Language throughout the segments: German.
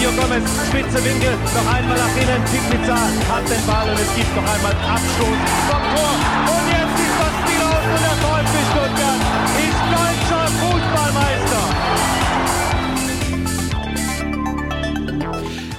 Mario Gomez, spitze Winkel, noch einmal nach innen. Pizza hat den Ball und es gibt noch einmal Abstoß vom Tor. Und jetzt ist das Spiel aus und der VfB Stuttgart ist deutscher Fußballmeister.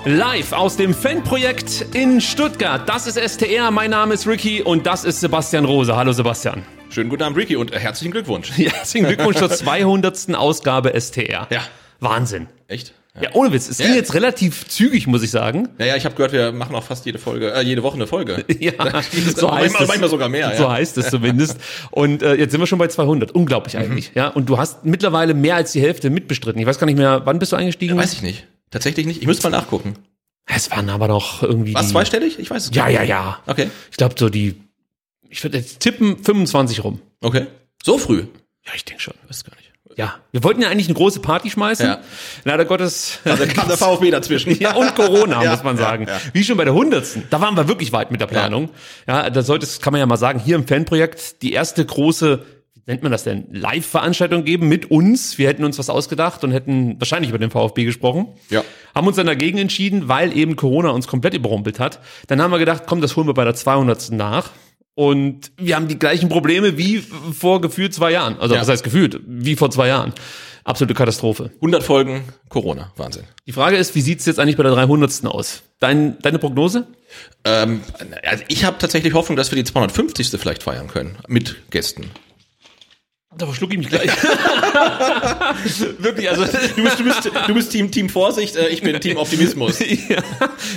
Live aus dem Fanprojekt in Stuttgart. Das ist STR. Mein Name ist Ricky und das ist Sebastian Rose. Hallo Sebastian. Schönen guten Abend, Ricky, und herzlichen Glückwunsch. Ja, herzlichen Glückwunsch zur 200. Ausgabe STR. Ja. Wahnsinn. Echt? Ja, ohne Witz. Es ging Ja. jetzt relativ zügig, muss ich sagen. Ja, ja, ich habe gehört, wir machen auch fast jede Folge, äh, jede Woche eine Folge. Ja, so heißt manchmal, manchmal sogar mehr. So ja. heißt es zumindest. Und äh, jetzt sind wir schon bei 200. Unglaublich Mhm. eigentlich. Ja, und du hast mittlerweile mehr als die Hälfte mitbestritten. Ich weiß gar nicht mehr, wann bist du eingestiegen? Weiß ich nicht. Tatsächlich nicht. Ich müsste mal nachgucken. Es waren aber doch irgendwie. Was, zweistellig? Ich weiß es Ja, gar ja, nicht. ja. Okay. Ich glaube so die. Ich würde jetzt tippen 25 rum. Okay. So früh? Ja, ich denke schon. Weiß gar nicht. Ja, wir wollten ja eigentlich eine große Party schmeißen. Ja. Leider Gottes. Da kam der VfB dazwischen. Ja, und Corona, Ja, muss man sagen. ja. Wie schon bei der hundertsten. Da waren wir wirklich weit mit der Planung. Ja, da sollte es, kann man ja mal sagen, hier im Fanprojekt die erste große, wie nennt man das denn, Live-Veranstaltung geben mit uns. Wir hätten uns was ausgedacht und hätten wahrscheinlich über den VfB gesprochen. Ja. Haben uns dann dagegen entschieden, weil eben Corona uns komplett überrumpelt hat. Dann haben wir gedacht, komm, das holen wir bei der 200. nach. Und wir haben die gleichen Probleme wie vor gefühlt zwei Jahren. Also, Ja. was heißt gefühlt? Wie vor zwei Jahren. Absolute Katastrophe. 100 Folgen Corona. Wahnsinn. Die Frage ist, wie sieht's jetzt eigentlich bei der 300. aus? Dein, deine Prognose? Ähm, also ich habe tatsächlich Hoffnung, dass wir die 250. vielleicht feiern können. Mit Gästen. Da verschluck ich mich gleich. wirklich, also Du bist, du bist, du bist Team, Team Vorsicht, äh, ich bin Team Optimismus. ja,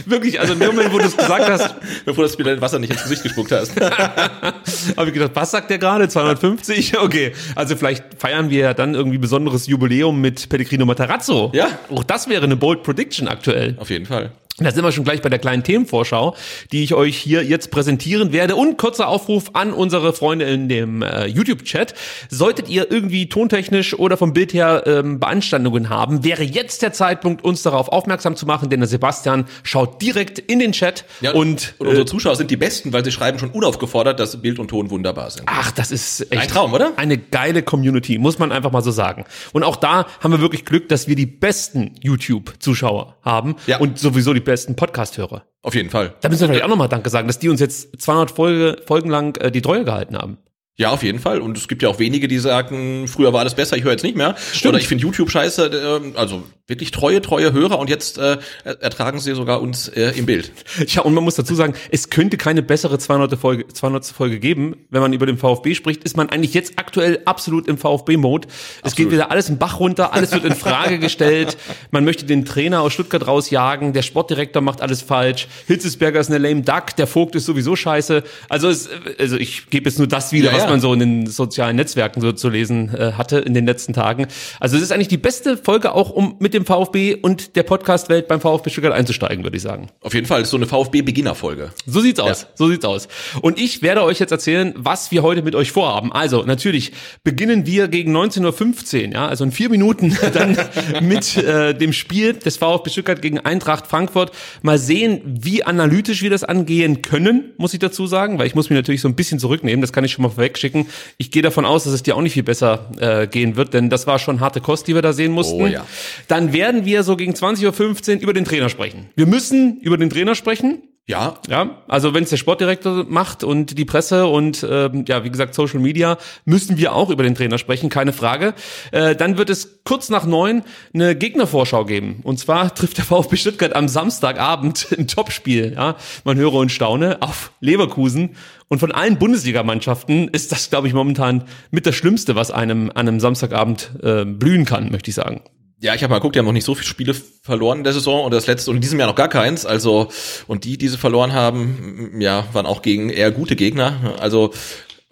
wirklich, also in dem Moment, wo du es gesagt hast, Bevor du mir dein Wasser nicht ins Gesicht gespuckt hast. habe ich gedacht, was sagt der gerade? 250? Okay, also vielleicht feiern wir ja dann irgendwie besonderes Jubiläum mit Pellegrino Matarazzo. Ja. Auch das wäre eine bold Prediction aktuell. Auf jeden Fall. Da sind wir schon gleich bei der kleinen Themenvorschau, die ich euch hier jetzt präsentieren werde. Und kurzer Aufruf an unsere Freunde in dem äh, YouTube-Chat. Solltet ihr irgendwie tontechnisch oder vom Bild her ähm, Beanstandungen haben, wäre jetzt der Zeitpunkt, uns darauf aufmerksam zu machen, denn der Sebastian schaut direkt in den Chat Ja, und, und unsere äh, Zuschauer sind die Besten, weil sie schreiben schon unaufgefordert, dass Bild und Ton wunderbar sind. Ach, das ist echt Ein Traum, oder? Eine geile Community, muss man einfach mal so sagen. Und auch da haben wir wirklich Glück, dass wir die besten YouTube-Zuschauer haben Ja. und sowieso die besten Podcast-Hörer. Auf jeden Fall. Da müssen wir vielleicht auch nochmal Danke sagen, dass die uns jetzt 200 Folge, Folgen lang äh, die Treue gehalten haben. Ja, auf jeden Fall. Und es gibt ja auch wenige, die sagen, früher war alles besser, ich höre jetzt nicht mehr. Stimmt. Oder ich finde YouTube scheiße. Äh, also wirklich treue, treue Hörer und jetzt äh, ertragen sie sogar uns äh, im Bild. Ja, und man muss dazu sagen, es könnte keine bessere 200. Folge, 200. Folge geben. Wenn man über den VfB spricht, ist man eigentlich jetzt aktuell absolut im VfB-Mode. Es geht wieder alles im Bach runter, alles wird in Frage gestellt. Man möchte den Trainer aus Stuttgart rausjagen, der Sportdirektor macht alles falsch, Hitzesberger ist eine lame Duck, der Vogt ist sowieso scheiße. Also, es, also ich gebe jetzt nur das wieder, Ja, was ja. man so in den sozialen Netzwerken so zu lesen äh, hatte in den letzten Tagen. Also es ist eigentlich die beste Folge auch, um mit dem VfB und der Podcast-Welt beim VfB Stuttgart einzusteigen, würde ich sagen. Auf jeden Fall ist so eine VfB-Beginner-Folge. So sieht's aus. Ja. So sieht's aus. Und ich werde euch jetzt erzählen, was wir heute mit euch vorhaben. Also natürlich beginnen wir gegen 19.15 Uhr, ja, also in vier Minuten dann mit äh, dem Spiel des VfB Stuttgart gegen Eintracht Frankfurt. Mal sehen, wie analytisch wir das angehen können, muss ich dazu sagen, weil ich muss mich natürlich so ein bisschen zurücknehmen. Das kann ich schon mal vorwegschicken. Ich gehe davon aus, dass es dir auch nicht viel besser äh, gehen wird, denn das war schon harte Kost, die wir da sehen mussten. Oh ja. Dann werden wir so gegen 20.15 Uhr über den Trainer sprechen. Wir müssen über den Trainer sprechen. Ja, Ja, also wenn es der Sportdirektor macht und die Presse und ähm, ja, wie gesagt, Social Media, müssen wir auch über den Trainer sprechen, keine Frage. Äh, dann wird es kurz nach neun eine Gegnervorschau geben. Und zwar trifft der VfB Stuttgart am Samstagabend ein Topspiel. Ja, man höre und staune auf Leverkusen. Und von allen Bundesligamannschaften ist das, glaube ich, momentan mit das Schlimmste, was einem an einem Samstagabend äh, blühen kann, möchte ich sagen. Ja, ich habe mal geguckt, die haben noch nicht so viele Spiele verloren in der Saison und das letzte und in diesem Jahr noch gar keins. Also und die, die sie verloren haben, ja, waren auch gegen eher gute Gegner. Also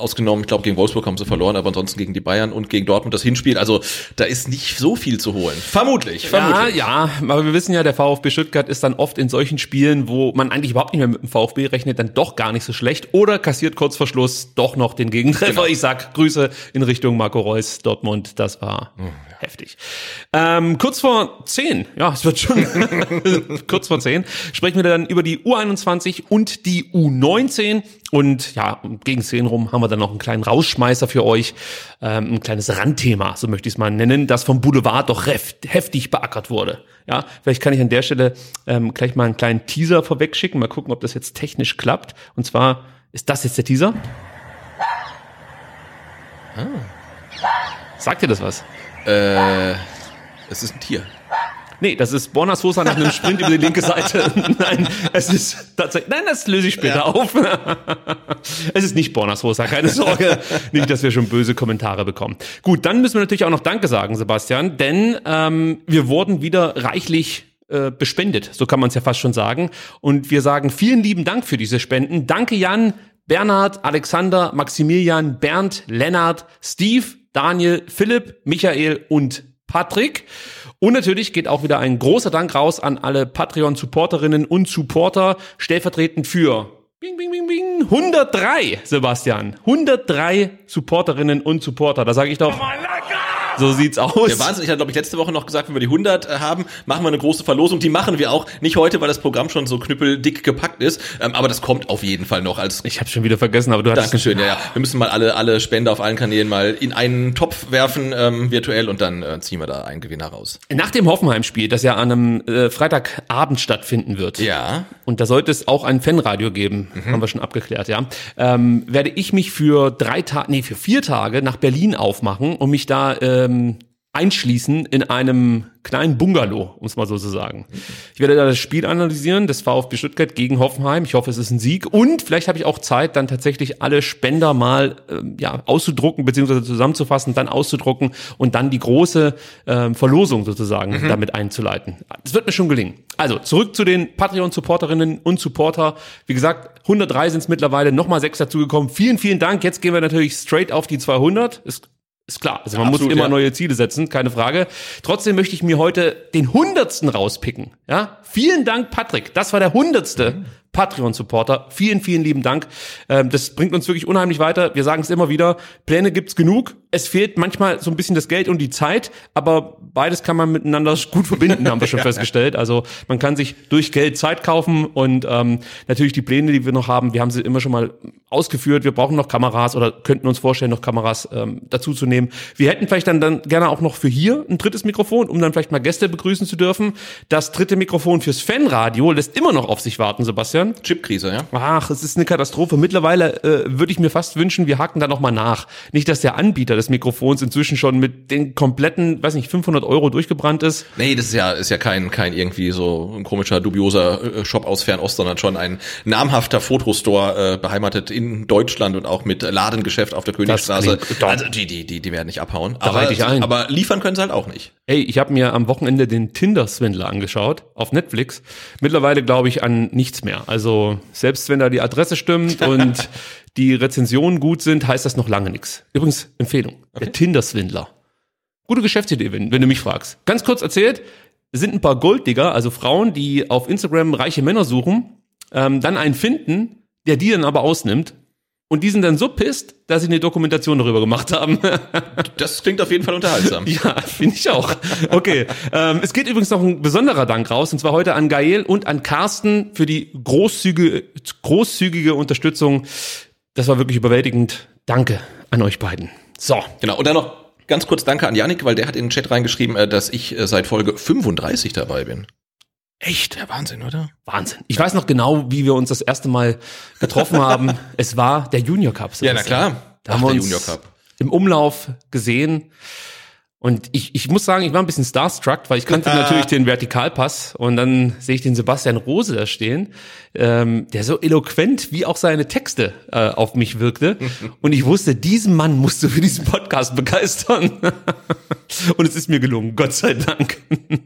ausgenommen, ich glaube gegen Wolfsburg haben sie verloren, aber ansonsten gegen die Bayern und gegen Dortmund das Hinspiel. Also da ist nicht so viel zu holen. Vermutlich, vermutlich. Ja, ja, aber wir wissen ja, der VfB Stuttgart ist dann oft in solchen Spielen, wo man eigentlich überhaupt nicht mehr mit dem VfB rechnet, dann doch gar nicht so schlecht oder kassiert kurz vor Schluss doch noch den Gegentreffer. Genau. Ich sag Grüße in Richtung Marco Reus, Dortmund, das war heftig. Ähm, kurz vor zehn, ja, es wird schon kurz vor zehn, sprechen wir dann über die U21 und die U19 und ja, gegen zehn rum haben wir dann noch einen kleinen Rausschmeißer für euch, ähm, ein kleines Randthema, so möchte ich es mal nennen, das vom Boulevard doch heft, heftig beackert wurde. Ja, vielleicht kann ich an der Stelle ähm, gleich mal einen kleinen Teaser vorweg schicken, mal gucken, ob das jetzt technisch klappt. Und zwar ist das jetzt der Teaser? Sagt ihr das was? Äh, es ist ein Tier. Nee, das ist Borna Sosa nach einem Sprint über die linke Seite. Nein, es ist tatsächlich, nein, das löse ich später auf. es ist nicht Borna Sosa, keine Sorge. nicht, dass wir schon böse Kommentare bekommen. Gut, dann müssen wir natürlich auch noch Danke sagen, Sebastian, denn ähm, wir wurden wieder reichlich äh, bespendet, so kann man es ja fast schon sagen. Und wir sagen vielen lieben Dank für diese Spenden. Danke Jan, Bernhard, Alexander, Maximilian, Bernd, Lennart, Steve, Daniel, Philipp, Michael und Patrick. Und natürlich geht auch wieder ein großer Dank raus an alle Patreon-Supporterinnen und Supporter, stellvertretend für Bing, bing, bing, bing. 103, Sebastian. 103 Supporterinnen und Supporter. Da sage ich doch, so sieht's aus. Der Wahnsinn. Ich hatte, glaube ich, letzte Woche noch gesagt, wenn wir die 100 haben, machen wir eine große Verlosung. Die machen wir auch. Nicht heute, weil das Programm schon so knüppeldick gepackt ist. Ähm, aber das kommt auf jeden Fall noch als Ich habe schon wieder vergessen, aber du hattest Dankeschön, ja, ja. Wir müssen mal alle, alle Spender auf allen Kanälen mal in einen Topf werfen, ähm, virtuell, und dann äh, ziehen wir da einen Gewinner raus. Nach dem Hoffenheim-Spiel, das ja an einem äh, Freitagabend stattfinden wird. Ja. Und da sollte es auch ein Fanradio geben, haben wir schon abgeklärt, ja. Ähm, werde ich mich für drei Tage, nee, für vier Tage nach Berlin aufmachen und mich da ähm, einschließen in einem kleinen Bungalow, um es mal so zu sagen. Ich werde da das Spiel analysieren, das VfB Stuttgart gegen Hoffenheim. Ich hoffe, es ist ein Sieg. Und vielleicht habe ich auch Zeit, dann tatsächlich alle Spender mal ähm, ja, auszudrucken, beziehungsweise zusammenzufassen, dann auszudrucken und dann die große ähm, Verlosung sozusagen damit einzuleiten. Das wird mir schon gelingen. Also, zurück zu den Patreon-Supporterinnen und Supporter. Wie gesagt, 103 sind es mittlerweile, nochmal sechs dazugekommen. Vielen, vielen Dank. Jetzt gehen wir natürlich straight auf die 200. Ist ist klar, also man Absolut, muss immer ja. neue Ziele setzen, keine Frage. Trotzdem möchte ich mir heute den hundertsten rauspicken. Ja, vielen Dank, Patrick. Das war der hundertste Patreon-Supporter. Vielen, vielen lieben Dank. Ähm, das bringt uns wirklich unheimlich weiter. Wir sagen es immer wieder. Pläne gibt's genug. Es fehlt manchmal so ein bisschen das Geld und die Zeit, aber beides kann man miteinander gut verbinden, haben wir schon festgestellt. Also man kann sich durch Geld Zeit kaufen und ähm, natürlich die Pläne, die wir noch haben, wir haben sie immer schon mal ausgeführt. Wir brauchen noch Kameras oder könnten uns vorstellen, noch Kameras ähm, dazu zu nehmen. Wir hätten vielleicht dann, dann gerne auch noch für hier ein drittes Mikrofon, um dann vielleicht mal Gäste begrüßen zu dürfen. Das dritte Mikrofon fürs Fanradio lässt immer noch auf sich warten, Sebastian. Chipkrise, ja. Ach, es ist eine Katastrophe. Mittlerweile äh, würde ich mir fast wünschen, wir haken da noch mal nach. Nicht, dass der Anbieter des Mikrofons inzwischen schon mit den kompletten, weiß nicht, 500 Euro durchgebrannt ist. Nee, das ist ja, ist ja kein, kein irgendwie so ein komischer, dubioser äh, Shop aus Fernost, sondern schon ein namhafter Fotostore, äh, beheimatet in Deutschland und auch mit Ladengeschäft auf der Königstraße. klingt. Also die, die, die, die werden nicht abhauen. Da ein. aber liefern können sie halt auch nicht. Ey, ich habe mir am Wochenende den Tinder-Swindler angeschaut auf Netflix. Mittlerweile glaube ich an nichts mehr. Also selbst wenn da die Adresse stimmt und die Rezensionen gut sind, heißt das noch lange nichts. Übrigens, Empfehlung, der Tinder-Swindler. Gute Geschäftsidee, wenn, wenn du mich fragst. Ganz kurz erzählt, es sind ein paar Golddigger, also Frauen, die auf Instagram reiche Männer suchen, ähm, dann einen finden, der die dann aber ausnimmt. Und die sind dann so pisst, dass sie eine Dokumentation darüber gemacht haben. Das klingt auf jeden Fall unterhaltsam. Ja, finde ich auch. Okay. ähm, es geht übrigens noch ein besonderer Dank raus, und zwar heute an Gael und an Carsten für die großzügige, großzügige Unterstützung. Das war wirklich überwältigend. Danke an euch beiden. So. Genau. Und dann noch ganz kurz Danke an Yannick, weil der hat in den Chat reingeschrieben, äh, dass ich äh, seit Folge 35 dabei bin. Echt? Ja, Wahnsinn, oder? Wahnsinn. Ich weiß noch genau, wie wir uns das erste Mal getroffen haben. Es war der Junior Cup. Ja, na klar. Da haben wir uns im Umlauf gesehen. Und ich, ich muss sagen, ich war ein bisschen starstruck, weil ich kannte natürlich den Vertikalpass und dann sehe ich den Sebastian Rose da stehen, ähm, der so eloquent wie auch seine Texte äh, auf mich wirkte. und ich wusste, diesen Mann musst du für diesen Podcast begeistern. und es ist mir gelungen, Gott sei Dank.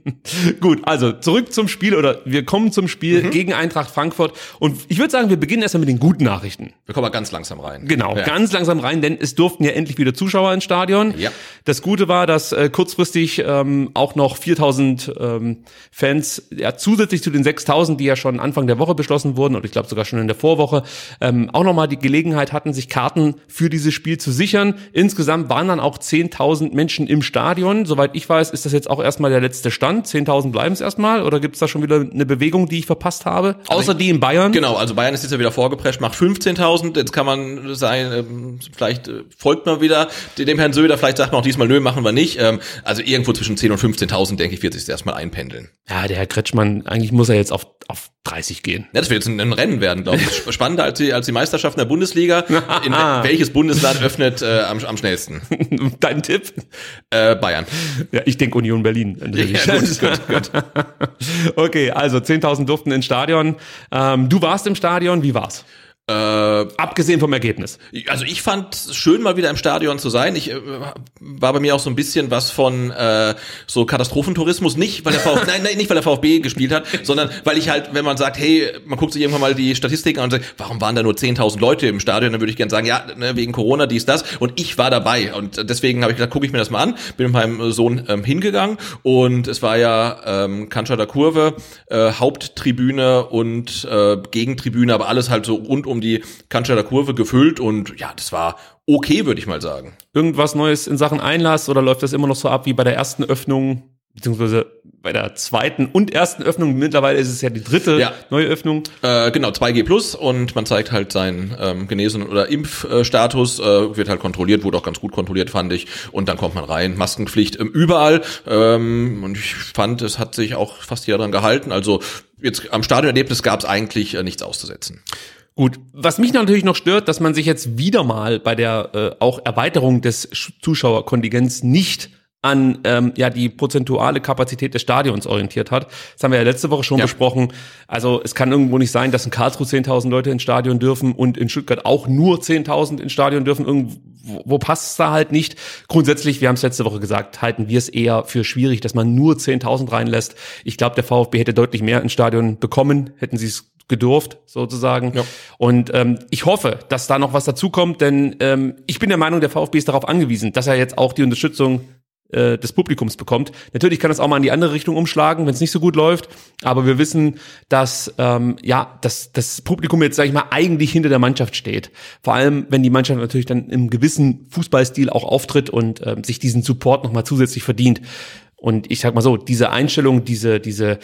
Gut, also zurück zum Spiel oder wir kommen zum Spiel Mhm. gegen Eintracht Frankfurt. Und ich würde sagen, wir beginnen erstmal mit den guten Nachrichten. Wir kommen mal ganz langsam rein. Genau, Ja. ganz langsam rein, denn es durften ja endlich wieder Zuschauer ins Stadion. Ja. Das Gute war, dass äh, kurzfristig ähm, auch noch 4000 ähm, Fans, ja, zusätzlich zu den 6000, die ja schon Anfang der Woche beschlossen wurden, oder ich glaube sogar schon in der Vorwoche, ähm, auch nochmal die Gelegenheit hatten, sich Karten für dieses Spiel zu sichern. Insgesamt waren dann auch 10.000 Menschen im Stadion. Soweit ich weiß, ist das jetzt auch erstmal der letzte Stand. 10.000 bleiben es erstmal, oder gibt es da schon wieder eine Bewegung, die ich verpasst habe? Außer die in Bayern. Genau, also Bayern ist jetzt ja wieder vorgeprescht, macht 15.000. Jetzt kann man sein, ähm, vielleicht äh, folgt man wieder dem Herrn Söder, vielleicht sagt man auch diesmal, nö, machen wir nicht. Ähm, also irgendwo zwischen 10.000 und 15.000, denke ich, wird sich erstmal einpendeln. Ja, der Herr Kretschmann, eigentlich muss er jetzt auf, auf 30 gehen. Ja, das wird jetzt ein, ein Rennen werden, glaube ich. Sp- Spannender als die, als die Meisterschaft in der Bundesliga. In welches Bundesland öffnet äh, am, am schnellsten? Dein Tipp? Äh, Bayern. Ja, ich denke Union Berlin. Ja, gut, gut, gut. okay, also 10.000 durften ins Stadion. Ähm, du warst im Stadion, wie war's? Äh, Abgesehen vom Ergebnis. Also ich fand es schön, mal wieder im Stadion zu sein. Ich äh, war bei mir auch so ein bisschen was von äh, so Katastrophentourismus. Nicht, weil der VfB, nein, nein, nicht weil der VfB gespielt hat, sondern weil ich halt, wenn man sagt, hey, man guckt sich irgendwann mal die Statistiken an und sagt, warum waren da nur 10.000 Leute im Stadion? Dann würde ich gerne sagen, ja, ne, wegen Corona, dies, das. Und ich war dabei. Und deswegen habe ich gesagt, gucke ich mir das mal an. Bin mit meinem Sohn ähm, hingegangen. Und es war ja ähm, Cannstatter Kurve, äh, Haupttribüne und äh, Gegentribüne, aber alles halt so rund um die Cannstatter Kurve gefüllt. Und ja, das war okay, würde ich mal sagen. Irgendwas Neues in Sachen Einlass oder läuft das immer noch so ab wie bei der ersten Öffnung, beziehungsweise bei der zweiten und ersten Öffnung? Mittlerweile ist es ja die dritte Ja. neue Öffnung. Äh, genau, 2G plus und man zeigt halt seinen ähm, Genesen- oder Impfstatus, äh, wird halt kontrolliert, wurde auch ganz gut kontrolliert, fand ich. Und dann kommt man rein, Maskenpflicht ähm, überall. Ähm, und ich fand, es hat sich auch fast jeder dran gehalten. Also jetzt am Stadionerlebnis gab es eigentlich äh, nichts auszusetzen. Gut, was mich natürlich noch stört, dass man sich jetzt wieder mal bei der äh, auch Erweiterung des Sch- Zuschauerkontingents nicht an ähm, ja die prozentuale Kapazität des Stadions orientiert hat. Das haben wir ja letzte Woche schon Ja. besprochen. Also es kann irgendwo nicht sein, dass in Karlsruhe 10.000 Leute ins Stadion dürfen und in Stuttgart auch nur 10.000 ins Stadion dürfen. Irgendwo wo passt es da halt nicht. Grundsätzlich, wir haben es letzte Woche gesagt, halten wir es eher für schwierig, dass man nur 10.000 reinlässt. Ich glaube, der VfB hätte deutlich mehr ins Stadion bekommen, hätten sie es gedurft, sozusagen. Ja. Und ähm, ich hoffe, dass da noch was dazukommt, denn ähm, ich bin der Meinung, der VfB ist darauf angewiesen, dass er jetzt auch die Unterstützung äh, des Publikums bekommt. Natürlich kann es auch mal in die andere Richtung umschlagen, wenn es nicht so gut läuft, aber wir wissen, dass ähm, ja, dass das Publikum jetzt, sage ich mal, eigentlich hinter der Mannschaft steht. Vor allem, wenn die Mannschaft natürlich dann im gewissen Fußballstil auch auftritt und ähm, sich diesen Support nochmal zusätzlich verdient. Und ich sag mal so, diese Einstellung, diese, diese,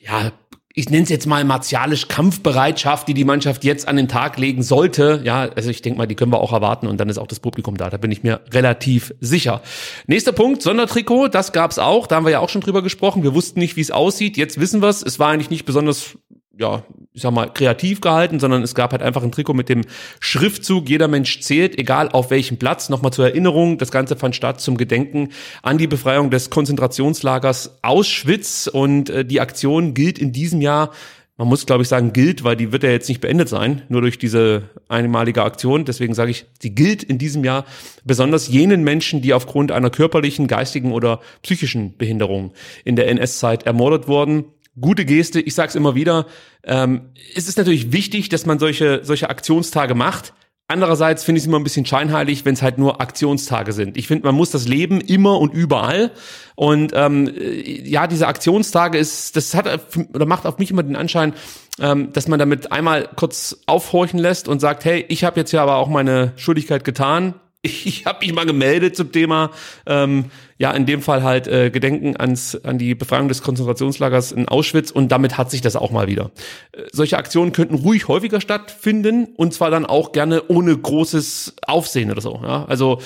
ja, ich nenne es jetzt mal martialisch Kampfbereitschaft, die die Mannschaft jetzt an den Tag legen sollte. Ja, also ich denke mal, die können wir auch erwarten und dann ist auch das Publikum da. Da bin ich mir relativ sicher. Nächster Punkt, Sondertrikot, das gab's auch. Da haben wir ja auch schon drüber gesprochen. Wir wussten nicht, wie es aussieht. Jetzt wissen wir es. Es war eigentlich nicht besonders ja, ich sag mal, kreativ gehalten, sondern es gab halt einfach ein Trikot mit dem Schriftzug, jeder Mensch zählt, egal auf welchem Platz. Nochmal zur Erinnerung, das Ganze fand statt zum Gedenken an die Befreiung des Konzentrationslagers Auschwitz und äh, die Aktion gilt in diesem Jahr man muss, glaube ich, sagen, gilt, weil die wird ja jetzt nicht beendet sein, nur durch diese einmalige Aktion. Deswegen sage ich, sie gilt in diesem Jahr besonders jenen Menschen, die aufgrund einer körperlichen, geistigen oder psychischen Behinderung in der NS-Zeit ermordet wurden gute Geste. Ich sage es immer wieder. Ähm, es ist natürlich wichtig, dass man solche solche Aktionstage macht. Andererseits finde ich es immer ein bisschen scheinheilig, wenn es halt nur Aktionstage sind. Ich finde, man muss das Leben immer und überall. Und ähm, ja, diese Aktionstage ist, das hat oder macht auf mich immer den Anschein, ähm, dass man damit einmal kurz aufhorchen lässt und sagt, hey, ich habe jetzt ja aber auch meine Schuldigkeit getan ich habe mich mal gemeldet zum Thema, ähm, ja, in dem Fall halt äh, Gedenken ans, an die Befreiung des Konzentrationslagers in Auschwitz und damit hat sich das auch mal wieder. Äh, solche Aktionen könnten ruhig häufiger stattfinden und zwar dann auch gerne ohne großes Aufsehen oder so. Ja? Also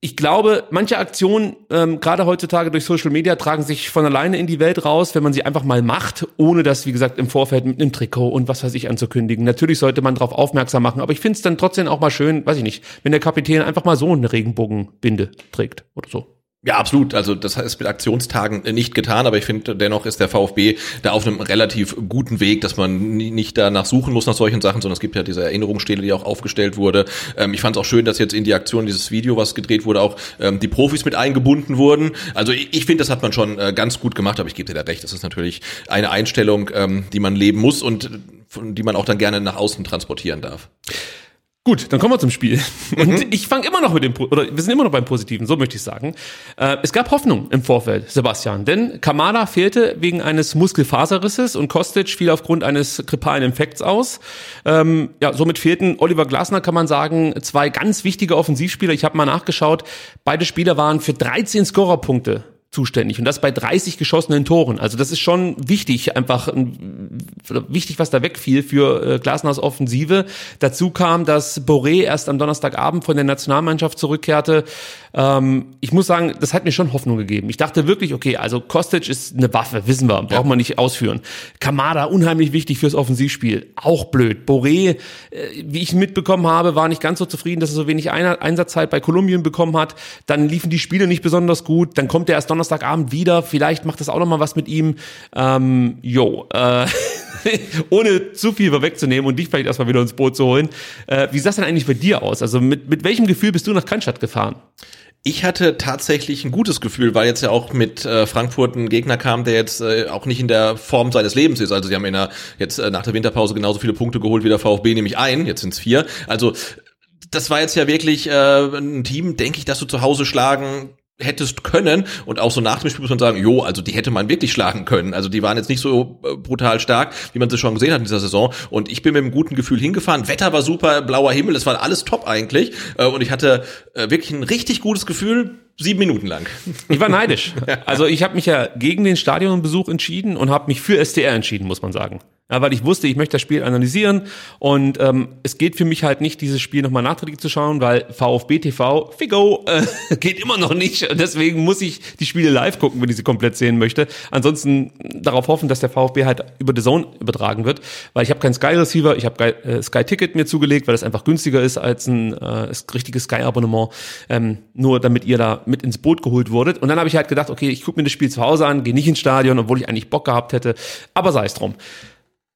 ich glaube, manche Aktionen, ähm, gerade heutzutage durch Social Media, tragen sich von alleine in die Welt raus, wenn man sie einfach mal macht, ohne das, wie gesagt, im Vorfeld mit einem Trikot und was weiß ich anzukündigen. Natürlich sollte man darauf aufmerksam machen, aber ich finde es dann trotzdem auch mal schön, weiß ich nicht, wenn der Kapitän einfach mal so eine Regenbogenbinde trägt oder so. Ja, absolut. Also das ist mit Aktionstagen nicht getan, aber ich finde, dennoch ist der VfB da auf einem relativ guten Weg, dass man nicht danach suchen muss nach solchen Sachen, sondern es gibt ja diese Erinnerungsstele, die auch aufgestellt wurde. Ähm, ich fand es auch schön, dass jetzt in die Aktion dieses Video, was gedreht wurde, auch ähm, die Profis mit eingebunden wurden. Also ich, ich finde, das hat man schon äh, ganz gut gemacht, aber ich gebe dir da recht, das ist natürlich eine Einstellung, ähm, die man leben muss und von, die man auch dann gerne nach außen transportieren darf. Gut, dann kommen wir zum Spiel. Und mhm. ich fange immer noch mit dem, oder wir sind immer noch beim Positiven, so möchte ich sagen. Äh, es gab Hoffnung im Vorfeld, Sebastian, denn Kamada fehlte wegen eines Muskelfaserrisses und Kostic fiel aufgrund eines grippalen Infekts aus. Ähm, ja, somit fehlten Oliver Glasner, kann man sagen, zwei ganz wichtige Offensivspieler. Ich habe mal nachgeschaut, beide Spieler waren für 13 Scorerpunkte zuständig und das bei 30 geschossenen Toren. Also das ist schon wichtig, einfach wichtig, was da wegfiel für äh, Glasners Offensive. Dazu kam, dass Boré erst am Donnerstagabend von der Nationalmannschaft zurückkehrte. Ähm, ich muss sagen, das hat mir schon Hoffnung gegeben. Ich dachte wirklich, okay, also Kostic ist eine Waffe, wissen wir, braucht ja. man nicht ausführen. Kamada unheimlich wichtig fürs Offensivspiel, auch blöd. Boré, äh, wie ich mitbekommen habe, war nicht ganz so zufrieden, dass er so wenig Einsatzzeit bei Kolumbien bekommen hat. Dann liefen die Spiele nicht besonders gut. Dann kommt er erst Donnerstagabend wieder. Vielleicht macht das auch noch mal was mit ihm. Ähm, jo, äh, ohne zu viel vorwegzunehmen und dich vielleicht erstmal wieder ins Boot zu holen. Äh, wie sah es denn eigentlich bei dir aus? Also mit, mit welchem Gefühl bist du nach Cannstatt gefahren? Ich hatte tatsächlich ein gutes Gefühl, weil jetzt ja auch mit äh, Frankfurt ein Gegner kam, der jetzt äh, auch nicht in der Form seines Lebens ist. Also sie haben in der, jetzt äh, nach der Winterpause genauso viele Punkte geholt wie der VfB, nämlich ein, jetzt sind es vier. Also das war jetzt ja wirklich äh, ein Team, denke ich, dass du zu Hause schlagen hättest können und auch so nach dem Spiel muss man sagen, jo, also die hätte man wirklich schlagen können. Also die waren jetzt nicht so äh, brutal stark, wie man sie schon gesehen hat in dieser Saison. Und ich bin mit einem guten Gefühl hingefahren. Wetter war super, blauer Himmel, es war alles top eigentlich. Äh, und ich hatte äh, wirklich ein richtig gutes Gefühl, sieben Minuten lang. Ich war neidisch. Also ich habe mich ja gegen den Stadionbesuch entschieden und habe mich für SDR entschieden, muss man sagen. Ja, weil ich wusste, ich möchte das Spiel analysieren und ähm, es geht für mich halt nicht, dieses Spiel nochmal nachträglich zu schauen, weil VfB TV, Figo, äh, geht immer noch nicht. Deswegen muss ich die Spiele live gucken, wenn ich sie komplett sehen möchte. Ansonsten darauf hoffen, dass der VfB halt über The Zone übertragen wird, weil ich habe keinen Sky Receiver, ich habe äh, Sky Ticket mir zugelegt, weil das einfach günstiger ist als ein äh, richtiges Sky Abonnement, ähm, nur damit ihr da mit ins Boot geholt wurdet. Und dann habe ich halt gedacht, okay, ich gucke mir das Spiel zu Hause an, gehe nicht ins Stadion, obwohl ich eigentlich Bock gehabt hätte, aber sei es drum.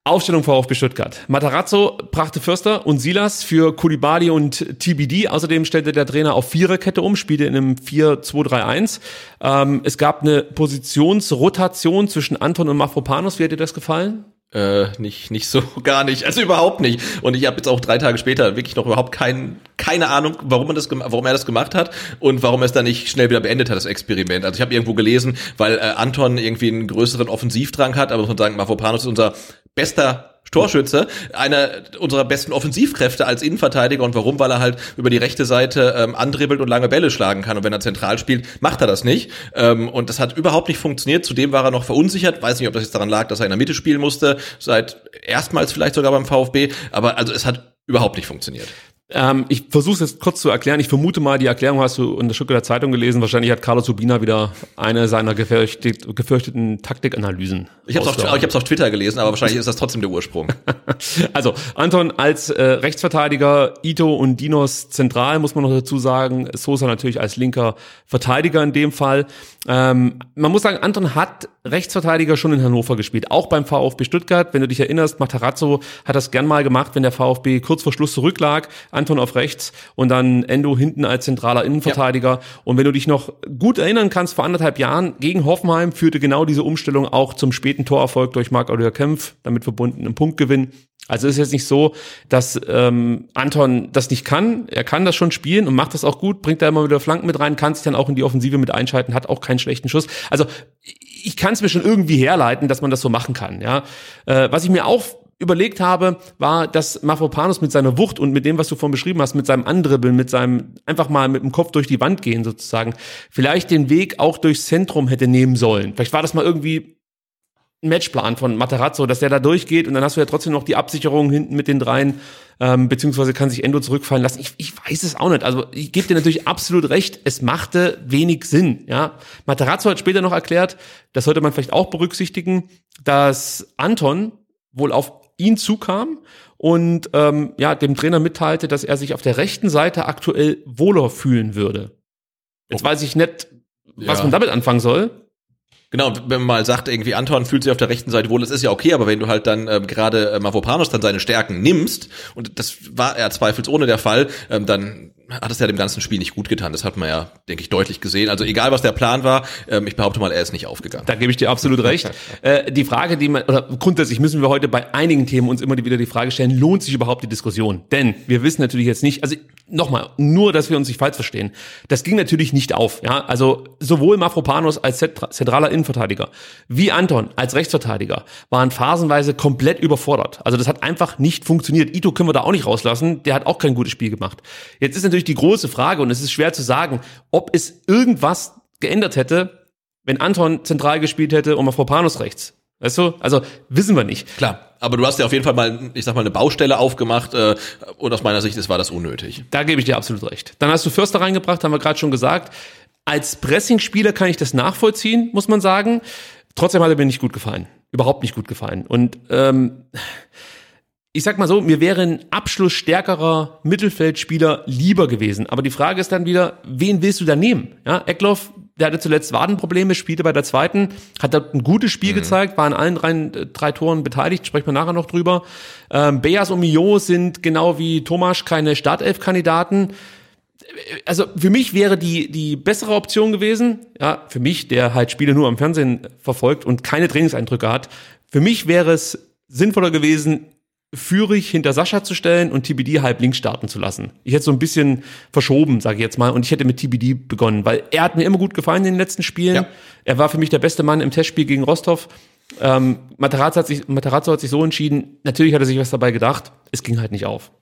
Aufstellung VfB Stuttgart. Matarazzo brachte Förster und Silas für Kulibali und TBD. Außerdem stellte der Trainer auf Viererkette um, spielte in einem 4-2-3-1. Ähm, es gab eine Positionsrotation zwischen Anton und Mafropanos. Wie hat dir das gefallen? Äh, nicht, nicht so, gar nicht. Also überhaupt nicht. Und ich habe jetzt auch drei Tage später wirklich noch überhaupt kein, keine Ahnung, warum, man das, warum er das gemacht hat und warum er es dann nicht schnell wieder beendet hat, das Experiment. Also ich habe irgendwo gelesen, weil äh, Anton irgendwie einen größeren Offensivdrang hat, aber muss man sagen, Mafropanos ist unser bester Torschütze, einer unserer besten Offensivkräfte als Innenverteidiger. Und warum? Weil er halt über die rechte Seite ähm, andribbelt und lange Bälle schlagen kann. Und wenn er zentral spielt, macht er das nicht. Ähm, und das hat überhaupt nicht funktioniert. Zudem war er noch verunsichert. Weiß nicht, ob das jetzt daran lag, dass er in der Mitte spielen musste. Seit erstmals vielleicht sogar beim VfB. Aber also es hat überhaupt nicht funktioniert. Ähm, ich versuche es jetzt kurz zu erklären. Ich vermute mal, die Erklärung hast du in der Stuttgarter Zeitung gelesen. Wahrscheinlich hat Carlos Urbina wieder eine seiner gefürchtet, gefürchteten Taktikanalysen. Ich habe es auf, ich hab's auf Twitter gelesen, aber wahrscheinlich ist das trotzdem der Ursprung. also Anton als äh, Rechtsverteidiger, Ito und Dinos zentral, muss man noch dazu sagen. Sosa natürlich als linker Verteidiger in dem Fall. Ähm, man muss sagen, Anton hat Rechtsverteidiger schon in Hannover gespielt, auch beim VfB Stuttgart. Wenn du dich erinnerst, Matarazzo hat das gern mal gemacht, wenn der VfB kurz vor Schluss zurücklag, Anton auf rechts und dann Endo hinten als zentraler Innenverteidiger. Ja. Und wenn du dich noch gut erinnern kannst, vor anderthalb Jahren gegen Hoffenheim führte genau diese Umstellung auch zum späten Torerfolg durch Marc-Oliver Kempf, damit verbunden im Punktgewinn. Also ist jetzt nicht so, dass ähm, Anton das nicht kann. Er kann das schon spielen und macht das auch gut, bringt da immer wieder Flanken mit rein, kann sich dann auch in die Offensive mit einschalten, hat auch keinen schlechten Schuss. Also ich kann es mir schon irgendwie herleiten, dass man das so machen kann. Ja, äh, was ich mir auch überlegt habe, war, dass Mafropanos mit seiner Wucht und mit dem, was du vorhin beschrieben hast, mit seinem Andribbeln, mit seinem einfach mal mit dem Kopf durch die Wand gehen sozusagen, vielleicht den Weg auch durchs Zentrum hätte nehmen sollen. Vielleicht war das mal irgendwie Matchplan von Materazzo, dass der da durchgeht und dann hast du ja trotzdem noch die Absicherung hinten mit den dreien, ähm, beziehungsweise kann sich Endo zurückfallen lassen. Ich, ich weiß es auch nicht. Also ich gebe dir natürlich absolut recht, es machte wenig Sinn. Ja, Materazzo hat später noch erklärt, das sollte man vielleicht auch berücksichtigen, dass Anton wohl auf ihn zukam und ähm, ja dem Trainer mitteilte, dass er sich auf der rechten Seite aktuell wohler fühlen würde. Jetzt weiß ich nicht, was Ja. man damit anfangen soll. Genau, wenn man mal sagt, irgendwie Anton fühlt sich auf der rechten Seite wohl, das ist ja okay, aber wenn du halt dann ähm, gerade äh, Mavropanos dann seine Stärken nimmst, und das war ja zweifelsohne der Fall, ähm, dann hat es ja dem ganzen Spiel nicht gut getan. Das hat man ja, denke ich, deutlich gesehen. Also egal, was der Plan war, ähm, ich behaupte mal, er ist nicht aufgegangen. Da gebe ich dir absolut recht. äh, die Frage, die man, oder grundsätzlich müssen wir heute bei einigen Themen uns immer wieder die Frage stellen, lohnt sich überhaupt die Diskussion? Denn wir wissen natürlich jetzt nicht, also nochmal, nur, dass wir uns nicht falsch verstehen. Das ging natürlich nicht auf, ja. Also sowohl Mafropanos als zent- zentraler Innenverteidiger wie Anton als Rechtsverteidiger waren phasenweise komplett überfordert. Also das hat einfach nicht funktioniert. Ito können wir da auch nicht rauslassen. Der hat auch kein gutes Spiel gemacht. Jetzt ist natürlich die große Frage und es ist schwer zu sagen, ob es irgendwas geändert hätte, wenn Anton zentral gespielt hätte und Mafropanos rechts. Weißt du? Also wissen wir nicht. Klar, aber du hast ja auf jeden Fall mal, ich sag mal, eine Baustelle aufgemacht äh, und aus meiner Sicht ist, war das unnötig. Da gebe ich dir absolut recht. Dann hast du Förster reingebracht, haben wir gerade schon gesagt. Als Pressing-Spieler kann ich das nachvollziehen, muss man sagen. Trotzdem hat er mir nicht gut gefallen. Überhaupt nicht gut gefallen. Und ähm, ich sag mal so, mir wäre ein abschlussstärkerer Mittelfeldspieler lieber gewesen. Aber die Frage ist dann wieder, wen willst du da nehmen? Ja, Eckloff, der hatte zuletzt Wadenprobleme, spielte bei der zweiten, hat da ein gutes Spiel gezeigt, war an allen drei, drei Toren beteiligt, sprechen wir nachher noch drüber. Ähm, Beas und Mio sind genau wie Tomasch keine Startelf-Kandidaten also für mich wäre die, die bessere Option gewesen, ja, für mich, der halt Spiele nur am Fernsehen verfolgt und keine Trainingseindrücke hat, für mich wäre es sinnvoller gewesen, Führig hinter Sascha zu stellen und TBD halb links starten zu lassen. Ich hätte so ein bisschen verschoben, sage ich jetzt mal, und ich hätte mit TBD begonnen, weil er hat mir immer gut gefallen in den letzten Spielen. Ja. Er war für mich der beste Mann im Testspiel gegen Rostov. Ähm, Materazzo, hat sich, Materazzo hat sich so entschieden, natürlich hat er sich was dabei gedacht, es ging halt nicht auf.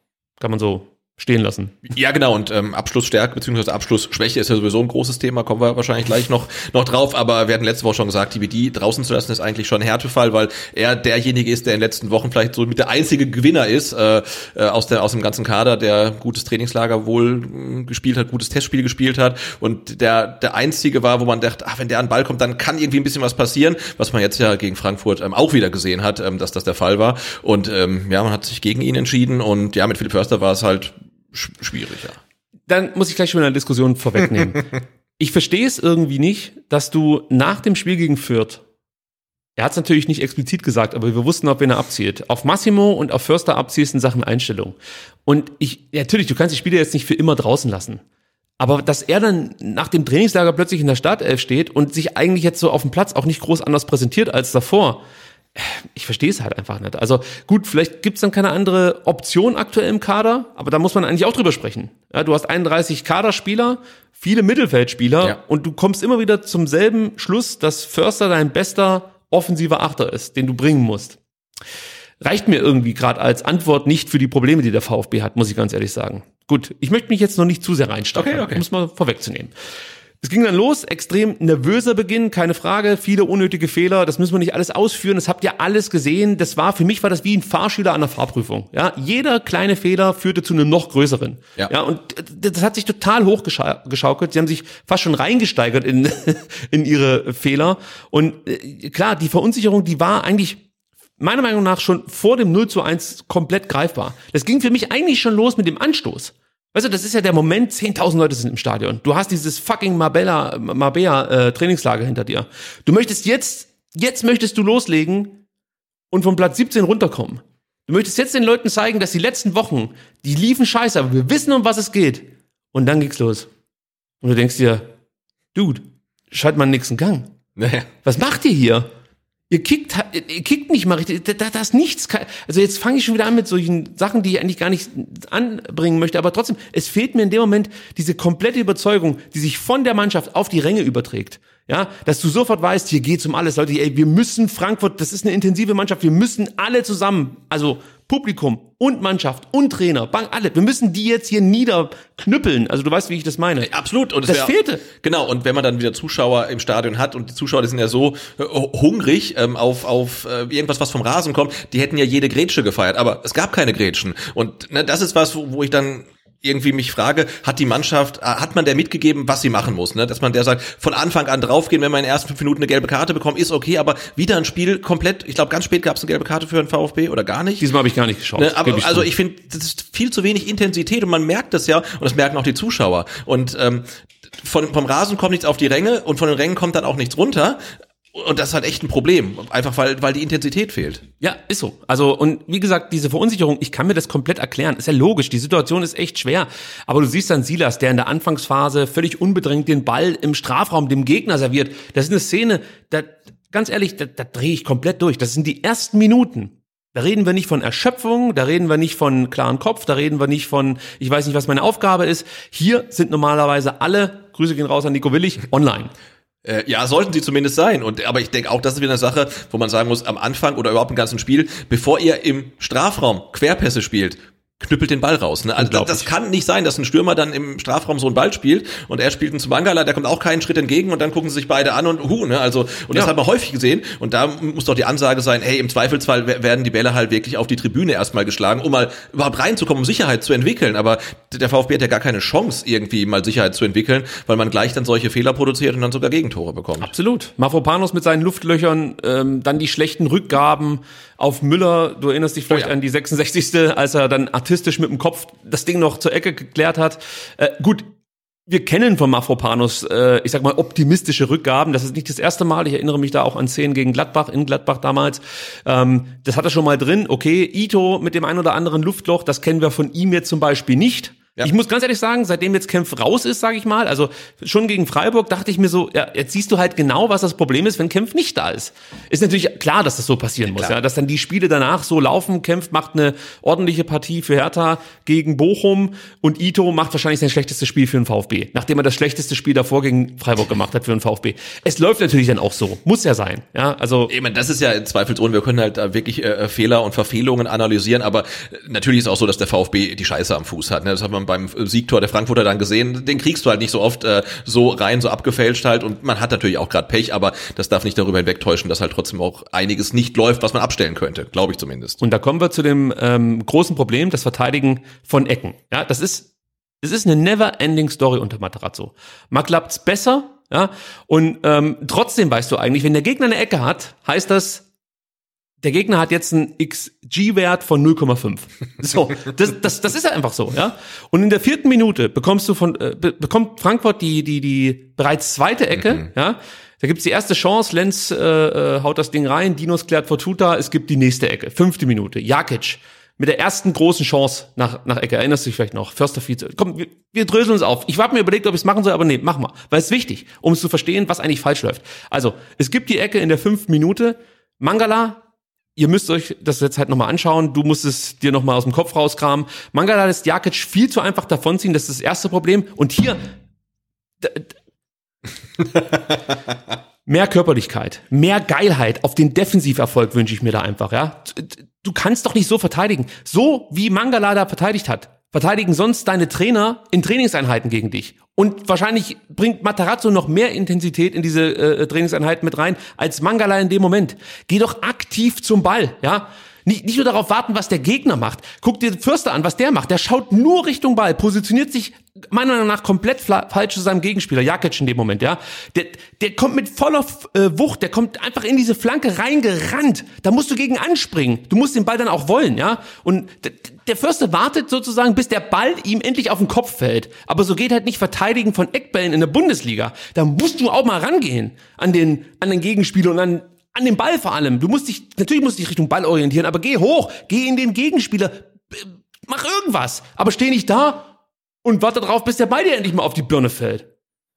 Kann man so stehen lassen. Ja, genau. Und ähm, Abschlussstärke bzw. Abschlussschwäche ist ja sowieso ein großes Thema, kommen wir wahrscheinlich gleich noch, noch drauf. Aber wir hatten letzte Woche schon gesagt, TBD draußen zu lassen ist eigentlich schon ein Härtefall, weil er derjenige ist, der in den letzten Wochen vielleicht so mit der einzige Gewinner ist äh, äh, aus, der, aus dem ganzen Kader, der gutes Trainingslager wohl mh, gespielt hat, gutes Testspiel gespielt hat und der der einzige war, wo man dachte, ach, wenn der an Ball kommt, dann kann irgendwie ein bisschen was passieren, was man jetzt ja gegen Frankfurt ähm, auch wieder gesehen hat, ähm, dass das der Fall war. Und ähm, ja, man hat sich gegen ihn entschieden und ja, mit Philipp Förster war es halt sch schwierig, ja. dann muss ich gleich schon eine Diskussion vorwegnehmen. ich verstehe es irgendwie nicht, dass du nach dem Spiel gegen Fürth, er hat es natürlich nicht explizit gesagt, aber wir wussten, ob wen er abzielt, auf Massimo und auf Förster abziehst in Sachen Einstellung. Und ich, natürlich, du kannst die Spieler jetzt nicht für immer draußen lassen. Aber dass er dann nach dem Trainingslager plötzlich in der Startelf steht und sich eigentlich jetzt so auf dem Platz auch nicht groß anders präsentiert als davor, ich verstehe es halt einfach nicht. Also gut, vielleicht gibt's dann keine andere Option aktuell im Kader, aber da muss man eigentlich auch drüber sprechen. Ja, du hast 31 Kaderspieler, viele Mittelfeldspieler Ja. und du kommst immer wieder zum selben Schluss, dass Förster dein bester offensiver Achter ist, den du bringen musst. Reicht mir irgendwie gerade als Antwort nicht für die Probleme, die der VfB hat, muss ich ganz ehrlich sagen. Gut, ich möchte mich jetzt noch nicht zu sehr reinsteigern, Okay, okay. um es mal vorwegzunehmen. Es ging dann los, extrem nervöser Beginn, keine Frage, viele unnötige Fehler, das müssen wir nicht alles ausführen, das habt ihr alles gesehen, das war, für mich war das wie ein Fahrschüler an der Fahrprüfung, ja, jeder kleine Fehler führte zu einem noch größeren, Ja. ja, und das hat sich total hochgeschaukelt, sie haben sich fast schon reingesteigert in, in ihre Fehler und äh, klar, die Verunsicherung, die war eigentlich meiner Meinung nach schon vor dem 0 zu 1 komplett greifbar. Das ging für mich eigentlich schon los mit dem Anstoß. Weißt du, das ist ja der Moment, 10.000 Leute sind im Stadion. Du hast dieses fucking Marbella, Marbella äh, Trainingslager hinter dir. Du möchtest jetzt, jetzt möchtest du loslegen und vom Platz 17 runterkommen. Du möchtest jetzt den Leuten zeigen, dass die letzten Wochen, die liefen scheiße, aber wir wissen, um was es geht. Und dann geht's los. Und du denkst dir, Dude, schalt mal den nächsten Gang. Naja. Was macht ihr hier? Ihr kickt, ihr kickt nicht mal richtig. Da, da ist nichts. Also jetzt fange ich schon wieder an mit solchen Sachen, die ich eigentlich gar nicht anbringen möchte. Aber trotzdem, es fehlt mir in dem Moment diese komplette Überzeugung, die sich von der Mannschaft auf die Ränge überträgt. Ja, dass du sofort weißt, hier geht's um alles, Leute, ey, wir müssen Frankfurt, das ist eine intensive Mannschaft, wir müssen alle zusammen, also Publikum und Mannschaft und Trainer, Bank, alle, wir müssen die jetzt hier niederknüppeln. Also du weißt, wie ich das meine. Absolut. Und es Das wär- fehlte. Genau. Und wenn man dann wieder Zuschauer im Stadion hat und die Zuschauer, die sind ja so äh, hungrig ähm, auf, auf äh, irgendwas, was vom Rasen kommt, die hätten ja jede Grätsche gefeiert. Aber es gab keine Grätschen. Und ne, das ist was, wo, wo ich dann irgendwie mich frage, hat die Mannschaft, äh, hat man der mitgegeben, was sie machen muss, ne? Dass man der sagt, von Anfang an draufgehen, wenn man in den ersten fünf Minuten eine gelbe Karte bekommt, ist okay, aber wieder ein Spiel komplett, ich glaube, ganz spät gab es eine gelbe Karte für den VfB oder gar nicht. Diesmal habe ich gar nicht geschaut. Ne, aber geb also ich finde, das ist viel zu wenig Intensität und man merkt das ja und das merken auch die Zuschauer. Und ähm, von, vom Rasen kommt nichts auf die Ränge und von den Rängen kommt dann auch nichts runter. Und das halt echt ein Problem, einfach weil, weil die Intensität fehlt. Ja, ist so. Also, und wie gesagt, diese Verunsicherung, ich kann mir das komplett erklären. Ist ja logisch, die Situation ist echt schwer. Aber du siehst dann Silas, der in der Anfangsphase völlig unbedrängt den Ball im Strafraum dem Gegner serviert. Das ist eine Szene, da, ganz ehrlich, da, da drehe ich komplett durch. Das sind die ersten Minuten. Da reden wir nicht von Erschöpfung, da reden wir nicht von klaren Kopf, da reden wir nicht von, ich weiß nicht, was meine Aufgabe ist. Hier sind normalerweise alle, Grüße gehen raus an Nico Willig, online. Äh, ja, sollten sie zumindest sein. Und aber ich denke auch, das ist wieder eine Sache, wo man sagen muss, am Anfang oder überhaupt im ganzen Spiel, bevor ihr im Strafraum Querpässe spielt, knüppelt den Ball raus. Ne? Also das, das kann nicht sein, dass ein Stürmer dann im Strafraum so einen Ball spielt und er spielt ihn zu Mangala, der kommt auch keinen Schritt entgegen und dann gucken sie sich beide an und hu, ne? Also und das Ja. hat man häufig gesehen und da muss doch die Ansage sein, hey, im Zweifelsfall wer- werden die Bälle halt wirklich auf die Tribüne erstmal geschlagen, um mal überhaupt reinzukommen, um Sicherheit zu entwickeln, aber der VfB hat ja gar keine Chance irgendwie mal Sicherheit zu entwickeln, weil man gleich dann solche Fehler produziert und dann sogar Gegentore bekommt. Absolut. Mafropanos mit seinen Luftlöchern, ähm, dann die schlechten Rückgaben auf Müller. Du erinnerst dich vielleicht Oh ja. an die 66. als er dann artistisch mit dem Kopf das Ding noch zur Ecke geklärt hat. Äh, gut. Wir kennen von Mafropanos, äh, ich sag mal, optimistische Rückgaben. Das ist nicht das erste Mal. Ich erinnere mich da auch an Szenen gegen Gladbach, in Gladbach damals. Ähm, das hat er schon mal drin. Okay, Ito mit dem ein oder anderen Luftloch, das kennen wir von ihm jetzt zum Beispiel nicht. Ja. Ich muss ganz ehrlich sagen, seitdem jetzt Kempf raus ist, sage ich mal, also schon gegen Freiburg dachte ich mir so, ja, jetzt siehst du halt genau, was das Problem ist, wenn Kempf nicht da ist. Ist natürlich klar, dass das so passieren muss, ja, dass dann die Spiele danach so laufen. Kempf macht eine ordentliche Partie für Hertha gegen Bochum und Ito macht wahrscheinlich sein schlechtestes Spiel für den VfB, nachdem er das schlechteste Spiel davor gegen Freiburg gemacht hat für den VfB. Es läuft natürlich dann auch so, muss ja sein, ja, also Ich meine, das ist ja zweifelsohne, wir können halt da wirklich äh, Fehler und Verfehlungen analysieren, aber äh, natürlich ist auch so, dass der VfB die Scheiße am Fuß hat. Ne? Das hat man beim Siegtor der Frankfurter dann gesehen. Den kriegst du halt nicht so oft äh, so rein, so abgefälscht halt und man hat natürlich auch gerade Pech, aber das darf nicht darüber hinwegtäuschen, dass halt trotzdem auch einiges nicht läuft, was man abstellen könnte, glaube ich zumindest. Und da kommen wir zu dem ähm, großen Problem, das Verteidigen von Ecken. Ja, das ist, das ist eine never-ending Story unter Materazzo. Mal klappt's besser, ja, und ähm, trotzdem weißt du eigentlich, wenn der Gegner eine Ecke hat, heißt das, der Gegner hat jetzt einen XG-Wert von 0,5. So, das, das, das ist ja einfach so, ja. Und in der vierten Minute bekommst du von, äh, be bekommt Frankfurt die, die, die bereits zweite Ecke, ja. Da gibt's die erste Chance, Lenz äh, äh, haut das Ding rein, Dinos klärt Fortuta, es gibt die nächste Ecke. Fünfte Minute, Jakic mit der ersten großen Chance nach, nach Ecke. Erinnerst du dich vielleicht noch? Förster Vize. Komm, wir, wir dröseln uns auf. Ich habe mir überlegt, ob ich es machen soll, aber nee, mach mal. Weil es ist wichtig, um es zu verstehen, was eigentlich falsch läuft. Also, es gibt die Ecke in der fünften Minute. Mangala, ihr müsst euch das jetzt halt nochmal anschauen. Du musst es dir nochmal aus dem Kopf rauskramen. Mangala lässt Jakic viel zu einfach davonziehen. Das ist das erste Problem. Und hier, mehr Körperlichkeit, mehr Geilheit auf den Defensiverfolg wünsche ich mir da einfach, ja. Du kannst doch nicht so verteidigen. So wie Mangala da verteidigt hat, verteidigen sonst deine Trainer in Trainingseinheiten gegen dich. Und wahrscheinlich bringt Matarazzo noch mehr Intensität in diese äh, Trainingseinheiten mit rein als Mangala in dem Moment. Geh doch aktiv zum Ball, ja. Nicht, nicht nur darauf warten, was der Gegner macht. Guck dir Fürster an, was der macht. Der schaut nur Richtung Ball, positioniert sich meiner Meinung nach komplett falsch zu seinem Gegenspieler, Jakic in dem Moment, ja. Der, der kommt mit voller äh, Wucht, der kommt einfach in diese Flanke reingerannt. Da musst du gegen anspringen. Du musst den Ball dann auch wollen, ja. Und der Förster wartet sozusagen, bis der Ball ihm endlich auf den Kopf fällt. Aber so geht halt nicht Verteidigen von Eckbällen in der Bundesliga. Da musst du auch mal rangehen an den, an den Gegenspieler und an, an den Ball vor allem. Du musst dich, natürlich musst du dich Richtung Ball orientieren, aber geh hoch, geh in den Gegenspieler, b- mach irgendwas. Aber steh nicht da und warte drauf, bis der Ball dir endlich mal auf die Birne fällt.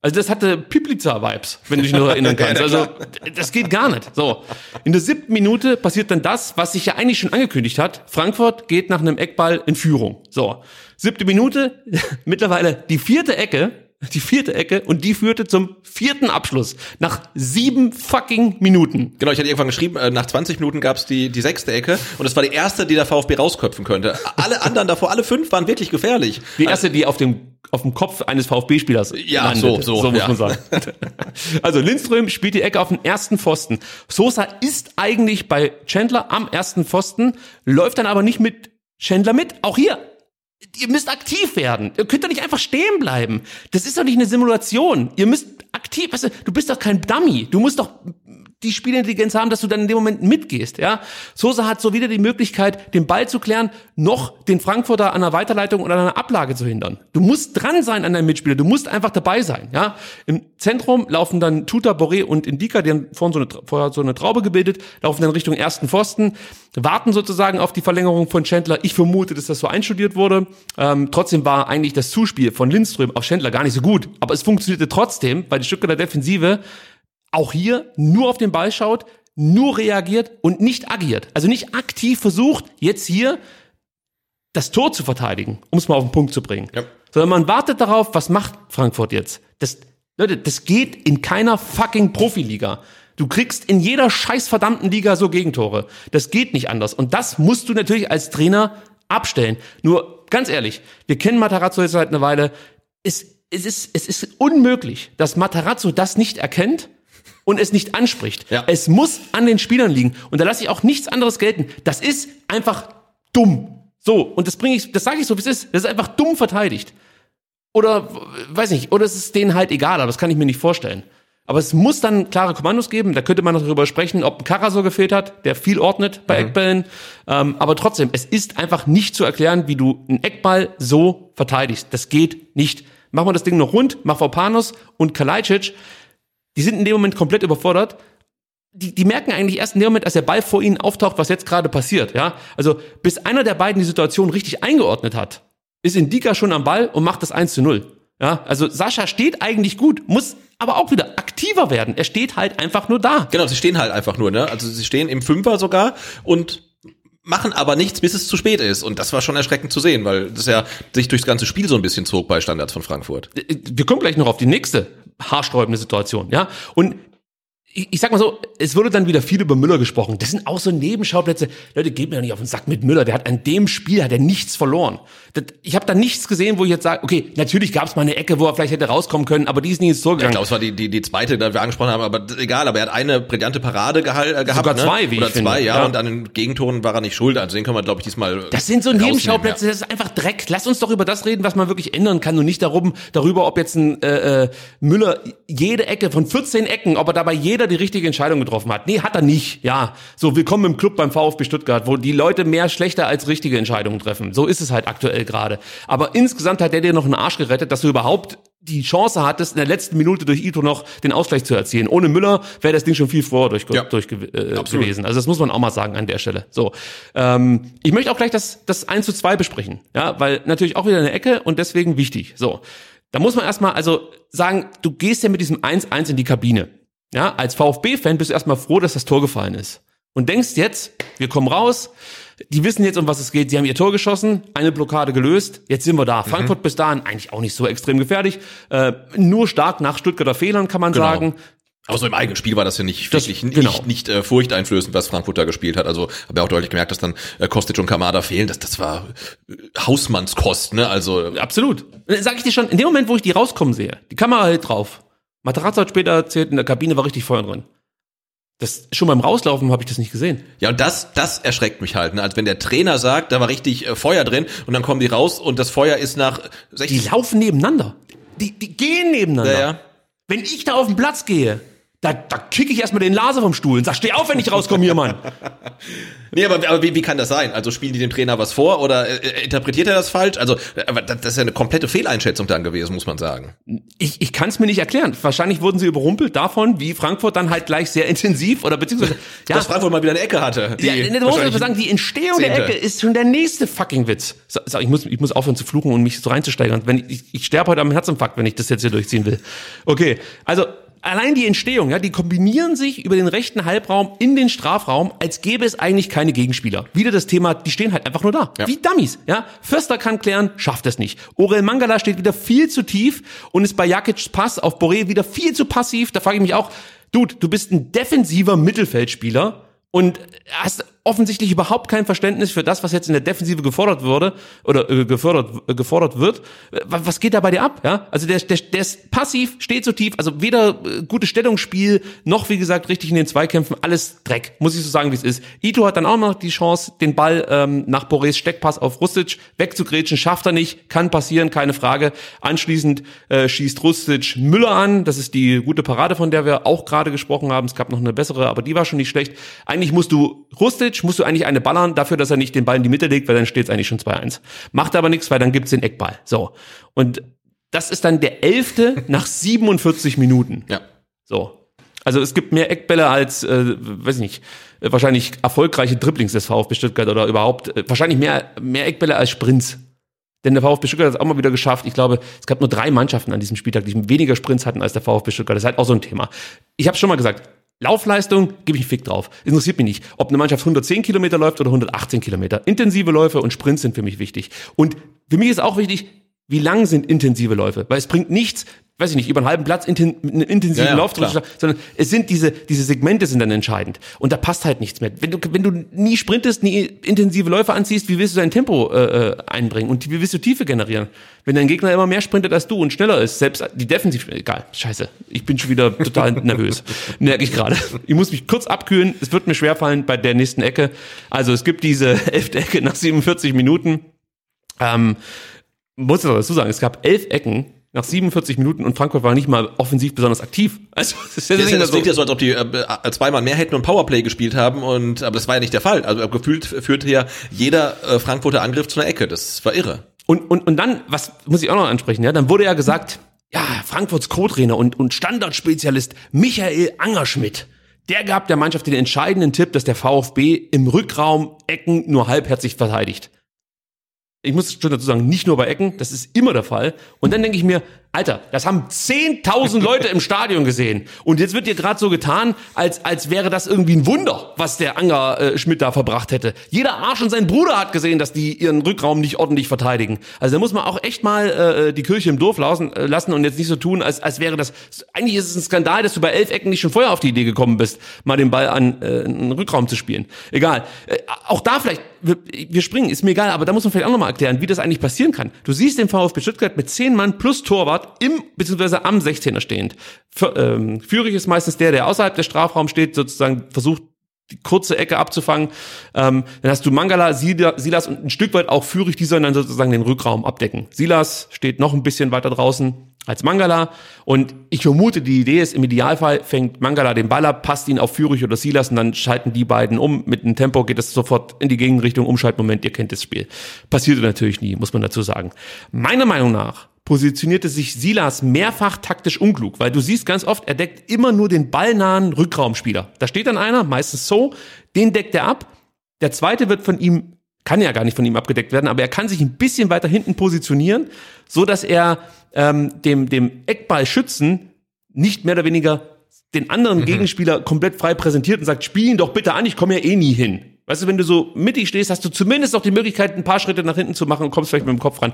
Also das hatte Piplica-Vibes, wenn du dich nur erinnern kannst. Also das geht gar nicht. So, in der siebten Minute passiert dann das, was sich ja eigentlich schon angekündigt hat. Frankfurt geht nach einem Eckball in Führung. So, siebte Minute, mittlerweile die vierte Ecke, die vierte Ecke und die führte zum vierten Abschluss nach sieben fucking Minuten. Genau, ich hatte irgendwann geschrieben, äh, nach 20 Minuten gab's die, die sechste Ecke und es war die erste, die der VfB rausköpfen könnte. Alle anderen davor, alle fünf waren wirklich gefährlich. Die erste, die auf dem auf dem Kopf eines VfB-Spielers Ja, landet. so, so, so muss ja. man sagen. Also Lindström spielt die Ecke auf den ersten Pfosten. Sosa ist eigentlich bei Chandler am ersten Pfosten, läuft dann aber nicht mit Chandler mit. Auch hier, ihr müsst aktiv werden. Ihr könnt doch nicht einfach stehen bleiben. Das ist doch nicht eine Simulation. Ihr müsst aktiv, weißt du, du bist doch kein Dummy. Du musst doch die Spielintelligenz haben, dass du dann in dem Moment mitgehst, ja. Sosa hat so weder die Möglichkeit, den Ball zu klären, noch den Frankfurter an einer Weiterleitung oder an einer Ablage zu hindern. Du musst dran sein an deinem Mitspieler, du musst einfach dabei sein, ja. Im Zentrum laufen dann Tuta, Boré und Indika, die haben vorhin so eine, vorher so eine Traube gebildet, laufen dann Richtung ersten Pfosten, warten sozusagen auf die Verlängerung von Chandler. Ich vermute, dass das so einstudiert wurde. Ähm, trotzdem war eigentlich das Zuspiel von Lindström auf Chandler gar nicht so gut, aber es funktionierte trotzdem, weil die Stücke der Defensive auch hier nur auf den Ball schaut, nur reagiert und nicht agiert. Also nicht aktiv versucht, jetzt hier das Tor zu verteidigen, um es mal auf den Punkt zu bringen. Ja. Sondern man wartet darauf, was macht Frankfurt jetzt? Das, Leute, das geht in keiner fucking Profiliga. Du kriegst in jeder scheiß verdammten Liga so Gegentore. Das geht nicht anders. Und das musst du natürlich als Trainer abstellen. Nur, ganz ehrlich, wir kennen Matarazzo jetzt seit einer Weile. Es, es, ist, es ist unmöglich, dass Matarazzo das nicht erkennt und es nicht anspricht. Ja. Es muss an den Spielern liegen. Und da lasse ich auch nichts anderes gelten. Das ist einfach dumm. So, und das bringe ich, das sage ich so, wie es ist. Das ist einfach dumm verteidigt. Oder, weiß nicht, oder es ist denen halt egal, aber das kann ich mir nicht vorstellen. Aber es muss dann klare Kommandos geben. Da könnte man noch darüber sprechen, ob ein Karasor gefehlt hat, der viel ordnet bei Eckbällen. Ähm, aber trotzdem, es ist einfach nicht zu erklären, wie du einen Eckball so verteidigst. Das geht nicht. Machen wir das Ding noch rund, Mavropanos und Kalajdzic, die sind in dem Moment komplett überfordert. Die, die merken eigentlich erst in dem Moment, als der Ball vor ihnen auftaucht, was jetzt gerade passiert. Ja, also bis einer der beiden die Situation richtig eingeordnet hat, ist Indika schon am Ball und macht das 1 zu 0. Ja, also Sascha steht eigentlich gut, muss aber auch wieder aktiver werden. Er steht halt einfach nur da. Genau, sie stehen halt einfach nur, ne? Also sie stehen im Fünfer sogar und machen aber nichts, bis es zu spät ist. Und das war schon erschreckend zu sehen, weil das ja sich durchs ganze Spiel so ein bisschen zog bei Standards von Frankfurt. wir kommen gleich noch auf die nächste haarsträubende Situation, ja. Und ich, ich sag mal so, es wurde dann wieder viel über Müller gesprochen. Das sind auch so Nebenschauplätze. Leute, geht mir doch nicht auf den Sack mit Müller. Der hat an dem Spiel hat er nichts verloren. Das, ich habe da nichts gesehen, wo ich jetzt sage, okay, natürlich gab es mal eine Ecke, wo er vielleicht hätte rauskommen können, aber die ist nie ins Tor Ja, ich gegangen. glaube, es war die, die, die zweite, die wir angesprochen haben, aber egal, aber er hat eine brillante Parade gehal, äh, gehabt. Sogar ne? zwei, wie Oder ich zwei, finde. ja, Ja. und an den Gegentoren war er nicht schuld. Also den können wir, glaube ich, diesmal Das sind so Nebenschauplätze, das ist einfach Dreck. Lass uns doch über das reden, was man wirklich ändern kann und nicht darum, darüber, ob jetzt ein äh, äh, Müller jede Ecke von 14 Ecken, ob er dabei jeder die richtige Entscheidung getroffen hat. Nee, hat er nicht. Ja, so willkommen im Club beim VfB Stuttgart, wo die Leute mehr schlechter als richtige Entscheidungen treffen. So ist es halt aktuell gerade. Aber insgesamt hat der dir noch einen Arsch gerettet, dass du überhaupt die Chance hattest, in der letzten Minute durch Ito noch den Ausgleich zu erzielen. Ohne Müller wäre das Ding schon viel früher durch, Ja. durch äh, Absolut. gewesen. Also das muss man auch mal sagen an der Stelle. So, ähm, ich möchte auch gleich das, das 1 zu 2 besprechen. Ja, weil natürlich auch wieder eine Ecke und deswegen wichtig. So, da muss man erstmal also sagen, du gehst ja mit diesem 1-1 in die Kabine. Ja, als VfB-Fan bist du erstmal froh, dass das Tor gefallen ist. Und denkst jetzt, wir kommen raus, die wissen jetzt, um was es geht. Sie haben ihr Tor geschossen, eine Blockade gelöst, jetzt sind wir da. Frankfurt bis dahin eigentlich auch nicht so extrem gefährlich. Äh, nur stark nach Stuttgarter Fehlern, kann man Genau. sagen. Aber so im eigenen Spiel war das ja nicht Das- wirklich genau. nicht, nicht äh, furchteinflößend, was Frankfurt da gespielt hat. Also habe ja auch deutlich gemerkt, dass dann äh, Kostic und Kamada fehlen. Das, das war äh, Hausmannskost, ne? Also Absolut. Sag ich dir schon, in dem Moment, wo ich die rauskommen sehe, die Kamera hält drauf. Materazzo hat später erzählt, in der Kabine war richtig Feuer drin. Das, schon beim Rauslaufen habe ich das nicht gesehen. ja, und das, das erschreckt mich halt. Ne? Als wenn der Trainer sagt, da war richtig äh, Feuer drin und dann kommen die raus und das Feuer ist nach Die 60 laufen nebeneinander. Die, die gehen nebeneinander. Ja, ja. Wenn ich da auf den Platz gehe, da, da kicke ich erstmal den Laser vom Stuhl und sag, steh auf, wenn ich rauskomme hier, Mann. Nee, aber, aber wie, wie kann das sein? Also spielen die dem Trainer was vor oder äh, interpretiert er das falsch? Also äh, aber das, ist ja eine komplette Fehleinschätzung dann gewesen, muss man sagen. Ich, ich kann es mir nicht erklären. Wahrscheinlich wurden sie überrumpelt davon, wie Frankfurt dann halt gleich sehr intensiv oder beziehungsweise ja, Dass Frankfurt mal wieder eine Ecke hatte. die Ja, ne, muss man sagen, die Entstehung der Zehnte. Ecke ist schon der nächste fucking Witz. So, ich, muss, ich muss aufhören zu fluchen und mich so reinzusteigern. Wenn ich, ich, ich sterbe heute am Herzinfarkt, wenn ich das jetzt hier durchziehen will. Okay, also allein die Entstehung, ja, die kombinieren sich über den rechten Halbraum in den Strafraum, als gäbe es eigentlich keine Gegenspieler. Wieder das Thema, die stehen halt einfach nur da. Ja. Wie Dummies, ja. Förster kann klären, schafft es nicht. Orel Mangala steht wieder viel zu tief und ist bei Jakic's Pass auf Boré wieder viel zu passiv. Da frage ich mich auch, Dude, du bist ein defensiver Mittelfeldspieler und hast offensichtlich überhaupt kein Verständnis für das, was jetzt in der Defensive gefordert wurde oder äh, gefordert, äh, gefordert wird. Was geht da bei dir ab? Ja, also der, der, der ist passiv, steht so tief, also weder äh, gutes Stellungsspiel noch wie gesagt richtig in den Zweikämpfen, alles Dreck, muss ich so sagen, wie es ist. Ito hat dann auch noch die Chance, den Ball ähm, nach Borés Steckpass auf Rustic wegzugrätschen, schafft er nicht, kann passieren, keine Frage. Anschließend äh, schießt Rustic Müller an, das ist die gute Parade, von der wir auch gerade gesprochen haben. Es gab noch eine bessere, aber die war schon nicht schlecht. Eigentlich musst du Rustic, musst du eigentlich eine ballern dafür, dass er nicht den Ball in die Mitte legt, weil dann steht es eigentlich schon 2-1. Macht aber nichts, weil dann gibt's den Eckball. So. Und das ist dann der elfte nach 47 Minuten. Ja. So. Also es gibt mehr Eckbälle als, äh, weiß ich nicht, wahrscheinlich erfolgreiche Dribblings des VfB Stuttgart oder überhaupt, äh, wahrscheinlich mehr, mehr Eckbälle als Sprints. Denn der VfB Stuttgart hat es auch mal wieder geschafft. Ich glaube, es gab nur drei Mannschaften an diesem Spieltag, die weniger Sprints hatten als der VfB Stuttgart. Das ist halt auch so ein Thema. Ich habe schon mal gesagt, Laufleistung, gebe ich einen Fick drauf. Interessiert mich nicht, ob eine Mannschaft 110 Kilometer läuft oder 118 Kilometer. Intensive Läufe und Sprints sind für mich wichtig. Und für mich ist auch wichtig, wie lang sind intensive Läufe? Weil es bringt nichts, weiß ich nicht, über einen halben Platz inten, mit einem intensiven Ja, ja, Lauf, klar. sondern es sind diese, diese Segmente sind dann entscheidend. Und da passt halt nichts mehr. Wenn du, wenn du nie sprintest, nie intensive Läufe anziehst, wie willst du dein Tempo äh, äh, einbringen? Und wie willst du Tiefe generieren? Wenn dein Gegner immer mehr sprintet als du und schneller ist, selbst die Defensiv, egal, scheiße, ich bin schon wieder total nervös, merke ich gerade. Ich muss mich kurz abkühlen, es wird mir schwerfallen bei der nächsten Ecke. Also es gibt diese elfte Ecke nach 47 Minuten. Ähm, muss ich noch dazu sagen, es gab elf Ecken nach 47 Minuten und Frankfurt war nicht mal offensiv besonders aktiv. Also das ist ja Das, das so- klingt ja so, als ob die äh, äh, zweimal mehr hätten und Powerplay gespielt haben und aber das war ja nicht der Fall. Also gefühlt führte ja jeder äh, Frankfurter Angriff zu einer Ecke. Das war irre. Und, und, und dann, was muss ich auch noch ansprechen, ja, dann wurde ja gesagt, ja, Frankfurts Co-Trainer und, und Standardspezialist Michael Angerschmidt, der gab der Mannschaft den entscheidenden Tipp, dass der VfB im Rückraum Ecken nur halbherzig verteidigt. Ich muss schon dazu sagen, nicht nur bei Ecken, das ist immer der Fall. Und dann denke ich mir, Alter, das haben 10.000 Leute im Stadion gesehen. Und jetzt wird dir gerade so getan, als, als wäre das irgendwie ein Wunder, was der Anger äh, Schmidt da verbracht hätte. Jeder Arsch und sein Bruder hat gesehen, dass die ihren Rückraum nicht ordentlich verteidigen. Also da muss man auch echt mal äh, die Kirche im Dorf lassen, äh, lassen und jetzt nicht so tun, als, als wäre das... Eigentlich ist es ein Skandal, dass du bei elf Ecken nicht schon vorher auf die Idee gekommen bist, mal den Ball an äh, einen Rückraum zu spielen. Egal. Äh, auch da vielleicht, wir, wir springen, ist mir egal, aber da muss man vielleicht auch nochmal erklären, wie das eigentlich passieren kann. Du siehst den VfB Stuttgart mit zehn Mann plus Torwart im beziehungsweise am 16er stehend. Für, ähm, Führig ist meistens der, der außerhalb des Strafraums steht, sozusagen versucht die kurze Ecke abzufangen. Ähm, dann hast du Mangala, Sila- Silas und ein Stück weit auch Führig, die sollen dann sozusagen den Rückraum abdecken. Silas steht noch ein bisschen weiter draußen als Mangala und ich vermute, die Idee ist, im Idealfall fängt Mangala den Ball ab, passt ihn auf Führig oder Silas und dann schalten die beiden um. Mit einem Tempo geht es sofort in die Gegenrichtung, Umschaltmoment, ihr kennt das Spiel. Passierte natürlich nie, muss man dazu sagen. Meiner Meinung nach positionierte sich Silas mehrfach taktisch unklug, weil du siehst ganz oft, er deckt immer nur den ballnahen Rückraumspieler. Da steht dann einer, meistens so, den deckt er ab. Der zweite wird von ihm, kann ja gar nicht von ihm abgedeckt werden, aber er kann sich ein bisschen weiter hinten positionieren, so dass er ähm, dem, dem Eckballschützen nicht mehr oder weniger den anderen Gegenspieler komplett frei präsentiert und sagt, spiel ihn doch bitte an, ich komme ja eh nie hin. Weißt du, wenn du so mittig stehst, hast du zumindest noch die Möglichkeit, ein paar Schritte nach hinten zu machen und kommst vielleicht mit dem Kopf ran.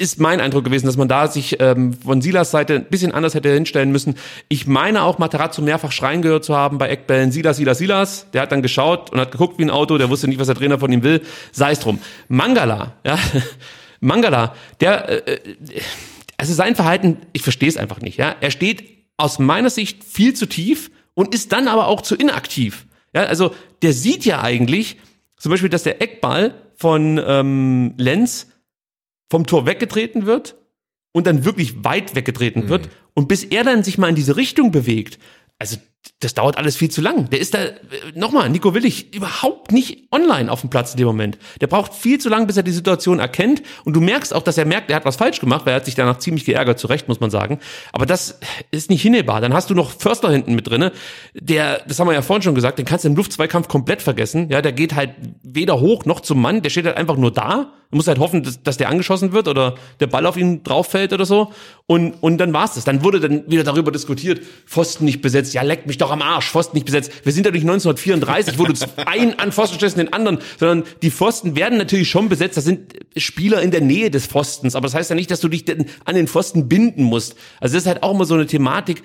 Ist mein Eindruck gewesen, dass man da sich ähm, von Silas Seite ein bisschen anders hätte hinstellen müssen. Ich meine auch, Materazzo mehrfach schreien gehört zu haben bei Eckbällen. Silas, Silas, Silas. Der hat dann geschaut und hat geguckt wie ein Auto, der wusste nicht, was der Trainer von ihm will. Sei es drum. Mangala, ja, Mangala, der, äh, äh, also sein Verhalten, ich verstehe es einfach nicht, ja. Er steht aus meiner Sicht viel zu tief und ist dann aber auch zu inaktiv. Ja, also der sieht ja eigentlich, zum Beispiel, dass der Eckball von ähm, Lenz vom Tor weggetreten wird und dann wirklich weit weggetreten wird und bis er dann sich mal in diese Richtung bewegt, also das dauert alles viel zu lang. Der ist da, nochmal, Nico Willig, überhaupt nicht online auf dem Platz in dem Moment. Der braucht viel zu lang, bis er die Situation erkennt. Und du merkst auch, dass er merkt, er hat was falsch gemacht, weil er hat sich danach ziemlich geärgert, zu Recht, muss man sagen. Aber das ist nicht hinnehmbar. Dann hast du noch Förster hinten mit drinne, der, das haben wir ja vorhin schon gesagt, den kannst du im Luftzweikampf komplett vergessen. Ja, der geht halt weder hoch noch zum Mann, der steht halt einfach nur da. Du musst halt hoffen, dass, dass der angeschossen wird oder der Ball auf ihn drauf fällt oder so. Und, und dann war's das. Dann wurde dann wieder darüber diskutiert, Pfosten nicht besetzt. Ja, leck mich doch am Arsch, Pfosten nicht besetzt. Wir sind ja nicht 1934, wo du einen an Pfosten stellst und den anderen, sondern die Pfosten werden natürlich schon besetzt. Das sind Spieler in der Nähe des Pfostens. Aber das heißt ja nicht, dass du dich an den Pfosten binden musst. Also das ist halt auch immer so eine Thematik,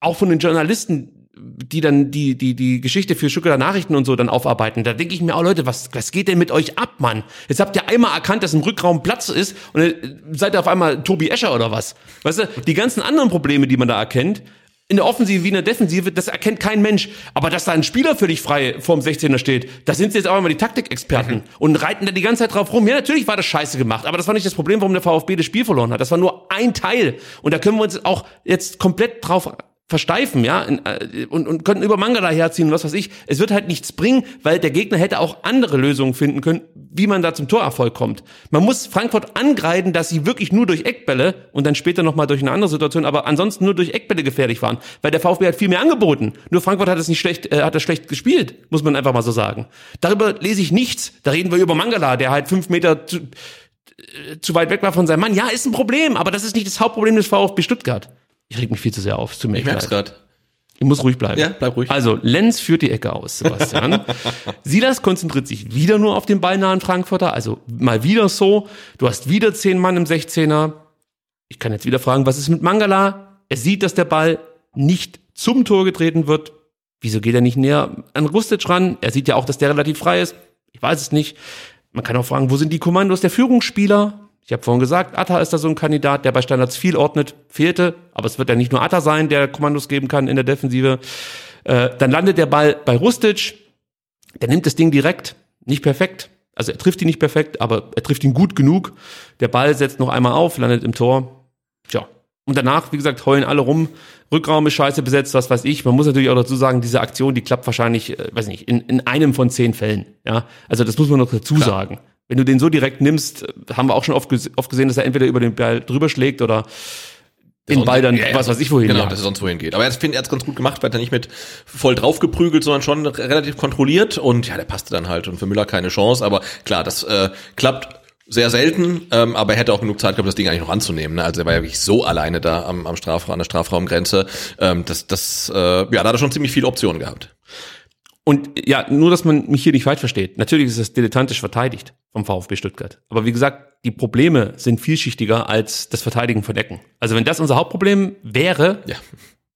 auch von den Journalisten, die dann die, die, die Geschichte für Stuttgarter Nachrichten und so dann aufarbeiten. Da denke ich mir auch, Leute, was, was geht denn mit euch ab, Mann? Jetzt habt ihr einmal erkannt, dass im Rückraum Platz ist und seid ihr auf einmal Tobi Escher oder was? Weißt du, die ganzen anderen Probleme, die man da erkennt, in der Offensive wie in der Defensive, das erkennt kein Mensch. Aber dass da ein Spieler völlig frei vorm 16er steht, da sind sie jetzt auch immer die Taktikexperten mhm. und reiten da die ganze Zeit drauf rum. Ja, natürlich war das scheiße gemacht, aber das war nicht das Problem, warum der VfB das Spiel verloren hat. Das war nur ein Teil. Und da können wir uns auch jetzt komplett drauf versteifen, ja, äh, und, und könnten über Mangala herziehen und was weiß ich. Es wird halt nichts bringen, weil der Gegner hätte auch andere Lösungen finden können, wie man da zum Torerfolg kommt. Man muss Frankfurt angreifen, dass sie wirklich nur durch Eckbälle und dann später nochmal durch eine andere Situation, aber ansonsten nur durch Eckbälle gefährlich waren, weil der VfB hat viel mehr angeboten. Nur Frankfurt hat es nicht schlecht, äh, hat es schlecht gespielt, muss man einfach mal so sagen. Darüber lese ich nichts. Da reden wir über Mangala, der halt fünf Meter zu, äh, zu weit weg war von seinem Mann. Ja, ist ein Problem, aber das ist nicht das Hauptproblem des VfB Stuttgart. Ich reg mich viel zu sehr auf. Zu mir ich merk's gerade. Ich muss ruhig bleiben. Ja, bleib ruhig. Also, Lenz führt die Ecke aus, Sebastian. Silas konzentriert sich wieder nur auf den ballnahen Frankfurter. Also, mal wieder so. Du hast wieder zehn Mann im 16er. Ich kann jetzt wieder fragen, was ist mit Mangala? Er sieht, dass der Ball nicht zum Tor getreten wird. Wieso geht er nicht näher an Rustic ran? Er sieht ja auch, dass der relativ frei ist. Ich weiß es nicht. Man kann auch fragen, wo sind die Kommandos der Führungsspieler? Ich habe vorhin gesagt, Atta ist da so ein Kandidat, der bei Standards viel ordnet, fehlte, aber es wird ja nicht nur Atta sein, der Kommandos geben kann in der Defensive. Äh, dann landet der Ball bei Rustic, der nimmt das Ding direkt, nicht perfekt, also er trifft ihn nicht perfekt, aber er trifft ihn gut genug. Der Ball setzt noch einmal auf, landet im Tor. Tja. Und danach, wie gesagt, heulen alle rum. Rückraum ist scheiße besetzt, was weiß ich. Man muss natürlich auch dazu sagen, diese Aktion, die klappt wahrscheinlich, äh, weiß nicht, in, in einem von zehn Fällen. Ja, also das muss man noch dazu Klar. sagen. Wenn du den so direkt nimmst, haben wir auch schon oft, oft gesehen, dass er entweder über den Ball drüber schlägt oder den Ball dann, ja, was weiß ich wohin. Genau, jagt. dass er sonst wohin geht. Aber er finde, er hat ganz gut gemacht, weil er nicht mit voll draufgeprügelt, sondern schon relativ kontrolliert und ja, der passte dann halt und für Müller keine Chance. Aber klar, das äh, klappt sehr selten, ähm, aber er hätte auch genug Zeit gehabt, das Ding eigentlich noch anzunehmen. Ne? Also er war ja wirklich so alleine da am, am Strafraum, an der Strafraumgrenze. Ähm, das, das, äh, ja, da hat er schon ziemlich viele Optionen gehabt. Und ja, nur, dass man mich hier nicht falsch versteht. Natürlich ist es dilettantisch verteidigt vom VfB Stuttgart. Aber wie gesagt, die Probleme sind vielschichtiger als das Verteidigen von Ecken. Also wenn das unser Hauptproblem wäre, ja.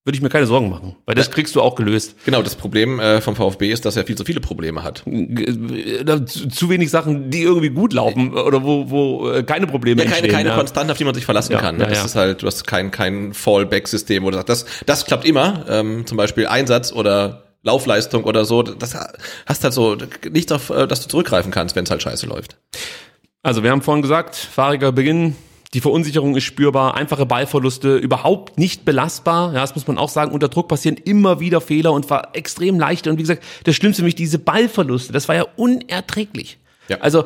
würde ich mir keine Sorgen machen, weil das kriegst du auch gelöst. Genau, das Problem äh, vom VfB ist, dass er viel zu viele Probleme hat. Äh, zu wenig Sachen, die irgendwie gut laufen oder wo, wo äh, keine Probleme ja, keine, entstehen. Keine ja. Konstante, auf die man sich verlassen ja, kann. Ne? Ja, das ist halt, du hast kein, kein Fallback-System, wo du sagst, das, das klappt immer. Ähm, zum Beispiel Einsatz oder Laufleistung oder so. Das hast halt so nichts auf, äh, dass du zurückgreifen kannst, wenn es halt scheiße läuft. Also wir haben vorhin gesagt, fahriger Beginn, die Verunsicherung ist spürbar, einfache Ballverluste, überhaupt nicht belastbar. Ja, das muss man auch sagen. Unter Druck passieren immer wieder Fehler und war extrem leicht. Und wie gesagt, das Schlimmste für mich, diese Ballverluste, das war ja unerträglich. Ja. Also,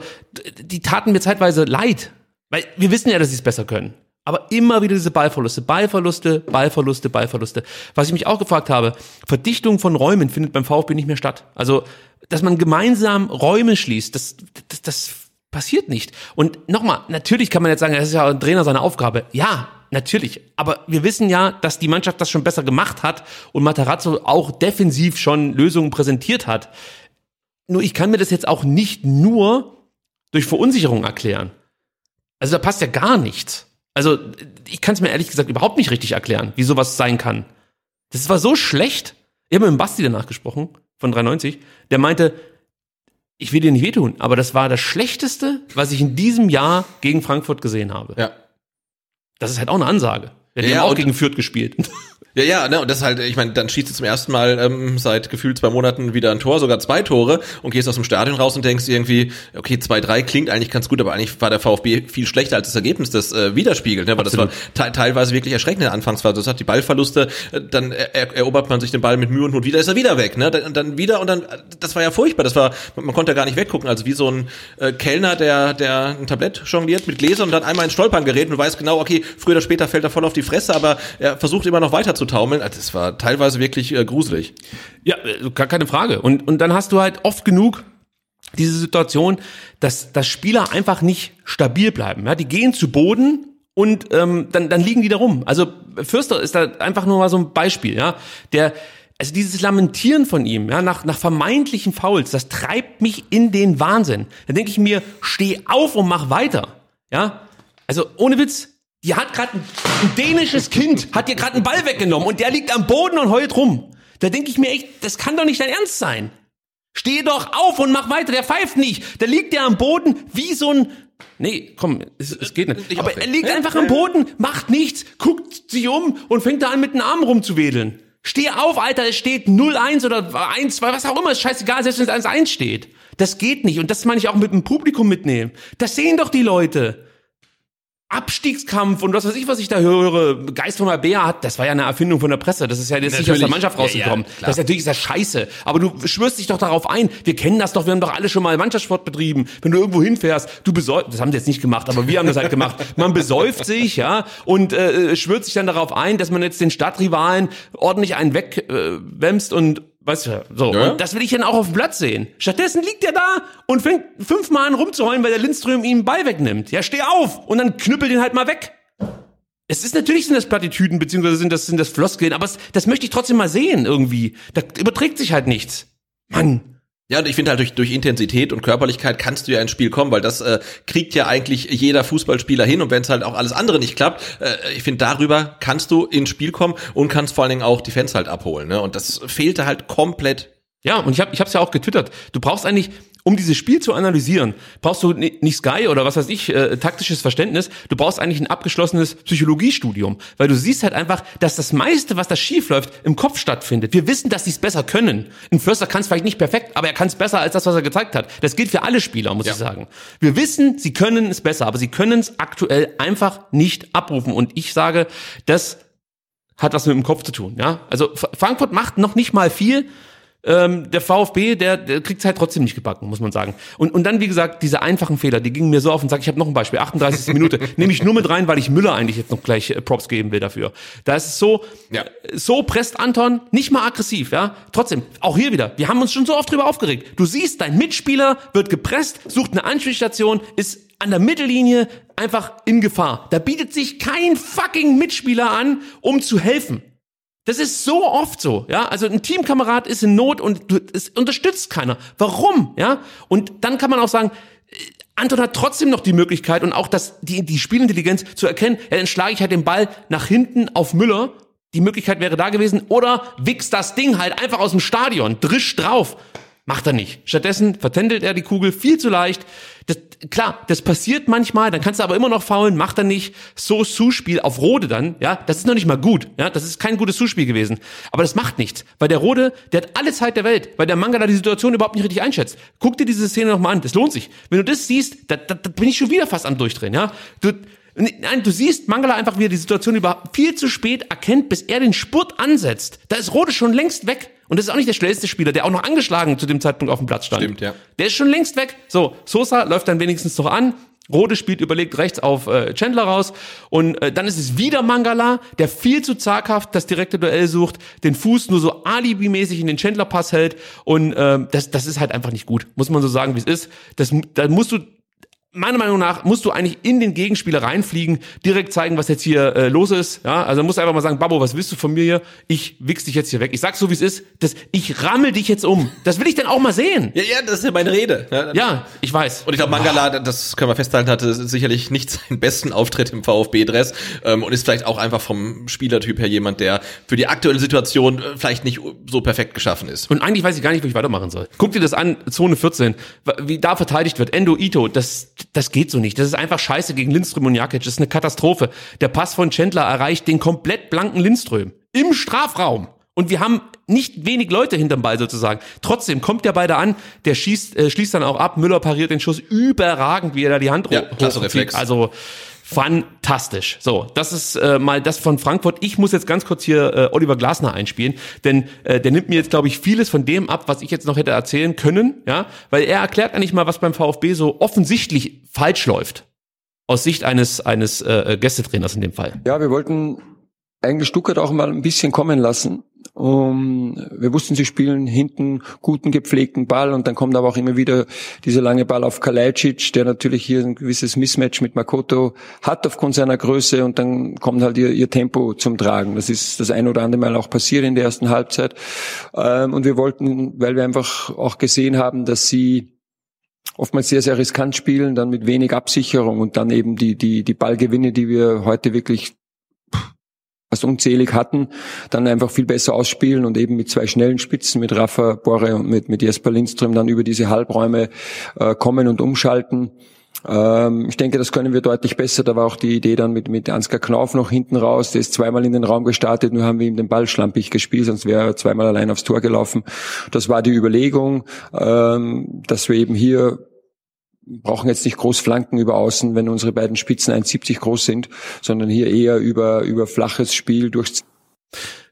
die taten mir zeitweise leid. Weil wir wissen ja, dass sie es besser können. Aber immer wieder diese Ballverluste, Ballverluste, Ballverluste, Ballverluste. Was ich mich auch gefragt habe, Verdichtung von Räumen findet beim VfB nicht mehr statt. Also, dass man gemeinsam Räume schließt, das, das, das passiert nicht. Und nochmal, natürlich kann man jetzt sagen, das ist ja ein Trainer seine Aufgabe. Ja, natürlich. Aber wir wissen ja, dass die Mannschaft das schon besser gemacht hat und Matarazzo auch defensiv schon Lösungen präsentiert hat. Nur ich kann mir das jetzt auch nicht nur durch Verunsicherung erklären. Also da passt ja gar nichts. Also, ich kann es mir ehrlich gesagt überhaupt nicht richtig erklären, wie sowas sein kann. Das war so schlecht. Ich habe mit dem Basti danach gesprochen, von 93. Der meinte, ich will dir nicht wehtun, aber das war das Schlechteste, was ich in diesem Jahr gegen Frankfurt gesehen habe. Ja. Das ist halt auch eine Ansage. Ja, die Ja, haben auch gegen Fürth gespielt. Ja, ja, ne, und das halt, ich meine, dann schießt du zum ersten Mal ähm, seit gefühlt zwei Monaten wieder ein Tor, sogar zwei Tore und gehst aus dem Stadion raus und denkst irgendwie, okay, 2-3 klingt eigentlich ganz gut, aber eigentlich war der VfB viel schlechter als das Ergebnis das äh, widerspiegelt, ne? weil das war Absolut. te teilweise wirklich erschreckend in der Anfangsphase. Das hat die Ballverluste, äh, dann er er erobert man sich den Ball mit Mühe und Not wieder, ist er wieder weg, ne? Dann, dann wieder und dann, das war ja furchtbar, das war, man, man konnte ja gar nicht weggucken, also wie so ein äh, Kellner, der, der ein Tablett jongliert mit Gläsern und dann einmal ins Stolpern gerät und du weißt genau, okay, früher oder später fällt er voll auf die Fresse, aber er versucht immer noch weiter zu taumeln. Also das war teilweise wirklich äh, gruselig. Ja, äh, gar keine Frage. Und, und dann hast du halt oft genug diese Situation, dass, dass Spieler einfach nicht stabil bleiben. Ja, die gehen zu Boden und ähm, dann, dann liegen die da rum. Also Fürster ist da einfach nur mal so ein Beispiel, ja. Der, also dieses Lamentieren von ihm, ja, nach, nach vermeintlichen Fouls, das treibt mich in den Wahnsinn. Da denke ich mir, steh auf und mach weiter. Ja. Also ohne Witz, die hat gerade ein, ein dänisches Kind, hat dir gerade einen Ball weggenommen und der liegt am Boden und heult rum. Da denke ich mir echt, das kann doch nicht dein Ernst sein. Steh doch auf und mach weiter, der pfeift nicht. Da liegt der am Boden wie so ein. Nee, komm, es, es geht nicht. Aber er liegt einfach am. Boden, macht nichts, guckt sich um und fängt da an mit den Armen rumzuwedeln. Steh auf, Alter, es steht 0-1 oder 1-2, was auch immer, ist scheißegal, selbst wenn es 1-1 steht. Das geht nicht. Und das meine ich auch mit dem Publikum mitnehmen. Das sehen doch die Leute. Abstiegskampf und was weiß ich, was ich da höre, Geist von Bär hat, das war ja eine Erfindung von der Presse, das ist ja jetzt nicht aus der. Mannschaft Ja, ja, rausgekommen. klar. das ist natürlich ist das scheiße, aber du schwörst dich doch darauf ein, wir kennen das doch, wir haben doch alle schon mal Mannschaftssport betrieben, wenn du irgendwo hinfährst, du besäufst, das haben sie jetzt nicht gemacht, aber wir haben das halt gemacht, man besäuft sich, ja, und äh, schwört sich dann darauf ein, dass man jetzt den Stadtrivalen ordentlich einen wegwämst äh, und Weißt du, so. Ja. Und das will ich dann auch auf dem Platz sehen. Stattdessen liegt er da und fängt fünfmal an rumzuheulen, weil der Lindström ihm den Ball wegnimmt. Ja, steh auf! Und dann knüppel den halt mal weg. Es ist natürlich sind das Plattitüden, beziehungsweise sind das, sind das Floskeln, aber es, das möchte ich trotzdem mal sehen irgendwie. Da überträgt sich halt nichts. Mann. Ja, und ich finde halt durch, durch Intensität und Körperlichkeit kannst du ja ins Spiel kommen, weil das äh, kriegt ja eigentlich jeder Fußballspieler hin und wenn es halt auch alles andere nicht klappt, äh, ich finde darüber kannst du ins Spiel kommen und kannst vor allen Dingen auch die Fans halt abholen, ne? Und das fehlte halt komplett. Ja, und ich habe ich hab's ja auch getwittert. Du brauchst eigentlich, um dieses Spiel zu analysieren, brauchst du ni- nicht Sky oder was weiß ich, äh, taktisches Verständnis. Du brauchst eigentlich ein abgeschlossenes Psychologiestudium, weil du siehst halt einfach, dass das meiste, was da schief läuft, im Kopf stattfindet. Wir wissen, dass sie es besser können. Ein Förster kann es vielleicht nicht perfekt, aber er kann es besser als das, was er gezeigt hat. Das gilt für alle Spieler, muss ich sagen. Wir wissen, sie können es besser, aber sie können es aktuell einfach nicht abrufen. Und ich sage, das hat was mit dem Kopf zu tun. Ja, also Frankfurt macht noch nicht mal viel. Ähm, der VfB, der, der kriegt es halt trotzdem nicht gebacken, muss man sagen. Und, und dann, wie gesagt, diese einfachen Fehler, die gingen mir so auf und sag, ich habe noch ein Beispiel, 38. Minute, nehme ich nur mit rein, weil ich Müller eigentlich jetzt noch gleich äh, Props geben will dafür. Da ist es so, Ja. äh, so presst Anton, nicht mal aggressiv, ja. Trotzdem, auch hier wieder, wir haben uns schon so oft drüber aufgeregt. Du siehst, dein Mitspieler wird gepresst, sucht eine Anspielstation, ist an der Mittellinie einfach in Gefahr. Da bietet sich kein fucking Mitspieler an, um zu helfen. Das ist so oft so, ja. Also ein Teamkamerad ist in Not und es unterstützt keiner. Warum, ja? Und dann kann man auch sagen, äh, Anton hat trotzdem noch die Möglichkeit und auch das, die, die Spielintelligenz zu erkennen, ja, dann schlage ich halt den Ball nach hinten auf Müller. Die Möglichkeit wäre da gewesen. Oder wichst das Ding halt einfach aus dem Stadion, drisch drauf. Macht er nicht. Stattdessen vertändelt er die Kugel viel zu leicht. Das, klar, das passiert manchmal, dann kannst du aber immer noch faulen, macht er nicht. So Zuspiel auf Rode dann, ja, das ist noch nicht mal gut, ja, das ist kein gutes Zuspiel gewesen. Aber das macht nichts, weil der Rode, der hat alle Zeit der Welt, weil der Mangala die Situation überhaupt nicht richtig einschätzt. Guck dir diese Szene nochmal an, das lohnt sich. Wenn du das siehst, da, da, da bin ich schon wieder fast am Durchdrehen, ja. Du, Nein, du siehst Mangala einfach, wie er die Situation über viel zu spät erkennt, bis er den Spurt ansetzt. Da ist Rode schon längst weg. Und das ist auch nicht der schnellste Spieler, der auch noch angeschlagen zu dem Zeitpunkt auf dem Platz stand. Stimmt, ja. Der ist schon längst weg. So, Sosa läuft dann wenigstens noch an. Rode spielt überlegt rechts auf äh, Chandler raus und äh, dann ist es wieder Mangala, der viel zu zaghaft das direkte Duell sucht, den Fuß nur so alibimäßig in den Chandler-Pass hält und ähm, das, das ist halt einfach nicht gut, muss man so sagen, wie es ist. Das, da musst du meiner Meinung nach musst du eigentlich in den Gegenspieler reinfliegen, direkt zeigen, was jetzt hier äh, los ist. Ja, also musst du einfach mal sagen, Babbo, was willst du von mir hier? Ich wichs dich jetzt hier weg. Ich sag so, wie es ist. Das, ich rammel dich jetzt um. Das will ich dann auch mal sehen. Ja, ja, das ist ja meine Rede. Ja, Ja, ich weiß. Und ich glaube, Mangala, das können wir festhalten, hatte sicherlich nicht seinen besten Auftritt im VfB-Dress ähm, und ist vielleicht auch einfach vom Spielertyp her jemand, der für die aktuelle Situation äh, vielleicht nicht so perfekt geschaffen ist. Und eigentlich weiß ich gar nicht, wo ich weitermachen soll. Guck dir das an, Zone 14, wie da verteidigt wird. Endo Ito, das, das geht so nicht. Das ist einfach scheiße gegen Lindström und Jakic. Das ist eine Katastrophe. Der Pass von Chandler erreicht den komplett blanken Lindström im Strafraum. Und wir haben nicht wenig Leute hinterm Ball sozusagen. Trotzdem kommt der beide an, der schießt, äh, schließt dann auch ab. Müller pariert den Schuss überragend, wie er da die Hand Ja, hoch-. Also fantastisch. So, das ist äh, mal das von Frankfurt. Ich muss jetzt ganz kurz hier äh, Oliver Glasner einspielen, denn äh, der nimmt mir jetzt, glaube ich, vieles von dem ab, was ich jetzt noch hätte erzählen können, ja, weil er erklärt eigentlich mal, was beim VfB so offensichtlich falsch läuft. Aus Sicht eines, eines äh, Gästetrainers in dem Fall. Ja, wir wollten eigentlich Stuttgart auch mal ein bisschen kommen lassen. Um, wir wussten, sie spielen hinten guten, gepflegten Ball und dann kommt aber auch immer wieder dieser lange Ball auf Kalajdzic, der natürlich hier ein gewisses Mismatch mit Makoto hat aufgrund seiner Größe und dann kommt halt ihr, ihr Tempo zum Tragen. Das ist das ein oder andere Mal auch passiert in der ersten Halbzeit. Ähm, und wir wollten, weil wir einfach auch gesehen haben, dass sie oftmals sehr, sehr riskant spielen, dann mit wenig Absicherung und dann eben die, die, die Ballgewinne, die wir heute wirklich fast unzählig hatten, dann einfach viel besser ausspielen und eben mit zwei schnellen Spitzen, mit Rafa Borre und mit, mit Jesper Lindström dann über diese Halbräume äh, kommen und umschalten. Ähm, ich denke, das können wir deutlich besser. Da war auch die Idee dann mit, mit Ansgar Knauf noch hinten raus. Der ist zweimal in den Raum gestartet, nur haben wir ihm den Ball schlampig gespielt, sonst wäre er zweimal allein aufs Tor gelaufen. Das war die Überlegung, ähm, dass wir eben hier brauchen jetzt nicht groß Flanken über außen, wenn unsere beiden Spitzen 1,70 groß sind, sondern hier eher über, über flaches Spiel durch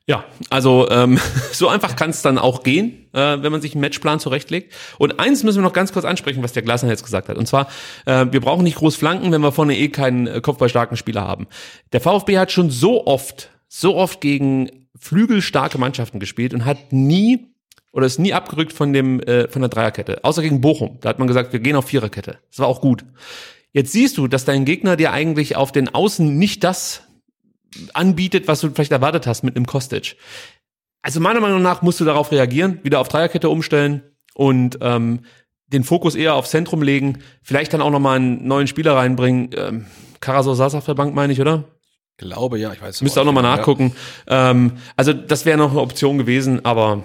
Ja, also ähm, so einfach kann es dann auch gehen, äh, wenn man sich einen Matchplan zurechtlegt. Und eins müssen wir noch ganz kurz ansprechen, was der Glasner jetzt gesagt hat. Und zwar, äh, wir brauchen nicht groß Flanken, wenn wir vorne eh keinen äh, kopfballstarken Spieler haben. Der VfB hat schon so oft, so oft gegen flügelstarke Mannschaften gespielt und hat nie oder ist nie abgerückt von dem äh, von der Dreierkette, außer gegen Bochum. Da hat man gesagt, wir gehen auf Viererkette. Das war auch gut. Jetzt siehst du, dass dein Gegner dir eigentlich auf den Außen nicht das anbietet, was du vielleicht erwartet hast mit einem Kostic. Also meiner Meinung nach musst du darauf reagieren, wieder auf Dreierkette umstellen und ähm, den Fokus eher aufs Zentrum legen, vielleicht dann auch nochmal einen neuen Spieler reinbringen. Ähm, Karasor saß auf der Bank, meine ich, oder? Glaube, ja, ich weiß. Müsste auch nochmal Ja. nachgucken. Ähm, also das wäre noch eine Option gewesen, aber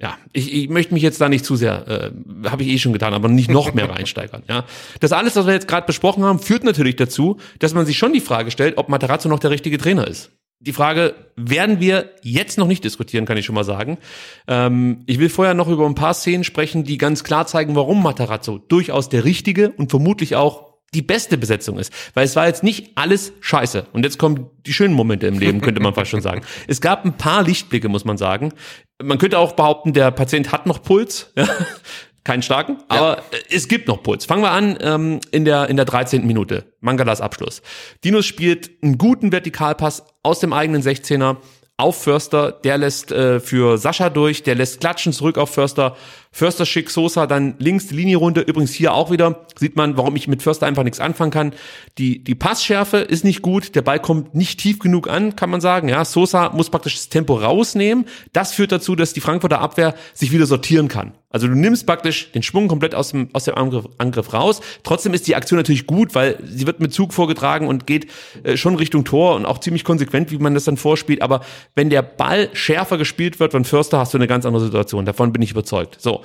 ja, ich, ich möchte mich jetzt da nicht zu sehr, äh, habe ich eh schon getan, aber nicht noch mehr reinsteigern. Ja, das alles, was wir jetzt gerade besprochen haben, führt natürlich dazu, dass man sich schon die Frage stellt, ob Materazzo noch der richtige Trainer ist. Die Frage werden wir jetzt noch nicht diskutieren, kann ich schon mal sagen. Ähm, ich will vorher noch über ein paar Szenen sprechen, die ganz klar zeigen, warum Materazzo durchaus der richtige und vermutlich auch die beste Besetzung ist. Weil es war jetzt nicht alles scheiße. Und jetzt kommen die schönen Momente im Leben, könnte man fast schon sagen. Es gab ein paar Lichtblicke, muss man sagen. Man könnte auch behaupten, der Patient hat noch Puls. Keinen starken, aber äh, es gibt noch Puls. Fangen wir an ähm, in, der, in der 13. Minute. Mangalas Abschluss. Dinos spielt einen guten Vertikalpass aus dem eigenen 16er auf Förster, der lässt äh, für Sascha durch, der lässt Klatschen zurück auf Förster. Förster schickt Sosa dann links die Linie runter. Übrigens hier auch wieder sieht man, warum ich mit Förster einfach nichts anfangen kann. Die, die Passschärfe ist nicht gut, der Ball kommt nicht tief genug an, kann man sagen. Ja, Sosa muss praktisch das Tempo rausnehmen. Das führt dazu, dass die Frankfurter Abwehr sich wieder sortieren kann. Also du nimmst praktisch den Schwung komplett aus dem, aus dem Angriff, Angriff raus. Trotzdem ist die Aktion natürlich gut, weil sie wird mit Zug vorgetragen und geht äh, schon Richtung Tor und auch ziemlich konsequent, wie man das dann vorspielt. Aber wenn der Ball schärfer gespielt wird von Förster, hast du eine ganz andere Situation. Davon bin ich überzeugt. So.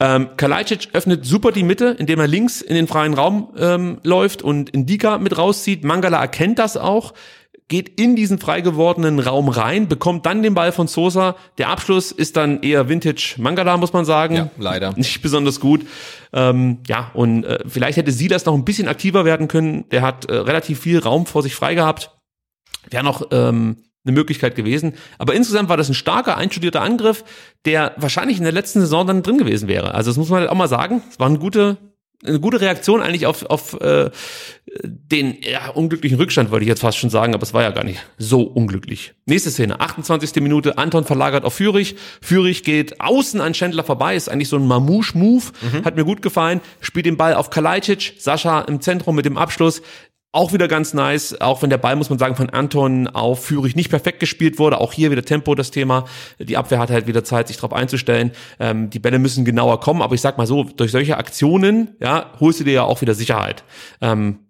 Ähm, Kalajdzic öffnet super die Mitte, indem er links in den freien Raum ähm, läuft und Indika mit rauszieht. Mangala erkennt das auch, geht in diesen frei gewordenen Raum rein, bekommt dann den Ball von Sosa. Der Abschluss ist dann eher Vintage Mangala, muss man sagen. Ja, leider. Nicht besonders gut. Ähm, ja, und äh, vielleicht hätte Silas noch ein bisschen aktiver werden können. Der hat äh, relativ viel Raum vor sich frei gehabt. Wäre noch ähm, eine Möglichkeit gewesen. Aber insgesamt war das ein starker, einstudierter Angriff, der wahrscheinlich in der letzten Saison dann drin gewesen wäre. Also das muss man halt auch mal sagen. Es war eine gute, eine gute Reaktion eigentlich auf, auf äh, den ja, unglücklichen Rückstand, wollte ich jetzt fast schon sagen, aber es war ja gar nicht so unglücklich. Nächste Szene, 28. Minute, Anton verlagert auf Fürich. Fürich geht außen an Schändler vorbei, ist eigentlich so ein Mamouche-Move, hat mir gut gefallen, spielt den Ball auf Kalajdzic, Sascha im Zentrum mit dem Abschluss. Auch wieder ganz nice, auch wenn der Ball, muss man sagen, von Anton auf Fürich nicht perfekt gespielt wurde. Auch hier wieder Tempo das Thema. Die Abwehr hat halt wieder Zeit, sich darauf einzustellen. Ähm, die Bälle müssen genauer kommen, aber ich sag mal so, durch solche Aktionen, ja, holst du dir ja auch wieder Sicherheit. Ähm,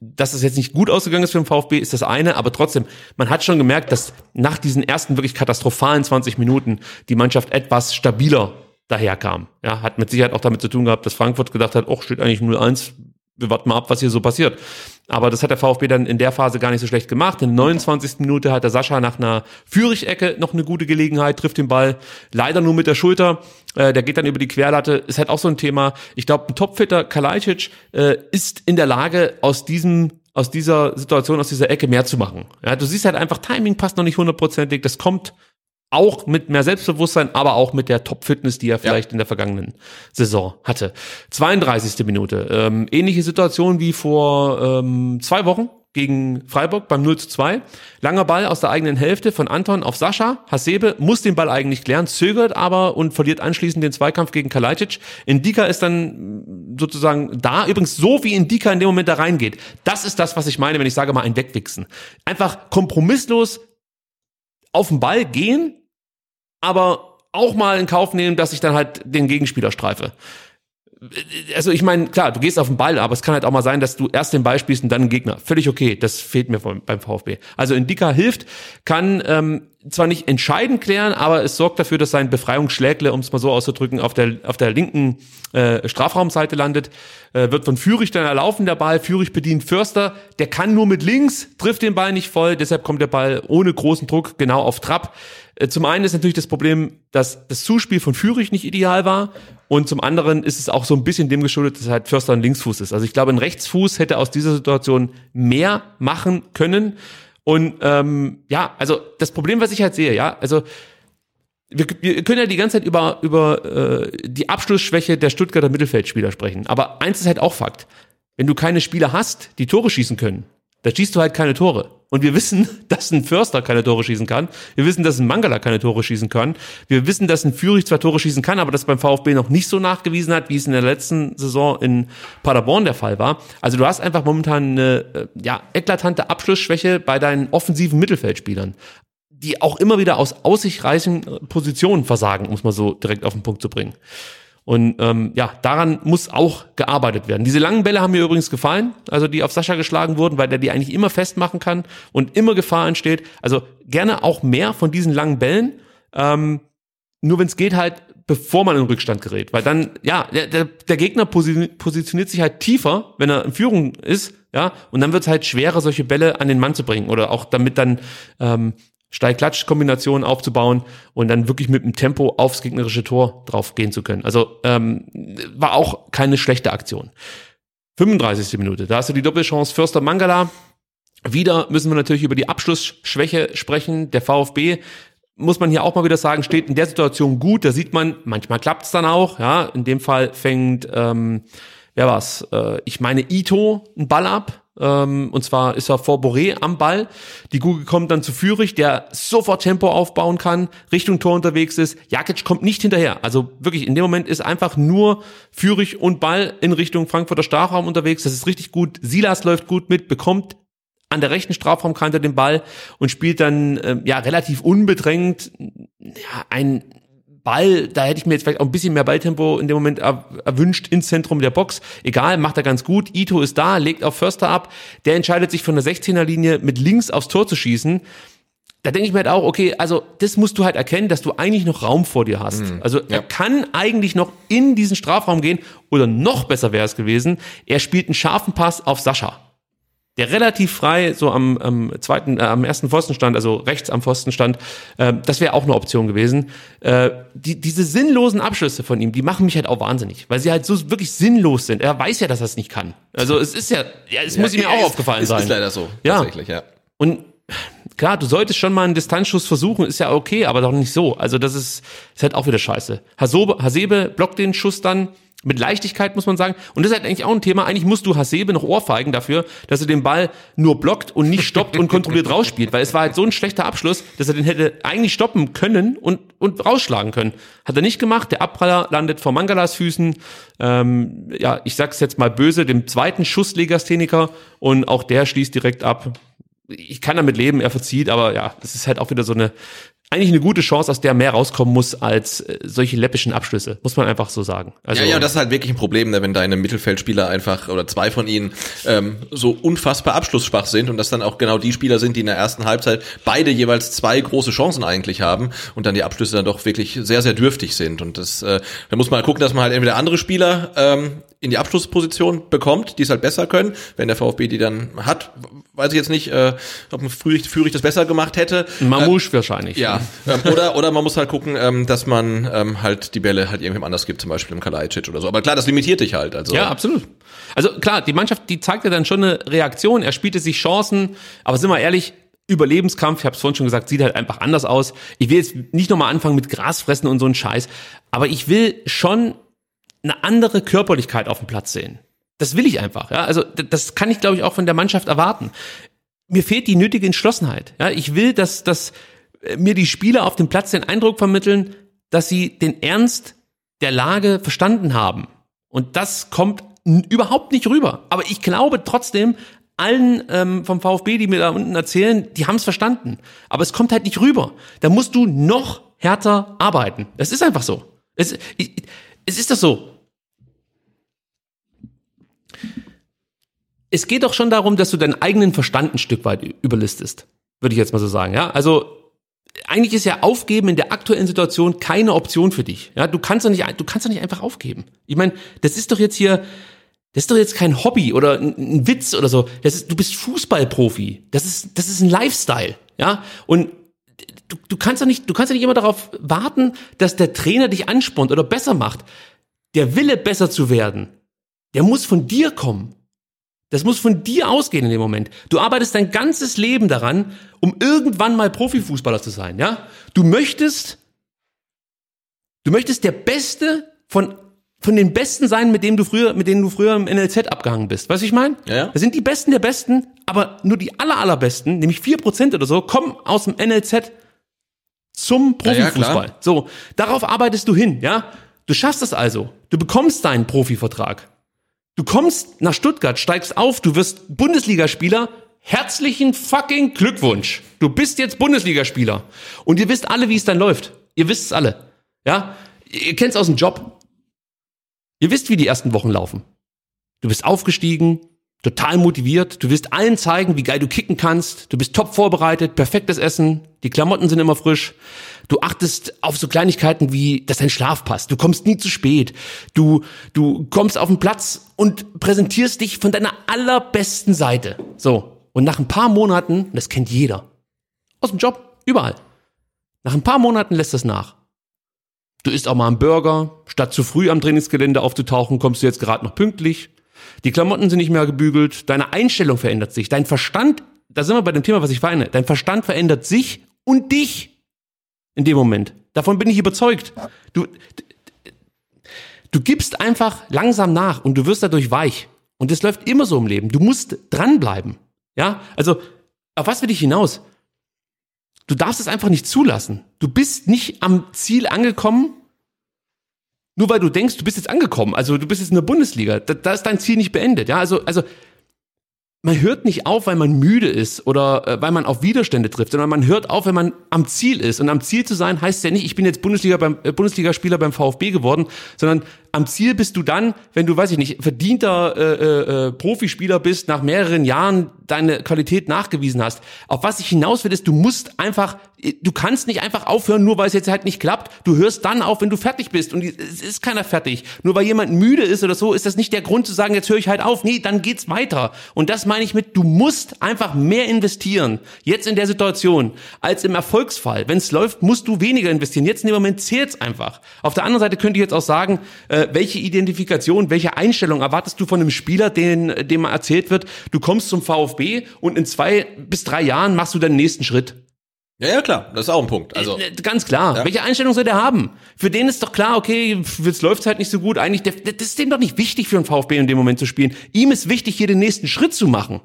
dass es jetzt nicht gut ausgegangen ist für den VfB, ist das eine, aber trotzdem, man hat schon gemerkt, dass nach diesen ersten wirklich katastrophalen 20 Minuten die Mannschaft etwas stabiler daherkam. Ja, hat mit Sicherheit auch damit zu tun gehabt, dass Frankfurt gedacht hat, oh, steht eigentlich 0-1, wir warten mal ab, was hier so passiert. Aber das hat der VfB dann in der Phase gar nicht so schlecht gemacht. In der 29. Minute hat der Sascha nach einer Führich-Ecke noch eine gute Gelegenheit, trifft den Ball leider nur mit der Schulter. Äh, der geht dann über die Querlatte. Ist halt auch so ein Thema. Ich glaube, ein topfitter Kalajdzic äh, ist in der Lage, aus diesem aus dieser Situation, aus dieser Ecke mehr zu machen. Ja, du siehst halt einfach, Timing passt noch nicht hundertprozentig. Das kommt auch mit mehr Selbstbewusstsein, aber auch mit der Top-Fitness, die er vielleicht ja. in der vergangenen Saison hatte. 32. Minute. Ähm, ähnliche Situation wie vor ähm, zwei Wochen gegen Freiburg beim 0 zu 2. Langer Ball aus der eigenen Hälfte von Anton auf Sascha. Hasebe muss den Ball eigentlich klären, zögert aber und verliert anschließend den Zweikampf gegen Kalajdzic. Indika ist dann sozusagen da, übrigens so wie Indika in dem Moment da reingeht. Das ist das, was ich meine, wenn ich sage mal ein Wegwichsen. Einfach kompromisslos auf den Ball gehen, aber auch mal in Kauf nehmen, dass ich dann halt den Gegenspieler streife. Also ich meine, klar, du gehst auf den Ball, aber es kann halt auch mal sein, dass du erst den Ball spielst und dann den Gegner. Völlig okay, das fehlt mir beim VfB. Also Indika hilft, kann ähm, zwar nicht entscheidend klären, aber es sorgt dafür, dass sein Befreiungsschlägle, um es mal so auszudrücken, auf der auf der linken äh, Strafraumseite landet. Äh, wird von Fürich dann erlaufen, der Ball. Fürich bedient Förster. Der kann nur mit links, trifft den Ball nicht voll. Deshalb kommt der Ball ohne großen Druck genau auf Trab. Äh, zum einen ist natürlich das Problem, dass das Zuspiel von Fürich nicht ideal war. Und zum anderen ist es auch so ein bisschen dem geschuldet, dass halt Förster ein Linksfuß ist. Also ich glaube, ein Rechtsfuß hätte aus dieser Situation mehr machen können. Und ähm, ja, also das Problem, was ich halt sehe, ja, also wir, wir können ja die ganze Zeit über, über äh, die Abschlussschwäche der Stuttgarter Mittelfeldspieler sprechen. Aber eins ist halt auch Fakt. Wenn du keine Spieler hast, die Tore schießen können, da schießt du halt keine Tore. Und wir wissen, dass ein Förster keine Tore schießen kann. Wir wissen, dass ein Mangala keine Tore schießen kann. Wir wissen, dass ein Fürich zwar Tore schießen kann, aber das beim VfB noch nicht so nachgewiesen hat, wie es in der letzten Saison in Paderborn der Fall war. Also du hast einfach momentan eine äh, ja, eklatante Abschlussschwäche bei deinen offensiven Mittelfeldspielern die auch immer wieder aus aussichtreichen Positionen versagen, muss man so direkt auf den Punkt zu bringen. Und ähm, ja, daran muss auch gearbeitet werden. Diese langen Bälle haben mir übrigens gefallen, also die auf Sascha geschlagen wurden, weil der die eigentlich immer festmachen kann und immer Gefahr entsteht. Also gerne auch mehr von diesen langen Bällen. Ähm, nur wenn es geht halt, bevor man in Rückstand gerät. Weil dann, ja, der, der, Gegner positioniert sich halt tiefer, wenn er in Führung ist, ja, und dann wird es halt schwerer, solche Bälle an den Mann zu bringen. Oder auch damit dann ähm, Steil-Klatsch-Kombinationen aufzubauen und dann wirklich mit dem Tempo aufs gegnerische Tor drauf gehen zu können. Also ähm, war auch keine schlechte Aktion. 35. Minute, da hast du die Doppelchance Förster Mangala. Wieder müssen wir natürlich über die Abschlussschwäche sprechen. Der VfB muss man hier auch mal wieder sagen, steht in der Situation gut. Da sieht man, manchmal klappt es dann auch. Ja, in dem Fall fängt, ähm, wer war's? Äh, ich meine Ito einen Ball ab ähm, und zwar ist er vor Boré am Ball. Die Google kommt dann zu Fürich, der sofort Tempo aufbauen kann, Richtung Tor unterwegs ist. Jakic kommt nicht hinterher. Also wirklich, in dem Moment ist einfach nur Fürich und Ball in Richtung Frankfurter Strafraum unterwegs. Das ist richtig gut. Silas läuft gut mit, bekommt an der rechten Strafraumkante den Ball und spielt dann äh, ja relativ unbedrängt ja, ein Ball, da hätte ich mir jetzt vielleicht auch ein bisschen mehr Balltempo in dem Moment erwünscht ins Zentrum der Box. Egal, macht er ganz gut. Ito ist da, legt auf Förster ab. Der entscheidet sich von der 16er Linie mit links aufs Tor zu schießen. Da denke ich mir halt auch, okay, also das musst du halt erkennen, dass du eigentlich noch Raum vor dir hast. Mhm, also er kann eigentlich noch in diesen Strafraum gehen oder noch besser wäre es gewesen, er spielt einen scharfen Pass auf Sascha der relativ frei so am, am zweiten, äh, am ersten Pfosten stand, also rechts am Pfosten stand, äh, das wäre auch eine Option gewesen. Äh, die, diese sinnlosen Abschlüsse von ihm, die machen mich halt auch wahnsinnig, weil sie halt so wirklich sinnlos sind. Er weiß ja, dass er es nicht kann. Also es ist ja, ja es ja, muss ihm ja auch ist, aufgefallen ist, sein. Ist leider so, ja. tatsächlich, ja. Und klar, du solltest schon mal einen Distanzschuss versuchen, ist ja okay, aber doch nicht so. Also das ist, ist halt auch wieder scheiße. Hasebe, Hasebe blockt den Schuss dann, mit Leichtigkeit muss man sagen. Und das ist halt eigentlich auch ein Thema. Eigentlich musst du Hasebe noch ohrfeigen dafür, dass er den Ball nur blockt und nicht stoppt und kontrolliert rausspielt. Weil es war halt so ein schlechter Abschluss, dass er den hätte eigentlich stoppen können und, und rausschlagen können. Hat er nicht gemacht. Der Abpraller landet vor Mangalas Füßen. Ähm, ja, ich sag's jetzt mal böse, dem zweiten Schusslegastheniker. Und auch der schließt direkt ab. Ich kann damit leben, er verzieht, aber ja, das ist halt auch wieder so eine eigentlich eine gute Chance, aus der mehr rauskommen muss als äh, solche läppischen Abschlüsse, muss man einfach so sagen. Also, ja, ja, das ist halt wirklich ein Problem, ne, wenn deine Mittelfeldspieler einfach oder zwei von ihnen ähm, so unfassbar abschlussschwach sind und das dann auch genau die Spieler sind, die in der ersten Halbzeit beide jeweils zwei große Chancen eigentlich haben und dann die Abschlüsse dann doch wirklich sehr, sehr dürftig sind. Und das, äh, da muss man halt gucken, dass man halt entweder andere Spieler ähm, in die Abschlussposition bekommt, die es halt besser können. Wenn der VfB die dann hat, weiß ich jetzt nicht, äh, ob ein Führig, Führig das besser gemacht hätte. Mamouche äh, wahrscheinlich. Ja, ähm, oder, oder man muss halt gucken, ähm, dass man ähm, halt die Bälle halt irgendwem anders gibt, zum Beispiel im Kalajdzic oder so. Aber klar, das limitiert dich halt. Also. Ja, absolut. Also klar, die Mannschaft, die zeigt ja dann schon eine Reaktion. Er spielte sich Chancen, aber sind wir ehrlich, Überlebenskampf, ich habe es vorhin schon gesagt, sieht halt einfach anders aus. Ich will jetzt nicht nochmal anfangen mit Grasfressen und so ein Scheiß, aber ich will schon eine andere Körperlichkeit auf dem Platz sehen. Das will ich einfach. Ja? Also das kann ich, glaube ich, auch von der Mannschaft erwarten. Mir fehlt die nötige Entschlossenheit. Ja? Ich will, dass, dass mir die Spieler auf dem Platz den Eindruck vermitteln, dass sie den Ernst der Lage verstanden haben. Und das kommt überhaupt nicht rüber. Aber ich glaube trotzdem, allen ähm, vom VfB, die mir da unten erzählen, die haben es verstanden. Aber es kommt halt nicht rüber. Da musst du noch härter arbeiten. Das ist einfach so. Es, es ist das so. Es geht doch schon darum, dass du deinen eigenen Verstand ein Stück weit überlistest. Würde ich jetzt mal so sagen, ja? Also, eigentlich ist ja Aufgeben in der aktuellen Situation keine Option für dich. Ja, du kannst doch nicht, du kannst doch nicht einfach aufgeben. Ich meine, das ist doch jetzt hier, das ist doch jetzt kein Hobby oder ein, Witz oder so. Das ist, du bist Fußballprofi. Das ist, das ist ein Lifestyle. Ja, und du, du kannst doch nicht, du kannst doch nicht immer darauf warten, dass der Trainer dich anspornt oder besser macht. Der Wille, besser zu werden, der muss von dir kommen. Das muss von dir ausgehen in dem Moment. Du arbeitest dein ganzes Leben daran, um irgendwann mal Profifußballer zu sein, ja? Du möchtest, du möchtest der Beste von von den Besten sein, mit denen du früher, mit denen du früher im NLZ abgehangen bist. Weißt du, ich meine? Ja, ja. Das sind die Besten der Besten, aber nur die aller, allerbesten, nämlich vier Prozent oder so, kommen aus dem NLZ zum Profifußball. Ja, so, darauf arbeitest du hin, ja? Du schaffst es also. Du bekommst deinen Profivertrag. Du kommst nach Stuttgart, steigst auf, du wirst Bundesligaspieler. Herzlichen fucking Glückwunsch. Du bist jetzt Bundesligaspieler. Und ihr wisst alle, wie es dann läuft. Ihr wisst es alle. Ja? Ihr kennt es aus dem Job. Ihr wisst, wie die ersten Wochen laufen. Du bist aufgestiegen, total motiviert. Du wirst allen zeigen, wie geil du kicken kannst. Du bist top vorbereitet, perfektes Essen. Die Klamotten sind immer frisch. Du achtest auf so Kleinigkeiten wie, dass dein Schlaf passt. Du kommst nie zu spät. Du, du kommst auf den Platz und präsentierst dich von deiner allerbesten Seite. So. Und nach ein paar Monaten, das kennt jeder. Aus dem Job, überall. Nach ein paar Monaten lässt das nach. Du isst auch mal einen Burger. Statt zu früh am Trainingsgelände aufzutauchen, kommst du jetzt gerade noch pünktlich. Die Klamotten sind nicht mehr gebügelt, deine Einstellung verändert sich, dein Verstand, da sind wir bei dem Thema, was ich weine, dein Verstand verändert sich und dich in dem Moment. Davon bin ich überzeugt. Du, du gibst einfach langsam nach und du wirst dadurch weich. Und das läuft immer so im Leben. Du musst dranbleiben. Ja, also, auf was will ich hinaus? Du darfst es einfach nicht zulassen. Du bist nicht am Ziel angekommen, nur weil du denkst, du bist jetzt angekommen, also du bist jetzt in der Bundesliga, da, da ist dein Ziel nicht beendet. Ja, also, also man hört nicht auf, weil man müde ist oder äh, weil man auf Widerstände trifft, sondern man hört auf, wenn man am Ziel ist. Und am Ziel zu sein heißt ja nicht, ich bin jetzt Bundesliga beim, äh, Bundesligaspieler beim VfB geworden, sondern am Ziel bist du dann, wenn du, weiß ich nicht, verdienter äh, äh, Profispieler bist, nach mehreren Jahren deine Qualität nachgewiesen hast. Auf was ich hinaus will, ist, du musst einfach, du kannst nicht einfach aufhören, nur weil es jetzt halt nicht klappt. Du hörst dann auf, wenn du fertig bist. Und es ist keiner fertig. Nur weil jemand müde ist oder so, ist das nicht der Grund zu sagen, jetzt höre ich halt auf. Nee, dann geht's weiter. Und das meine ich mit, du musst einfach mehr investieren. Jetzt in der Situation, als im Erfolgsfall. Wenn es läuft, musst du weniger investieren. Jetzt in dem Moment zählt's einfach. Auf der anderen Seite könnte ich jetzt auch sagen, äh, welche Identifikation, welche Einstellung erwartest du von einem Spieler, den, dem erzählt wird, du kommst zum VfB VfB und in zwei bis drei Jahren machst du deinen nächsten Schritt. Ja, ja, klar, das ist auch ein Punkt. Also äh, ganz klar. Ja. Welche Einstellung soll der haben? Für den ist doch klar, okay, jetzt läuft's halt nicht so gut. Eigentlich, der, das ist dem doch nicht wichtig für einen VfB in dem Moment zu spielen. Ihm ist wichtig, hier den nächsten Schritt zu machen.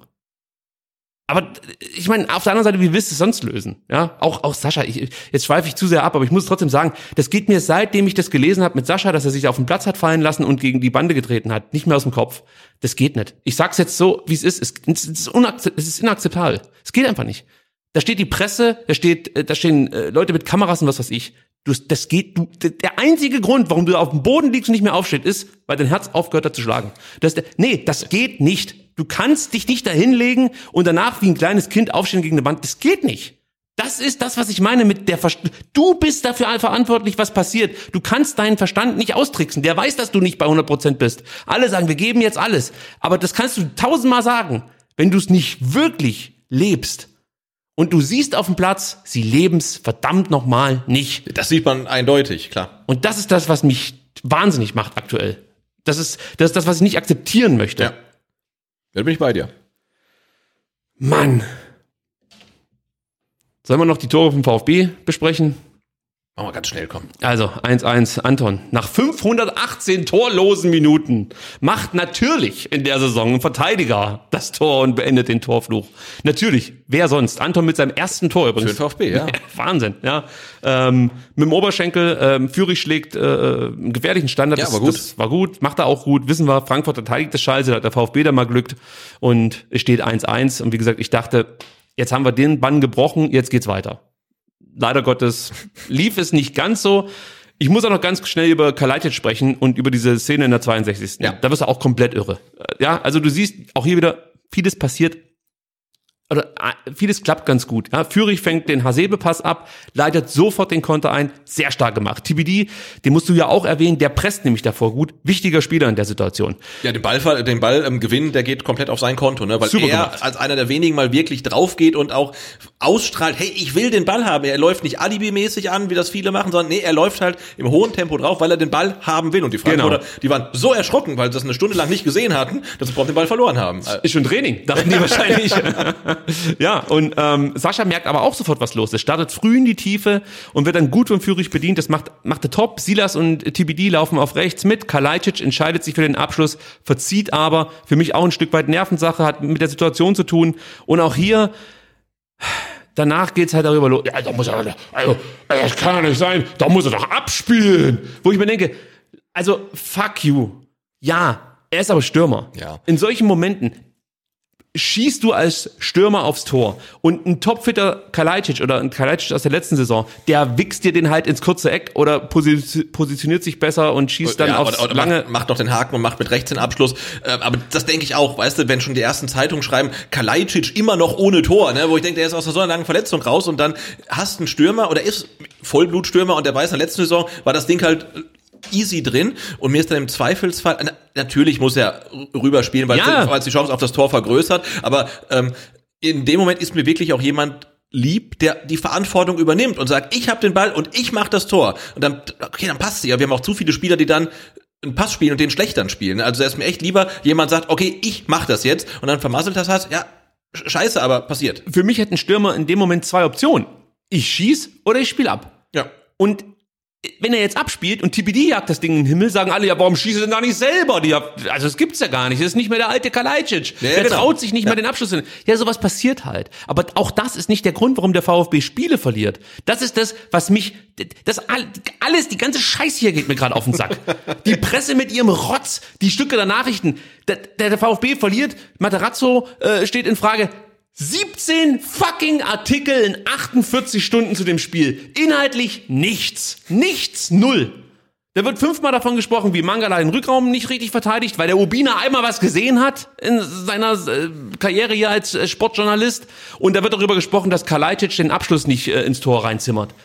Aber ich meine, auf der anderen Seite, wie willst du es sonst lösen? Ja, auch auch Sascha. Ich, jetzt schweife ich zu sehr ab, aber ich muss trotzdem sagen, das geht mir seitdem ich das gelesen habe mit Sascha, dass er sich auf den Platz hat fallen lassen und gegen die Bande getreten hat, nicht mehr aus dem Kopf. Das geht nicht. Ich sag's jetzt so, wie es ist. Es, es, ist, es ist inakzeptabel. Es geht einfach nicht. Da steht die Presse, da steht, äh, da stehen äh, Leute mit Kameras und was weiß ich. Du, das geht, du, der einzige Grund, warum du auf dem Boden liegst und nicht mehr aufstehst, ist, weil dein Herz aufgehört hat zu schlagen. Das, nee, das geht nicht. Du kannst dich nicht da hinlegen und danach wie ein kleines Kind aufstehen gegen eine Wand. Das geht nicht. Das ist das, was ich meine mit der Verst Du bist dafür verantwortlich, was passiert. Du kannst deinen Verstand nicht austricksen. Der weiß, dass du nicht bei 100% bist. Alle sagen, wir geben jetzt alles. Aber das kannst du tausendmal sagen. Wenn du es nicht wirklich lebst und du siehst auf dem Platz, sie leben's verdammt nochmal nicht. Das sieht man eindeutig, klar. Und das ist das, was mich wahnsinnig macht aktuell. Das ist das, ist das was ich nicht akzeptieren möchte. Ja. Da bin ich bei dir. Mann. Sollen wir noch die Tore vom VfB besprechen? Machen wir ganz schnell, komm. Also 1-1 Anton. Nach 518 torlosen Minuten macht natürlich in der Saison ein Verteidiger das Tor und beendet den Torfluch. Natürlich. Wer sonst? Anton mit seinem ersten Tor übrigens. Für den VfB, ja. Wahnsinn, ja. Ähm, mit dem Oberschenkel, ähm, Führig schlägt äh, einen gefährlichen Standard. Ja, das, war gut. Das war gut, macht er auch gut. Wissen wir, Frankfurt verteidigt das Scheiße, da hat der VfB da mal glückt. Und es steht 1-1. Und wie gesagt, ich dachte, jetzt haben wir den Bann gebrochen, jetzt geht's weiter leider Gottes lief es nicht ganz so. Ich muss auch noch ganz schnell über Kalajdzic sprechen und über diese Szene in der 62. Ja. Da wirst du auch komplett irre. Ja, also du siehst auch hier wieder, vieles passiert äh, vieles klappt ganz gut. Ja, Führig fängt den Hasebe-Pass ab, leitet sofort den Konter ein, sehr stark gemacht. TBD, den musst du ja auch erwähnen, der presst nämlich davor gut. Wichtiger Spieler in der Situation. Ja, den Ball, den Ball ähm, gewinnen, der geht komplett auf sein Konto, ne? Weil Super er gemacht. als einer der wenigen mal wirklich drauf geht und auch ausstrahlt, hey, ich will den Ball haben. Er läuft nicht alibimäßig an, wie das viele machen, sondern nee, er läuft halt im hohen Tempo drauf, weil er den Ball haben will. Und die Frankfurter, Genau. die waren so erschrocken, weil sie das eine Stunde lang nicht gesehen hatten, dass sie überhaupt den Ball verloren haben. Ist schon Training, dachten die wahrscheinlich. ja, und ähm, Sascha merkt aber auch sofort, was los ist. Startet früh in die Tiefe und wird dann gut von Führig bedient. Das macht, macht er top. Silas und TBD laufen auf rechts mit. Kalajdzic entscheidet sich für den Abschluss, verzieht aber. Für mich auch ein Stück weit Nervensache, hat mit der Situation zu tun. Und auch hier, danach geht's halt darüber los. Ja, da muss er, also, das kann ja nicht sein. Da muss er doch abspielen. Wo ich mir denke, also, fuck you. Ja, er ist aber Stürmer. Ja. In solchen Momenten schießt du als Stürmer aufs Tor und ein topfitter Kalajdzic oder ein Kalajdzic aus der letzten Saison, der wichst dir den halt ins kurze Eck oder posi positioniert sich besser und schießt dann ja, aufs oder, oder lange. macht, macht noch den Haken und macht mit rechts den Abschluss. Äh, aber das denke ich auch, weißt du, wenn schon die ersten Zeitungen schreiben, Kalajdzic immer noch ohne Tor, ne, wo ich denke, der ist aus so einer langen Verletzung raus und dann hast einen Stürmer oder ist Vollblutstürmer und der weiß, in der letzten Saison war das Ding halt easy drin und mir ist dann im Zweifelsfall, na, natürlich muss er rüberspielen, weil Ja. es die Chance auf das Tor vergrößert, aber ähm, in dem Moment ist mir wirklich auch jemand lieb, der die Verantwortung übernimmt und sagt, ich habe den Ball und ich mache das Tor. Und dann, okay, dann passt sie. Aber wir haben auch zu viele Spieler, die dann einen Pass spielen und den schlecht dann spielen. Also da ist mir echt lieber, jemand sagt, okay, ich mach das jetzt und dann vermasselt das hast, ja, sch- scheiße, aber passiert. Für mich hätten Stürmer in dem Moment zwei Optionen. Ich schieß oder ich spiele ab. Ja. Und wenn er jetzt abspielt und TPD jagt das Ding in den Himmel, sagen alle, ja, warum schießt er denn da nicht selber? Die, also das gibt's ja gar nicht. Das ist nicht mehr der alte Kalajdzic. Ja, der genau. traut sich nicht mehr den Abschluss hin. Ja, sowas passiert halt. Aber auch das ist nicht der Grund, warum der VfB Spiele verliert. Das ist das, was mich, das all- alles, die ganze Scheiße hier geht mir gerade auf den Sack. Die Presse mit ihrem Rotz, die Stücke der Nachrichten. Der, der, der VfB verliert, Materazzo äh, steht in Frage. 17 fucking Artikel in 48 Stunden zu dem Spiel. Inhaltlich nichts. Nichts. Null. Da wird fünfmal davon gesprochen, wie Mangala den Rückraum nicht richtig verteidigt, weil der Ubina einmal was gesehen hat in seiner äh, Karriere hier als äh, Sportjournalist. Und da wird darüber gesprochen, dass Kalajdzic den Abschluss nicht äh, ins Tor reinzimmert.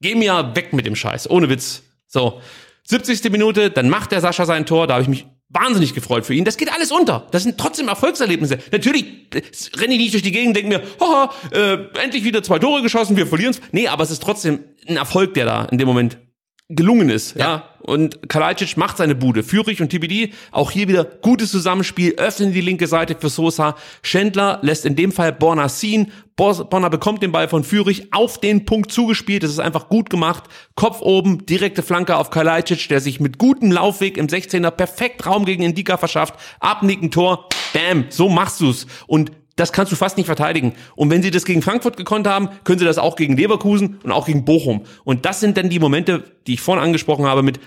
Geh mir weg mit dem Scheiß. Ohne Witz. So. 70. Minute, dann macht der Sascha sein Tor. Da habe ich mich wahnsinnig gefreut für ihn. Das geht alles unter. Das sind trotzdem Erfolgserlebnisse. Natürlich renne ich nicht durch die Gegend denke mir, haha, äh, endlich wieder zwei Tore geschossen, wir verlieren's. Nee, aber es ist trotzdem ein Erfolg, der da in dem Moment gelungen ist, ja. Und Kalajdzic macht seine Bude. Führig und TBD, auch hier wieder gutes Zusammenspiel, öffnen die linke Seite für Sosa. Schindler lässt in dem Fall Borna ziehen. Bor- Borna bekommt den Ball von Führig auf den Punkt zugespielt. Das ist einfach gut gemacht. Kopf oben, direkte Flanke auf Kalajdzic, der sich mit gutem Laufweg im 16er perfekt Raum gegen Indika verschafft. Abnicken Tor. Bam, so machst du's. Und das kannst du fast nicht verteidigen. Und wenn sie das gegen Frankfurt gekonnt haben, können sie das auch gegen Leverkusen und auch gegen Bochum. Und das sind dann die Momente, die ich vorhin angesprochen habe mit,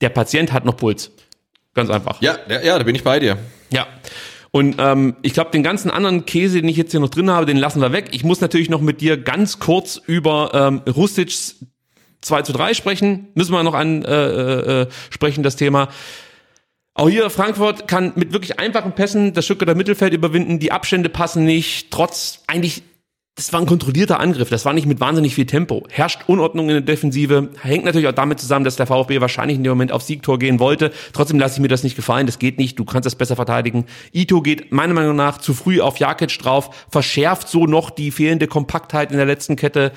der Patient hat noch Puls. Ganz einfach. Ja, ja, ja, da bin ich bei dir. Ja. Und ähm, ich glaube, den ganzen anderen Käse, den ich jetzt hier noch drin habe, den lassen wir weg. Ich muss natürlich noch mit dir ganz kurz über ähm, Rustics 2 zu 3 sprechen. Müssen wir noch an äh, äh, sprechen, das Thema. Auch hier Frankfurt kann mit wirklich einfachen Pässen das Stuttgarter Mittelfeld überwinden. Die Abstände passen nicht, trotz eigentlich das war ein kontrollierter Angriff, das war nicht mit wahnsinnig viel Tempo. Herrscht Unordnung in der Defensive, hängt natürlich auch damit zusammen, dass der VfB wahrscheinlich in dem Moment auf Siegtor gehen wollte. Trotzdem lasse ich mir das nicht gefallen, das geht nicht, du kannst das besser verteidigen. Ito geht meiner Meinung nach zu früh auf Jakic drauf, verschärft so noch die fehlende Kompaktheit in der letzten Kette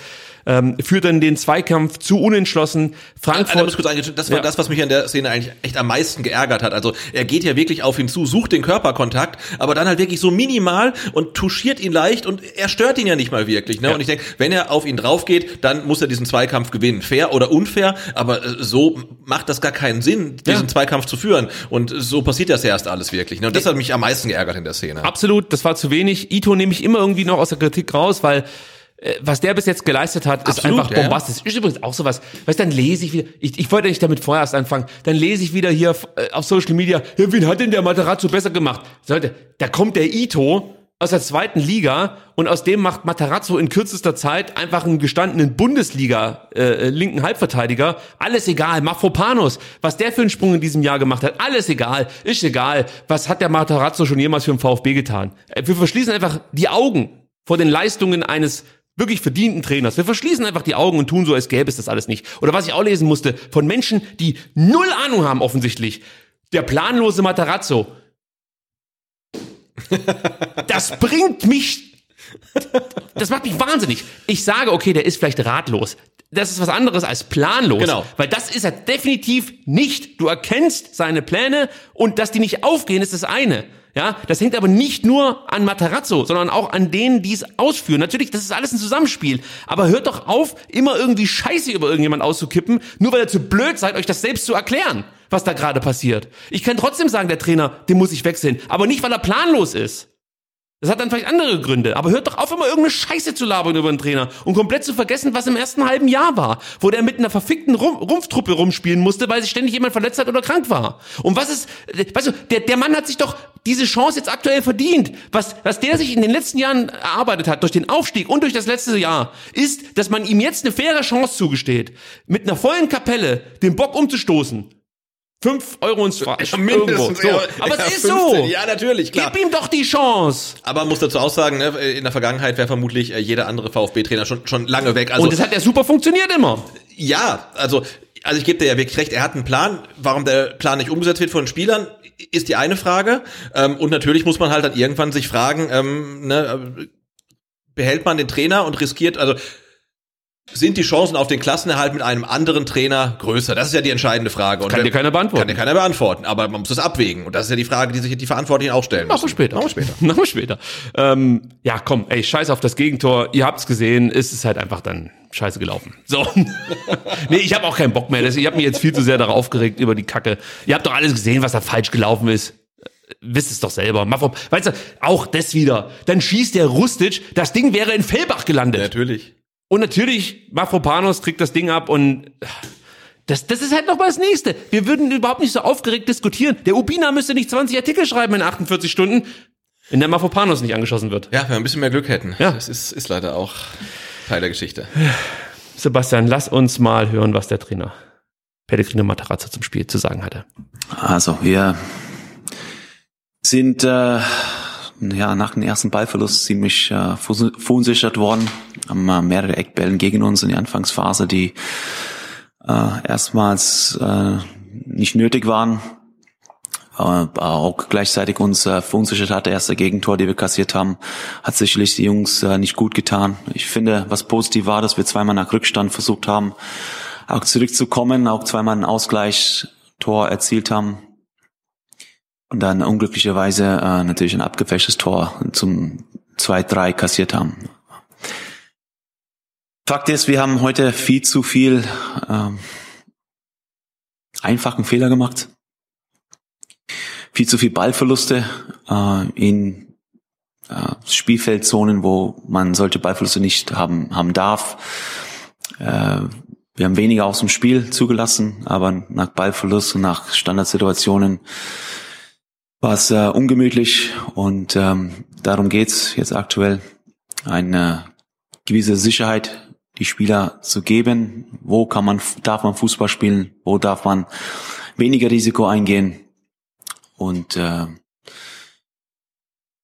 ähm, führt dann den Zweikampf zu unentschlossen. Frankfurt. Also, kurz das war ja. das, was mich an der Szene eigentlich echt am meisten geärgert hat. Also er geht ja wirklich auf ihn zu, sucht den Körperkontakt, aber dann halt wirklich so minimal und touchiert ihn leicht und er stört ihn ja nicht mal wirklich. Ne? Ja. Und ich denke, wenn er auf ihn drauf geht, dann muss er diesen Zweikampf gewinnen. Fair oder unfair, aber äh, so macht das gar keinen Sinn, diesen ja. Zweikampf zu führen. Und so passiert das ja erst alles wirklich. Ne? Und das hat mich am meisten geärgert in der Szene. Absolut, das war zu wenig. Ito nehme ich immer irgendwie noch aus der Kritik raus, weil äh, was der bis jetzt geleistet hat, ist Absolut, einfach bombastisch. Ja. Ist übrigens auch sowas. Weißt dann lese ich wieder, ich, ich wollte nicht damit vorher erst anfangen, dann lese ich wieder hier äh, auf Social Media, ja, wen hat denn der Materazzo besser gemacht? Sollte, da kommt der Ito aus der zweiten Liga und aus dem macht Matarazzo in kürzester Zeit einfach einen gestandenen Bundesliga äh, linken Halbverteidiger. Alles egal. Mafropanos, was der für einen Sprung in diesem Jahr gemacht hat, alles egal. Ist egal. Was hat der Matarazzo schon jemals für den VfB getan? Äh, wir verschließen einfach die Augen vor den Leistungen eines wirklich verdienten Trainers. Wir verschließen einfach die Augen und tun so, als gäbe es das alles nicht. Oder was ich auch lesen musste, von Menschen, die null Ahnung haben offensichtlich. Der planlose Matarazzo. Das bringt mich, das macht mich wahnsinnig. Ich sage, okay, der ist vielleicht ratlos. Das ist was anderes als planlos. Genau. Weil das ist er definitiv nicht. Du erkennst seine Pläne und dass die nicht aufgehen, ist das eine. Ja, das hängt aber nicht nur an Matarazzo, sondern auch an denen, die es ausführen. Natürlich, das ist alles ein Zusammenspiel. Aber hört doch auf, immer irgendwie Scheiße über irgendjemand auszukippen, nur weil ihr zu blöd seid, euch das selbst zu erklären, was da gerade passiert. Ich kann trotzdem sagen, der Trainer, den muss ich wechseln, aber nicht, weil er planlos ist. Das hat dann vielleicht andere Gründe. Aber hört doch auf, immer irgendeine Scheiße zu labern über den Trainer und komplett zu vergessen, was im ersten halben Jahr war, wo der mit einer verfickten Rum Rumpftruppe rumspielen musste, weil sich ständig jemand verletzt hat oder krank war. Und was ist, weißt du, der, der Mann hat sich doch diese Chance jetzt aktuell verdient. Was, was der sich in den letzten Jahren erarbeitet hat, durch den Aufstieg und durch das letzte Jahr, ist, dass man ihm jetzt eine faire Chance zugesteht, mit einer vollen Kapelle den Bock umzustoßen Fünf Euro ins Fleisch. Mindestens. So. Aber ja, es ist 15. so. Ja, natürlich, klar. Gib ihm doch die Chance. Aber man muss dazu auch sagen, ne, in der Vergangenheit wäre vermutlich äh, jeder andere VfB-Trainer schon, schon lange weg. Also, Und das hat ja super funktioniert immer. Ja, also, also ich gebe dir ja wirklich recht, er hat einen Plan. Warum der Plan nicht umgesetzt wird von den Spielern, ist die eine Frage. Ähm, und natürlich muss man halt dann irgendwann sich fragen, ähm, ne, äh, behält man den Trainer und riskiert, also sind die Chancen auf den Klassenerhalt mit einem anderen Trainer größer? Das ist ja die entscheidende Frage. Und kann dir keiner beantworten. Kann dir keiner beantworten, aber man muss das abwägen. Und das ist ja die Frage, die sich die Verantwortlichen auch stellen. Machen wir später. Machen wir später. Machen wir später. Ähm, ja, komm, ey, scheiß auf das Gegentor. Ihr habt's gesehen, ist es halt einfach dann scheiße gelaufen. So. nee, ich habe auch keinen Bock mehr. Ich habe mich jetzt viel zu sehr darauf aufgeregt über die Kacke. Ihr habt doch alles gesehen, was da falsch gelaufen ist wisst es doch selber. Weißt du, auch das wieder. Dann schießt der Rustic, das Ding wäre in Fellbach gelandet. natürlich. Und natürlich, Mafropanos kriegt das Ding ab und das, das ist halt noch mal das Nächste. Wir würden überhaupt nicht so aufgeregt diskutieren. Der Ubina müsste nicht 20 Artikel schreiben in 48 Stunden, wenn der Mafropanos nicht angeschossen wird. Ja, wenn wir ein bisschen mehr Glück hätten. Ja. Das ist, ist leider auch Teil der Geschichte. Sebastian, lass uns mal hören, was der Trainer Pellegrino Matarazzo zum Spiel zu sagen hatte. Also, wir sind äh, ja, nach dem ersten Ballverlust ziemlich äh, verunsichert worden. Haben äh, mehrere Eckbällen gegen uns in der Anfangsphase, die äh, erstmals äh, nicht nötig waren. Äh, auch gleichzeitig uns äh, verunsichert hat. Der erste Gegentor, die wir kassiert haben, hat sicherlich die Jungs äh, nicht gut getan. Ich finde, was positiv war, dass wir zweimal nach Rückstand versucht haben, auch zurückzukommen, auch zweimal ein Ausgleichstor erzielt haben und dann unglücklicherweise äh, natürlich ein abgefälschtes Tor zum 2-3 kassiert haben. Fakt ist, wir haben heute viel zu viel ähm, einfachen Fehler gemacht. Viel zu viel Ballverluste äh, in äh, Spielfeldzonen, wo man solche Ballverluste nicht haben, haben darf. Äh, wir haben weniger aus dem Spiel zugelassen, aber nach Ballverlust und nach Standardsituationen war es äh, ungemütlich und ähm, darum geht's jetzt aktuell, eine gewisse Sicherheit die Spieler zu geben. Wo kann man, darf man Fußball spielen? Wo darf man weniger Risiko eingehen? Und äh,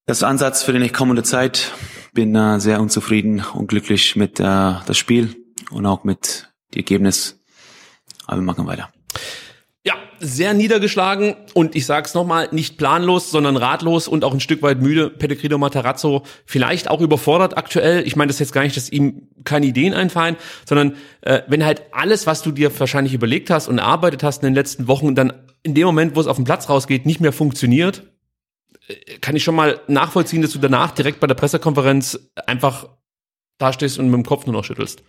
das Ansatz für die kommende Zeit. Bin äh, sehr unzufrieden und glücklich mit äh, das Spiel und auch mit dem Ergebnis. Aber wir machen weiter. Sehr niedergeschlagen und ich sag's nochmal, nicht planlos, sondern ratlos und auch ein Stück weit müde. Pellegrino Matarazzo vielleicht auch überfordert aktuell. Ich meine das jetzt gar nicht, dass ihm keine Ideen einfallen, sondern äh, wenn halt alles, was du dir wahrscheinlich überlegt hast und erarbeitet hast in den letzten Wochen, dann in dem Moment, wo es auf den Platz rausgeht, nicht mehr funktioniert, äh, kann ich schon mal nachvollziehen, dass du danach direkt bei der Pressekonferenz einfach dastehst und mit dem Kopf nur noch schüttelst.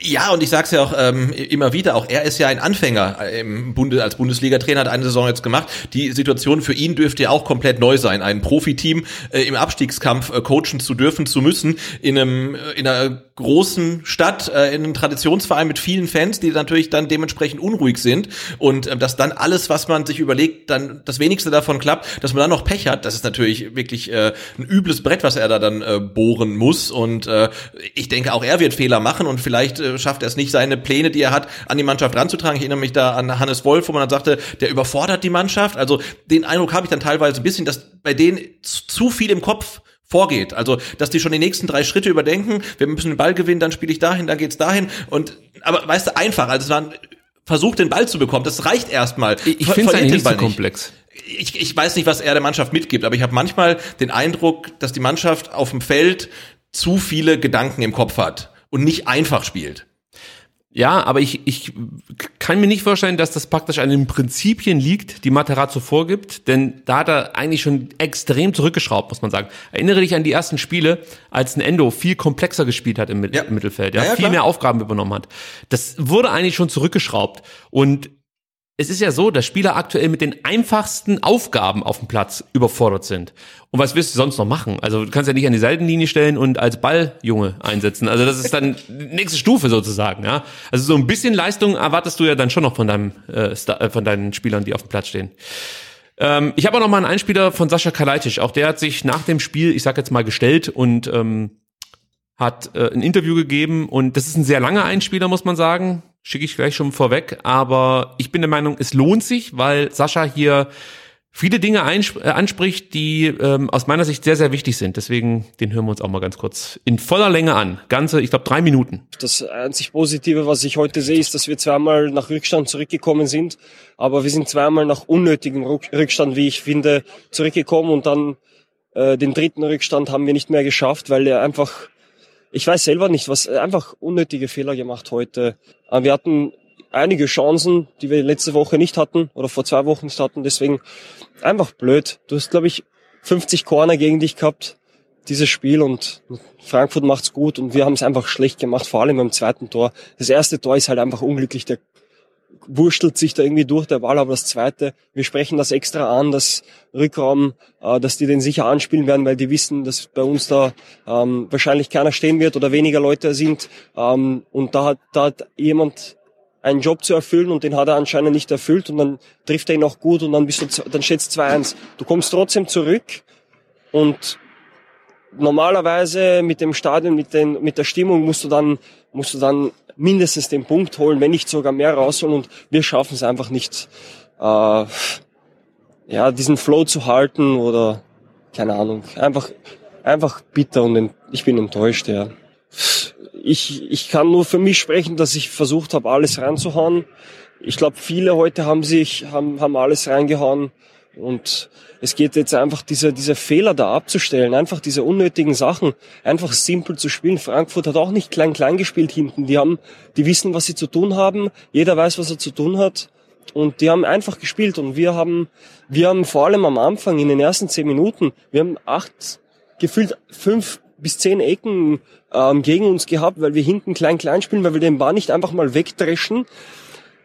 Ja, und ich sag's ja auch ähm, immer wieder, auch er ist ja ein Anfänger äh, im Bunde, als Bundesliga-Trainer, hat eine Saison jetzt gemacht. Die Situation für ihn dürfte ja auch komplett neu sein, ein Profiteam äh, im Abstiegskampf äh, coachen zu dürfen, zu müssen, in einem äh, in einer großen Stadt, äh, in einem Traditionsverein mit vielen Fans, die natürlich dann dementsprechend unruhig sind und äh, dass dann alles, was man sich überlegt, dann das wenigste davon klappt, dass man dann noch Pech hat, das ist natürlich wirklich äh, ein übles Brett, was er da dann äh, bohren muss und äh, ich denke, auch er wird Fehler machen und vielleicht äh, schafft er es nicht, seine Pläne, die er hat, an die Mannschaft ranzutragen. Ich erinnere mich da an Hannes Wolf, wo man dann sagte, der überfordert die Mannschaft. Also den Eindruck habe ich dann teilweise ein bisschen, dass bei denen zu viel im Kopf vorgeht. Also, dass die schon die nächsten drei Schritte überdenken, wir müssen den Ball gewinnen, dann spiele ich dahin, dann geht's dahin. Und aber weißt du, einfach, also es war ein Versuch, den Ball zu bekommen, das reicht erstmal. Ich, ich finde es nicht so komplex. Ich, ich weiß nicht, was er der Mannschaft mitgibt, aber ich habe manchmal den Eindruck, dass die Mannschaft auf dem Feld zu viele Gedanken im Kopf hat und nicht einfach spielt. Ja, aber ich, ich kann mir nicht vorstellen, dass das praktisch an den Prinzipien liegt, die Materazzo vorgibt, denn da hat er eigentlich schon extrem zurückgeschraubt, muss man sagen. Erinnere dich an die ersten Spiele, als ein Endo viel komplexer gespielt hat im, ja. Mittelfeld, ja, ja viel klar. mehr Aufgaben übernommen hat. Das wurde eigentlich schon zurückgeschraubt und es ist ja so, dass Spieler aktuell mit den einfachsten Aufgaben auf dem Platz überfordert sind. Und was willst du sonst noch machen? Also du kannst ja nicht an die Seitenlinie stellen und als Balljunge einsetzen. Also das ist dann nächste Stufe sozusagen, ja. Also so ein bisschen Leistung erwartest du ja dann schon noch von deinem äh, äh, von deinen Spielern, die auf dem Platz stehen. Ähm, ich habe auch noch mal einen Einspieler von Sascha Kalajdzic. Auch der hat sich nach dem Spiel, ich sag jetzt mal, gestellt und ähm, hat äh, ein Interview gegeben und das ist ein sehr langer Einspieler, muss man sagen schicke ich gleich schon vorweg. Aber ich bin der Meinung, es lohnt sich, weil Sascha hier viele Dinge äh, anspricht, die ähm, aus meiner Sicht sehr, sehr wichtig sind. Deswegen, den hören wir uns auch mal ganz kurz in voller Länge an. Ganze, ich glaube, drei Minuten. Das einzig Positive, was ich heute sehe, ist, dass wir zweimal nach Rückstand zurückgekommen sind. Aber wir sind zweimal nach unnötigem Rückstand, wie ich finde, zurückgekommen. Und dann äh, den dritten Rückstand haben wir nicht mehr geschafft, weil er einfach ich weiß selber nicht, was einfach unnötige Fehler gemacht heute. Äh, wir hatten einige Chancen, die wir letzte Woche nicht hatten oder vor zwei Wochen nicht hatten. Deswegen einfach blöd. Du hast, glaube ich, 50 Corner gegen dich gehabt, dieses Spiel und Frankfurt macht's gut und wir haben es einfach schlecht gemacht, vor allem beim zweiten Tor. Das erste Tor ist halt einfach unglücklich. Der wurschtelt sich da irgendwie durch der Ball, aber das zweite, wir sprechen das extra an, das Rückraum, äh, dass die den sicher anspielen werden, weil die wissen, dass bei uns da ähm, wahrscheinlich keiner stehen wird oder weniger Leute sind. Ähm, und da hat, da hat jemand einen Job zu erfüllen und den hat er anscheinend nicht erfüllt und dann trifft er ihn auch gut und dann bist du, dann schätzt 2-1. Du kommst trotzdem zurück und normalerweise mit dem Stadion, mit, den, mit der Stimmung musst du dann, musst du dann mindestens den Punkt holen, wenn nicht sogar mehr rausholen und wir schaffen es einfach nicht, äh, ja, diesen Flow zu halten oder keine Ahnung, einfach, einfach bitter und ich bin enttäuscht, ja. Ich, ich kann nur für mich sprechen, dass ich versucht habe, alles reinzuhauen. Ich glaube, viele heute haben sich, haben, haben alles reingehauen und es geht jetzt einfach diese, diese Fehler da abzustellen, einfach diese unnötigen Sachen, einfach simpel zu spielen. Frankfurt hat auch nicht klein klein gespielt hinten. Die haben, die wissen, was sie zu tun haben. Jeder weiß, was er zu tun hat. Und die haben einfach gespielt. Und wir haben, wir haben vor allem am Anfang in den ersten zehn Minuten, wir haben acht, gefühlt fünf bis zehn Ecken ähm, gegen uns gehabt, weil wir hinten klein klein spielen, weil wir den Ball nicht einfach mal wegdreschen,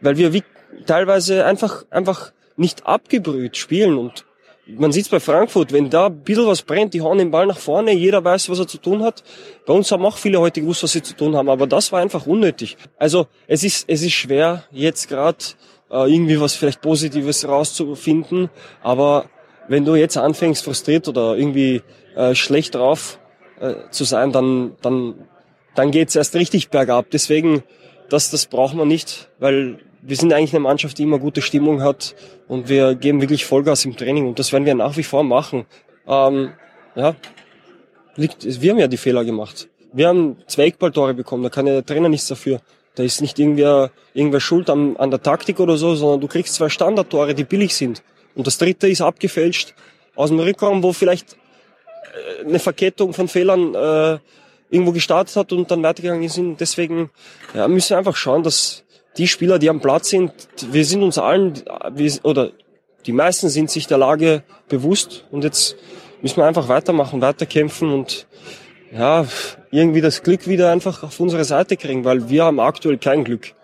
weil wir wie teilweise einfach, einfach nicht abgebrüht spielen und man sieht's bei Frankfurt, wenn da ein bisschen was brennt, die hauen den Ball nach vorne, jeder weiß, was er zu tun hat. Bei uns haben auch viele heute gewusst, was sie zu tun haben, aber das war einfach unnötig. Also es ist, es ist schwer, jetzt gerade äh, irgendwie was vielleicht Positives rauszufinden, aber wenn du jetzt anfängst frustriert oder irgendwie äh, schlecht drauf äh, zu sein, dann, dann, dann geht's erst richtig bergab. Deswegen, das, das braucht man nicht, weil wir sind eigentlich eine Mannschaft, die immer gute Stimmung hat und wir geben wirklich Vollgas im Training und das werden wir nach wie vor machen. Ähm, ja, liegt, wir haben ja die Fehler gemacht. Wir haben zwei Eckballtore bekommen, da kann ja der Trainer nichts dafür. Da ist nicht irgendwer, irgendwer schuld an, an der Taktik oder so, sondern du kriegst zwei Standardtore, die billig sind. Und das dritte ist abgefälscht aus dem Rückraum, wo vielleicht äh, eine Verkettung von Fehlern äh, irgendwo gestartet hat und dann weitergegangen sind. Deswegen ja, müssen wir einfach schauen, dass die Spieler, die am Platz sind, wir sind uns allen, wir, oder die meisten sind sich der Lage bewusst und jetzt müssen wir einfach weitermachen, weiterkämpfen und ja, irgendwie das Glück wieder einfach auf unsere Seite kriegen, weil wir haben aktuell kein Glück.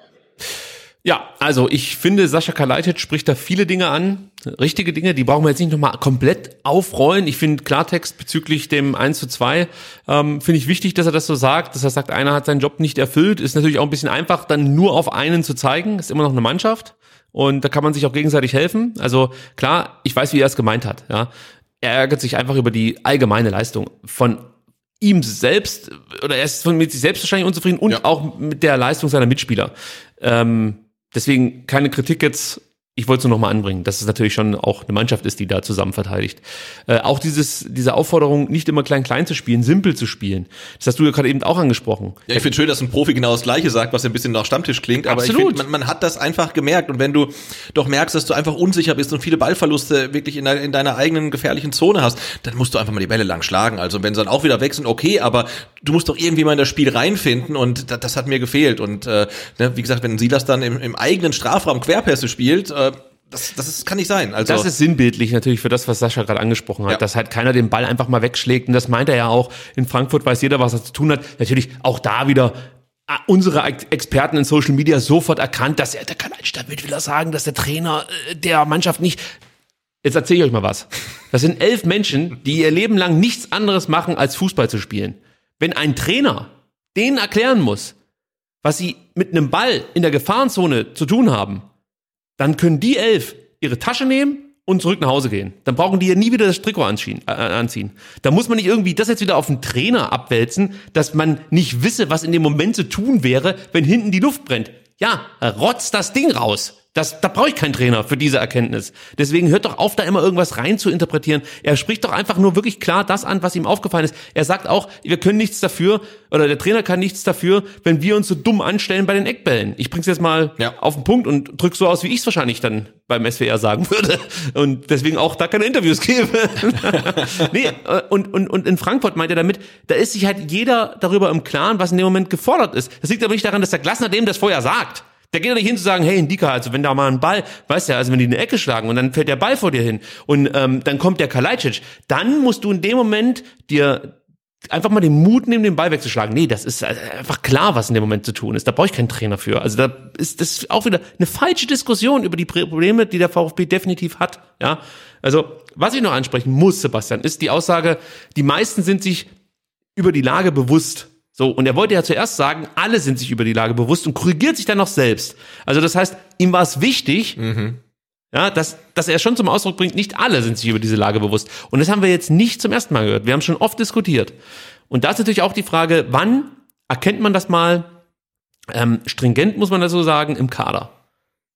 Ja, also ich finde, Sascha Kalajdzic spricht da viele Dinge an, richtige Dinge, die brauchen wir jetzt nicht nochmal komplett aufrollen. Ich finde Klartext bezüglich dem 1 zu 2, ähm, finde ich wichtig, dass er das so sagt, dass er sagt, einer hat seinen Job nicht erfüllt. Ist natürlich auch ein bisschen einfach, dann nur auf einen zu zeigen, ist immer noch eine Mannschaft und da kann man sich auch gegenseitig helfen. Also klar, ich weiß, wie er es gemeint hat. Ja, Er ärgert sich einfach über die allgemeine Leistung von ihm selbst oder er ist mit sich selbst wahrscheinlich unzufrieden und ja. auch mit der Leistung seiner Mitspieler. Ähm, deswegen keine Kritik jetzt ich wollte es nur nochmal anbringen, dass es natürlich schon auch eine Mannschaft ist, die da zusammen verteidigt. Äh, auch dieses, diese Aufforderung, nicht immer klein-klein zu spielen, simpel zu spielen. Das hast du ja gerade eben auch angesprochen. Ja, ich finde schön, dass ein Profi genau das Gleiche sagt, was ein bisschen nach Stammtisch klingt. Aber Absolut. ich finde, man, man, hat das einfach gemerkt. Und wenn du doch merkst, dass du einfach unsicher bist und viele Ballverluste wirklich in, de, in deiner eigenen gefährlichen Zone hast, dann musst du einfach mal die Bälle lang schlagen. Also wenn sie dann auch wieder wechseln, okay, aber du musst doch irgendwie mal in das Spiel reinfinden und das, das hat mir gefehlt. Und äh, ne, wie gesagt, wenn Silas dann im, im eigenen Strafraum Querpässe spielt, äh, das, das ist, kann nicht sein. Also das ist sinnbildlich natürlich für das, was Sascha gerade angesprochen hat, ja. dass halt keiner den Ball einfach mal wegschlägt. Und das meint er ja auch. In Frankfurt weiß jeder, was er zu tun hat. Natürlich auch da wieder ah, unsere Experten in Social Media sofort erkannt, dass er, der kann damit will er sagen, dass der Trainer äh, der Mannschaft nicht. Jetzt erzähle ich euch mal was. Das sind elf Menschen, die ihr Leben lang nichts anderes machen, als Fußball zu spielen. Wenn ein Trainer denen erklären muss, was sie mit einem Ball in der Gefahrenzone zu tun haben, dann können die elf ihre Tasche nehmen und zurück nach Hause gehen. Dann brauchen die ja nie wieder das Trikot anziehen. Äh, anziehen. Da muss man nicht irgendwie das jetzt wieder auf den Trainer abwälzen, dass man nicht wisse, was in dem Moment zu tun wäre, wenn hinten die Luft brennt. Ja, rotzt das Ding raus. Das, da brauche ich keinen Trainer für diese Erkenntnis. Deswegen hört doch auf, da immer irgendwas rein zu interpretieren. Er spricht doch einfach nur wirklich klar das an, was ihm aufgefallen ist. Er sagt auch, wir können nichts dafür, oder der Trainer kann nichts dafür, wenn wir uns so dumm anstellen bei den Eckbällen. Ich bring's jetzt mal ja. auf den Punkt und drück so aus, wie ich es wahrscheinlich dann beim SWR sagen würde. Und deswegen auch da keine Interviews gebe. nee, äh, und, und, und in Frankfurt meint er damit, da ist sich halt jeder darüber im Klaren, was in dem Moment gefordert ist. Das liegt aber nicht daran, dass der Glasner dem das vorher sagt. Der geht doch nicht hin zu sagen, hey Indika, also wenn da mal ein Ball, weißt du, also wenn die eine Ecke schlagen und dann fällt der Ball vor dir hin und ähm, dann kommt der Kalajdzic, dann musst du in dem Moment dir einfach mal den Mut nehmen, den Ball wegzuschlagen. Nee, das ist einfach klar, was in dem Moment zu tun ist. Da brauche ich keinen Trainer für. Also da ist das auch wieder eine falsche Diskussion über die Probleme, die der VfB definitiv hat. Ja, also was ich noch ansprechen muss, Sebastian, ist die Aussage: Die meisten sind sich über die Lage bewusst. So, und er wollte ja zuerst sagen, alle sind sich über die Lage bewusst und korrigiert sich dann noch selbst. Also das heißt, ihm war es wichtig, mhm. ja, dass, dass er schon zum Ausdruck bringt, nicht alle sind sich über diese Lage bewusst. Und das haben wir jetzt nicht zum ersten Mal gehört. Wir haben schon oft diskutiert. Und da ist natürlich auch die Frage, wann erkennt man das mal ähm, stringent, muss man das so sagen, im Kader?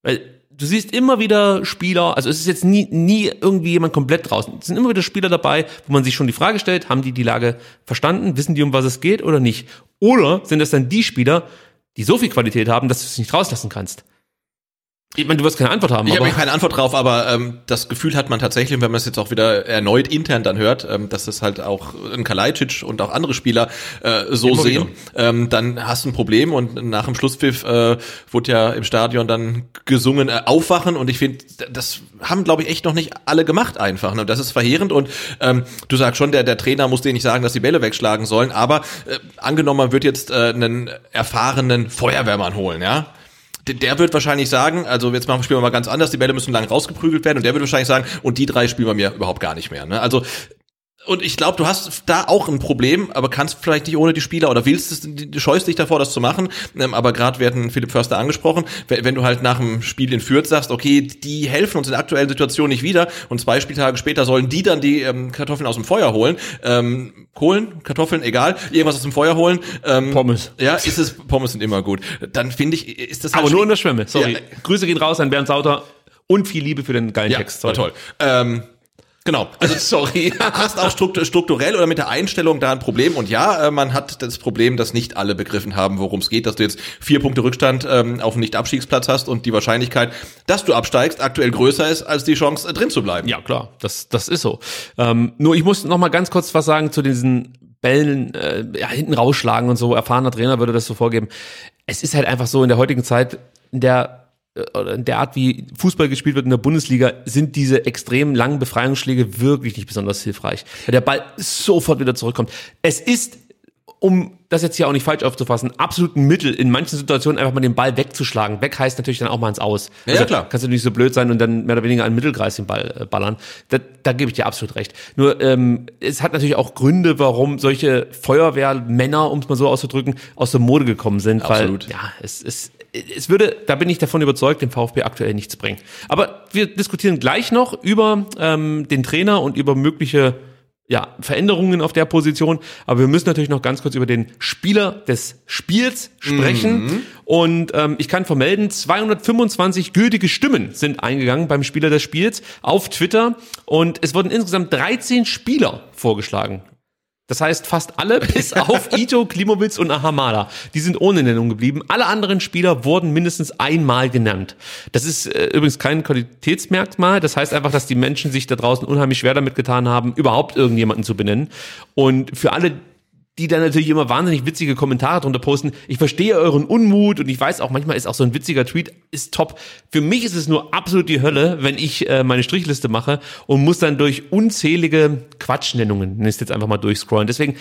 Weil du siehst immer wieder Spieler, also es ist jetzt nie, nie irgendwie jemand komplett draußen. Es sind immer wieder Spieler dabei, wo man sich schon die Frage stellt, haben die die Lage verstanden? Wissen die, um was es geht oder nicht? Oder sind das dann die Spieler, die so viel Qualität haben, dass du es nicht rauslassen kannst? Ich meine, du wirst keine Antwort haben. Ich habe keine Antwort drauf, aber ähm, das Gefühl hat man tatsächlich, wenn man es jetzt auch wieder erneut intern dann hört, ähm, dass es halt auch ein Kalajdzic und auch andere Spieler äh, so sehen, ähm, dann hast du ein Problem und nach dem Schlusspfiff äh, wurde ja im Stadion dann gesungen äh, Aufwachen und ich finde, das haben glaube ich echt noch nicht alle gemacht einfach. Ne? Das ist verheerend und ähm, du sagst schon, der, der Trainer muss dir nicht sagen, dass die Bälle wegschlagen sollen, aber äh, angenommen, man wird jetzt äh, einen erfahrenen Feuerwehrmann holen, ja, der wird wahrscheinlich sagen, also jetzt machen, wir mal ganz anders, die Bälle müssen lang rausgeprügelt werden und der wird wahrscheinlich sagen, und die drei spielen wir mir überhaupt gar nicht mehr. Ne? Also Und ich glaube, du hast da auch ein Problem, aber kannst vielleicht nicht ohne die Spieler oder willst es, scheust dich davor, das zu machen. Ähm, aber gerade werden Philipp Förster angesprochen, wenn, du halt nach dem Spiel in Fürth sagst, okay, die helfen uns in der aktuellen Situation nicht wieder und zwei Spieltage später sollen die dann die ähm, Kartoffeln aus dem Feuer holen, ähm, Kohlen, Kartoffeln, egal, irgendwas aus dem Feuer holen. Ähm, Pommes. Ja, ist es, Pommes sind immer gut. Dann finde ich, ist das halt Aber nur in der. Schwemme, sorry. Ja. Grüße gehen raus an Bernd Sauter und viel Liebe für den geilen Ja, Text. war toll. Ähm, genau. Also Sorry. hast auch struktu- strukturell oder mit der Einstellung da ein Problem. Und ja, äh, man hat das Problem, dass nicht alle begriffen haben, worum es geht, dass du jetzt vier Punkte Rückstand ähm, auf dem Nicht-Abstiegsplatz hast und die Wahrscheinlichkeit, dass du absteigst, aktuell größer ist als die Chance, äh, drin zu bleiben. Ja, klar, das, das ist so. Ähm, nur ich muss noch mal ganz kurz was sagen zu diesen Bällen, äh, ja, hinten rausschlagen und so. Erfahrener Trainer würde das so vorgeben. Es ist halt einfach so in der heutigen Zeit, in der oder in der Art, wie Fußball gespielt wird in der Bundesliga, sind diese extrem langen Befreiungsschläge wirklich nicht besonders hilfreich. Weil der Ball sofort wieder zurückkommt. Es ist um das jetzt hier auch nicht falsch aufzufassen, absolut ein Mittel, in manchen Situationen einfach mal den Ball wegzuschlagen. Weg heißt natürlich dann auch mal ins Aus. Ja, ja, klar. Kannst du nicht so blöd sein und dann mehr oder weniger an Mittelkreis den Ball äh, ballern. Da, da gebe ich dir absolut recht. Nur ähm, es hat natürlich auch Gründe, warum solche Feuerwehrmänner, um es mal so auszudrücken, aus der Mode gekommen sind. Absolut. Weil, ja, es ist es würde, da bin ich davon überzeugt, dem VfB aktuell nichts bringen. Aber wir diskutieren gleich noch über ähm, den Trainer und über mögliche ja, Veränderungen auf der Position. Aber wir müssen natürlich noch ganz kurz über den Spieler des Spiels sprechen. Und ähm, ich kann vermelden, 225 gültige Stimmen sind eingegangen beim Spieler des Spiels auf Twitter. Und es wurden insgesamt 13 Spieler vorgeschlagen. Das heißt, fast alle, bis auf Ito, Klimowitz und Ahamada, die sind ohne Nennung geblieben. Alle anderen Spieler wurden mindestens einmal genannt. Das ist äh, übrigens kein Qualitätsmerkmal. Das heißt einfach, dass die Menschen sich da draußen unheimlich schwer damit getan haben, überhaupt irgendjemanden zu benennen. Und für alle, die dann natürlich immer wahnsinnig witzige Kommentare drunter posten. Ich verstehe euren Unmut und ich weiß auch, manchmal ist auch so ein witziger Tweet ist top. Für mich ist es nur absolut die Hölle, wenn ich äh, meine Strichliste mache und muss dann durch unzählige Quatschnennungen, nenn ich es jetzt einfach mal durchscrollen. Deswegen,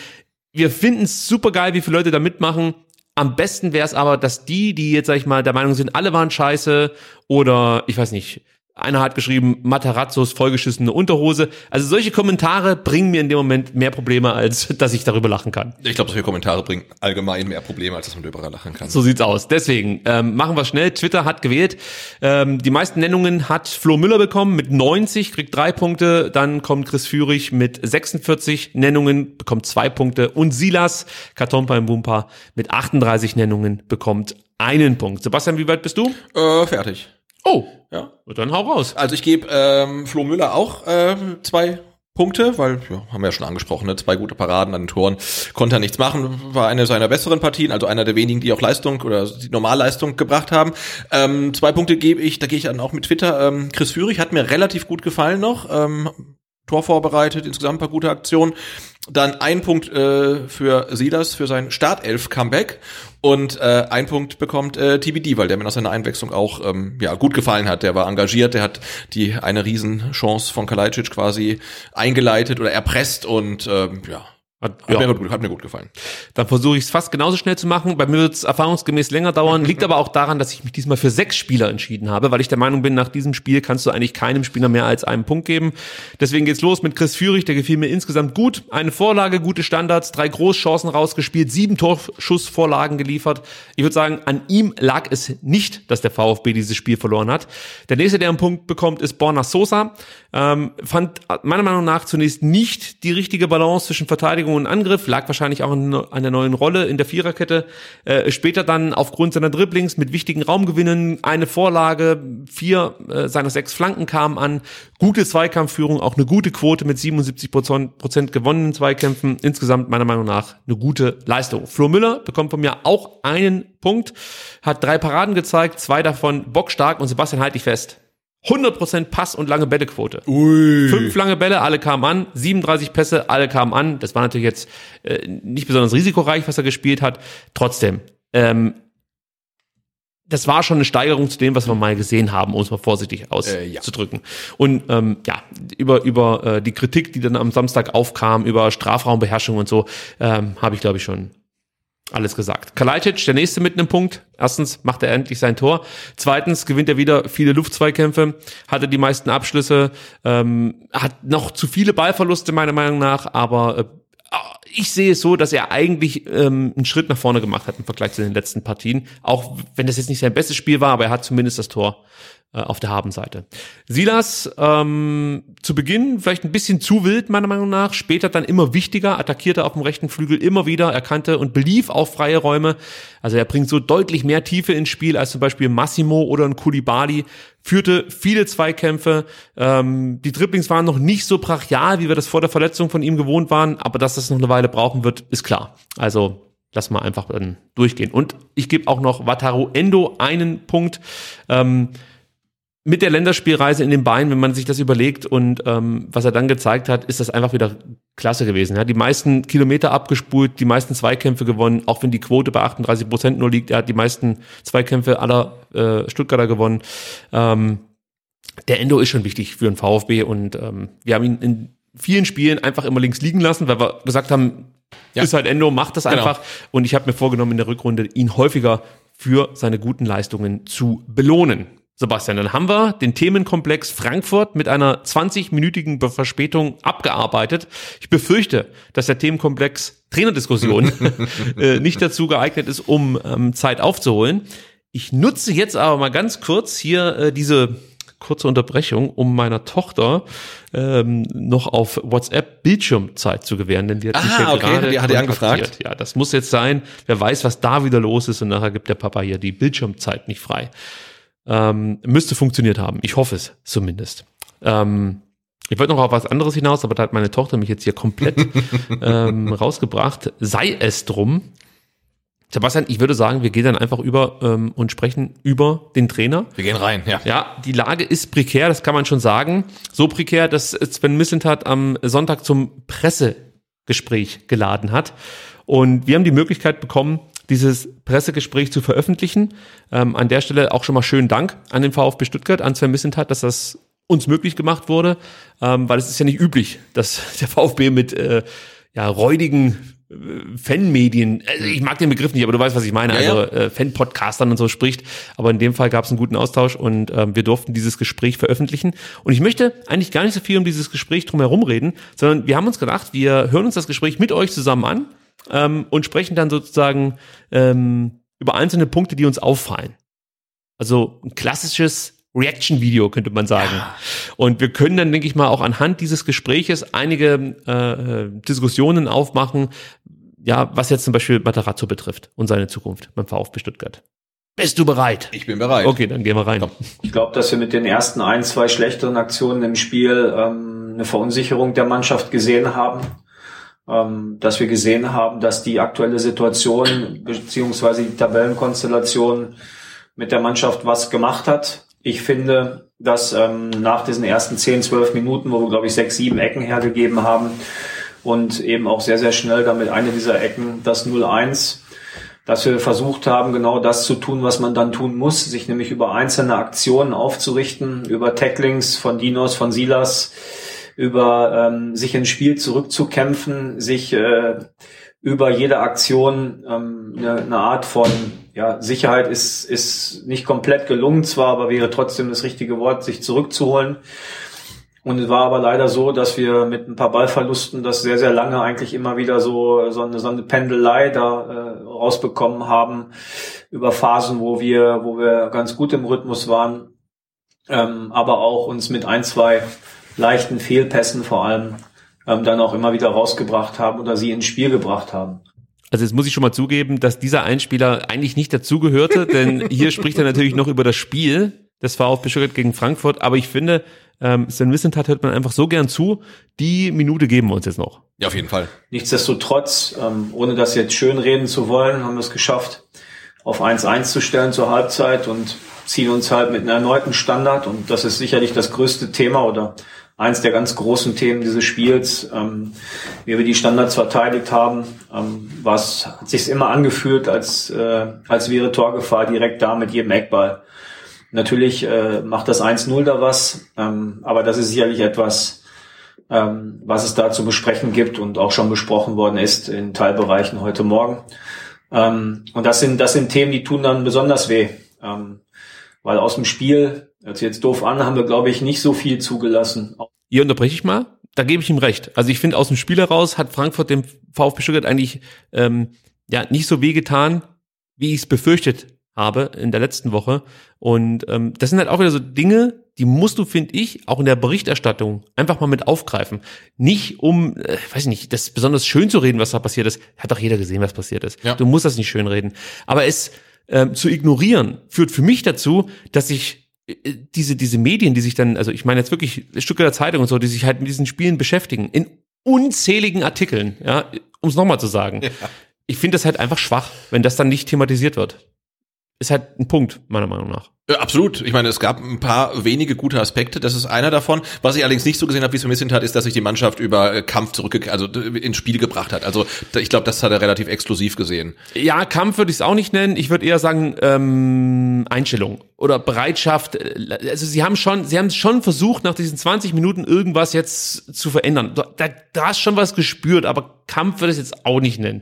wir finden es super geil, wie viele Leute da mitmachen. Am besten wäre es aber, dass die, die jetzt, sag ich mal, der Meinung sind, alle waren scheiße oder ich weiß nicht, einer hat geschrieben, Matarazzos vollgeschissene Unterhose. Also solche Kommentare bringen mir in dem Moment mehr Probleme, als dass ich darüber lachen kann. Ich glaube, solche Kommentare bringen allgemein mehr Probleme, als dass man darüber lachen kann. So sieht's aus. Deswegen ähm, machen wir schnell. Twitter hat gewählt. Ähm, die meisten Nennungen hat Flo Müller bekommen mit 90, kriegt drei Punkte. Dann kommt Chris Führig mit 46 Nennungen, bekommt zwei Punkte. Und Silas Katompa im Bumpa mit 38 Nennungen bekommt einen Punkt. Sebastian, wie weit bist du? Äh, fertig. Oh, Ja. dann hau raus. Also ich gebe ähm, Flo Müller auch äh, zwei Punkte, weil, ja, haben wir ja schon angesprochen, ne? zwei gute Paraden an den Toren, konnte er nichts machen, war eine seiner besseren Partien, also einer der wenigen, die auch Leistung oder die Normalleistung gebracht haben. Ähm, zwei Punkte gebe ich, da gehe ich dann auch mit Twitter. Ähm, Chris Führig hat mir relativ gut gefallen noch, ähm, Tor vorbereitet, insgesamt ein paar gute Aktionen. Dann ein Punkt äh, für Silas für sein Startelf-Comeback und äh, ein Punkt bekommt äh, TBD, weil der mir nach seiner Einwechslung auch ähm, ja gut gefallen hat. Der war engagiert, der hat die eine Riesenchance von Kalajdzic quasi eingeleitet oder erpresst und ähm, ja, Hat, hat, ja. mir gut, hat mir gut gefallen. Dann versuche ich es fast genauso schnell zu machen. Bei mir wird es erfahrungsgemäß länger dauern. Liegt aber auch daran, dass ich mich diesmal für sechs Spieler entschieden habe, weil ich der Meinung bin, nach diesem Spiel kannst du eigentlich keinem Spieler mehr als einen Punkt geben. Deswegen geht's los mit Chris Führig, der gefiel mir insgesamt gut. Eine Vorlage, gute Standards, drei Großchancen rausgespielt, sieben Torschussvorlagen geliefert. Ich würde sagen, an ihm lag es nicht, dass der VfB dieses Spiel verloren hat. Der nächste, der einen Punkt bekommt, ist Borna Sosa. Ähm, fand meiner Meinung nach zunächst nicht die richtige Balance zwischen Verteidigung und Angriff, lag wahrscheinlich auch an der neuen Rolle in der Viererkette. Äh, später dann aufgrund seiner Dribblings mit wichtigen Raumgewinnen eine Vorlage, vier äh, seiner sechs Flanken kamen an, gute Zweikampfführung, auch eine gute Quote mit 77 Prozent gewonnenen Zweikämpfen. Insgesamt meiner Meinung nach eine gute Leistung. Flo Müller bekommt von mir auch einen Punkt, hat drei Paraden gezeigt, zwei davon bockstark und Sebastian halt dich fest. 100% Pass und lange Bällequote. Fünf lange Bälle, alle kamen an. 37 Pässe, alle kamen an. Das war natürlich jetzt äh, nicht besonders risikoreich, was er gespielt hat. Trotzdem, ähm, das war schon eine Steigerung zu dem, was wir mal gesehen haben, um es mal vorsichtig auszudrücken. Und ähm, ja, über über äh, die Kritik, die dann am Samstag aufkam, über Strafraumbeherrschung und so, ähm, habe ich glaube ich schon alles gesagt. Kalajdzic, der nächste mit einem Punkt. Erstens macht er endlich sein Tor. Zweitens gewinnt er wieder viele Luftzweikämpfe, hatte die meisten Abschlüsse, ähm, hat noch zu viele Ballverluste meiner Meinung nach, aber äh, ich sehe es so, dass er eigentlich ähm, einen Schritt nach vorne gemacht hat im Vergleich zu den letzten Partien. Auch wenn das jetzt nicht sein bestes Spiel war, aber er hat zumindest das Tor auf der Habenseite. Silas ähm, zu Beginn vielleicht ein bisschen zu wild, meiner Meinung nach. Später dann immer wichtiger, attackierte auf dem rechten Flügel immer wieder, erkannte und belief auch freie Räume. Also er bringt so deutlich mehr Tiefe ins Spiel als zum Beispiel Massimo oder ein Kulibali. Führte viele Zweikämpfe. Ähm, die Dribblings waren noch nicht so brachial, wie wir das vor der Verletzung von ihm gewohnt waren, aber dass das noch eine Weile brauchen wird, ist klar. Also lass mal einfach dann durchgehen. Und ich gebe auch noch Wataru Endo einen Punkt. Ähm, mit der Länderspielreise in den Beinen, wenn man sich das überlegt und ähm, was er dann gezeigt hat, ist das einfach wieder klasse gewesen. Er hat die meisten Kilometer abgespult, die meisten Zweikämpfe gewonnen, auch wenn die Quote bei 38 Prozent nur liegt. Er hat die meisten Zweikämpfe aller äh, Stuttgarter gewonnen. Ähm, der Endo ist schon wichtig für den VfB und ähm, wir haben ihn in vielen Spielen einfach immer links liegen lassen, weil wir gesagt haben, ja. ist halt Endo, macht das genau. einfach. Und ich habe mir vorgenommen, in der Rückrunde ihn häufiger für seine guten Leistungen zu belohnen. Sebastian, dann haben wir den Themenkomplex Frankfurt mit einer 20-minütigen Verspätung abgearbeitet. Ich befürchte, dass der Themenkomplex Trainerdiskussion äh, nicht dazu geeignet ist, um ähm, Zeit aufzuholen. Ich nutze jetzt aber mal ganz kurz hier äh, diese kurze Unterbrechung, um meiner Tochter ähm, noch auf WhatsApp Bildschirmzeit zu gewähren, denn die hat mich ja okay. gerade die hat angefragt. Ja, das muss jetzt sein. Wer weiß, was da wieder los ist und nachher gibt der Papa hier die Bildschirmzeit nicht frei. Ähm, müsste funktioniert haben. Ich hoffe es zumindest. Ähm, ich wollte noch auf was anderes hinaus, aber da hat meine Tochter mich jetzt hier komplett ähm, rausgebracht. Sei es drum. Sebastian, ich würde sagen, wir gehen dann einfach über ähm, und sprechen über den Trainer. Wir gehen rein, ja. Ja, die Lage ist prekär, das kann man schon sagen. So prekär, dass Sven Missentat am Sonntag zum Pressegespräch geladen hat. Und wir haben die Möglichkeit bekommen, dieses Pressegespräch zu veröffentlichen. Ähm, an der Stelle auch schon mal schönen Dank an den VfB Stuttgart, an Sven Missentat, dass das uns möglich gemacht wurde, ähm, weil es ist ja nicht üblich, dass der VfB mit äh, ja, räudigen äh, Fanmedien, also ich mag den Begriff nicht, aber du weißt, was ich meine, ja, also äh, Fan-Podcastern und so spricht. Aber in dem Fall gab es einen guten Austausch und ähm, wir durften dieses Gespräch veröffentlichen. Und ich möchte eigentlich gar nicht so viel um dieses Gespräch drumherum reden, sondern wir haben uns gedacht, wir hören uns das Gespräch mit euch zusammen an ähm, und sprechen dann sozusagen ähm, über einzelne Punkte, die uns auffallen. Also ein klassisches Reaction-Video, könnte man sagen. Ja. Und wir können dann, denke ich mal, auch anhand dieses Gespräches einige äh, Diskussionen aufmachen, ja, was jetzt zum Beispiel Matarazzo betrifft und seine Zukunft beim VfB Stuttgart. Bist du bereit? Ich bin bereit. Okay, dann gehen wir rein. Ich glaube, dass wir mit den ersten ein, zwei schlechteren Aktionen im Spiel ähm, eine Verunsicherung der Mannschaft gesehen haben dass wir gesehen haben, dass die aktuelle Situation beziehungsweise die Tabellenkonstellation mit der Mannschaft was gemacht hat. Ich finde, dass ähm, nach diesen ersten 10, 12 Minuten, wo wir, glaube ich, sechs, sieben Ecken hergegeben haben und eben auch sehr, sehr schnell damit eine dieser Ecken, das 0-1, dass wir versucht haben, genau das zu tun, was man dann tun muss, sich nämlich über einzelne Aktionen aufzurichten, über Tacklings von Dinos, von Silas, über ähm, sich ins Spiel zurückzukämpfen, sich äh, über jede Aktion ähm, eine, eine Art von ja, Sicherheit ist, ist nicht komplett gelungen zwar, aber wäre trotzdem das richtige Wort, sich zurückzuholen. Und es war aber leider so, dass wir mit ein paar Ballverlusten das sehr, sehr lange eigentlich immer wieder so, so, eine, so eine Pendelei da äh, rausbekommen haben über Phasen, wo wir, wo wir ganz gut im Rhythmus waren, ähm, aber auch uns mit ein, zwei leichten Fehlpässen vor allem ähm, dann auch immer wieder rausgebracht haben oder sie ins Spiel gebracht haben. Also jetzt muss ich schon mal zugeben, dass dieser Einspieler eigentlich nicht dazugehörte, denn hier spricht er natürlich noch über das Spiel des VfB Stuttgart gegen Frankfurt, aber ich finde, ähm, Sven Wissentat hört man einfach so gern zu. Die Minute geben wir uns jetzt noch. Ja, auf jeden Fall. Nichtsdestotrotz, ähm, ohne das jetzt schön reden zu wollen, haben wir es geschafft, auf 1-1 zu stellen zur Halbzeit und ziehen uns halt mit einem erneuten Standard und das ist sicherlich das größte Thema oder eins der ganz großen Themen dieses Spiels, ähm, wie wir die Standards verteidigt haben, ähm, was hat sich immer angefühlt, als äh, als wäre Torgefahr direkt da mit jedem Eckball. Natürlich äh, macht das 1-0 da was, ähm, aber das ist sicherlich etwas, ähm, was es da zu besprechen gibt und auch schon besprochen worden ist in Teilbereichen heute Morgen. Ähm, und das sind, das sind Themen, die tun dann besonders weh. Ähm, weil aus dem Spiel, hört sich jetzt doof an, haben wir, glaube ich, nicht so viel zugelassen. Hier unterbreche ich mal. Da gebe ich ihm recht. Also ich finde, aus dem Spiel heraus hat Frankfurt dem VfB Stuttgart eigentlich ähm, ja nicht so weh getan, wie ich es befürchtet habe in der letzten Woche. Und ähm, das sind halt auch wieder so Dinge, die musst du, finde ich, auch in der Berichterstattung einfach mal mit aufgreifen. Nicht um, äh, weiß ich nicht, das besonders schön zu reden, was da passiert ist. Hat doch jeder gesehen, was passiert ist. Ja. Du musst das nicht schön reden. Aber es ähm, zu ignorieren, führt für mich dazu, dass ich diese, diese Medien, die sich dann, also ich meine jetzt wirklich Stuttgarter Zeitung und so, die sich halt mit diesen Spielen beschäftigen, in unzähligen Artikeln, ja, um es nochmal zu sagen. Ich finde das halt einfach schwach, wenn das dann nicht thematisiert wird. Ist halt ein Punkt, meiner Meinung nach. Ja, absolut. Ich meine, es gab ein paar wenige gute Aspekte. Das ist einer davon. Was ich allerdings nicht so gesehen habe, wie es vermisst hat, ist, dass sich die Mannschaft über äh, Kampf zurück, also äh, ins Spiel gebracht hat. Also ich glaube, das hat er relativ exklusiv gesehen. Ja, Kampf würde ich es auch nicht nennen. Ich würde eher sagen ähm, Einstellung oder Bereitschaft. Also sie haben schon, sie haben schon versucht, nach diesen 20 Minuten irgendwas jetzt zu verändern. Da, da hast schon was gespürt, aber Kampf würde ich es jetzt auch nicht nennen.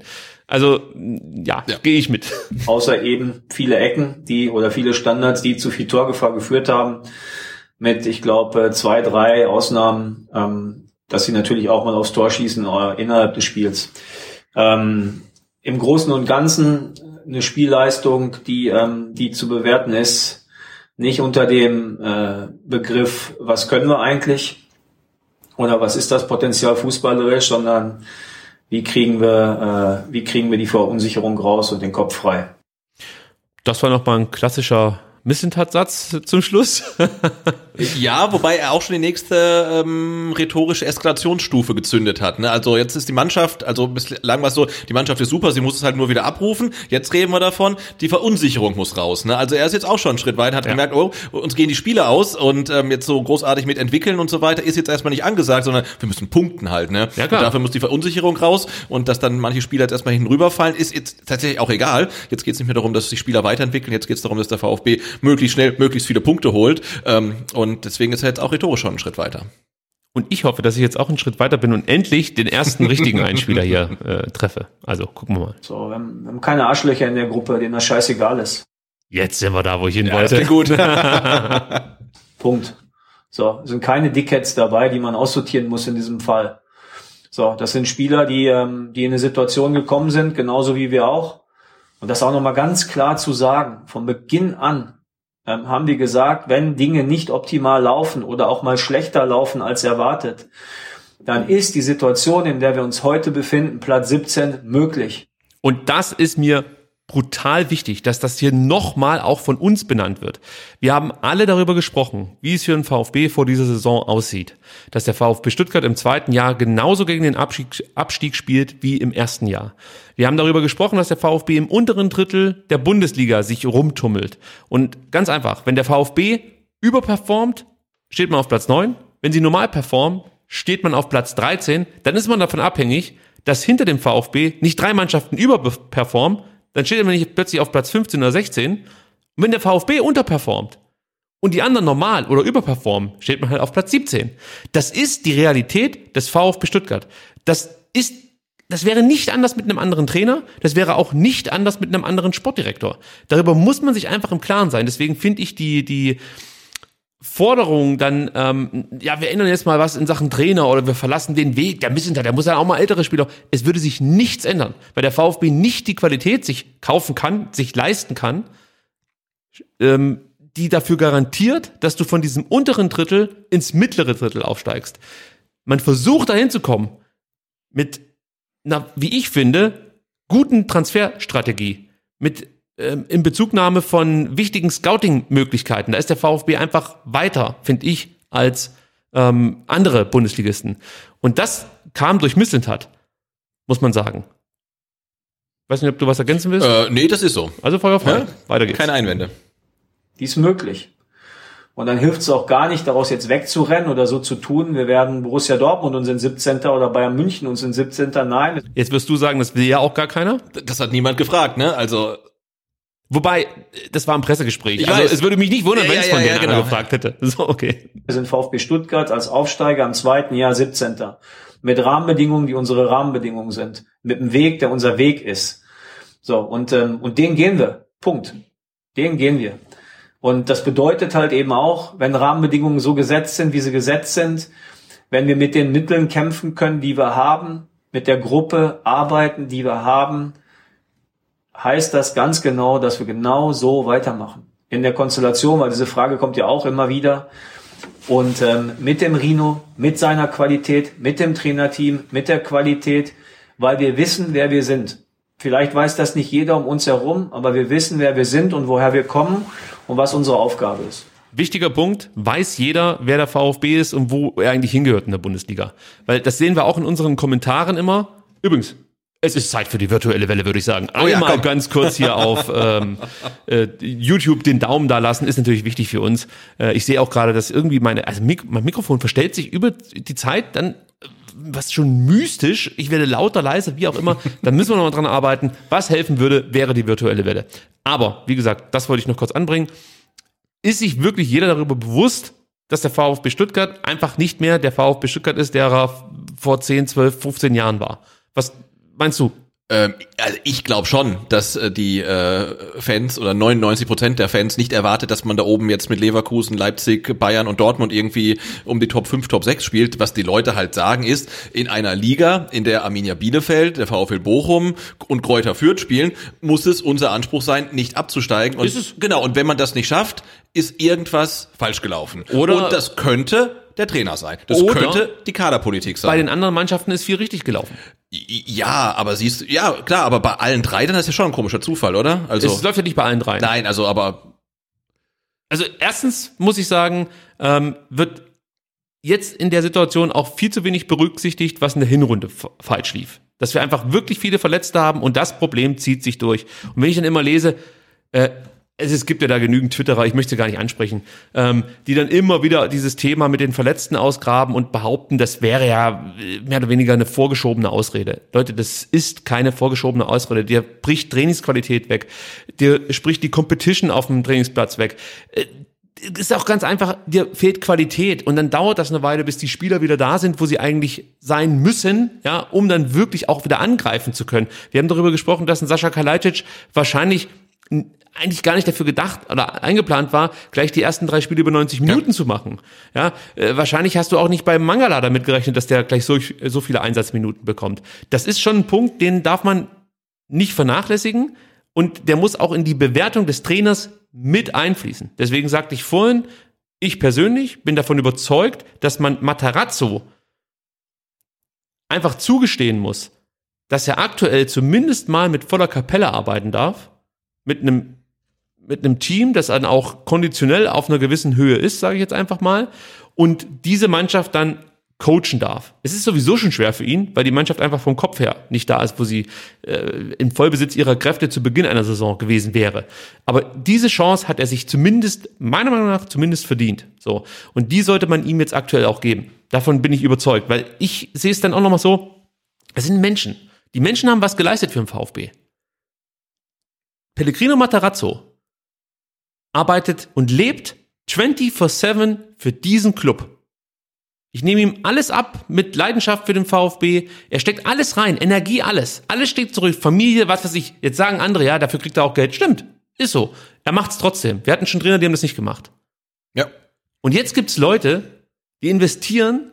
Also ja, ja. gehe ich mit. Außer eben viele Ecken, die oder viele Standards, die zu viel Torgefahr geführt haben. Mit, ich glaube, zwei, drei Ausnahmen, ähm, dass sie natürlich auch mal aufs Tor schießen äh, innerhalb des Spiels. Ähm, Im Großen und Ganzen eine Spielleistung, die, ähm, die zu bewerten ist, nicht unter dem äh, Begriff, was können wir eigentlich oder was ist das Potenzial fußballerisch, sondern wie kriegen wir, äh, wie kriegen wir die Verunsicherung raus und den Kopf frei. Das war nochmal ein klassischer Missentat-Satz zum Schluss. ja, wobei er auch schon die nächste ähm, rhetorische Eskalationsstufe gezündet hat. Ne? Also jetzt ist die Mannschaft, also bislang war es so, die Mannschaft ist super, sie muss es halt nur wieder abrufen. Jetzt reden wir davon, die Verunsicherung muss raus. Ne? Also er ist jetzt auch schon einen Schritt weiter, hat ja. gemerkt, oh, uns gehen die Spiele aus und ähm, jetzt so großartig mit entwickeln und so weiter ist jetzt erstmal nicht angesagt, sondern wir müssen punkten halt. Ne? Ja, klar. Und dafür muss die Verunsicherung raus und dass dann manche Spieler jetzt erstmal hinten rüberfallen, ist jetzt tatsächlich auch egal. Jetzt geht es nicht mehr darum, dass sich Spieler weiterentwickeln, jetzt geht es darum, dass der VfB möglichst schnell möglichst viele Punkte holt. Ähm, und deswegen ist er jetzt auch rhetorisch schon einen Schritt weiter. Und ich hoffe, dass ich jetzt auch einen Schritt weiter bin und endlich den ersten richtigen Einspieler hier äh, treffe. Also gucken wir mal. So, wir haben, wir haben keine Arschlöcher in der Gruppe, denen das scheißegal ist. Jetzt sind wir da, wo ich hin ja, wollte. Gut. Punkt. So, sind keine Dickheads dabei, die man aussortieren muss in diesem Fall. So, das sind Spieler, die, ähm, die in eine Situation gekommen sind, genauso wie wir auch. Und das auch nochmal ganz klar zu sagen, von Beginn an, haben wir gesagt, wenn Dinge nicht optimal laufen oder auch mal schlechter laufen als erwartet, dann ist die Situation, in der wir uns heute befinden, Platz 17, möglich. Und das ist mir brutal wichtig, dass das hier nochmal auch von uns benannt wird. Wir haben alle darüber gesprochen, wie es für den VfB vor dieser Saison aussieht. Dass der VfB Stuttgart im zweiten Jahr genauso gegen den Abstieg, Abstieg spielt wie im ersten Jahr. Wir haben darüber gesprochen, dass der VfB im unteren Drittel der Bundesliga sich rumtummelt. Und ganz einfach, wenn der VfB überperformt, steht man auf Platz 9. Wenn sie normal performen, steht man auf Platz 13. Dann ist man davon abhängig, dass hinter dem VfB nicht drei Mannschaften überperformen, dann steht man nicht plötzlich auf Platz 15 oder 16. Und wenn der VfB unterperformt und die anderen normal oder überperformen, steht man halt auf Platz 17. Das ist die Realität des VfB Stuttgart. Das ist, das wäre nicht anders mit einem anderen Trainer. Das wäre auch nicht anders mit einem anderen Sportdirektor. Darüber muss man sich einfach im Klaren sein. Deswegen finde ich die, die, Forderung dann, ähm, ja, wir ändern jetzt mal was in Sachen Trainer oder wir verlassen den Weg, der Missinter, der muss ja auch mal ältere Spieler. Es würde sich nichts ändern, weil der VfB nicht die Qualität sich kaufen kann, sich leisten kann, ähm, die dafür garantiert, dass du von diesem unteren Drittel ins mittlere Drittel aufsteigst. Man versucht dahin zu kommen mit einer, wie ich finde, guten Transferstrategie, mit in Bezugnahme von wichtigen Scouting-Möglichkeiten. Da ist der VfB einfach weiter, finde ich, als ähm, andere Bundesligisten. Und das kam durch Mislintat, muss man sagen. Weiß nicht, ob du was ergänzen willst? Äh, nee, das ist so. Also feuerfrei. Ja? Weiter geht's. Keine Einwände. Die ist möglich. Und dann hilft es auch gar nicht, daraus jetzt wegzurennen oder so zu tun. Wir werden Borussia Dortmund und sind 17. oder Bayern München und sind 17. Nein. Jetzt wirst du sagen, das will ja auch gar keiner? Das hat niemand gefragt, ne? Also Wobei, das war ein Pressegespräch. Ich also weiß. es würde mich nicht wundern, ja, wenn es ja, von ja, denen genau. gefragt hätte. So, okay. Wir sind VfB Stuttgart als Aufsteiger im zweiten Jahr 17. Mit Rahmenbedingungen, die unsere Rahmenbedingungen sind. Mit einem Weg, der unser Weg ist. So, und, ähm, und den gehen wir. Punkt. Den gehen wir. Und das bedeutet halt eben auch, wenn Rahmenbedingungen so gesetzt sind, wie sie gesetzt sind, wenn wir mit den Mitteln kämpfen können, die wir haben, mit der Gruppe arbeiten, die wir haben, heißt das ganz genau, dass wir genau so weitermachen. In der Konstellation, weil diese Frage kommt ja auch immer wieder. Und ähm, mit dem Rino, mit seiner Qualität, mit dem Trainerteam, mit der Qualität, weil wir wissen, wer wir sind. Vielleicht weiß das nicht jeder um uns herum, aber wir wissen, wer wir sind und woher wir kommen und was unsere Aufgabe ist. Wichtiger Punkt, weiß jeder, wer der VfB ist und wo er eigentlich hingehört in der Bundesliga. Weil das sehen wir auch in unseren Kommentaren immer. Übrigens, es ist Zeit für die virtuelle Welle, würde ich sagen. Einmal ja, ganz kurz hier auf ähm, äh, YouTube den Daumen da lassen, ist natürlich wichtig für uns. Äh, ich sehe auch gerade, dass irgendwie meine, also Mik mein Mikrofon verstellt sich über die Zeit dann was schon mystisch, ich werde lauter, leiser, wie auch immer, dann müssen wir noch mal dran arbeiten. Was helfen würde, wäre die virtuelle Welle. Aber, wie gesagt, das wollte ich noch kurz anbringen. Ist sich wirklich jeder darüber bewusst, dass der VfB Stuttgart einfach nicht mehr der VfB Stuttgart ist, der er vor 10, 12, 15 Jahren war? Was meinst du? Ähm, also ich glaube schon, dass äh, die äh, Fans oder 99 Prozent der Fans nicht erwartet, dass man da oben jetzt mit Leverkusen, Leipzig, Bayern und Dortmund irgendwie um die Top 5, Top 6 spielt. Was die Leute halt sagen ist, in einer Liga, in der Arminia Bielefeld, der VfL Bochum und Kräuter Fürth spielen, muss es unser Anspruch sein, nicht abzusteigen. Und, Ist es? Genau, und wenn man das nicht schafft, ist irgendwas falsch gelaufen. Oder- und das könnte der Trainer sein. Das Oder könnte die Kaderpolitik sein. Bei den anderen Mannschaften ist viel richtig gelaufen. Ja, aber siehst du, ja, klar, aber bei allen drei, dann ist ja schon ein komischer Zufall, oder? Also, es läuft ja nicht bei allen dreien. nein, also, aber, Also erstens muss ich sagen, ähm, wird jetzt in der Situation auch viel zu wenig berücksichtigt, was in der Hinrunde falsch lief. Dass wir einfach wirklich viele Verletzte haben und das Problem zieht sich durch. Und wenn ich dann immer lese, äh, es, es gibt ja da genügend Twitterer, ich möchte gar nicht ansprechen, ähm, die dann immer wieder dieses Thema mit den Verletzten ausgraben und behaupten, das wäre ja äh, mehr oder weniger eine vorgeschobene Ausrede. Leute, das ist keine vorgeschobene Ausrede. Der bricht Trainingsqualität weg. Der spricht die Competition auf dem Trainingsplatz weg. Äh, ist auch ganz einfach, dir fehlt Qualität und dann dauert das eine Weile, bis die Spieler wieder da sind, wo sie eigentlich sein müssen, ja, um dann wirklich auch wieder angreifen zu können. Wir haben darüber gesprochen, dass ein Sascha Kalajdzic wahrscheinlich eigentlich gar nicht dafür gedacht oder eingeplant war, gleich die ersten drei Spiele über 90 Minuten zu machen. Ja, äh, wahrscheinlich hast du auch nicht beim Mangala damit gerechnet, dass der gleich so, so viele Einsatzminuten bekommt. Das ist schon ein Punkt, den darf man nicht vernachlässigen und der muss auch in die Bewertung des Trainers mit einfließen. Deswegen sagte ich vorhin, ich persönlich bin davon überzeugt, dass man Matarazzo einfach zugestehen muss, dass er aktuell zumindest mal mit voller Kapelle arbeiten darf, mit einem mit einem Team, das dann auch konditionell auf einer gewissen Höhe ist, sage ich jetzt einfach mal, und diese Mannschaft dann coachen darf. Es ist sowieso schon schwer für ihn, weil die Mannschaft einfach vom Kopf her nicht da ist, wo sie äh, im Vollbesitz ihrer Kräfte zu Beginn einer Saison gewesen wäre. Aber diese Chance hat er sich zumindest, meiner Meinung nach, zumindest verdient. So. Und die sollte man ihm jetzt aktuell auch geben. Davon bin ich überzeugt, weil ich sehe es dann auch nochmal so, es sind Menschen. Die Menschen haben was geleistet für den VfB. Pellegrino Matarazzo arbeitet und lebt 24-7 für diesen Club. Ich nehme ihm alles ab mit Leidenschaft für den VfB. Er steckt alles rein, Energie, alles. Alles steht zurück. Familie, was weiß ich. Jetzt sagen andere, ja, dafür kriegt er auch Geld. Stimmt, ist so. Er macht's trotzdem. Wir hatten schon Trainer, die haben das nicht gemacht. ja. Und jetzt gibt's Leute, die investieren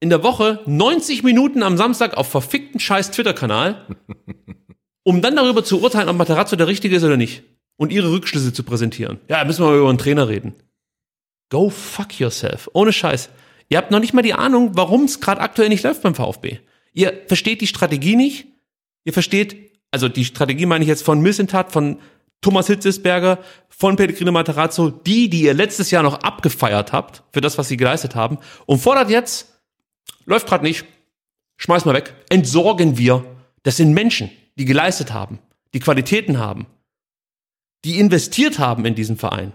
in der Woche 90 Minuten am Samstag auf verfickten scheiß Twitter-Kanal, um dann darüber zu urteilen, ob Materazzo der Richtige ist oder nicht. Und ihre Rückschlüsse zu präsentieren. Ja, müssen wir mal über einen Trainer reden. Go fuck yourself. Ohne Scheiß. Ihr habt noch nicht mal die Ahnung, warum es gerade aktuell nicht läuft beim VfB. Ihr versteht die Strategie nicht. Ihr versteht, also die Strategie meine ich jetzt von Missentat, von Thomas Hitzesberger, von Pellegrino Matarazzo, die, die ihr letztes Jahr noch abgefeiert habt für das, was sie geleistet haben, und fordert jetzt, läuft gerade nicht, schmeiß mal weg, entsorgen wir. Das sind Menschen, die geleistet haben, die Qualitäten haben, die investiert haben in diesen Verein,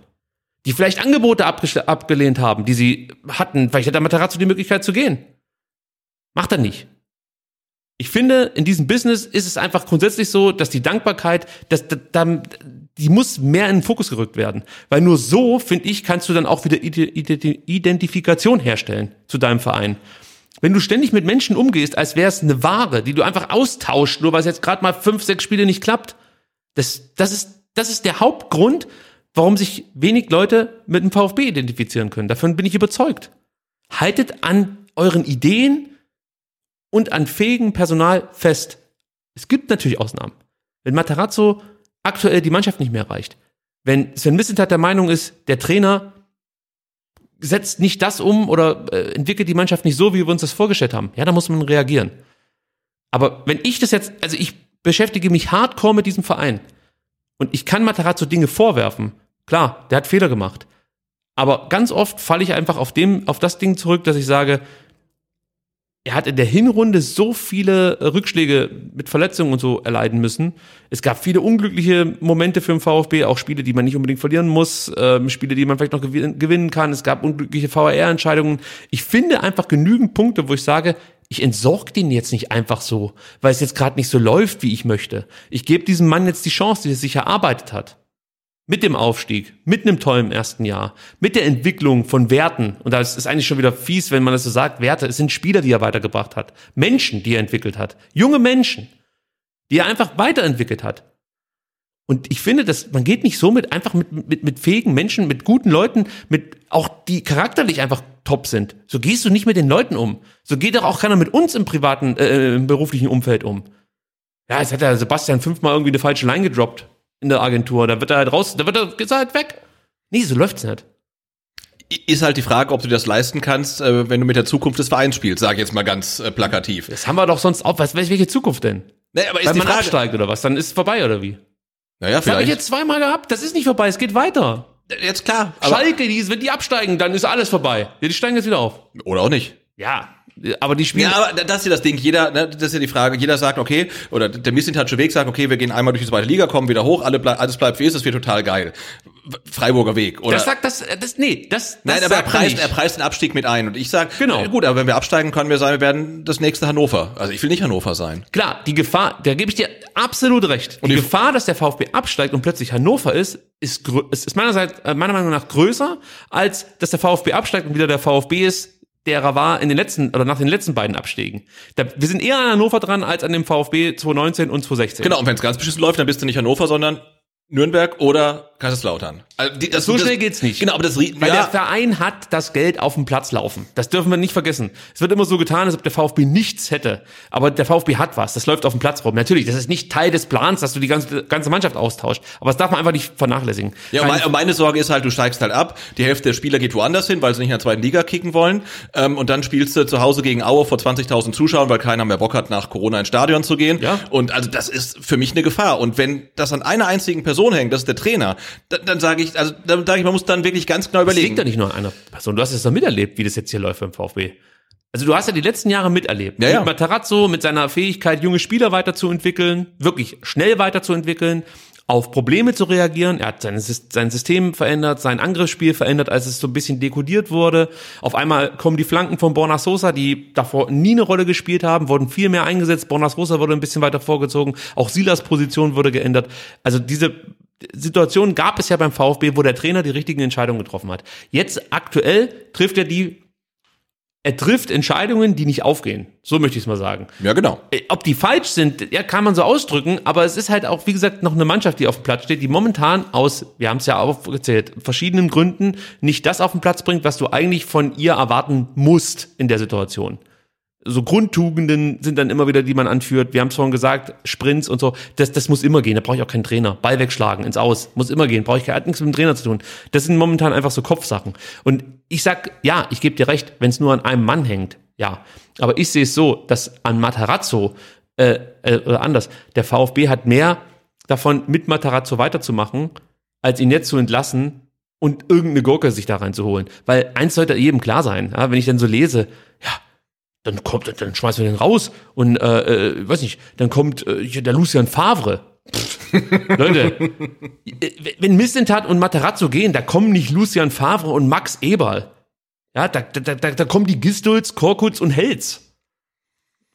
die vielleicht Angebote abgelehnt haben, die sie hatten. Vielleicht hätte Matarazzo die Möglichkeit zu gehen. Macht er nicht. Ich finde, in diesem Business ist es einfach grundsätzlich so, dass die Dankbarkeit, dass, dass, da- die muss mehr in den Fokus gerückt werden. Weil nur so, finde ich, kannst du dann auch wieder Ide- Ide- Identifikation herstellen zu deinem Verein. Wenn du ständig mit Menschen umgehst, als wäre es eine Ware, die du einfach austauscht, nur weil es jetzt gerade mal fünf, sechs Spiele nicht klappt, das, das, ist, das ist der Hauptgrund, warum sich wenig Leute mit dem VfB identifizieren können. Davon bin ich überzeugt. Haltet an euren Ideen und an fähigem Personal fest. Es gibt natürlich Ausnahmen. Wenn Matarazzo aktuell die Mannschaft nicht mehr erreicht, wenn Sven Missentat der Meinung ist, der Trainer setzt nicht das um oder äh, entwickelt die Mannschaft nicht so, wie wir uns das vorgestellt haben, ja, da muss man reagieren. Aber wenn ich das jetzt, also ich beschäftige mich hardcore mit diesem Verein und ich kann Matarazzo Dinge vorwerfen. Klar, der hat Fehler gemacht. Aber ganz oft falle ich einfach auf dem, auf das Ding zurück, dass ich sage, er hat in der Hinrunde so viele Rückschläge mit Verletzungen und so erleiden müssen. Es gab viele unglückliche Momente für den VfB, auch Spiele, die man nicht unbedingt verlieren muss, ähm, Spiele, die man vielleicht noch gewinnen kann. Es gab unglückliche VAR-Entscheidungen. Ich finde einfach genügend Punkte, wo ich sage, ich entsorge den jetzt nicht einfach so, weil es jetzt gerade nicht so läuft, wie ich möchte. Ich gebe diesem Mann jetzt die Chance, die er sich erarbeitet hat mit dem Aufstieg, mit einem tollen ersten Jahr, mit der Entwicklung von Werten, und das ist eigentlich schon wieder fies, wenn man das so sagt, Werte, es sind Spieler, die er weitergebracht hat, Menschen, die er entwickelt hat, junge Menschen, die er einfach weiterentwickelt hat. Und ich finde, dass man geht nicht so mit einfach mit, mit, mit fähigen Menschen, mit guten Leuten, mit auch die charakterlich einfach top sind. So gehst du nicht mit den Leuten um. So geht doch auch keiner mit uns im privaten, äh, im beruflichen Umfeld um. Ja, jetzt hat der Sebastian fünfmal irgendwie eine falsche Line gedroppt in der Agentur. Da wird er halt raus, da wird er, ist er halt weg. Nee, so läuft's nicht. Ist halt die Frage, ob du das leisten kannst, äh, wenn du mit der Zukunft des Vereins spielst, sage ich jetzt mal ganz äh, plakativ. Das haben wir doch sonst auch. Was, welche Zukunft denn? Nee, aber ist die man Frage, absteigt oder was? Dann ist es vorbei oder wie? Naja, Das habe ich vielleicht. jetzt zweimal gehabt. Das ist nicht vorbei. Es geht weiter. Jetzt klar. Schalke, die, wenn die absteigen, dann ist alles vorbei. Die steigen jetzt wieder auf. oder auch nicht. Ja, aber die spielen. Ja, aber das ist ja das Ding. Jeder, ne, das ist ja die Frage. Jeder sagt, okay, oder der Missintatsche Weg sagt, okay, wir gehen einmal durch die zweite Liga, kommen wieder hoch, alle blei alles bleibt wie ist, das wird total geil. Freiburger Weg, oder? das sagt das, das, nee, das, das Nein, aber er preist, er preist den Abstieg mit ein. Und ich sage, Genau. gut, aber wenn wir absteigen, können wir sagen, wir werden das nächste Hannover. Also ich will nicht Hannover sein. Klar, die Gefahr, da gebe ich dir absolut recht. Die, die- Gefahr, dass der VfB absteigt und plötzlich Hannover ist, ist, ist meinerseits, äh, meiner Meinung nach größer, als dass der VfB absteigt und wieder der VfB ist, der er war in den letzten, oder nach den letzten beiden Abstiegen. Da, wir sind eher an Hannover dran, als an dem VfB 2019 und 2016. Genau, und wenn es ganz beschissen läuft, dann bist du nicht Hannover, sondern Nürnberg oder Kaiserslautern. Also die, das, So das, schnell geht's nicht. Genau, aber das, Weil der ja, Verein hat das Geld auf dem Platz laufen. Das dürfen wir nicht vergessen. Es wird immer so getan, als ob der VfB nichts hätte. Aber der VfB hat was. Das läuft auf dem Platz rum. Natürlich, das ist nicht Teil des Plans, dass du die ganze, ganze Mannschaft austauscht. Aber das darf man einfach nicht vernachlässigen. Ja, und Keine- mein- und meine Sorge ist halt, du steigst halt ab, die Hälfte der Spieler geht woanders hin, weil sie nicht in der zweiten Liga kicken wollen, ähm, und dann spielst du zu Hause gegen Aue vor 20.000 Zuschauern, weil keiner mehr Bock hat, nach Corona ins Stadion zu gehen. Ja. Und also das ist für mich eine Gefahr. Und wenn das an einer einzigen Person hängt, das ist der Trainer, dann, dann sage ich, also dann sage ich, man muss dann wirklich ganz genau Das überlegen. liegt ja nicht nur an einer Person. Du hast es doch miterlebt, wie das jetzt hier läuft beim VfB. Also du hast ja die letzten Jahre miterlebt. Ja, ja. Mit Matarazzo, mit seiner Fähigkeit, junge Spieler weiterzuentwickeln, wirklich schnell weiterzuentwickeln, auf Probleme zu reagieren. Er hat sein, sein System verändert, sein Angriffsspiel verändert, als es so ein bisschen dekodiert wurde. Auf einmal kommen die Flanken von Borna Sosa, die davor nie eine Rolle gespielt haben, wurden viel mehr eingesetzt. Borna Sosa wurde ein bisschen weiter vorgezogen. Auch Silas Position wurde geändert. Also diese Situation gab es ja beim VfB, wo der Trainer die richtigen Entscheidungen getroffen hat. Jetzt aktuell trifft er die, er trifft Entscheidungen, die nicht aufgehen. So möchte ich es mal sagen. Ja, genau. Äh, Ob die falsch sind, ja, kann man so ausdrücken, aber es ist halt auch, wie gesagt, noch eine Mannschaft, die auf dem Platz steht, die momentan aus, wir haben es ja aufgezählt, verschiedenen Gründen nicht das auf den Platz bringt, was du eigentlich von ihr erwarten musst in der Situation. So Grundtugenden sind dann immer wieder, die man anführt. Wir haben es vorhin gesagt, Sprints und so. Das, das muss immer gehen. Da brauche ich auch keinen Trainer. Ball wegschlagen, ins Aus. Muss immer gehen. Brauche ich hat nichts mit dem Trainer zu tun. Das sind momentan einfach so Kopfsachen. Und ich sag, ja, ich gebe dir recht, wenn es nur an einem Mann hängt. Ja. Aber ich sehe es so, dass an Matarazzo, äh, äh, oder anders, der VfB hat mehr davon, mit Matarazzo weiterzumachen, als ihn jetzt zu entlassen und irgendeine Gurke sich da reinzuholen. Weil eins sollte jedem klar sein, ja, wenn ich dann so lese, ja, dann kommt, dann schmeißen wir den raus und äh, äh, weiß nicht, dann kommt äh, der Lucian Favre. Pff, Leute, äh, wenn Missentat und Materazzo gehen, da kommen nicht Lucian Favre und Max Eberl. Ja, da, da, da, da kommen die Gistuls, Korkutz und Helz.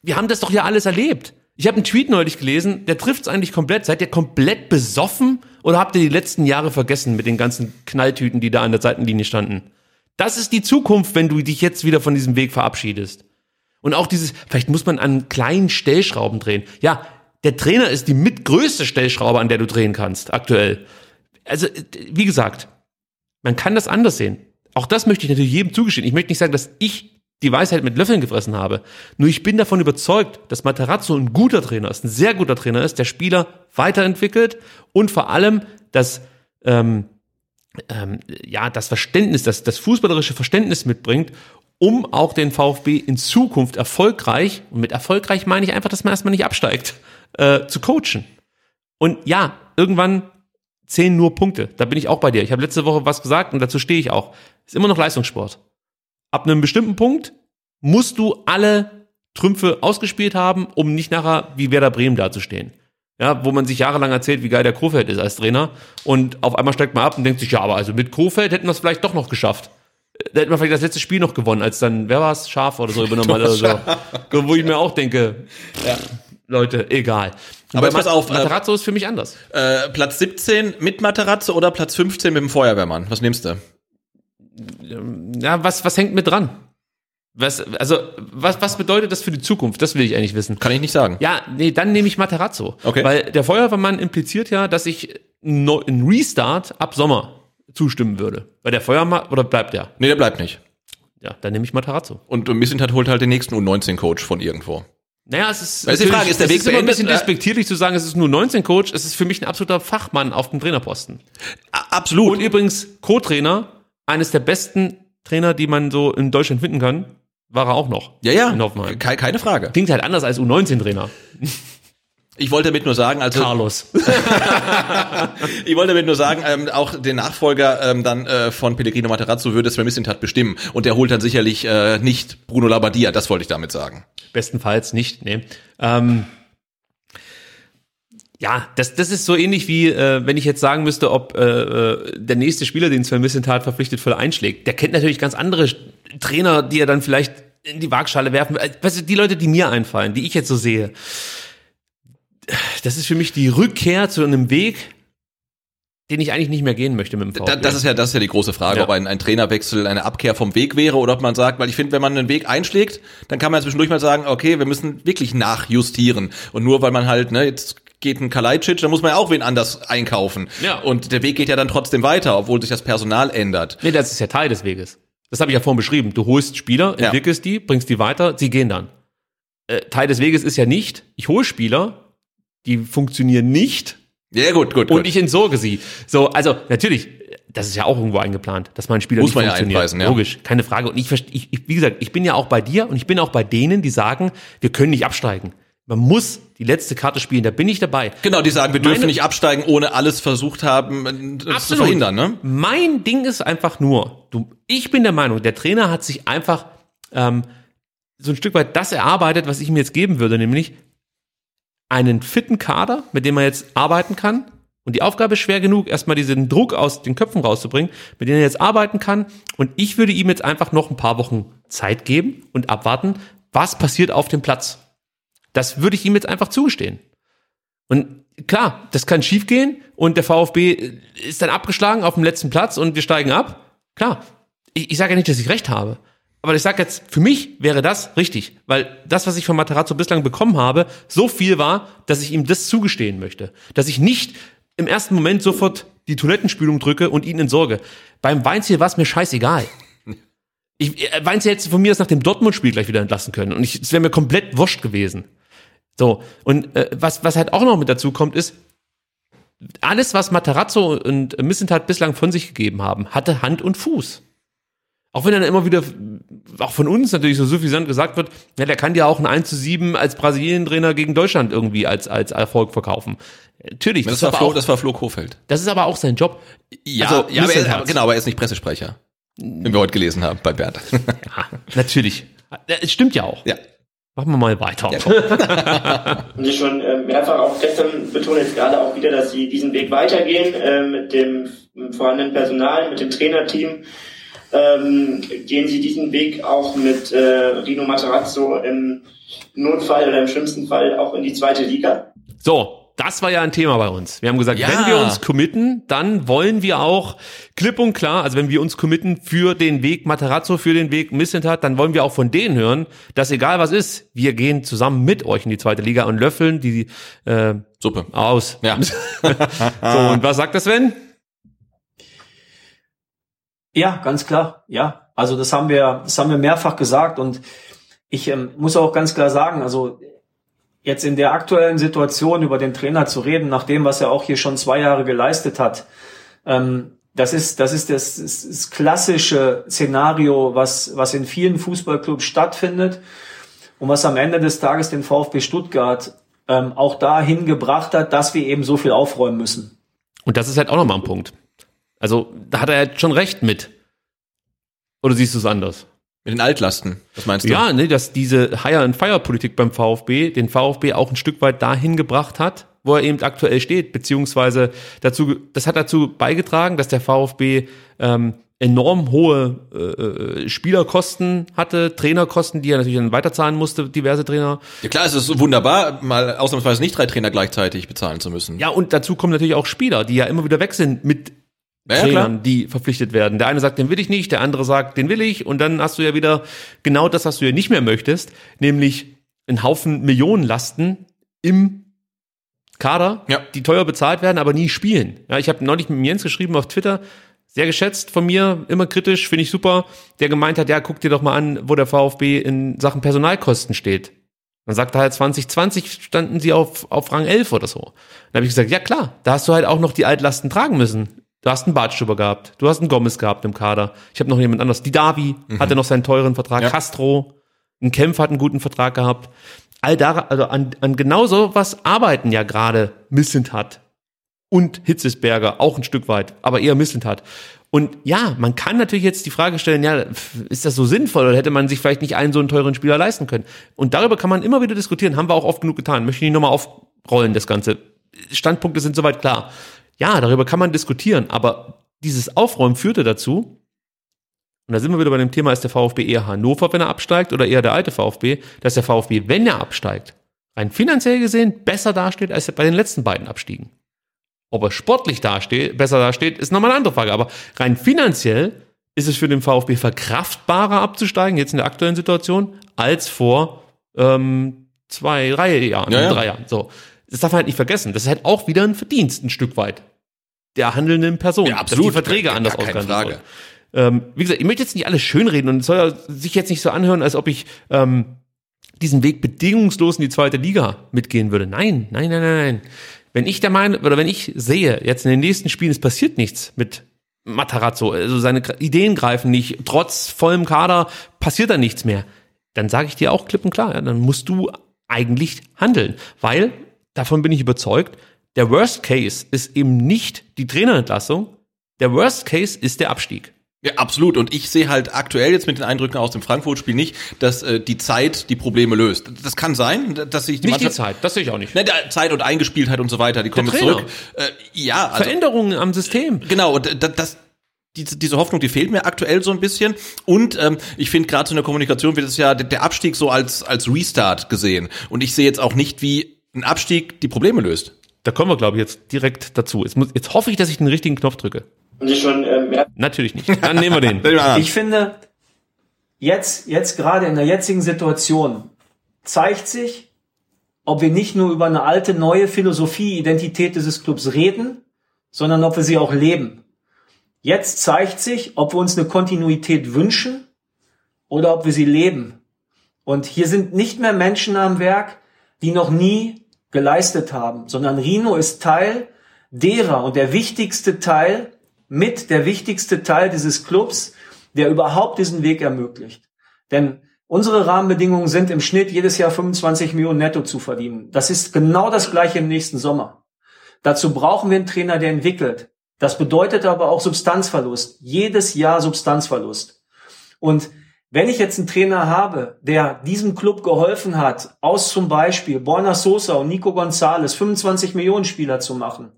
Wir haben das doch ja alles erlebt. Ich habe einen Tweet neulich gelesen, der trifft's eigentlich komplett. Seid ihr komplett besoffen oder habt ihr die letzten Jahre vergessen mit den ganzen Knalltüten, die da an der Seitenlinie standen? Das ist die Zukunft, wenn du dich jetzt wieder von diesem Weg verabschiedest. Und auch dieses, vielleicht muss man an kleinen Stellschrauben drehen. Ja, der Trainer ist die mitgrößte Stellschraube, an der du drehen kannst, aktuell. Also, wie gesagt, man kann das anders sehen. Auch das möchte ich natürlich jedem zugestehen. Ich möchte nicht sagen, dass ich die Weisheit mit Löffeln gefressen habe. Nur ich bin davon überzeugt, dass Materazzo ein guter Trainer ist, ein sehr guter Trainer ist, der Spieler weiterentwickelt und vor allem das, ähm, ähm, ja, das Verständnis, das, das fußballerische Verständnis mitbringt, um auch den VfB in Zukunft erfolgreich, und mit erfolgreich meine ich einfach, dass man erstmal nicht absteigt, äh, zu coachen. Und ja, irgendwann zählen nur Punkte. Da bin ich auch bei dir. Ich habe letzte Woche was gesagt und dazu stehe ich auch. Ist immer noch Leistungssport. Ab einem bestimmten Punkt musst du alle Trümpfe ausgespielt haben, um nicht nachher wie Werder Bremen dazustehen. Ja, wo man sich jahrelang erzählt, wie geil der Kofeld ist als Trainer und auf einmal steigt man ab und denkt sich, ja, aber also mit Kofeld hätten wir es vielleicht doch noch geschafft. Da hätten wir vielleicht das letzte Spiel noch gewonnen, als dann, wer war es, Schaf oder so übernommen oder so. Wo ich mir auch denke, ja. Leute, egal. Aber jetzt pass auf, äh, Materazzo ist für mich anders. Äh, Platz 17 mit Materazzo oder Platz 15 mit dem Feuerwehrmann? Was nimmst du? Ja, was, was hängt mit dran? Was, also, was, was bedeutet das für die Zukunft? Das will ich eigentlich wissen. Kann ich nicht sagen. Ja, nee, dann nehme ich Materazzo. Okay. Weil der Feuerwehrmann impliziert ja, dass ich ein Restart ab Sommer zustimmen würde. Weil der Feuerwehrmann, oder bleibt der? Nee, der bleibt nicht. Ja, dann nehme ich Materazzo. Und Missentat holt halt den nächsten U19-Coach von irgendwo. Naja, es ist, ist die Frage, ist der Weg ist immer ein bisschen despektierlich zu sagen, es ist nur 19 Coach. Es ist für mich ein absoluter Fachmann auf dem Trainerposten. Absolut. Und übrigens Co-Trainer, eines der besten Trainer, die man so in Deutschland finden kann, war er auch noch. Ja, ja. In Hoffenheim. Ke keine Frage. Klingt halt anders als U19-Trainer. Ich wollte damit nur sagen, also Carlos. ich wollte damit nur sagen, ähm, auch den Nachfolger ähm, dann äh, von Pellegrino Materazzo würde Sven Mislintat bestimmen und der holt dann sicherlich äh, nicht Bruno Labbadia. Das wollte ich damit sagen. Bestenfalls nicht, nee. Ähm, ja, das, das ist so ähnlich wie, äh, wenn ich jetzt sagen müsste, ob äh, äh, der nächste Spieler, den Sven Mislintat verpflichtet, voll einschlägt. Der kennt natürlich ganz andere Trainer, die er dann vielleicht in die Waagschale werfen. will. Weißt du, die Leute, die mir einfallen, die ich jetzt so sehe, das ist für mich die Rückkehr zu einem Weg, den ich eigentlich nicht mehr gehen möchte mit dem VfB. Da, das ist ja das ist ja die große Frage, Ja. ob ein, ein Trainerwechsel eine Abkehr vom Weg wäre oder ob man sagt, weil ich finde, wenn man einen Weg einschlägt, dann kann man zwischendurch mal sagen, okay, wir müssen wirklich nachjustieren und nur weil man halt, ne, jetzt geht ein Kalajdzic, dann muss man ja auch wen anders einkaufen. Ja. Und der Weg geht ja dann trotzdem weiter, obwohl sich das Personal ändert. Nee, das ist ja Teil des Weges. Das habe ich ja vorhin beschrieben. Du holst Spieler, Ja. entwickelst die, bringst die weiter, sie gehen dann. Äh, Teil des Weges ist ja nicht, ich hole Spieler, die funktionieren nicht Ja, gut, gut, und gut. ich entsorge sie. So, also natürlich, das ist ja auch irgendwo eingeplant, dass man Spieler Muss nicht man ja funktioniert. einpreisen, ja. Logisch, keine Frage. Und ich, ich, wie gesagt, ich bin ja auch bei dir und ich bin auch bei denen, die sagen, wir können nicht absteigen. Man muss die letzte Karte spielen, da bin ich dabei. Genau, die sagen, wir dürfen Meine- nicht absteigen, ohne alles versucht haben äh, zu verhindern, ne? Mein Ding ist einfach nur, du, ich bin der Meinung, der Trainer hat sich einfach ähm, so ein Stück weit das erarbeitet, was ich ihm jetzt geben würde, nämlich einen fitten Kader, mit dem er jetzt arbeiten kann. Und die Aufgabe ist schwer genug, erstmal diesen Druck aus den Köpfen rauszubringen, mit dem er jetzt arbeiten kann. Und ich würde ihm jetzt einfach noch ein paar Wochen Zeit geben und abwarten, was passiert auf dem Platz. Das würde ich ihm jetzt einfach zugestehen. Und klar, das kann schiefgehen und der VfB ist dann abgeschlagen auf dem letzten Platz und wir steigen ab. Klar, ich, ich sage ja nicht, dass ich recht habe. Aber ich sage jetzt, für mich wäre das richtig, weil das, was ich von Materazzo bislang bekommen habe, so viel war, dass ich ihm das zugestehen möchte. Dass ich nicht im ersten Moment sofort die Toilettenspülung drücke und ihn entsorge. Beim Weinziel war es mir scheißegal. Ich, äh, Weinziel hätte von mir aus nach dem Dortmund-Spiel gleich wieder entlassen können. Und es wäre mir komplett wurscht gewesen. So, und äh, was, was halt auch noch mit dazu kommt, ist, alles, was Matarazzo und Missentat bislang von sich gegeben haben, hatte Hand und Fuß. Auch wenn dann immer wieder, auch von uns natürlich so suffisant gesagt wird, ja, der kann ja auch ein 1 zu 7 als Brasilien-Trainer gegen Deutschland irgendwie als, als Erfolg verkaufen. Natürlich, Das ist war, Flo, auch, das war Flo Kofeld. das ist aber auch sein Job. Ja, Also, ja aber er, genau, aber er ist nicht Pressesprecher. Wie wir heute gelesen haben bei Bernd. Ja, natürlich. Es stimmt ja auch. Ja. Machen wir mal weiter. Und Sie schon äh, mehrfach auch gestern betonen jetzt gerade auch wieder, dass Sie diesen Weg weitergehen äh, mit dem vorhandenen Personal, mit dem Trainerteam. Ähm, gehen Sie diesen Weg auch mit äh, Rino Materazzo im Notfall oder im schlimmsten Fall auch in die zweite Liga? So, das war ja ein Thema bei uns. Wir haben gesagt, Ja. wenn wir uns committen, dann wollen wir auch klipp und klar, also wenn wir uns committen für den Weg Materazzo, für den Weg Missentat, dann wollen wir auch von denen hören, dass egal was ist, wir gehen zusammen mit euch in die zweite Liga und löffeln die äh, Suppe. aus. Ja. So, und was sagt das Sven? Ja, ganz klar. Ja, also das haben wir, das haben wir mehrfach gesagt und ich ähm, muss auch ganz klar sagen, also jetzt in der aktuellen Situation über den Trainer zu reden, nach dem, was er auch hier schon zwei Jahre geleistet hat, ähm, das ist, das ist das, das, das klassische Szenario, was, was in vielen Fußballclubs stattfindet und was am Ende des Tages den VfB Stuttgart ähm, auch dahin gebracht hat, dass wir eben so viel aufräumen müssen. Und das ist halt auch nochmal ein Punkt. Also, da hat er halt schon recht mit. Oder siehst du es anders? Mit den Altlasten, was meinst du? Ja, ne, dass diese Hire-and-Fire-Politik beim VfB den VfB auch ein Stück weit dahin gebracht hat, wo er eben aktuell steht, beziehungsweise dazu, das hat dazu beigetragen, dass der VfB ähm, enorm hohe äh, Spielerkosten hatte, Trainerkosten, die er natürlich dann weiterzahlen musste, diverse Trainer. Ja klar, es ist wunderbar, mal ausnahmsweise nicht drei Trainer gleichzeitig bezahlen zu müssen. Ja, und dazu kommen natürlich auch Spieler, die ja immer wieder weg sind mit Ja, Trainern, klar. die verpflichtet werden. Der eine sagt, den will ich nicht, der andere sagt, den will ich. Und dann hast du ja wieder genau das, was du ja nicht mehr möchtest, nämlich einen Haufen Millionenlasten im Kader, Ja. die teuer bezahlt werden, aber nie spielen. Ja, ich habe neulich mit Jens geschrieben auf Twitter, sehr geschätzt von mir, immer kritisch, finde ich super, der gemeint hat, ja, guck dir doch mal an, wo der VfB in Sachen Personalkosten steht. Dann sagt er halt, 2020 standen sie auf, auf Rang 11 oder so. Dann habe ich gesagt, ja klar, da hast du halt auch noch die Altlasten tragen müssen. Du hast einen Bartstuber gehabt, du hast einen Gomez gehabt im Kader. Ich habe noch jemand anderes. Die Davi hatte noch seinen teuren Vertrag. Ja. Castro, ein Kempf hat einen guten Vertrag gehabt. All da, also an, an genau so was arbeiten ja gerade Missentat und Hitzesberger auch ein Stück weit, aber eher Missentat. Und ja, man kann natürlich jetzt die Frage stellen, ja, ist das so sinnvoll oder hätte man sich vielleicht nicht einen so einen teuren Spieler leisten können? Und darüber kann man immer wieder diskutieren, haben wir auch oft genug getan. Möchte ich nicht nochmal aufrollen, das Ganze. Standpunkte sind soweit klar. Ja, darüber kann man diskutieren, aber dieses Aufräumen führte dazu, und da sind wir wieder bei dem Thema, ist der VfB eher Hannover, wenn er absteigt, oder eher der alte VfB, dass der VfB, wenn er absteigt, rein finanziell gesehen besser dasteht als bei den letzten beiden Abstiegen. Ob er sportlich dasteht, besser dasteht, ist nochmal eine andere Frage. Aber rein finanziell ist es für den VfB verkraftbarer abzusteigen, jetzt in der aktuellen Situation, als vor ähm, zwei, drei Jahren, Ja, ja. drei Jahren. So. Das darf man halt nicht vergessen. Das ist halt auch wieder ein Verdienst, ein Stück weit. Der handelnden Person. Ja, Dass absolut. die Verträge Gar- anders ausgehandelt Frage. Ähm, wie gesagt, ich möchte jetzt nicht alles schönreden und es soll ja sich jetzt nicht so anhören, als ob ich ähm, diesen Weg bedingungslos in die zweite Liga mitgehen würde. Nein, nein, nein, nein, nein. Wenn ich der Meinung, oder wenn ich sehe, jetzt in den nächsten Spielen, es passiert nichts mit Matarazzo, also seine Ideen greifen nicht, trotz vollem Kader passiert da nichts mehr, dann sage ich dir auch klipp und klar, ja, dann musst du eigentlich handeln, weil, davon bin ich überzeugt, der Worst Case ist eben nicht die Trainerentlassung, der Worst Case ist der Abstieg. Ja, absolut. Und ich sehe halt aktuell jetzt mit den Eindrücken aus dem Frankfurt-Spiel nicht, dass äh, die Zeit die Probleme löst. Das kann sein, dass sich die Nicht die Zeit, das sehe ich auch nicht. Ne, Zeit und Eingespieltheit und so weiter, die kommen jetzt zurück. Äh, ja, also, Veränderungen am System. Genau, und das, das diese, diese Hoffnung, die fehlt mir aktuell so ein bisschen. Und ähm, ich finde gerade so in der Kommunikation wird es ja der, der Abstieg so als als Restart gesehen. Und ich sehe jetzt auch nicht, wie ein Abstieg die Probleme löst. Da kommen wir, glaube ich, jetzt direkt dazu. Jetzt, muss, jetzt hoffe ich, dass ich den richtigen Knopf drücke. Haben Sie schon ähm, mehr Natürlich nicht. Dann nehmen wir den. Ich finde, jetzt, jetzt gerade in der jetzigen Situation zeigt sich, ob wir nicht nur über eine alte, neue Philosophie, Identität dieses Clubs reden, sondern ob wir sie auch leben. Jetzt zeigt sich, ob wir uns eine Kontinuität wünschen oder ob wir sie leben. Und hier sind nicht mehr Menschen am Werk, die noch nie geleistet haben, sondern Rino ist Teil derer und der wichtigste Teil, mit der wichtigste Teil dieses Clubs, der überhaupt diesen Weg ermöglicht. Denn unsere Rahmenbedingungen sind im Schnitt jedes Jahr 25 Millionen netto zu verdienen. Das ist genau das gleiche im nächsten Sommer. Dazu brauchen wir einen Trainer, der entwickelt. Das bedeutet aber auch Substanzverlust. Jedes Jahr Substanzverlust. Und wenn ich jetzt einen Trainer habe, der diesem Club geholfen hat, aus zum Beispiel Borna Sosa und Nico Gonzalez 25 Millionen Spieler zu machen,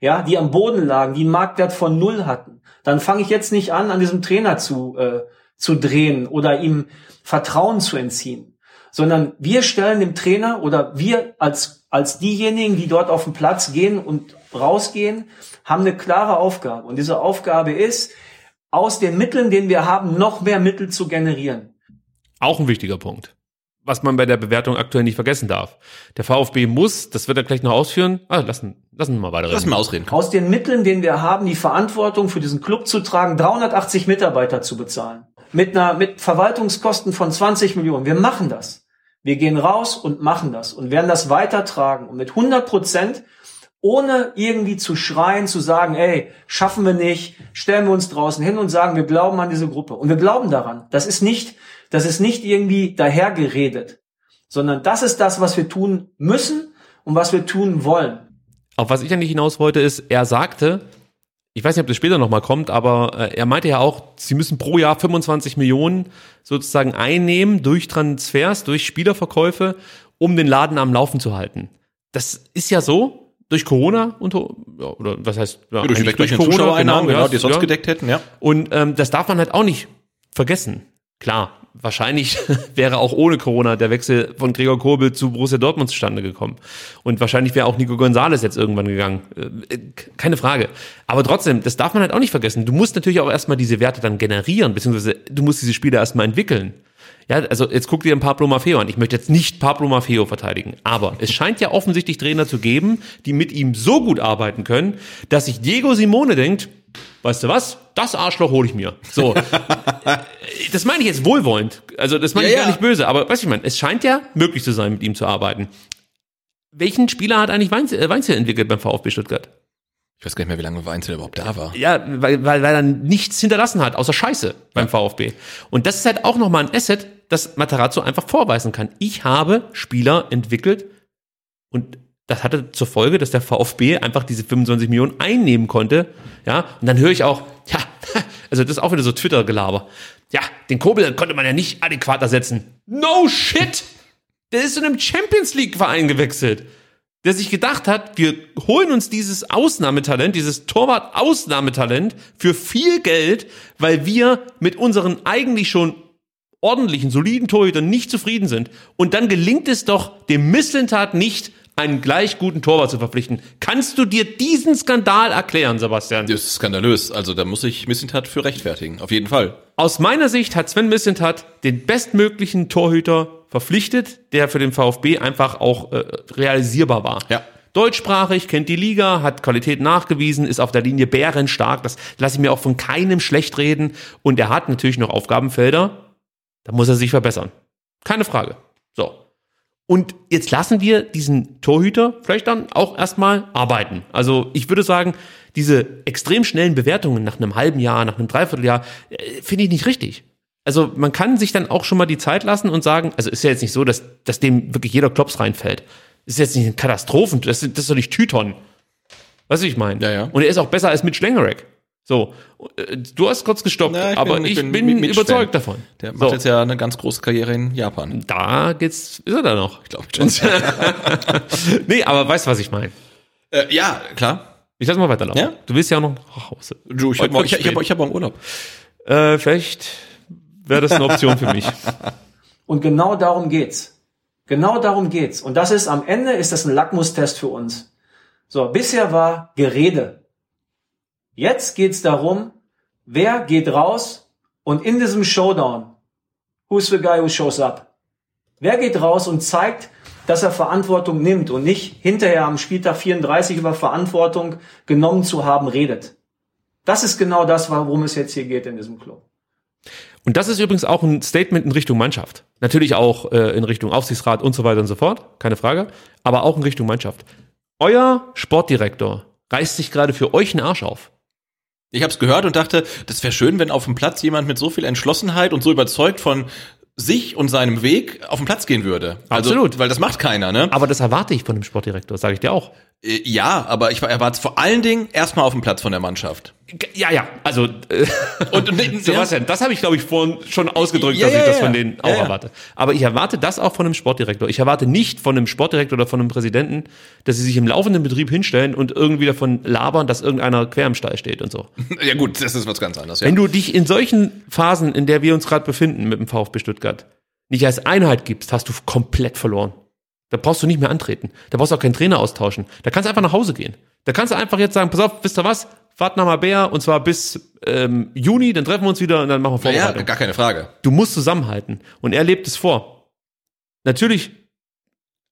ja, die am Boden lagen, die einen Marktwert von null hatten, dann fange ich jetzt nicht an, an diesem Trainer zu, äh, zu drehen oder ihm Vertrauen zu entziehen, sondern wir stellen dem Trainer oder wir als, als diejenigen, die dort auf den Platz gehen und rausgehen, haben eine klare Aufgabe. Und diese Aufgabe ist, aus den Mitteln, den wir haben, noch mehr Mittel zu generieren. Auch ein wichtiger Punkt. Was man bei der Bewertung aktuell nicht vergessen darf. Der VfB muss, das wird er gleich noch ausführen. Ah, lassen, lassen wir mal weiter Lass mal ausreden. Aus den Mitteln, den wir haben, die Verantwortung für diesen Club zu tragen, 380 Mitarbeiter zu bezahlen. Mit einer, mit Verwaltungskosten von 20 Millionen. Wir machen das. Wir gehen raus und machen das und werden das weitertragen. Und mit 100 Prozent ohne irgendwie zu schreien, zu sagen, ey, schaffen wir nicht, stellen wir uns draußen hin und sagen, wir glauben an diese Gruppe. Und wir glauben daran. Das ist nicht, das ist nicht irgendwie dahergeredet, sondern das ist das, was wir tun müssen und was wir tun wollen. Auf was ich eigentlich hinaus wollte, ist, er sagte, ich weiß nicht, ob das später nochmal kommt, aber äh, er meinte ja auch, sie müssen pro Jahr 25 Millionen sozusagen einnehmen durch Transfers, durch Spielerverkäufe, um den Laden am Laufen zu halten. Das ist ja so, durch Corona und ja, oder was heißt ja, durch die durch Corona, Zuschauereinnahmen, genau, ja, die sonst ja. gedeckt hätten, ja. Und ähm, das darf man halt auch nicht vergessen. Klar, wahrscheinlich wäre auch ohne Corona der Wechsel von Gregor Kobel zu Borussia Dortmund zustande gekommen. Und wahrscheinlich wäre auch Nico Gonzalez jetzt irgendwann gegangen. Äh, keine Frage. Aber trotzdem, das darf man halt auch nicht vergessen. Du musst natürlich auch erstmal diese Werte dann generieren, beziehungsweise du musst diese Spiele erstmal entwickeln. Ja, also jetzt guck dir ein Pablo Maffeo an. Ich möchte jetzt nicht Pablo Maffeo verteidigen, aber es scheint ja offensichtlich Trainer zu geben, die mit ihm so gut arbeiten können, dass sich Diego Simone denkt, weißt du was, das Arschloch hole ich mir. So, das meine ich jetzt wohlwollend. Also das meine Ja, ich gar ja. nicht böse, aber weißt du, ich meine, es scheint ja möglich zu sein, mit ihm zu arbeiten. Welchen Spieler hat eigentlich Weinzel, äh, Weinzel entwickelt beim VfB Stuttgart? Ich weiß gar nicht mehr, wie lange Weinzel überhaupt da war. Ja, weil, weil, weil er nichts hinterlassen hat, außer Scheiße beim VfB. Und das ist halt auch nochmal ein Asset, das Matarazzo einfach vorweisen kann. Ich habe Spieler entwickelt und das hatte zur Folge, dass der VfB einfach diese 25 Millionen einnehmen konnte. Ja, und dann höre ich auch, ja, also das ist auch wieder so Twitter-Gelaber. Ja, den Kobel konnte man ja nicht adäquat ersetzen. No shit! Der ist zu einem Champions League-Verein gewechselt der sich gedacht hat, wir holen uns dieses Ausnahmetalent, dieses Torwart-Ausnahmetalent für viel Geld, weil wir mit unseren eigentlich schon ordentlichen, soliden Torhütern nicht zufrieden sind. Und dann gelingt es doch dem Misslintat nicht, einen gleich guten Torwart zu verpflichten. Kannst du dir diesen Skandal erklären, Sebastian? Das ist skandalös. Also da muss ich Missentat für rechtfertigen. Auf jeden Fall. Aus meiner Sicht hat Sven Mislintat den bestmöglichen Torhüter verpflichtet, der für den VfB einfach auch äh, realisierbar war. Ja. Deutschsprachig, kennt die Liga, hat Qualität nachgewiesen, ist auf der Linie bärenstark. Das lasse ich mir auch von keinem schlecht reden. Und er hat natürlich noch Aufgabenfelder. Da muss er sich verbessern. Keine Frage. So. Und jetzt lassen wir diesen Torhüter vielleicht dann auch erstmal arbeiten. Also ich würde sagen, diese extrem schnellen Bewertungen nach einem halben Jahr, nach einem Dreivierteljahr, äh, finde ich nicht richtig. Also man kann sich dann auch schon mal die Zeit lassen und sagen, also ist ja jetzt nicht so, dass, dass dem wirklich jeder Klops reinfällt. Ist jetzt nicht ein Katastrophen, das, das ist doch nicht Tyton. Weißt du, ich meine? Ja, ja. Und er ist auch besser als mit Schlengerek. So, äh, du hast kurz gestoppt, Na, aber ich bin, mit überzeugt davon. Der macht so, jetzt ja eine ganz große Karriere in Japan. da geht's, ist er da noch? Ich glaube schon. nee, aber weißt du, was ich meine? äh, ja, klar. Ich lass mal weiterlaufen. Ja? Du willst ja auch noch nach Hause. Du, ich habe ich, ich hab, ich hab morgen Urlaub. Äh, vielleicht wäre das eine Option für mich. Und genau darum geht's. Genau darum geht's. Und das ist am Ende ist das ein Lackmustest für uns. So, bisher war Gerede. Jetzt geht's darum, wer geht raus und in diesem Showdown, who's the guy who shows up? Wer geht raus und zeigt, dass er Verantwortung nimmt und nicht hinterher am Spieltag 34 über Verantwortung genommen zu haben redet? Das ist genau das, worum es jetzt hier geht in diesem Club. Und das ist übrigens auch ein Statement in Richtung Mannschaft. Natürlich auch äh, in Richtung Aufsichtsrat und so weiter und so fort, keine Frage, aber auch in Richtung Mannschaft. Euer Sportdirektor reißt sich gerade für euch einen Arsch auf. Ich habe es gehört und dachte, das wäre schön, wenn auf dem Platz jemand mit so viel Entschlossenheit und so überzeugt von sich und seinem Weg auf den Platz gehen würde. Absolut. Also, weil das macht keiner, ne? Aber das erwarte ich von dem Sportdirektor, sage ich dir auch. Äh, Ja, aber ich erwarte es vor allen Dingen erstmal auf dem Platz von der Mannschaft. Ja, ja, also äh, Und, und Sebastian, das habe ich glaube ich vorhin schon ausgedrückt, Ja, dass ja, ich das von denen auch erwarte. Aber ich erwarte das auch von einem Sportdirektor. Ich erwarte nicht von einem Sportdirektor oder von einem Präsidenten, dass sie sich im laufenden Betrieb hinstellen und irgendwie davon labern, dass irgendeiner quer im Stall steht und so. ja gut, das ist was ganz anderes. Ja. Wenn du dich in solchen Phasen, in der wir uns gerade befinden mit dem VfB Stuttgart, nicht als Einheit gibst, hast du komplett verloren. Da brauchst du nicht mehr antreten. Da brauchst du auch keinen Trainer austauschen. Da kannst du einfach nach Hause gehen. Da kannst du einfach jetzt sagen, pass auf, wisst ihr was? Fahrt nach Marbella und zwar bis ähm, Juni, dann treffen wir uns wieder und dann machen wir Ja, Vorbereitung. gar keine Frage. Du musst zusammenhalten. Und er lebt es vor. Natürlich,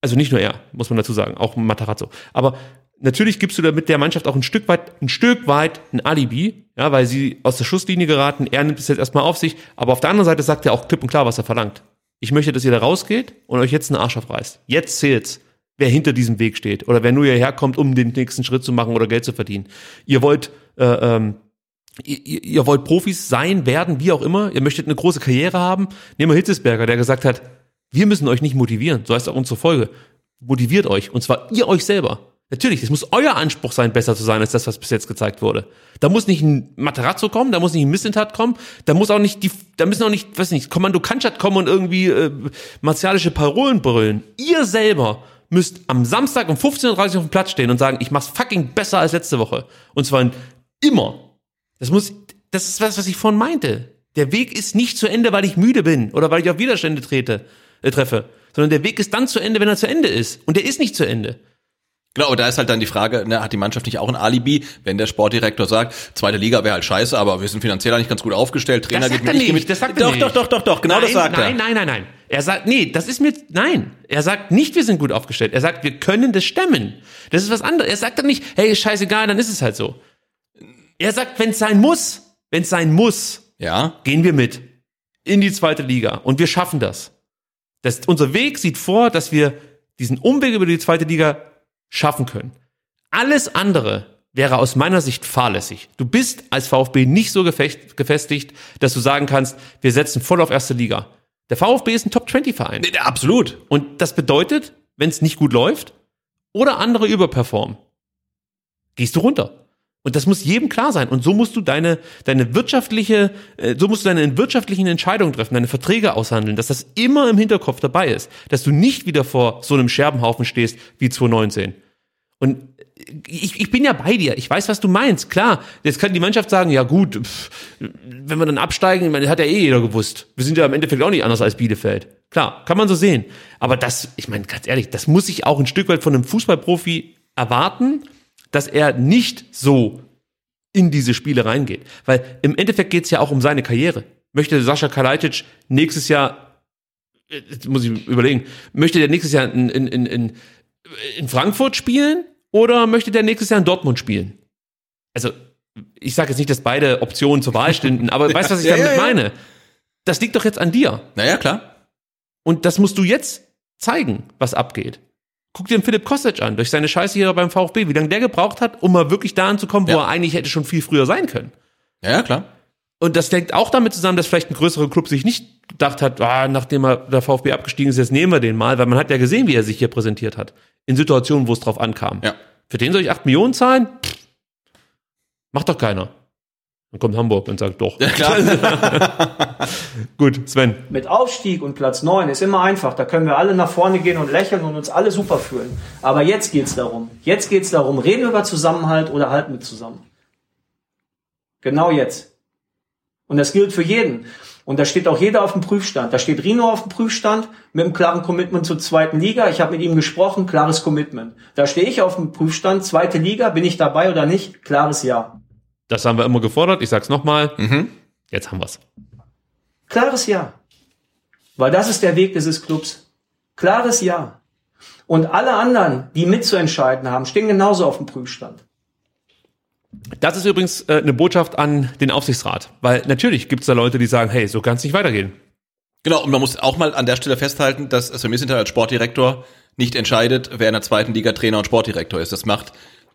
also nicht nur er, muss man dazu sagen, auch Matarazzo. Aber natürlich gibst du damit der Mannschaft auch ein Stück weit, ein Stück weit ein Alibi, ja, weil sie aus der Schusslinie geraten. Er nimmt es jetzt erstmal auf sich. Aber auf der anderen Seite sagt er auch klipp und klar, was er verlangt. Ich möchte, dass ihr da rausgeht und euch jetzt einen Arsch aufreißt. Jetzt zählt's, wer hinter diesem Weg steht oder wer nur hierher kommt, um den nächsten Schritt zu machen oder Geld zu verdienen. Ihr wollt, äh, ähm, ihr, ihr wollt Profis sein, werden, wie auch immer. Ihr möchtet eine große Karriere haben. Nehmen wir Hitzesberger, der gesagt hat, wir müssen euch nicht motivieren. So heißt auch unsere Folge. Motiviert euch. Und zwar ihr euch selber. Natürlich, es muss euer Anspruch sein, besser zu sein als das, was bis jetzt gezeigt wurde. Da muss nicht ein Materazzo kommen, da muss nicht ein Missentat kommen, da muss auch nicht die, da müssen auch nicht, weiß nicht, Kommando Kanschat kommen und irgendwie äh, martialische Parolen brüllen. Ihr selber müsst am Samstag um 15.30 Uhr auf dem Platz stehen und sagen, ich mach's fucking besser als letzte Woche. Und zwar immer. Das muss, das ist was, was ich vorhin meinte. Der Weg ist nicht zu Ende, weil ich müde bin oder weil ich auf Widerstände trete, äh, treffe, sondern der Weg ist dann zu Ende, wenn er zu Ende ist. Und der ist nicht zu Ende. Genau, und da ist halt dann die Frage, ne, hat die Mannschaft nicht auch ein Alibi, wenn der Sportdirektor sagt, zweite Liga wäre halt scheiße, aber wir sind finanziell eigentlich ganz gut aufgestellt, Trainer Das geht sagt mir er nicht nicht, mit. das sagt er doch, nicht. doch, doch, doch, doch, genau nein, das sagt nein, er. Nein, nein, nein, Er sagt, nee, das ist mir, nein. Er sagt nicht, wir sind gut aufgestellt. Er sagt, wir können das stemmen. Das ist was anderes. Er sagt dann nicht, hey, ist scheißegal, dann ist es halt so. Er sagt, wenn es sein muss, wenn es sein muss, Ja, gehen wir mit in die zweite Liga und wir schaffen das. das. Unser Weg sieht vor, dass wir diesen Umweg über die zweite Liga schaffen können. Alles andere wäre aus meiner Sicht fahrlässig. Du bist als VfB nicht so gefestigt, dass du sagen kannst, wir setzen voll auf erste Liga. Der VfB ist ein Top-20-Verein. Nee, absolut. Und das bedeutet, wenn es nicht gut läuft oder andere überperformen, gehst du runter. Und das muss jedem klar sein. Und so musst du deine, deine wirtschaftliche, äh, so musst du deine wirtschaftlichen Entscheidungen treffen, deine Verträge aushandeln, dass das immer im Hinterkopf dabei ist, dass du nicht wieder vor so einem Scherbenhaufen stehst wie 2019. Und ich, ich bin ja bei dir. Ich weiß, was du meinst. Klar, jetzt kann die Mannschaft sagen, ja gut, pff, wenn wir dann absteigen, ich hat ja eh jeder gewusst. Wir sind ja im Endeffekt auch nicht anders als Bielefeld. Klar, kann man so sehen. Aber das, ich meine, ganz ehrlich, das muss ich auch ein Stück weit von einem Fußballprofi erwarten, dass er nicht so in diese Spiele reingeht. Weil im Endeffekt geht's ja auch um seine Karriere. Möchte Sascha Kalajdzic nächstes Jahr, äh, jetzt muss ich überlegen, möchte der nächstes Jahr in, in, in, in Frankfurt spielen oder möchte der nächstes Jahr in Dortmund spielen? Also, ich sage jetzt nicht, dass beide Optionen zur Wahl stünden, aber weißt du, was ich Ja, damit ja, ja. meine? Das liegt doch jetzt an dir. Naja, klar. Und das musst du jetzt zeigen, was abgeht. Guck dir den Philipp Kostic an, durch seine Scheiße hier beim VfB, wie lange der gebraucht hat, um mal wirklich da anzukommen, wo Ja. er eigentlich hätte schon viel früher sein können. Ja, ja, klar. Und das hängt auch damit zusammen, dass vielleicht ein größerer Club sich nicht gedacht hat, ah, nachdem er der VfB abgestiegen ist, jetzt nehmen wir den mal, weil man hat ja gesehen, wie er sich hier präsentiert hat. In Situationen, wo es drauf ankam. Ja. Für den soll ich 8 Millionen zahlen? Pff, macht doch keiner. Dann kommt Hamburg und sagt doch. Ja, klar. Gut, Sven. Mit Aufstieg und Platz 9 ist immer einfach. Da können wir alle nach vorne gehen und lächeln und uns alle super fühlen. Aber jetzt geht's darum. Jetzt geht's darum, reden wir über Zusammenhalt oder halten wir zusammen. Genau jetzt. Und das gilt für jeden. Und da steht auch jeder auf dem Prüfstand. Da steht Rino auf dem Prüfstand mit einem klaren Commitment zur zweiten Liga. Ich habe mit ihm gesprochen, klares Commitment. Da stehe ich auf dem Prüfstand, zweite Liga, bin ich dabei oder nicht? Klares Ja. Das haben wir immer gefordert. Ich sag's nochmal. Jetzt haben wir's. Klares Ja. Weil das ist der Weg dieses Clubs. Klares Ja. Und alle anderen, die mitzuentscheiden haben, stehen genauso auf dem Prüfstand. Das ist übrigens äh, eine Botschaft an den Aufsichtsrat. Weil natürlich gibt's da Leute, die sagen, hey, so kann's nicht weitergehen. Genau, und man muss auch mal an der Stelle festhalten, dass Sven Mislintat als Sportdirektor nicht entscheidet, wer in der zweiten Liga Trainer und Sportdirektor ist. Das macht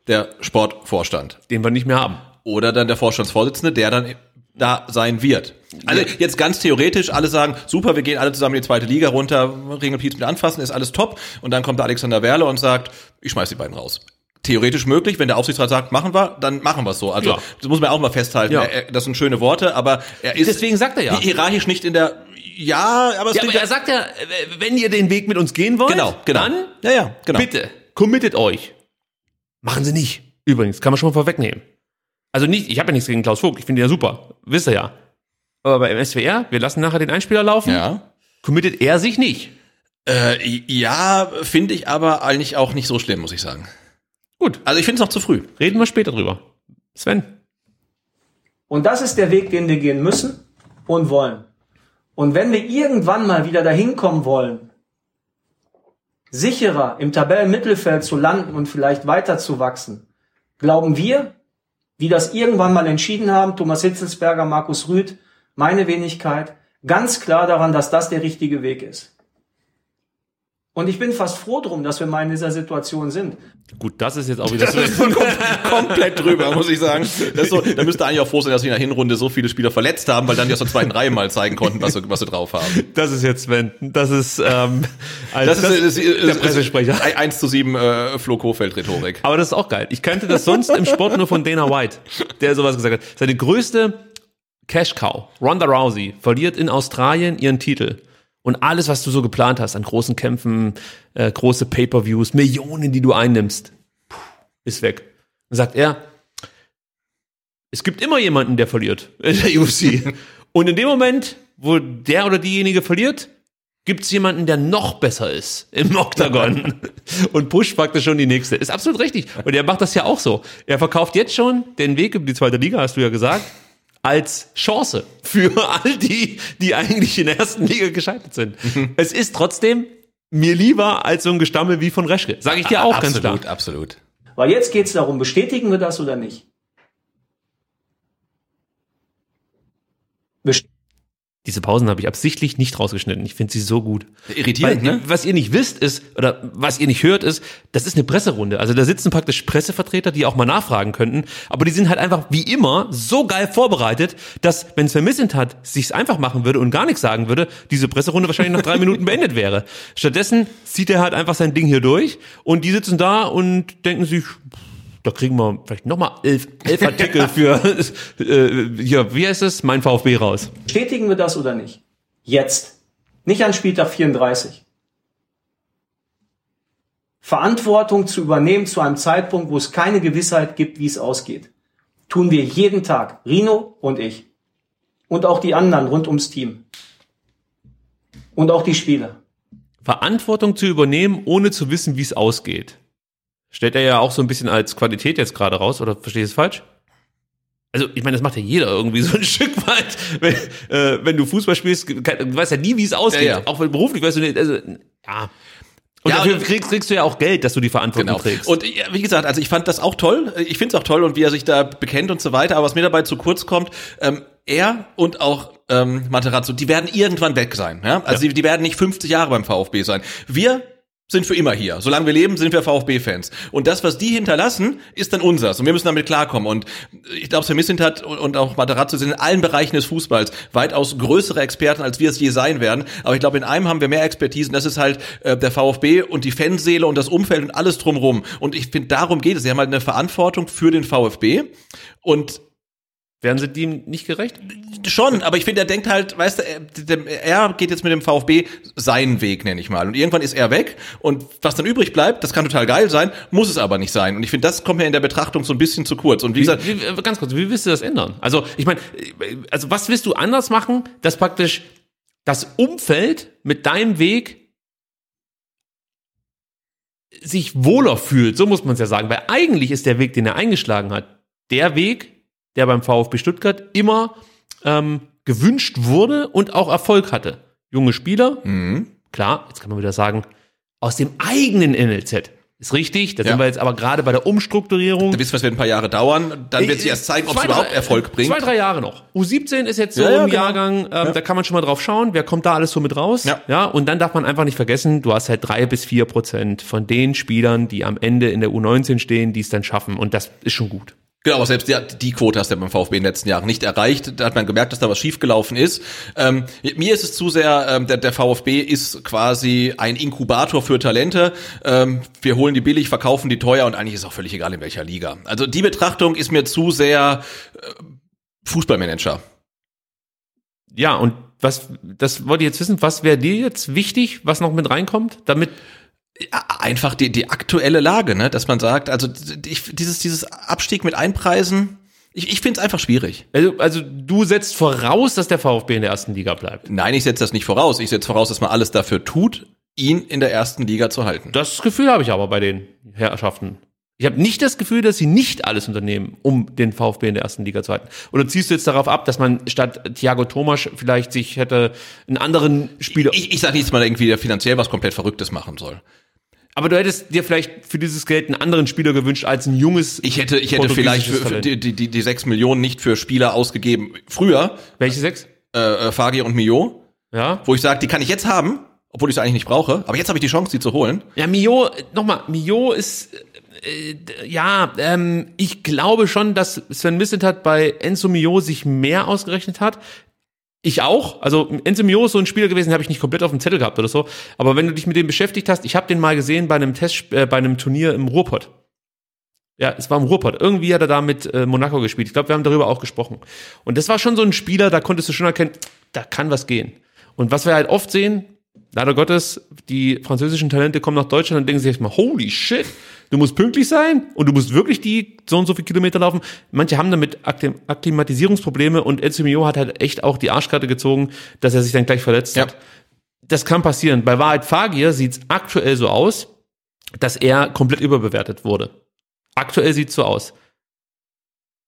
der Sportvorstand. Den wir nicht mehr haben. Oder dann der Vorstandsvorsitzende, der dann da sein wird. Also jetzt ganz theoretisch, alle sagen, super, wir gehen alle zusammen in die zweite Liga runter, Ringelpiez mit anfassen, ist alles top. Und dann kommt der Alexander Werle und sagt, ich schmeiß die beiden raus. Theoretisch möglich, wenn der Aufsichtsrat sagt, machen wir, dann machen wir es so. Also Ja. das muss man auch mal festhalten. Ja. Er, das sind schöne Worte, aber er ist Deswegen sagt er ja. hierarchisch nicht in der ja, aber es Ja, aber er sagt ja, wenn ihr den Weg mit uns gehen wollt, Genau, genau. dann Ja, ja, genau. bitte, committet euch. Machen sie nicht. Übrigens, kann man schon mal vorwegnehmen. Also nicht, ich habe ja nichts gegen Klaus Vogt, ich finde ihn ja super. Wisst ihr ja. Aber beim SWR, wir lassen nachher den Einspieler laufen. Ja. committet er sich nicht. Äh, ja, finde ich aber eigentlich auch nicht so schlimm, muss ich sagen. Gut. Also ich finde es noch zu früh. Reden wir später drüber. Sven. Und das ist der Weg, den wir gehen müssen und wollen. Und wenn wir irgendwann mal wieder dahin kommen wollen, sicherer im Tabellenmittelfeld zu landen und vielleicht weiter zu wachsen, glauben wir, die das irgendwann mal entschieden haben, Thomas Hitzelsberger, Markus Rüth, meine Wenigkeit, ganz klar daran, dass das der richtige Weg ist. Und ich bin fast froh drum, dass wir mal in dieser Situation sind. Gut, das ist jetzt auch wieder Das so. ist kom komplett drüber, muss ich sagen. Das ist so, da müsste eigentlich auch froh sein, dass sie in der Hinrunde so viele Spieler verletzt haben, weil dann die aus der zweiten Reihe mal zeigen konnten, was sie, was sie drauf haben. Das ist jetzt Sven. Das ist, ähm, also Das, ist, ist, ist, der Pressesprecher. 1 zu 7 äh, Flo Kofeld-Rhetorik. Aber das ist auch geil. Ich kannte das sonst im Sport nur von Dana White, der sowas gesagt hat. Seine größte Cash Cow, Ronda Rousey, verliert in Australien ihren Titel. Und alles, was du so geplant hast an großen Kämpfen, äh, große Pay-per-Views, Millionen, die du einnimmst, ist weg. Dann sagt er, es gibt immer jemanden, der verliert in der UFC. Und in dem Moment, wo der oder diejenige verliert, gibt es jemanden, der noch besser ist im Oktagon und pusht praktisch schon die nächste. Ist absolut richtig. Und er macht das ja auch so. Er verkauft jetzt schon den Weg über die zweite Liga, hast du ja gesagt, als Chance für all die, die eigentlich in der ersten Liga gescheitert sind. Es ist trotzdem mir lieber als so ein Gestammel wie von Reschke. Sage ich dir auch ganz klar. Absolut, absolut. Weil jetzt geht es darum, bestätigen wir das oder nicht? Diese Pausen habe ich absichtlich nicht rausgeschnitten. Ich finde sie so gut. Irritierend, Weil, ne? Was ihr nicht wisst ist, oder was ihr nicht hört, ist, das ist eine Presserunde. Also da sitzen praktisch Pressevertreter, die auch mal nachfragen könnten. Aber die sind halt einfach wie immer so geil vorbereitet, dass, wenn Sven Missentat sich's einfach machen würde und gar nichts sagen würde, diese Presserunde wahrscheinlich nach drei Minuten beendet wäre. Stattdessen zieht er halt einfach sein Ding hier durch und die sitzen da und denken sich, da kriegen wir vielleicht nochmal elf, elf Artikel für, äh, hier, wie heißt es, mein VfB raus. bestätigen wir das oder nicht? Jetzt. Nicht an Spieltag 34. Verantwortung zu übernehmen zu einem Zeitpunkt, wo es keine Gewissheit gibt, wie es ausgeht. Tun wir jeden Tag. Rino und ich. Und auch die anderen rund ums Team. Und auch die Spieler. Verantwortung zu übernehmen, ohne zu wissen, wie es ausgeht. Stellt er ja auch so ein bisschen als Qualität jetzt gerade raus, oder verstehe ich es falsch? Also, ich meine, das macht ja jeder irgendwie so ein Stück weit. Wenn, äh, wenn du Fußball spielst, du weißt ja nie, wie es ausgeht. Ja, ja. Auch wenn beruflich weißt du nicht, also, ja. Und Ja, dafür und- kriegst, kriegst du ja auch Geld, dass du die Verantwortung Genau. trägst. Und ja, wie gesagt, also ich fand das auch toll. Ich finde es auch toll und wie er sich da bekennt und so weiter. Aber was mir dabei zu kurz kommt, ähm, er und auch ähm, Materazzo, die werden irgendwann weg sein. Ja? Also Die, die werden nicht 50 Jahre beim VfB sein. Wir sind für immer hier. Solange wir leben, sind wir VfB-Fans. Und das, was die hinterlassen, ist dann unseres. Und wir müssen damit klarkommen. Und ich glaube, Sven hat und auch Materazzo sind in allen Bereichen des Fußballs weitaus größere Experten, als wir es je sein werden. Aber ich glaube, in einem haben wir mehr Expertise. Und das ist halt äh, der VfB und die Fanseele und das Umfeld und alles drumrum. Und ich finde, darum geht es. Sie haben halt eine Verantwortung für den VfB. Und Werden sie dem nicht gerecht? Schon, aber ich finde, er denkt halt, weißt du, er, geht jetzt mit dem VfB seinen Weg, nenne ich mal. Und irgendwann ist er weg und was dann übrig bleibt, das kann total geil sein, muss es aber nicht sein. Und ich finde, das kommt mir in der Betrachtung so ein bisschen zu kurz. Und wie, Wie, gesagt, wie, äh, ganz kurz, wie willst du das ändern? Also, ich meine, äh, also was willst du anders machen, dass praktisch das Umfeld mit deinem Weg sich wohler fühlt, so muss man es ja sagen, weil eigentlich ist der Weg, den er eingeschlagen hat, der Weg, der beim VfB Stuttgart immer ähm, gewünscht wurde und auch Erfolg hatte. Junge Spieler, Mhm. klar, jetzt kann man wieder sagen, aus dem eigenen NLZ. Ist richtig, da Ja. sind wir jetzt aber gerade bei der Umstrukturierung. da wissen wir, es wird ein paar Jahre dauern, dann wird sich erst zeigen, ob es überhaupt Erfolg bringt. Zwei, drei Jahre noch. U17 ist jetzt so Ja, ja, im genau. Jahrgang, ähm, da kann man schon mal drauf schauen, wer kommt da alles so mit raus. Ja. ja. Und dann darf man einfach nicht vergessen, du hast halt drei bis vier Prozent von den Spielern, die am Ende in der U19 stehen, die es dann schaffen. Und das ist schon gut. Genau, aber selbst die, die Quote hast du ja beim VfB in den letzten Jahren nicht erreicht. Da hat man gemerkt, dass da was schiefgelaufen ist. Ähm, mir ist es zu sehr, ähm, der, der VfB ist quasi ein Inkubator für Talente. Ähm, wir holen die billig, verkaufen die teuer und eigentlich ist auch völlig egal, in welcher Liga. Also die Betrachtung ist mir zu sehr äh, Fußballmanager. Ja, und was, das wollte ich jetzt wissen, was wäre dir jetzt wichtig, was noch mit reinkommt, damit Ja, einfach die, die aktuelle Lage, ne? dass man sagt, also ich, dieses, dieses Abstieg mit Einpreisen, Ich, ich finde es einfach schwierig. Also, also du setzt voraus, dass der VfB in der ersten Liga bleibt. Nein, ich setze das nicht voraus. Ich setze voraus, dass man alles dafür tut, ihn in der ersten Liga zu halten. Das Gefühl habe ich aber bei den Herrschaften. Ich habe nicht das Gefühl, dass sie nicht alles unternehmen, um den VfB in der ersten Liga zu halten. Oder ziehst du jetzt darauf ab, dass man statt Thiago Thomas vielleicht sich hätte einen anderen Spieler. Ich, ich sage nicht, dass man irgendwie finanziell was komplett Verrücktes machen soll. Aber du hättest dir vielleicht für dieses Geld einen anderen Spieler gewünscht als ein junges. Ich hätte, ich hätte vielleicht für, für die, die, die sechs Millionen nicht für Spieler ausgegeben. Früher. Welche sechs? Äh, äh Fagi und Mio. Ja. Wo ich sage, die kann ich jetzt haben, obwohl ich sie eigentlich nicht brauche. Aber jetzt habe ich die Chance, die zu holen. Ja, Mio, nochmal, Mio ist äh, ja, ähm, ich glaube schon, dass Sven Missentat bei Enzo Mio sich mehr ausgerechnet hat. Ich auch. Also Enzo Mio ist so ein Spieler gewesen, habe ich nicht komplett auf dem Zettel gehabt oder so. Aber wenn du dich mit dem beschäftigt hast, ich habe den mal gesehen bei einem Test, äh, bei einem Turnier im Ruhrpott. Ja, es war im Ruhrpott. Irgendwie hat er da mit äh, Monaco gespielt. Ich glaube, wir haben darüber auch gesprochen. Und das war schon so ein Spieler, da konntest du schon erkennen, da kann was gehen. Und was wir halt oft sehen, leider Gottes, die französischen Talente kommen nach Deutschland und denken sich erstmal, holy shit, du musst pünktlich sein und du musst wirklich die so und so viele Kilometer laufen. Manche haben damit Akklimatisierungsprobleme und Enzo Mio hat halt echt auch die Arschkarte gezogen, dass er sich dann gleich verletzt ja. hat. Das kann passieren. Bei Wahrheit Fagir sieht es aktuell so aus, dass er komplett überbewertet wurde. Aktuell sieht es so aus.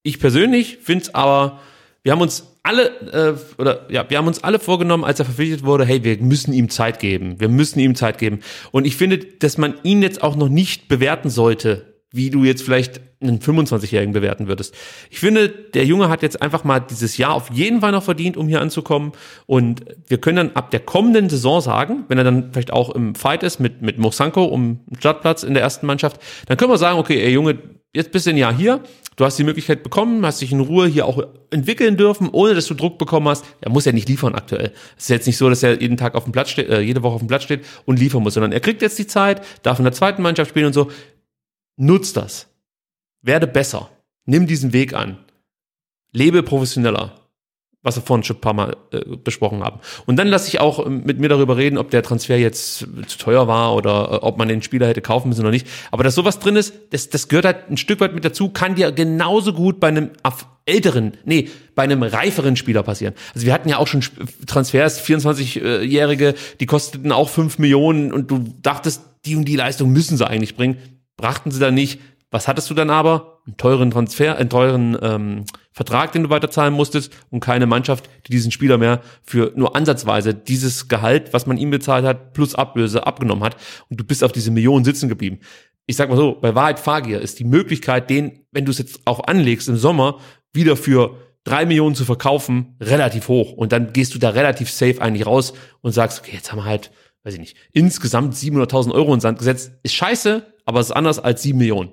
Ich persönlich finde es aber, wir haben uns alle, äh, oder ja, wir haben uns alle vorgenommen, als er verpflichtet wurde, hey, wir müssen ihm Zeit geben. Wir müssen ihm Zeit geben. Und ich finde, dass man ihn jetzt auch noch nicht bewerten sollte, wie du jetzt vielleicht einen 25-Jährigen bewerten würdest. Ich finde, der Junge hat jetzt einfach mal dieses Jahr auf jeden Fall noch verdient, um hier anzukommen. Und wir können dann ab der kommenden Saison sagen, wenn er dann vielleicht auch im Fight ist mit, mit Mosanko um Startplatz in der ersten Mannschaft, dann können wir sagen, okay, ey Junge, jetzt bist du ein Jahr hier, du hast die Möglichkeit bekommen, hast dich in Ruhe hier auch entwickeln dürfen, ohne dass du Druck bekommen hast. Er muss ja nicht liefern aktuell. Es ist jetzt nicht so, dass er jeden Tag auf dem Platz steht, äh, jede Woche auf dem Platz steht und liefern muss, sondern er kriegt jetzt die Zeit, darf in der zweiten Mannschaft spielen und so. Nutz das. Werde besser. Nimm diesen Weg an. Lebe professioneller was wir vorhin schon ein paar Mal äh, besprochen haben. Und dann lasse ich auch ähm, mit mir darüber reden, ob der Transfer jetzt zu teuer war oder äh, ob man den Spieler hätte kaufen müssen oder nicht. Aber dass sowas drin ist, das, das gehört halt ein Stück weit mit dazu, kann dir genauso gut bei einem älteren, nee, bei einem reiferen Spieler passieren. Also wir hatten ja auch schon Transfers, 24-Jährige, die kosteten auch 5 Millionen und du dachtest, die und die Leistung müssen sie eigentlich bringen. Brachten sie dann nicht. Was hattest du dann aber? Einen teuren Transfer, einen teuren ähm, Vertrag, den du weiterzahlen musstest und keine Mannschaft, die diesen Spieler mehr für nur ansatzweise dieses Gehalt, was man ihm bezahlt hat, plus Ablöse abgenommen hat und du bist auf diese Millionen sitzen geblieben. Ich sag mal so, bei Wahrheit Fagier ist die Möglichkeit, den, wenn du es jetzt auch anlegst im Sommer, wieder für drei Millionen zu verkaufen, relativ hoch. Und dann gehst du da relativ safe eigentlich raus und sagst, okay, jetzt haben wir halt, weiß ich nicht, insgesamt 700.000 Euro ins Sand gesetzt. Ist scheiße, aber es ist anders als sieben Millionen.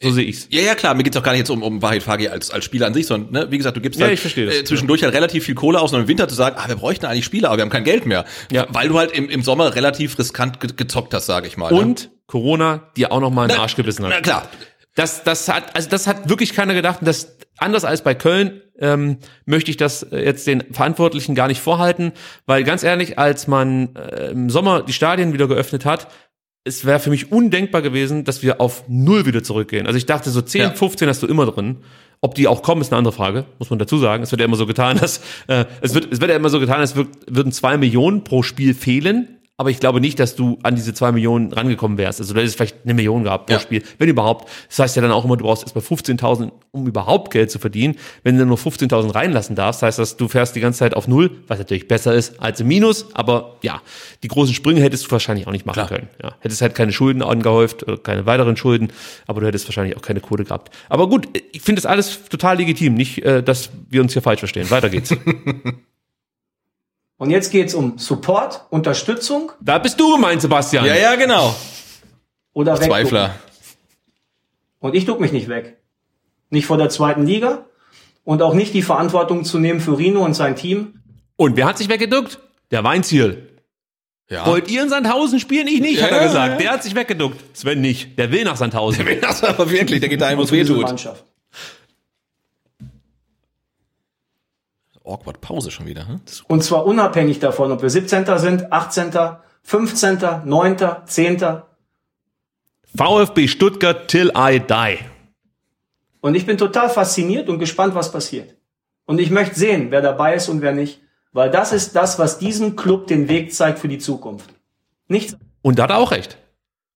So sehe ich's. Ja, ja, klar. Mir geht's auch gar nicht jetzt um, um Wahid Fagi als, als Spieler an sich, sondern, ne, wie gesagt, du gibst ja, halt, äh, zwischendurch halt relativ viel Kohle aus und im Winter zu sagen, ah, wir bräuchten eigentlich Spieler, aber wir haben kein Geld mehr. Ja. Weil du halt im, im Sommer relativ riskant ge gezockt hast, sage ich mal. Und ne? Corona dir auch noch mal einen Na, Arsch gebissen hat. Na klar. Das, das hat, also das hat wirklich keiner gedacht. Und das, anders als bei Köln, ähm, möchte ich das äh, jetzt den Verantwortlichen gar nicht vorhalten, weil ganz ehrlich, als man äh, im Sommer die Stadien wieder geöffnet hat, es wäre für mich undenkbar gewesen, dass wir auf null wieder zurückgehen. Also ich dachte, so 10, Ja. 15 hast du immer drin. Ob die auch kommen, ist eine andere Frage, muss man dazu sagen. Es wird ja immer so getan, dass äh, es wird es wird ja immer so getan, als würd, würden zwei Millionen pro Spiel fehlen. Aber ich glaube nicht, dass du an diese zwei Millionen rangekommen wärst. Also da ist es vielleicht eine Million gehabt pro Ja. Spiel, wenn überhaupt. Das heißt ja dann auch immer, du brauchst erstmal 15.000, um überhaupt Geld zu verdienen. Wenn du nur 15.000 reinlassen darfst, heißt das, du fährst die ganze Zeit auf Null, was natürlich besser ist als im Minus. Aber ja, die großen Sprünge hättest du wahrscheinlich auch nicht machen Klar. können. Ja, hättest halt keine Schulden angehäuft, oder keine weiteren Schulden, aber du hättest wahrscheinlich auch keine Kohle gehabt. Aber gut, ich finde das alles total legitim. Nicht, äh, dass wir uns hier falsch verstehen. Weiter geht's. Und jetzt geht's um Support, Unterstützung da bist du gemeint, Sebastian. Ja, ja, genau. oder wegducken. Zweifler. Und ich duck mich nicht weg. Nicht vor der zweiten Liga und auch nicht die Verantwortung zu nehmen für Rino und sein Team. Und wer hat sich weggeduckt? Der Weinziel. Ja. Wollt ihr in Sandhausen spielen? Ich nicht, Ja, hat er ja, gesagt. ja. Der hat sich weggeduckt. Sven nicht. Der will nach Sandhausen. Das aber wirklich, der geht dahin, wo es weh tut. Mannschaft. Awkward Pause schon wieder. Hm? Und zwar unabhängig davon, ob wir 17. sind, 18., 15., 9., 10. VfB Stuttgart till I die. Und ich bin total fasziniert und gespannt, was passiert. Und ich möchte sehen, wer dabei ist und wer nicht. Weil das ist das, was diesem Club den Weg zeigt für die Zukunft. Nichts. Und da hat er auch recht.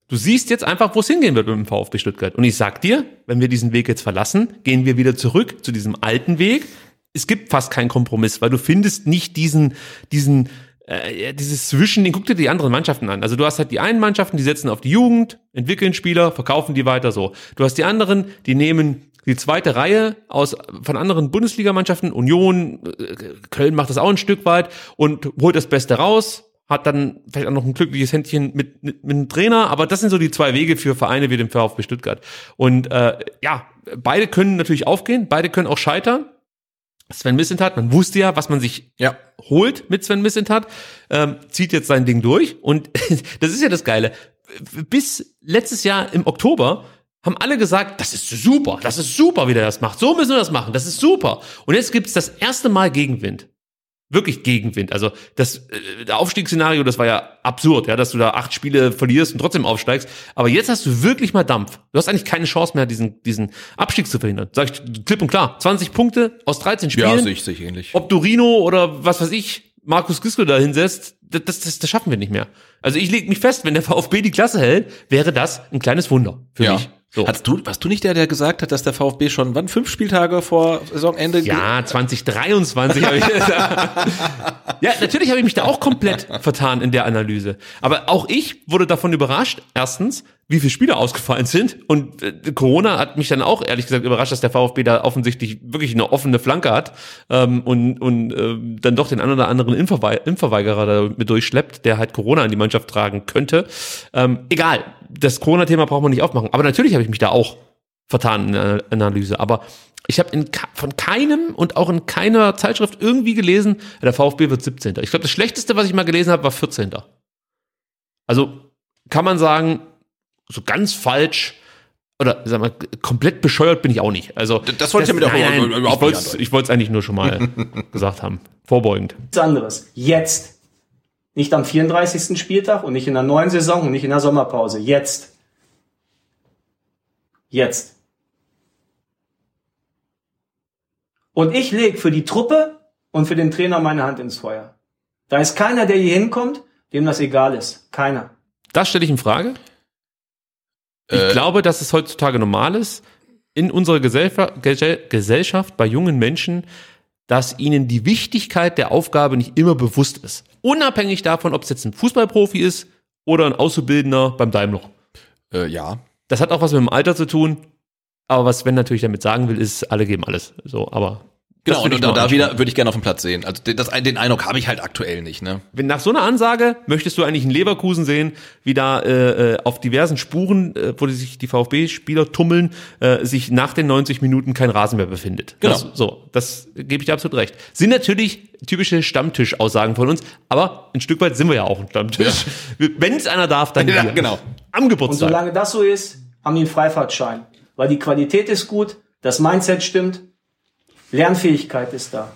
Du siehst jetzt einfach, wo es hingehen wird mit dem VfB Stuttgart. Und ich sag dir, wenn wir diesen Weg jetzt verlassen, gehen wir wieder zurück zu diesem alten Weg. Es gibt fast keinen Kompromiss, weil du findest nicht diesen, diesen, äh, dieses Zwischen, den guck dir die anderen Mannschaften an. Also du hast halt die einen Mannschaften, die setzen auf die Jugend, entwickeln Spieler, verkaufen die weiter so. Du hast die anderen, die nehmen die zweite Reihe aus von anderen Bundesligamannschaften, Union, äh, Köln macht das auch ein Stück weit und holt das Beste raus, hat dann vielleicht auch noch ein glückliches Händchen mit, mit, mit einem Trainer, aber das sind so die zwei Wege für Vereine wie den VfB Stuttgart. Und äh, ja, beide können natürlich aufgehen, beide können auch scheitern. Sven Missentat, man wusste ja, was man sich Ja. holt mit Sven Missentat, ähm, zieht jetzt sein Ding durch und das ist ja das Geile. Bis letztes Jahr im Oktober haben alle gesagt, das ist super, das ist super, wie der das macht. So müssen wir das machen, das ist super. Und jetzt gibt's das erste Mal Gegenwind. Wirklich Gegenwind. Also das äh, der Aufstiegsszenario, das war ja absurd, ja, dass du da acht Spiele verlierst und trotzdem aufsteigst. Aber jetzt hast du wirklich mal Dampf. Du hast eigentlich keine Chance mehr, diesen, diesen Abstieg zu verhindern. Sag ich klipp und klar. 20 Punkte aus 13 Spielen. Ja, sehe ich, sehe ich ähnlich. Ob du Rino oder was weiß ich, Markus Gisco da hinsetzt, das, das, das, das schaffen wir nicht mehr. Also ich lege mich fest, wenn der VfB die Klasse hält, wäre das ein kleines Wunder für Ja. mich. So. Hast du, warst du nicht der, der gesagt hat, dass der VfB schon, wann, fünf Spieltage vor Saisonende? Ja, 2023 habe ich Ja, natürlich habe ich mich da auch komplett vertan in der Analyse. Aber auch ich wurde davon überrascht, erstens, wie viele Spiele ausgefallen sind. Und äh, Corona hat mich dann auch ehrlich gesagt überrascht, dass der VfB da offensichtlich wirklich eine offene Flanke hat ähm, und, und ähm, dann doch den einen oder anderen Impfverwei Impfverweigerer da mit durchschleppt, der halt Corona in die Mannschaft tragen könnte. Ähm, egal, das Corona-Thema braucht man nicht aufmachen. Aber natürlich habe ich mich da auch vertan in der Analyse. Aber ich habe von keinem und auch in keiner Zeitschrift irgendwie gelesen, der VfB wird 17. Ich glaube, das Schlechteste, was ich mal gelesen habe, war 14. Also kann man sagen, so ganz falsch oder sag mal, komplett bescheuert bin ich auch nicht. Also das wollte ich damit auch nein, überhaupt ich wollte nicht ich wollte es eigentlich nur schon mal gesagt haben, vorbeugend. Nichts anderes. Jetzt. Nicht am 34. Spieltag und nicht in der neuen Saison und nicht in der Sommerpause. Jetzt. Jetzt. Und ich lege für die Truppe und für den Trainer meine Hand ins Feuer. Da ist keiner, der hier hinkommt, dem das egal ist. Keiner. Das stelle ich in Frage. Ich Äh. glaube, dass es heutzutage normal ist, in unserer Gesellschaft, Gesellschaft bei jungen Menschen, dass ihnen die Wichtigkeit der Aufgabe nicht immer bewusst ist. Unabhängig davon, ob es jetzt ein Fußballprofi ist oder ein Auszubildender beim Daimler. Äh, ja. Das hat auch was mit dem Alter zu tun. Aber was Sven natürlich damit sagen will, ist, alle geben alles. So, aber Genau, und, ich und da wieder würde ich gerne auf dem Platz sehen. Also das, den Eindruck habe ich halt aktuell nicht, ne? Wenn nach so einer Ansage möchtest du eigentlich in Leverkusen sehen, wie da äh, äh, auf diversen Spuren, äh, wo die sich die VfB-Spieler tummeln, äh, sich nach den 90 Minuten kein Rasen mehr befindet. Genau. Das, so, das gebe ich dir absolut recht. Sind natürlich typische Stammtisch-Aussagen von uns, aber ein Stück weit sind wir ja auch ein Stammtisch. Wenn es einer darf, dann Ja, wir. genau. Am Und Geburtstag. solange das so ist, haben die einen Freifahrtschein. Weil die Qualität ist gut, das Mindset stimmt, Lernfähigkeit ist da.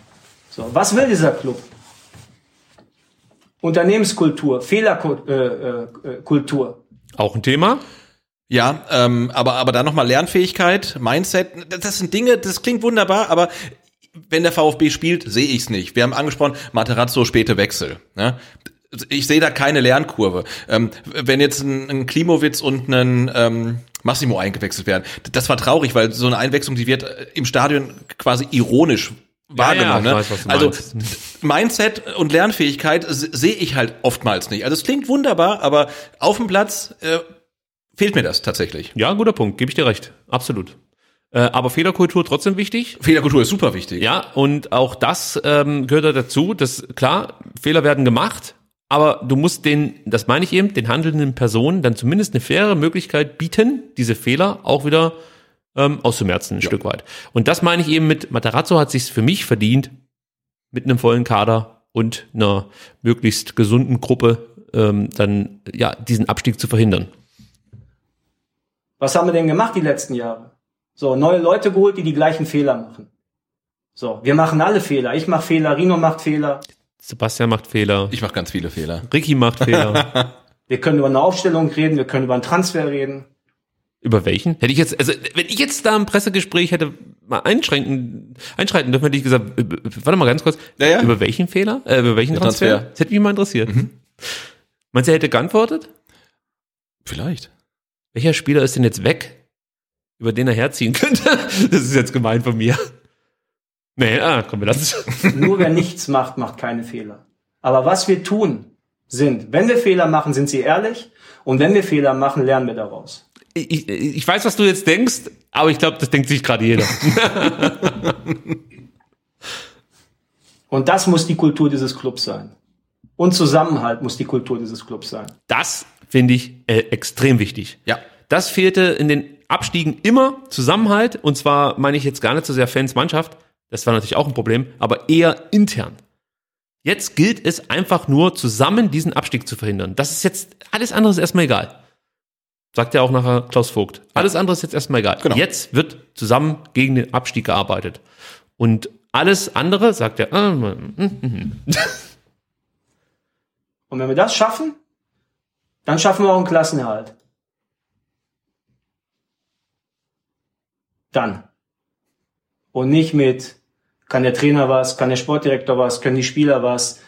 So, was will dieser Club? Unternehmenskultur, Fehlerkultur. Äh, äh, Kultur. Auch ein Thema. Ja, ähm, aber aber dann nochmal Lernfähigkeit, Mindset, das, das sind Dinge, das klingt wunderbar, aber wenn der VfB spielt, sehe ich es nicht. Wir haben angesprochen, Materazzo späte Wechsel. Ne? Ich sehe da keine Lernkurve. Ähm, wenn jetzt ein, ein Klimowitz und ein ähm, Massimo eingewechselt werden, das war traurig, weil so eine Einwechslung, die wird äh, im Stadion quasi ironisch wahrgenommen. ja, ich ne? weiß, also. Mindset und Lernfähigkeit se- sehe ich halt oftmals nicht. Also es klingt wunderbar, aber auf dem Platz äh, fehlt mir das tatsächlich. Ja, guter Punkt, gebe ich dir recht. Absolut. Äh, aber Fehlerkultur trotzdem wichtig. Fehlerkultur ist super wichtig. Ja, und auch das ähm, gehört da dazu, dass klar, Fehler werden gemacht, aber du musst den, das meine ich eben, den handelnden Personen dann zumindest eine faire Möglichkeit bieten, diese Fehler auch wieder ähm, auszumerzen, ein Stück weit. Und das meine ich eben mit Matarazzo hat sich's für mich verdient, mit einem vollen Kader und einer möglichst gesunden Gruppe ähm, dann ja diesen Abstieg zu verhindern. Was haben wir denn gemacht die letzten Jahre? So, neue Leute geholt, die die gleichen Fehler machen. So, wir machen alle Fehler. Ich mache Fehler, Rino macht Fehler. Sebastian macht Fehler, Ich mache ganz viele Fehler. Ricky macht Fehler. Wir können über eine Aufstellung reden, wir können über einen Transfer reden. Über welchen? Hätte ich jetzt, also wenn ich jetzt da im Pressegespräch hätte mal einschränken, einschreiten dürfen, hätte ich gesagt, äh, äh, warte mal ganz kurz, Ja, ja. über welchen Fehler? Äh, über welchen Transfer? Transfer. Das hätte mich mal interessiert. Meinst du, er hätte geantwortet? Vielleicht. Welcher Spieler ist denn jetzt weg, über den er herziehen könnte? Das ist jetzt gemein von mir. Nee, ah, komm, wir lassen es. Nur wer nichts macht, macht keine Fehler. Aber was wir tun, sind, wenn wir Fehler machen, sind sie ehrlich. Und wenn wir Fehler machen, lernen wir daraus. Ich, ich weiß, was du jetzt denkst, aber ich glaube, das denkt sich gerade jeder. Und das muss die Kultur dieses Clubs sein. Und Zusammenhalt muss die Kultur dieses Clubs sein. Das finde ich äh, extrem wichtig. Ja. Das fehlte in den Abstiegen immer Zusammenhalt. Und zwar meine ich jetzt gar nicht so sehr Fans, Mannschaft. Das war natürlich auch ein Problem, aber eher intern. Jetzt gilt es einfach nur, zusammen diesen Abstieg zu verhindern. Das ist jetzt, alles andere ist erstmal egal. Sagt ja auch nachher Klaus Vogt. Alles andere ist jetzt erstmal egal. Genau. Jetzt wird zusammen gegen den Abstieg gearbeitet. Und alles andere, sagt er, äh, mm, mm, Und wenn wir das schaffen, dann schaffen wir auch einen Klassenerhalt. Dann. Und nicht mit, kann der Trainer was, kann der Sportdirektor was, können die Spieler was.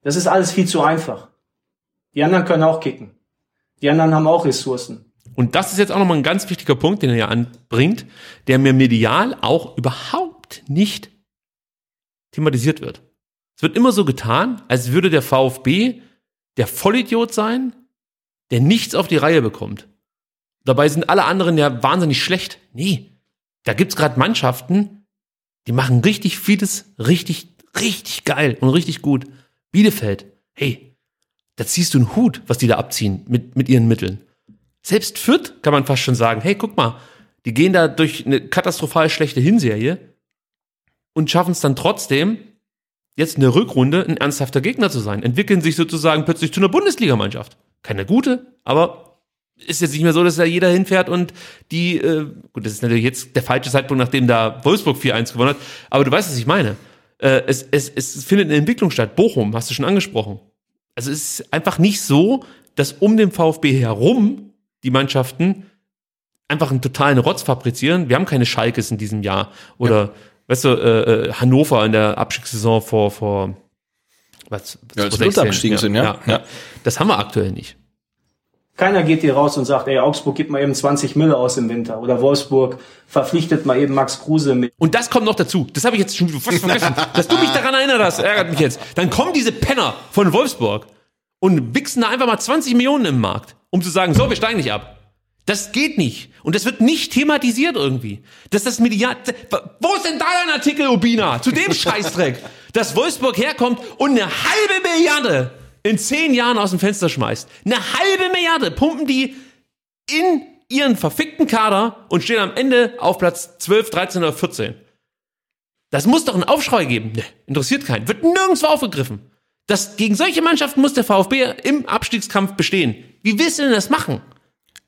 Das ist alles viel zu einfach. Die anderen können auch kicken. Die anderen haben auch Ressourcen. Und das ist jetzt auch nochmal ein ganz wichtiger Punkt, den er ja anbringt, der mir medial auch überhaupt nicht thematisiert wird. Es wird immer so getan, als würde der VfB der Vollidiot sein, der nichts auf die Reihe bekommt. Dabei sind alle anderen ja wahnsinnig schlecht. Nee, da gibt's gerade Mannschaften, die machen richtig vieles richtig, richtig geil und richtig gut. Bielefeld, hey, da ziehst du einen Hut, was die da abziehen mit, mit ihren Mitteln. Selbst Fürth kann man fast schon sagen, hey, guck mal, die gehen da durch eine katastrophal schlechte Hinserie und schaffen es dann trotzdem, jetzt in der Rückrunde ein ernsthafter Gegner zu sein. Entwickeln sich sozusagen plötzlich zu einer Bundesligamannschaft. Keine gute, aber ist jetzt nicht mehr so, dass da jeder hinfährt und die, äh, gut, das ist natürlich jetzt der falsche Zeitpunkt, nachdem da Wolfsburg 4-1 gewonnen hat, aber du weißt, was ich meine. Äh, es, es, es findet eine Entwicklung statt. Bochum, hast du schon angesprochen. Also es ist einfach nicht so, dass um den VfB herum die Mannschaften einfach einen totalen Rotz fabrizieren. Wir haben keine Schalkes in diesem Jahr. Oder, weißt du, äh, äh, Hannover in der Abstiegssaison vor, vor was, Ja, als 16, abgestiegen sind, ja. ja. Das haben wir aktuell nicht. Keiner geht hier raus und sagt, ey, Augsburg gibt mal eben 20 Mille aus im Winter. Oder Wolfsburg verpflichtet mal eben Max Kruse mit. Und das kommt noch dazu. Das habe ich jetzt schon fast vergessen. Dass du mich daran erinnert hast, ärgert mich jetzt. Dann kommen diese Penner von Wolfsburg und wichsen da einfach mal 20 Millionen im Markt, um zu sagen, so, wir steigen nicht ab. Das geht nicht. Und das wird nicht thematisiert irgendwie. Dass das Medial, wo ist denn da dein Artikel, Ubina? Zu dem Scheißdreck. Dass Wolfsburg herkommt und eine halbe Milliarde in zehn Jahren aus dem Fenster schmeißt. Eine halbe Milliarde pumpen die in ihren verfickten Kader und stehen am Ende auf Platz 12, 13 oder 14. Das muss doch einen Aufschrei geben. Ne, interessiert keinen. Wird nirgendwo aufgegriffen. Das, gegen solche Mannschaften muss der VfB im Abstiegskampf bestehen. Wie willst du denn das machen?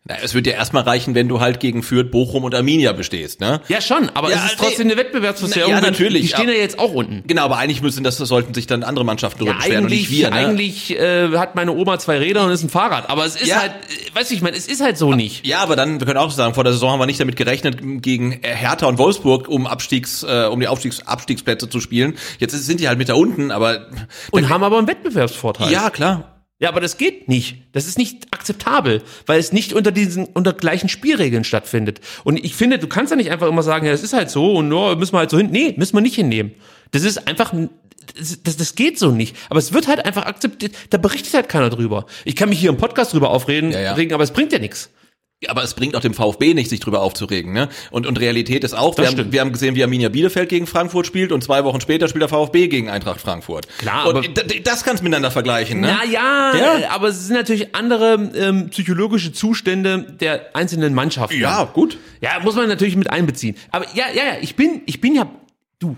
Na, es wird ja erstmal reichen, wenn du halt gegen Fürth, Bochum und Arminia bestehst, ne? Ja, schon, aber Ja, es ist nee. trotzdem eine Wettbewerbsverzerrung. Ja, denn natürlich, Die stehen ja aber- jetzt auch unten. Genau, aber eigentlich müssen das, das sollten sich dann andere Mannschaften Ja, darüber beschweren und eigentlich, nicht wir, ne? eigentlich äh, hat meine Oma zwei Räder und ist ein Fahrrad. Aber es ist Ja. halt, äh, weißt du, ich meine, es ist halt so nicht. Ja, aber dann, wir können auch sagen, vor der Saison haben wir nicht damit gerechnet, gegen Hertha und Wolfsburg um Abstiegs, äh, um die Aufstiegs, Abstiegsplätze zu spielen. Jetzt sind die halt mit da unten, aber Und haben aber einen Wettbewerbsvorteil. ja, klar. Ja, aber das geht nicht. Das ist nicht akzeptabel, weil es nicht unter diesen, unter gleichen Spielregeln stattfindet. Und ich finde, du kannst ja nicht einfach immer sagen, ja, das ist halt so und nur müssen wir halt so hin. Nee, müssen wir nicht hinnehmen. Das ist einfach, ein- das, das, das geht so nicht. Aber es wird halt einfach akzeptiert. Da berichtet halt keiner drüber. Ich kann mich hier im Podcast drüber aufreden, Ja, ja. aber es bringt ja nichts. Aber es bringt auch dem VfB nicht, sich drüber aufzuregen. Ne? Und, und Realität ist auch, wir haben, wir haben gesehen, wie Arminia Bielefeld gegen Frankfurt spielt und zwei Wochen später spielt der VfB gegen Eintracht Frankfurt. Klar, aber- und d- das kannst du miteinander vergleichen. Ne? Na ja, Ja. aber es sind natürlich andere ähm, psychologische Zustände der einzelnen Mannschaften. Ja, gut. Ja, muss man natürlich mit einbeziehen. Aber ja, ja, ja, ich bin, ich bin ja, du,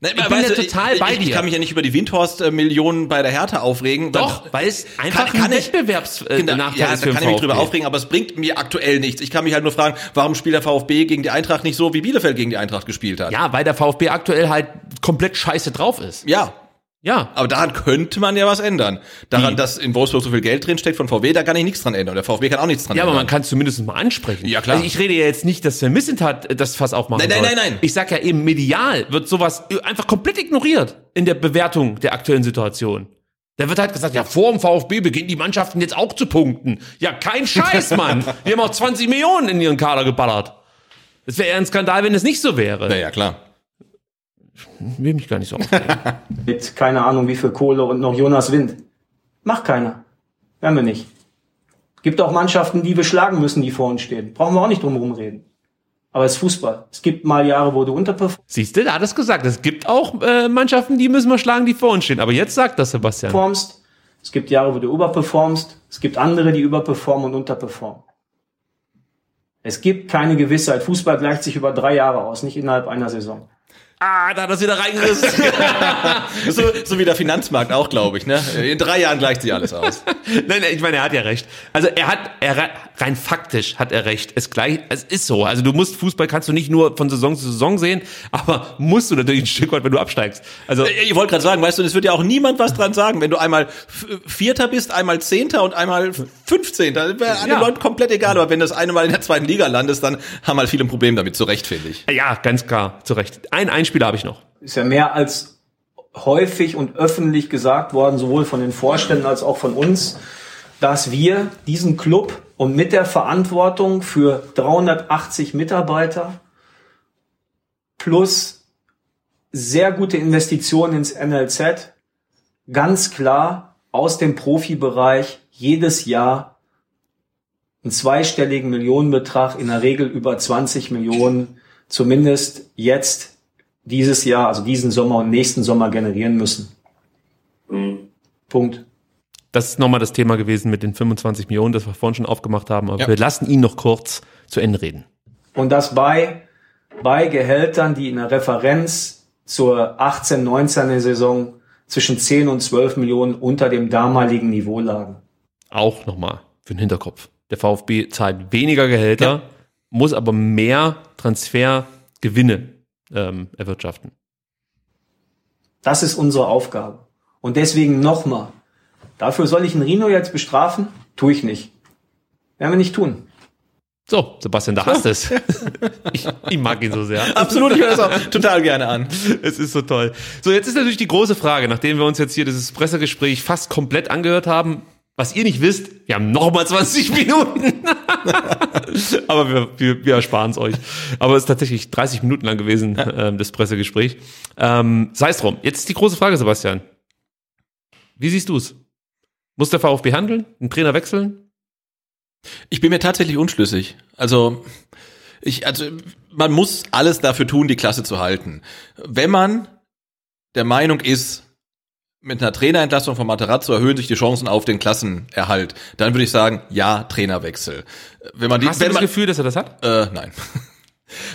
Ne, Ich bin ja total ich, bei ich, ich dir. kann mich ja nicht über die Windhorst-Millionen bei der Hertha aufregen. Doch, weil es einfach ein ich- Wettbewerbsnachteil Genau, äh, ja, ist da für kann ich mich drüber aufregen, aber es bringt mir aktuell nichts. Ich kann mich halt nur fragen, warum spielt der VfB gegen die Eintracht nicht so, wie Bielefeld gegen die Eintracht gespielt hat? Ja, weil der VfB aktuell halt komplett scheiße drauf ist. Ja. Ja. Aber daran könnte man ja was ändern. Daran, Wie? dass in Wolfsburg so viel Geld drin steckt von VW, da kann ich nichts dran ändern. Der VfB kann auch nichts dran Ja, aber ändern. man kann es zumindest mal ansprechen. Ja, klar. Also ich rede ja jetzt nicht, dass Sven Missentat das Fass aufmachen Nein, nein, soll. nein, nein. Ich sag ja eben, medial wird sowas einfach komplett ignoriert in der Bewertung der aktuellen Situation. Da wird halt gesagt, ja, vor dem VfB beginnen die Mannschaften jetzt auch zu punkten. Ja, kein Scheiß, Mann. Die haben auch 20 Millionen in ihren Kader geballert. Es wäre eher ein Skandal, wenn es nicht so wäre. naja, klar. Will mich gar nicht so aufregen. Mit keine Ahnung wie viel Kohle und noch Jonas Wind. Macht keiner. Werden wir nicht. Gibt auch Mannschaften, die wir schlagen müssen, die vor uns stehen. Brauchen wir auch nicht drum herum reden. Aber es ist Fußball. Es gibt mal Jahre, wo du unterperformst. Siehst du, da hat es gesagt. Es gibt auch äh, Mannschaften, die müssen wir schlagen, die vor uns stehen. Aber jetzt sagt das Sebastian. Es gibt Jahre, wo du überperformst. Es gibt andere, die überperformen und unterperformen. Es gibt keine Gewissheit. Fußball gleicht sich über drei Jahre aus, nicht innerhalb einer Saison. Ah, da hat das wieder reingerissen. So, so wie der Finanzmarkt auch, glaube ich. Ne? In drei Jahren gleicht sich alles aus. Nein, ich meine, er hat ja recht. Also er hat, er rein faktisch hat er recht. Es gleich, es ist so. Also du musst Fußball kannst du nicht nur von Saison zu Saison sehen, aber musst du natürlich ein Stück weit, wenn du absteigst. Also Ich wollte gerade sagen, weißt du, es wird ja auch niemand was dran sagen, wenn du einmal Vierter bist, einmal Zehnter und einmal Fünfzehnter. Wäre alle Ja. Leute komplett egal, aber wenn du das eine Mal in der zweiten Liga landest, dann haben halt viele ein Problem damit, zu Recht, finde ich. ja, ganz klar, zu Recht. Ein Einspieler habe ich noch. Ist ja mehr als häufig und öffentlich gesagt worden, sowohl von den Vorständen als auch von uns, dass wir diesen Club und mit der Verantwortung für 380 Mitarbeiter plus sehr gute Investitionen ins NLZ ganz klar aus dem Profibereich jedes Jahr einen zweistelligen Millionenbetrag, in der Regel über 20 Millionen, zumindest jetzt dieses Jahr, also diesen Sommer und nächsten Sommer generieren müssen. Punkt. Das ist nochmal das Thema gewesen mit den 25 Millionen, das wir vorhin schon aufgemacht haben. Aber Ja. wir lassen ihn noch kurz zu Ende reden. Und das bei, bei Gehältern, die in der Referenz zur 18, 19 Saison zwischen 10 und 12 Millionen unter dem damaligen Niveau lagen. Auch nochmal für den Hinterkopf. Der VfB zahlt weniger Gehälter, muss aber mehr Transfergewinne ähm, erwirtschaften. Das ist unsere Aufgabe. Und deswegen nochmal. Dafür soll ich einen Rino jetzt bestrafen? Tue ich nicht. Werden wir nicht tun. So, Sebastian, da hast du es. ich, ich mag ihn so sehr. Absolut, ich höre das auch total gerne an. Es ist so toll. So, jetzt ist natürlich die große Frage, nachdem wir uns jetzt hier dieses Pressegespräch fast komplett angehört haben, was ihr nicht wisst, wir haben noch mal 20 Minuten. Aber wir, wir, wir ersparen es euch. Aber es ist tatsächlich 30 Minuten lang gewesen, ähm, das Pressegespräch. Ähm, Sei es drum. Jetzt ist die große Frage, Sebastian. Wie siehst du es? Muss der VfB handeln? Einen Trainer wechseln? Ich bin mir tatsächlich unschlüssig. Also ich, also man muss alles dafür tun, die Klasse zu halten. Wenn man der Meinung ist, mit einer Trainerentlassung von Materazzo erhöhen sich die Chancen auf den Klassenerhalt, dann würde ich sagen, ja, Trainerwechsel. Wenn man die, Hast du wenn das man, Gefühl, dass er das hat? äh, nein.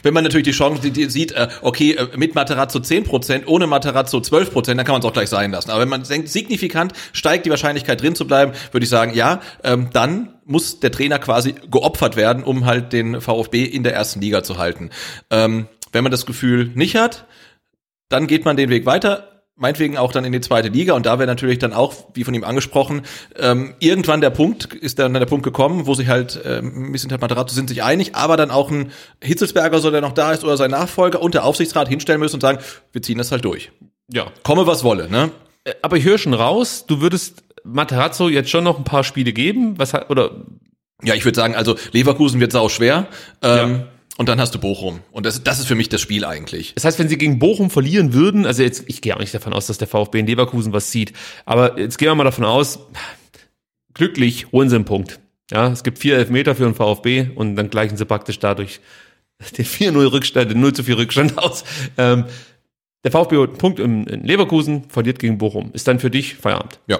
Wenn man natürlich die Chance sieht, äh, okay, äh, mit Materazzo 10%, ohne Materazzo 12%, dann kann man es auch gleich sein lassen. Aber wenn man denkt, signifikant steigt die Wahrscheinlichkeit drin zu bleiben, würde ich sagen, ja, ähm, dann muss der Trainer quasi geopfert werden, um halt den VfB in der ersten Liga zu halten. Ähm, wenn man das Gefühl nicht hat, dann geht man den Weg weiter, meinetwegen auch dann in die zweite Liga und da wäre natürlich dann auch, wie von ihm angesprochen, ähm, irgendwann der Punkt, ist dann der Punkt gekommen, wo sich halt ähm, ein bisschen Materazzo sind sich einig, aber dann auch ein Hitzelsberger, so der noch da ist, oder sein Nachfolger und der Aufsichtsrat hinstellen müssen und sagen, wir ziehen das halt durch. Ja. Komme, was wolle, ne? Aber ich höre schon raus, du würdest Materazzo jetzt schon noch ein paar Spiele geben. Was hat, oder Ja, ich würde sagen, also Leverkusen wird sau schwer. Ähm, Und dann hast du Bochum. Und das, das ist für mich das Spiel eigentlich. Das heißt, wenn sie gegen Bochum verlieren würden, also jetzt, ich gehe auch nicht davon aus, dass der VfB in Leverkusen was sieht, aber jetzt gehen wir mal davon aus, glücklich holen sie einen Punkt. Ja, es gibt vier Elfmeter für den VfB und dann gleichen sie praktisch dadurch den 4-0 Rückstand, den 0 zu 4 Rückstand aus. Ähm, der VfB holt einen Punkt in, in Leverkusen, verliert gegen Bochum. Ist dann für dich Feierabend. Ja.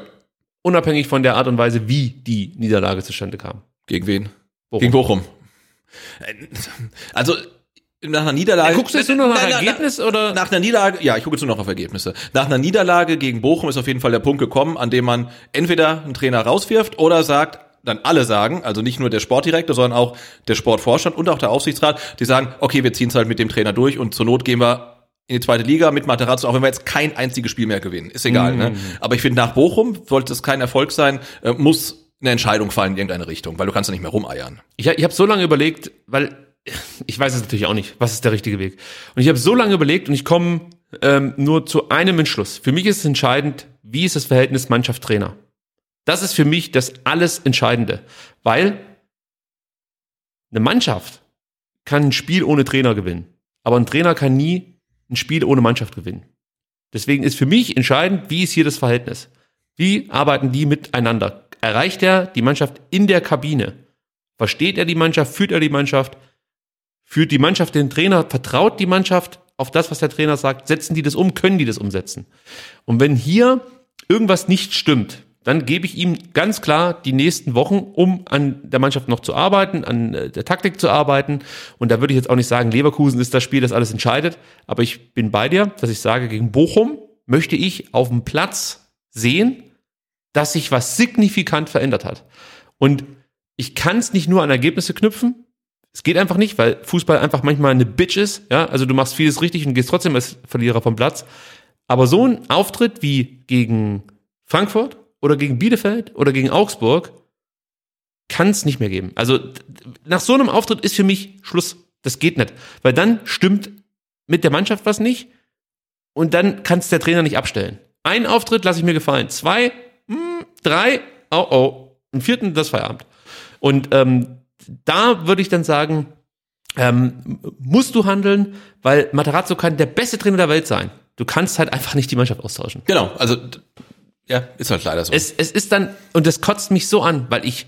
Unabhängig von der Art und Weise, wie die Niederlage zustande kam. Gegen wen? Bochum. Gegen Bochum. Äh, Also nach einer Niederlage. Ja, guckst du jetzt nur noch nach nein, Ergebnis oder? Nach einer Niederlage, ja, ich gucke jetzt nur noch auf Ergebnisse. Nach einer Niederlage gegen Bochum ist auf jeden Fall der Punkt gekommen, an dem man entweder einen Trainer rauswirft oder sagt, dann alle sagen, also nicht nur der Sportdirektor, sondern auch der Sportvorstand und auch der Aufsichtsrat, die sagen, okay, wir ziehen es halt mit dem Trainer durch und zur Not gehen wir in die zweite Liga mit Materazzo, auch wenn wir jetzt kein einziges Spiel mehr gewinnen. Ist egal, ne? Aber ich finde, nach Bochum sollte es kein Erfolg sein, äh, muss eine Entscheidung fallen in irgendeine Richtung, weil du kannst ja nicht mehr rumeiern. Ich, ich habe so lange überlegt, weil ich weiß es natürlich auch nicht, was ist der richtige Weg. Und ich habe so lange überlegt und ich komme ähm, nur zu einem Entschluss. Für mich ist es entscheidend, wie ist das Verhältnis Mannschaft-Trainer. Das ist für mich das alles Entscheidende, weil eine Mannschaft kann ein Spiel ohne Trainer gewinnen, aber ein Trainer kann nie ein Spiel ohne Mannschaft gewinnen. Deswegen ist für mich entscheidend, wie ist hier das Verhältnis? Wie arbeiten die miteinander? Erreicht er die Mannschaft in der Kabine? Versteht er die Mannschaft? Führt er die Mannschaft? Führt die Mannschaft den Trainer? Vertraut die Mannschaft auf das, was der Trainer sagt? Setzen die das um? Können die das umsetzen? Und wenn hier irgendwas nicht stimmt, dann gebe ich ihm ganz klar die nächsten Wochen, um an der Mannschaft noch zu arbeiten, an äh, der Taktik zu arbeiten. Und da würde ich jetzt auch nicht sagen, Leverkusen ist das Spiel, das alles entscheidet. Aber ich bin bei dir, dass ich sage, gegen Bochum möchte ich auf dem Platz sehen, dass sich was signifikant verändert hat. Und ich kann es nicht nur an Ergebnisse knüpfen. Es geht einfach nicht, weil Fußball einfach manchmal eine Bitch ist. Ja, also du machst vieles richtig und gehst trotzdem als Verlierer vom Platz. Aber so ein Auftritt wie gegen Frankfurt oder gegen Bielefeld oder gegen Augsburg kann es nicht mehr geben. Also nach so einem Auftritt ist für mich Schluss. Das geht nicht. Weil dann stimmt mit der Mannschaft was nicht und dann kann es der Trainer nicht abstellen. Ein Auftritt lasse ich mir gefallen. Zwei, hm, drei, oh oh. Im vierten, das Feierabend. Und ähm, da würde ich dann sagen, ähm, musst du handeln, weil Materazzo kann der beste Trainer der Welt sein. Du kannst halt einfach nicht die Mannschaft austauschen. Genau, also ja, ist halt leider so. Es, es ist dann, und das kotzt mich so an, weil ich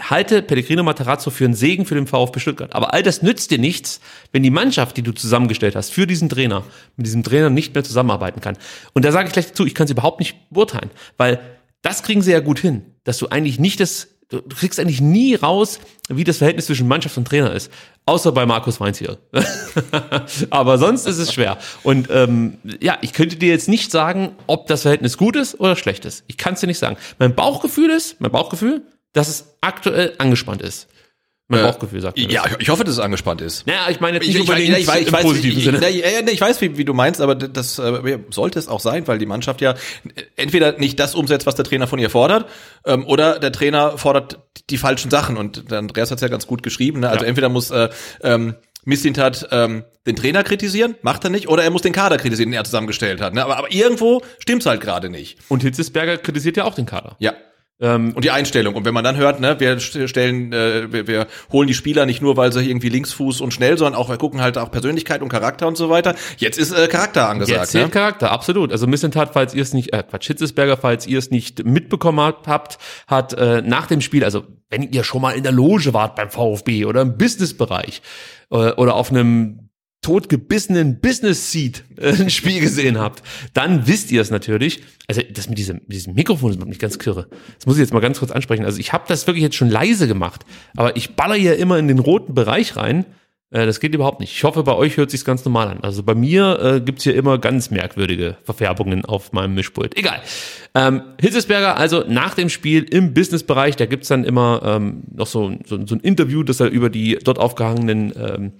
halte Pellegrino Materazzo für einen Segen für den VfB Stuttgart. Aber all das nützt dir nichts, wenn die Mannschaft, die du zusammengestellt hast, für diesen Trainer, mit diesem Trainer nicht mehr zusammenarbeiten kann. Und da sage ich gleich dazu, ich kann es überhaupt nicht beurteilen, weil das kriegen sie ja gut hin, dass du eigentlich nicht das, du kriegst eigentlich nie raus, wie das Verhältnis zwischen Mannschaft und Trainer ist. Außer bei Markus Weinziel. Aber sonst ist es schwer. Und ähm, ja, ich könnte dir jetzt nicht sagen, ob das Verhältnis gut ist oder schlecht ist. Ich kann es dir nicht sagen. Mein Bauchgefühl ist, mein Bauchgefühl, dass es aktuell angespannt ist. Mein Äh, Bauchgefühl sagt mir Ja, das. ich hoffe, dass es angespannt ist. Naja, ich meine jetzt nicht Ich, unbedingt ich, ich, weiß, positiven ich, Sinne. Ich, ja, ich weiß, wie, wie du meinst, aber das äh, sollte es auch sein, weil die Mannschaft ja entweder nicht das umsetzt, was der Trainer von ihr fordert, ähm, oder der Trainer fordert die falschen Sachen. Und Andreas hat es ja ganz gut geschrieben. Ne? Also Ja. entweder muss äh, ähm, Mislintat ähm, den Trainer kritisieren, macht er nicht, oder er muss den Kader kritisieren, den er zusammengestellt hat. Ne? Aber, aber irgendwo stimmt's halt gerade nicht. Und Hitzesberger kritisiert ja auch den Kader. Ja. Ähm, Und die Einstellung. Und wenn man dann hört, ne, wir st- stellen, äh, wir, wir holen die Spieler nicht nur, weil sie irgendwie Linksfuß und schnell, sondern auch wir gucken halt auch Persönlichkeit und Charakter und so weiter. Jetzt ist äh, Charakter angesagt. Jetzt zählt ne? Charakter, absolut. Also Missentat, falls ihr es nicht, äh, Quatsch, Hitzesberger, falls ihr es nicht mitbekommen habt, habt hat äh, nach dem Spiel, also wenn ihr schon mal in der Loge wart beim VfB oder im Businessbereich äh, oder auf einem totgebissenen Business Seat äh, ein Spiel gesehen habt, dann wisst ihr es natürlich. Also das mit diesem, mit diesem Mikrofon ist nicht ganz kirre. Das muss ich jetzt mal ganz kurz ansprechen. Also ich habe das wirklich jetzt schon leise gemacht, aber ich baller hier immer in den roten Bereich rein. Äh, Das geht überhaupt nicht. Ich hoffe, bei euch hört sich's ganz normal an. Also bei mir äh, gibt's hier immer ganz merkwürdige Verfärbungen auf meinem Mischpult. Egal. Ähm, Hitzesberger, also nach dem Spiel im Businessbereich, da gibt's dann immer ähm, noch so, so, so ein Interview, das er über die dort aufgehangenen ähm,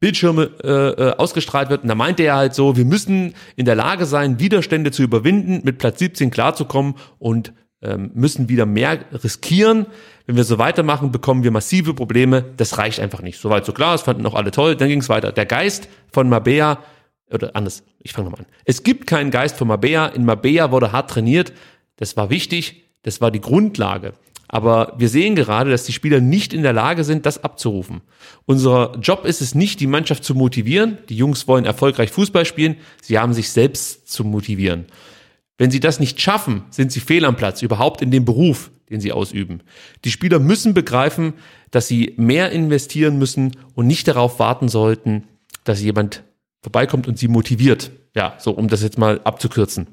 Bildschirme äh, äh, ausgestrahlt wird. Und da meinte er halt so, wir müssen in der Lage sein, Widerstände zu überwinden, mit Platz 17 klarzukommen und ähm, müssen wieder mehr riskieren. Wenn wir so weitermachen, bekommen wir massive Probleme. Das reicht einfach nicht. Soweit so klar, das fanden auch alle toll. Dann ging es weiter. Der Geist von Mabea, oder anders, ich fange nochmal an. Es gibt keinen Geist von Mabea. In Mabea wurde hart trainiert. Das war wichtig. Das war die Grundlage. Aber wir sehen gerade, dass die Spieler nicht in der Lage sind, das abzurufen. Unser Job ist es nicht, die Mannschaft zu motivieren. Die Jungs wollen erfolgreich Fußball spielen. Sie haben sich selbst zu motivieren. Wenn sie das nicht schaffen, sind sie fehl am Platz, überhaupt in dem Beruf, den sie ausüben. Die Spieler müssen begreifen, dass sie mehr investieren müssen und nicht darauf warten sollten, dass jemand vorbeikommt und sie motiviert. Ja, so um das jetzt mal abzukürzen.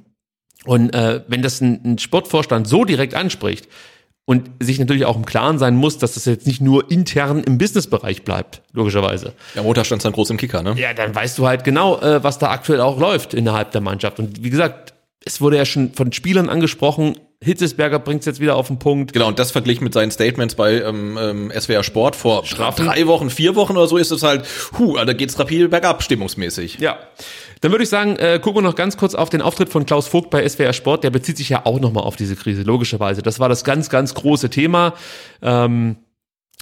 Und äh, wenn das ein, ein Sportvorstand so direkt anspricht und sich natürlich auch im Klaren sein muss, dass das jetzt nicht nur intern im Businessbereich bleibt, logischerweise. Ja, Montag stand dann groß im Kicker, ne? Ja, dann weißt du halt genau, äh, was da aktuell auch läuft innerhalb der Mannschaft. Und wie gesagt, es wurde ja schon von Spielern angesprochen, Hitzesberger bringt es jetzt wieder auf den Punkt. Genau, und das verglichen mit seinen Statements bei ähm, ähm, SWR Sport vor Strafen. drei Wochen, vier Wochen oder so, ist es halt, hu, da geht's rapide bergab, stimmungsmäßig. Ja. Dann würde ich sagen, äh, gucken wir noch ganz kurz auf den Auftritt von Klaus Vogt bei SWR Sport. Der bezieht sich ja auch nochmal auf diese Krise, logischerweise. Das war das ganz, ganz große Thema. Ähm,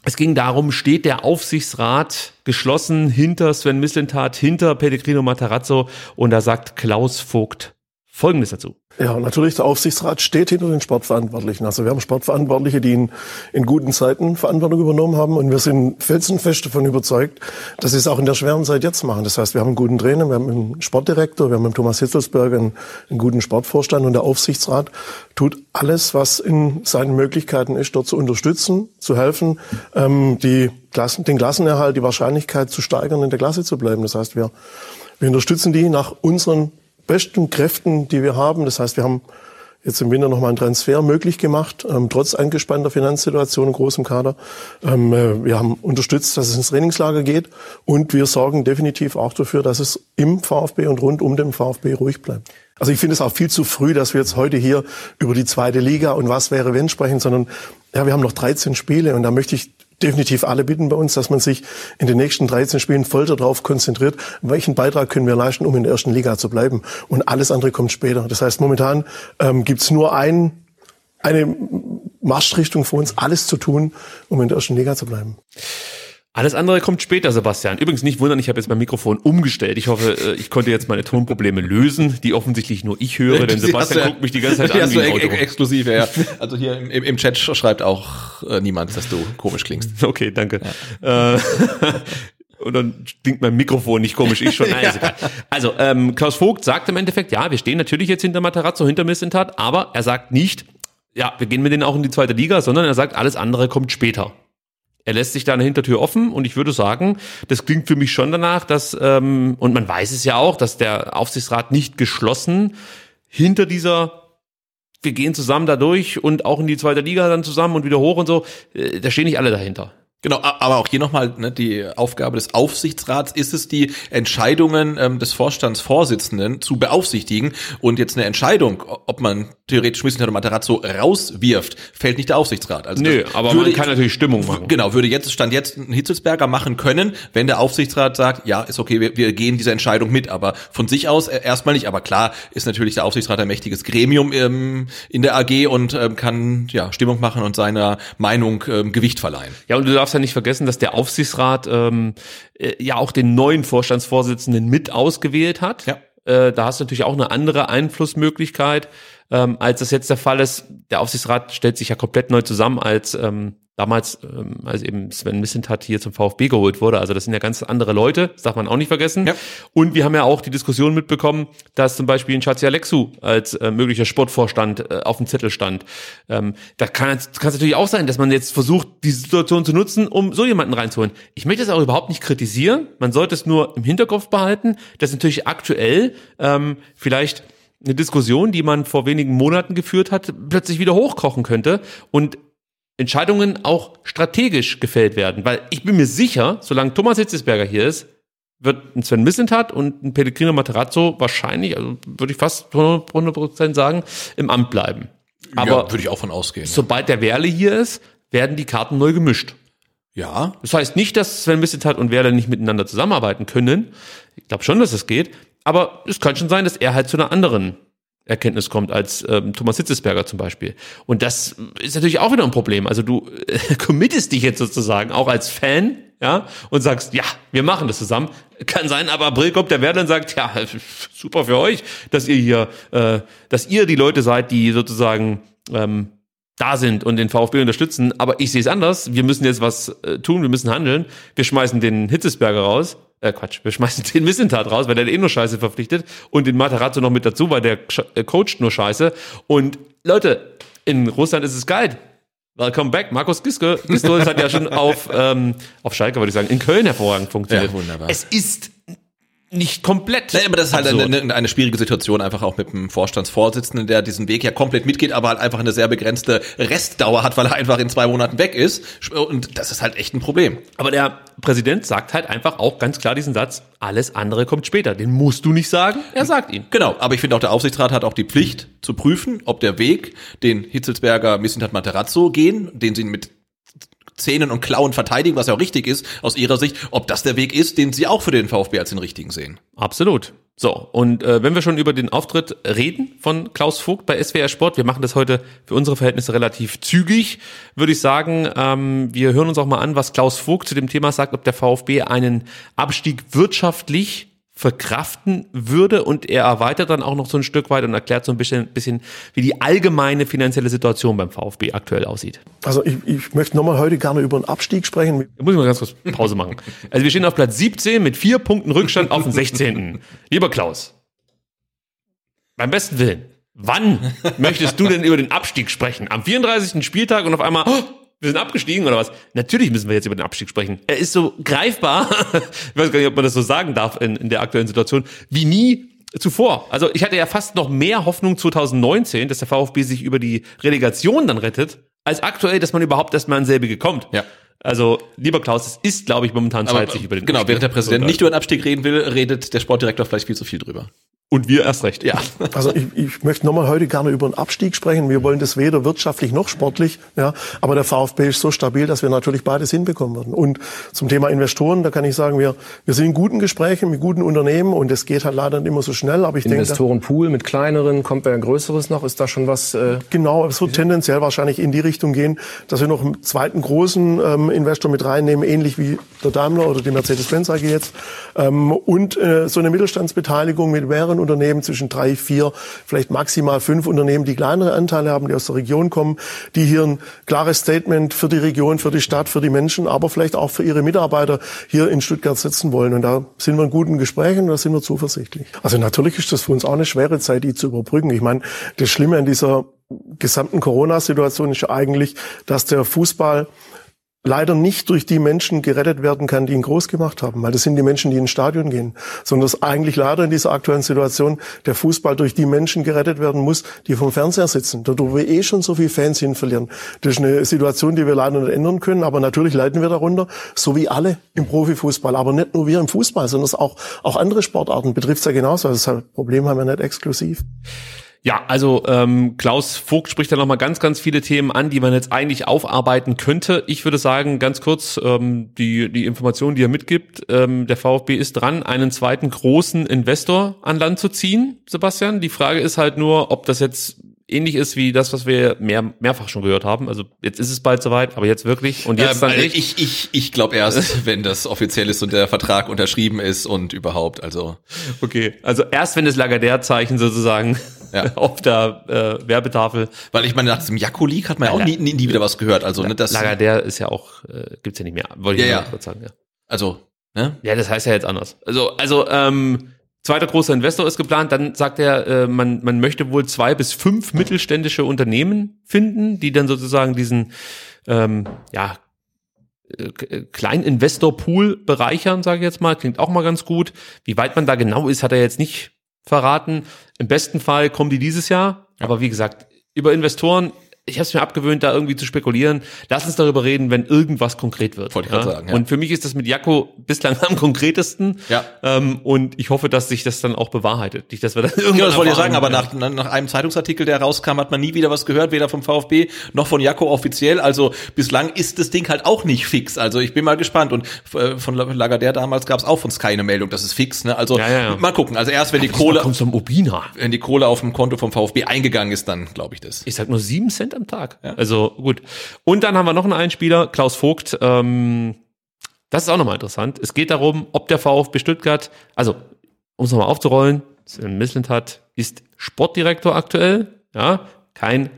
es ging darum, steht der Aufsichtsrat geschlossen hinter Sven Mislintat, hinter Pellegrino Matarazzo und da sagt Klaus Vogt Folgendes dazu. Ja, natürlich, der Aufsichtsrat steht hinter den Sportverantwortlichen. Also wir haben Sportverantwortliche, die in, in guten Zeiten Verantwortung übernommen haben und wir sind felsenfest davon überzeugt, dass sie es auch in der schweren Zeit jetzt machen. Das heißt, wir haben einen guten Trainer, wir haben einen Sportdirektor, wir haben mit Thomas Hitzelsberger einen, einen guten Sportvorstand und der Aufsichtsrat tut alles, was in seinen Möglichkeiten ist, dort zu unterstützen, zu helfen, ähm, die Klassen, den Klassenerhalt, die Wahrscheinlichkeit zu steigern, in der Klasse zu bleiben. Das heißt, wir, wir unterstützen die nach unseren besten Kräften, die wir haben. Das heißt, wir haben jetzt im Winter nochmal einen Transfer möglich gemacht, ähm, trotz angespannter Finanzsituation in großem Kader. Ähm, äh, wir haben unterstützt, dass es ins Trainingslager geht und wir sorgen definitiv auch dafür, dass es im VfB und rund um den VfB ruhig bleibt. Also ich finde es auch viel zu früh, dass wir jetzt heute hier über die zweite Liga und was wäre wenn sprechen, sondern ja, wir haben noch 13 Spiele und da möchte ich definitiv alle bitten bei uns, dass man sich in den nächsten 13 Spielen voll darauf konzentriert, welchen Beitrag können wir leisten, um in der ersten Liga zu bleiben. Und alles andere kommt später. Das heißt, momentan ähm, gibt's nur ein, eine Marschrichtung für uns, alles zu tun, um in der ersten Liga zu bleiben. Alles andere kommt später, Sebastian. Übrigens nicht wundern, ich habe jetzt mein Mikrofon umgestellt. Ich hoffe, äh, ich konnte jetzt meine Tonprobleme lösen, die offensichtlich nur ich höre, denn Sebastian ja, guckt mich die ganze Zeit an. Wie ein Auto. exklusiv, ja. Also hier im, im, Chat schreibt auch äh, niemand, dass du komisch klingst. Okay, danke. Ja. Äh, und dann klingt mein Mikrofon nicht komisch, ich schon. Nein, ist egal. Also, ähm, Klaus Vogt sagt im Endeffekt, ja, wir stehen natürlich jetzt hinter Matarazzo, hinter Missentat, aber er sagt nicht, ja, wir gehen mit denen auch in die zweite Liga, sondern er sagt, alles andere kommt später er lässt sich da eine Hintertür offen und ich würde sagen, das klingt für mich schon danach, dass, ähm, und man weiß es ja auch, dass der Aufsichtsrat nicht geschlossen hinter dieser wir gehen zusammen da durch und auch in die zweite Liga dann zusammen und wieder hoch und so, äh, da stehen nicht alle dahinter. Genau, aber auch hier nochmal ne, die Aufgabe des Aufsichtsrats ist es, die Entscheidungen ähm, des Vorstandsvorsitzenden zu beaufsichtigen. Und jetzt eine Entscheidung, ob man theoretisch Missentat oder Materazzo rauswirft, fällt nicht der Aufsichtsrat. Also Nö, aber würde, man kann natürlich Stimmung machen. Genau, würde jetzt Stand jetzt ein Hitzelsberger machen können, wenn der Aufsichtsrat sagt, ja, ist okay, wir, wir gehen diese Entscheidung mit, aber von sich aus äh, erstmal nicht. Aber klar ist natürlich der Aufsichtsrat ein mächtiges Gremium ähm, in der AG und ähm, kann ja Stimmung machen und seiner Meinung ähm, Gewicht verleihen. Ja, und du darfst ja nicht vergessen, dass der Aufsichtsrat ähm, äh, ja auch den neuen Vorstandsvorsitzenden mit ausgewählt hat. Ja. Äh, da hast du natürlich auch eine andere Einflussmöglichkeit, ähm, als das jetzt der Fall ist. Der Aufsichtsrat stellt sich ja komplett neu zusammen als ähm, damals, ähm, als eben Sven Missentat hier zum VfB geholt wurde. Also das sind ja ganz andere Leute, das darf man auch nicht vergessen. Ja. Und wir haben ja auch die Diskussion mitbekommen, dass zum Beispiel ein Chazi Alexu als äh, möglicher Sportvorstand äh, auf dem Zettel stand. Ähm, da kann es natürlich auch sein, dass man jetzt versucht, die Situation zu nutzen, um so jemanden reinzuholen. Ich möchte das auch überhaupt nicht kritisieren. Man sollte es nur im Hinterkopf behalten, dass natürlich aktuell ähm, vielleicht eine Diskussion, die man vor wenigen Monaten geführt hat, plötzlich wieder hochkochen könnte. Und Entscheidungen auch strategisch gefällt werden. Weil ich bin mir sicher, solange Thomas Hitzesberger hier ist, wird ein Sven Missentat und ein Pellegrino Materazzo wahrscheinlich, also würde ich fast 100% sagen, im Amt bleiben. Aber ja, würde ich auch von ausgehen. Sobald der Werle hier ist, werden die Karten neu gemischt. Ja. Das heißt nicht, dass Sven Missentat und Werle nicht miteinander zusammenarbeiten können. Ich glaube schon, dass es das geht. Aber es kann schon sein, dass er halt zu einer anderen Erkenntnis kommt als ähm, Thomas Hitzesberger zum Beispiel. Und das ist natürlich auch wieder ein Problem. Also du äh, committest dich jetzt sozusagen auch als Fan, ja, und sagst, ja, wir machen das zusammen. Kann sein, aber April kommt der Werder und sagt, ja, super für euch, dass ihr hier, äh, dass ihr die Leute seid, die sozusagen ähm, da sind und den VfB unterstützen. Aber ich sehe es anders. Wir müssen jetzt was äh, tun, wir müssen handeln. Wir schmeißen den Hitzesberger raus äh, Quatsch, wir schmeißen den Missentat raus, weil der eh nur Scheiße verpflichtet und den Matarazzo noch mit dazu, weil der äh, coacht nur Scheiße. Und Leute, in Russland ist es geil. Welcome back, Markus Giske. Gistol hat ja schon auf, ähm, auf Schalke, würde ich sagen, in Köln hervorragend funktioniert. Ja, wunderbar. Es ist nicht komplett. Nein, aber das ist halt eine, eine, eine schwierige Situation, einfach auch mit dem Vorstandsvorsitzenden, der diesen Weg ja komplett mitgeht, aber halt einfach eine sehr begrenzte Restdauer hat, weil er einfach in zwei Monaten weg ist. Und das ist halt echt ein Problem. Aber der Präsident sagt halt einfach auch ganz klar diesen Satz, alles andere kommt später. Den musst du nicht sagen, er sagt ihn. Genau, aber ich finde auch der Aufsichtsrat hat auch die Pflicht zu prüfen, ob der Weg, den Hitzelsberger, Missintat Materazzo gehen, den sie mit Zähnen und Klauen verteidigen, was ja auch richtig ist, aus ihrer Sicht, ob das der Weg ist, den sie auch für den VfB als den richtigen sehen. Absolut. So, und äh, wenn wir schon über den Auftritt reden von Klaus Vogt bei SWR Sport, wir machen das heute für unsere Verhältnisse relativ zügig, würde ich sagen, ähm, wir hören uns auch mal an, was Klaus Vogt zu dem Thema sagt, ob der VfB einen Abstieg wirtschaftlich verkraften würde und er erweitert dann auch noch so ein Stück weit und erklärt so ein bisschen, bisschen wie die allgemeine finanzielle Situation beim VfB aktuell aussieht. Also ich, ich möchte nochmal heute gerne über einen Abstieg sprechen. Da muss ich mal ganz kurz Pause machen. Also wir stehen auf Platz 17 mit vier Punkten Rückstand auf den 16. Lieber Klaus, beim besten Willen, wann möchtest du denn über den Abstieg sprechen? Am 34. Spieltag und auf einmal, oh, wir sind abgestiegen oder was? Natürlich müssen wir jetzt über den Abstieg sprechen. Er ist so greifbar, ich weiß gar nicht, ob man das so sagen darf in, in der aktuellen Situation, wie nie zuvor. Also ich hatte ja fast noch mehr Hoffnung 2019, dass der VfB sich über die Relegation dann rettet, als aktuell, dass man überhaupt erstmal in selbige kommt. Ja. Also, lieber Klaus, es ist, glaube ich, momentan Zeit, sich über den Genau, während der Präsident nicht über den Abstieg reden will, redet der Sportdirektor vielleicht viel zu viel drüber. Und wir erst recht. Ja. Also ich, ich möchte nochmal heute gerne über einen Abstieg sprechen. Wir wollen das weder wirtschaftlich noch sportlich. Ja, aber der VfB ist so stabil, dass wir natürlich beides hinbekommen werden. Und zum Thema Investoren, da kann ich sagen, wir, wir sind in guten Gesprächen mit guten Unternehmen und es geht halt leider nicht immer so schnell. Aber ich Investorenpool mit kleineren, kommt bei ein größeres noch? Ist da schon was? Äh genau, es wird tendenziell wahrscheinlich in die Richtung gehen, dass wir noch einen zweiten großen ähm, Investor mit reinnehmen, ähnlich wie der Daimler oder die Mercedes-Benz AG jetzt. Ähm, und äh, so eine Mittelstandsbeteiligung mit mehreren Unternehmen zwischen drei, vier, vielleicht maximal fünf Unternehmen, die kleinere Anteile haben, die aus der Region kommen, die hier ein klares Statement für die Region, für die Stadt, für die Menschen, aber vielleicht auch für ihre Mitarbeiter hier in Stuttgart setzen wollen. Und da sind wir in guten Gesprächen, da sind wir zuversichtlich. Also natürlich ist das für uns auch eine schwere Zeit, die zu überbrücken. Ich meine, das Schlimme an dieser gesamten Corona-Situation ist eigentlich, dass der Fußball leider nicht durch die Menschen gerettet werden kann, die ihn groß gemacht haben, weil das sind die Menschen, die ins Stadion gehen, sondern dass eigentlich leider in dieser aktuellen Situation der Fußball durch die Menschen gerettet werden muss, die vom Fernseher sitzen, wo wir eh schon so viele Fans hin verlieren. Das ist eine Situation, die wir leider nicht ändern können, aber natürlich leiden wir darunter, so wie alle im Profifußball, aber nicht nur wir im Fußball, sondern auch, auch andere Sportarten betrifft es ja genauso. Also das Problem haben wir nicht exklusiv. Ja, also ähm, Klaus Vogt spricht da nochmal ganz, ganz viele Themen an, die man jetzt eigentlich aufarbeiten könnte. Ich würde sagen, ganz kurz ähm, die, die Information, die er mitgibt. Ähm, der VfB ist dran, einen zweiten großen Investor an Land zu ziehen, Sebastian. Die Frage ist halt nur, ob das jetzt ähnlich ist wie das, was wir mehr, mehrfach schon gehört haben. Also jetzt ist es bald soweit, aber jetzt wirklich und jetzt ähm, dann nicht. Ich, ich, ich glaube erst, wenn das offiziell ist und der Vertrag unterschrieben ist und überhaupt. Also okay, also erst wenn das Lagardère-Zeichen sozusagen ja. auf der äh, Werbetafel. Weil ich meine, nach dem Jakko-Leak hat man ja auch nie, nie, nie wieder was gehört. Also ne, das Lagardère ist ja auch äh, gibt's ja nicht mehr. Wollte ich ja, ja. kurz sagen. Ja. Also ne? Ja, das heißt ja jetzt anders. Also also ähm, Zweiter großer Investor ist geplant. Dann sagt er, äh, man, man möchte wohl zwei bis fünf mittelständische Unternehmen finden, die dann sozusagen diesen ähm, ja, äh, Kleininvestor-Pool bereichern, sage ich jetzt mal. Klingt auch mal ganz gut. Wie weit man da genau ist, hat er jetzt nicht verraten. Im besten Fall kommen die dieses Jahr. Aber wie gesagt, über Investoren ich habe es mir abgewöhnt, da irgendwie zu spekulieren. Lass uns darüber reden, wenn irgendwas konkret wird. Wollte ich ja? sagen, ja. Und für mich ist das mit Jakko bislang am konkretesten. Ja. Ähm, und ich hoffe, dass sich das dann auch bewahrheitet. Nicht, dass wir dann irgendwann Ja, das wollte ich sagen, aber nach, nach einem Zeitungsartikel, der rauskam, hat man nie wieder was gehört, weder vom VfB noch von Jakko offiziell. Also bislang ist das Ding halt auch nicht fix. Also ich bin mal gespannt. Und äh, von Lagardère damals gab es auch von Sky eine Meldung, das ist fix. Ne? Also Ja, ja, mal gucken. Also erst wenn die Aber Kohle, kommt zum Obina. wenn die Kohle auf dem Konto vom VfB eingegangen ist, dann glaube ich das. Ich sag nur sieben Cent am Tag. Also gut. Und dann haben wir noch einen Einspieler, Klaus Vogt. Ähm, das ist auch nochmal interessant. Es geht darum, ob der VfB Stuttgart, also um es nochmal aufzurollen, Sven Mislintat ist Sportdirektor aktuell, ja, kein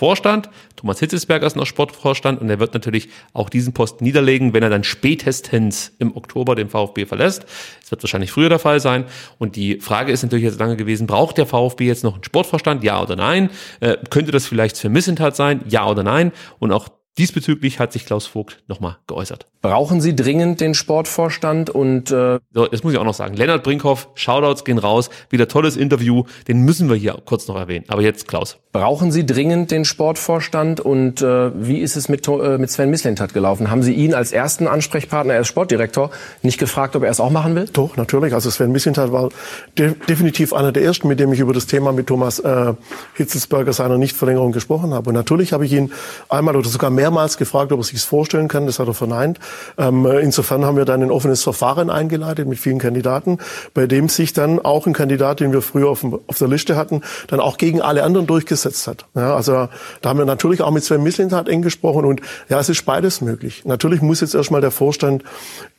Sportvorstand. Thomas Hitzelsberger ist noch Sportvorstand und er wird natürlich auch diesen Posten niederlegen, wenn er dann spätestens im Oktober den VfB verlässt. Es wird wahrscheinlich früher der Fall sein. Und die Frage ist natürlich jetzt lange gewesen, braucht der VfB jetzt noch einen Sportvorstand? Ja oder nein? Äh, könnte das vielleicht für Missentat sein? Ja oder nein? Und auch Diesbezüglich hat sich Klaus Vogt nochmal geäußert. Brauchen Sie dringend den Sportvorstand und äh so, das muss ich auch noch sagen. Lennart Brinkhoff, Shoutouts gehen raus, wieder tolles Interview, den müssen wir hier kurz noch erwähnen. Aber jetzt Klaus. Brauchen Sie dringend den Sportvorstand und äh, wie ist es mit, äh, mit Sven Mislintat gelaufen? Haben Sie ihn als ersten Ansprechpartner, er ist Sportdirektor, nicht gefragt, ob er es auch machen will? Doch, natürlich. Also Sven Mislintat war de definitiv einer der ersten, mit dem ich über das Thema mit Thomas äh, Hitzelsberger seiner Nichtverlängerung gesprochen habe. Und natürlich habe ich ihn einmal oder sogar mehrmals gefragt, ob er sich vorstellen kann. Das hat er verneint. Ähm, insofern haben wir dann ein offenes Verfahren eingeleitet mit vielen Kandidaten, bei dem sich dann auch ein Kandidat, den wir früher auf, auf der Liste hatten, dann auch gegen alle anderen durchgesetzt hat. Ja, also da haben wir natürlich auch mit Sven Mislintat eng gesprochen und ja, es ist beides möglich. Natürlich muss jetzt erstmal der Vorstand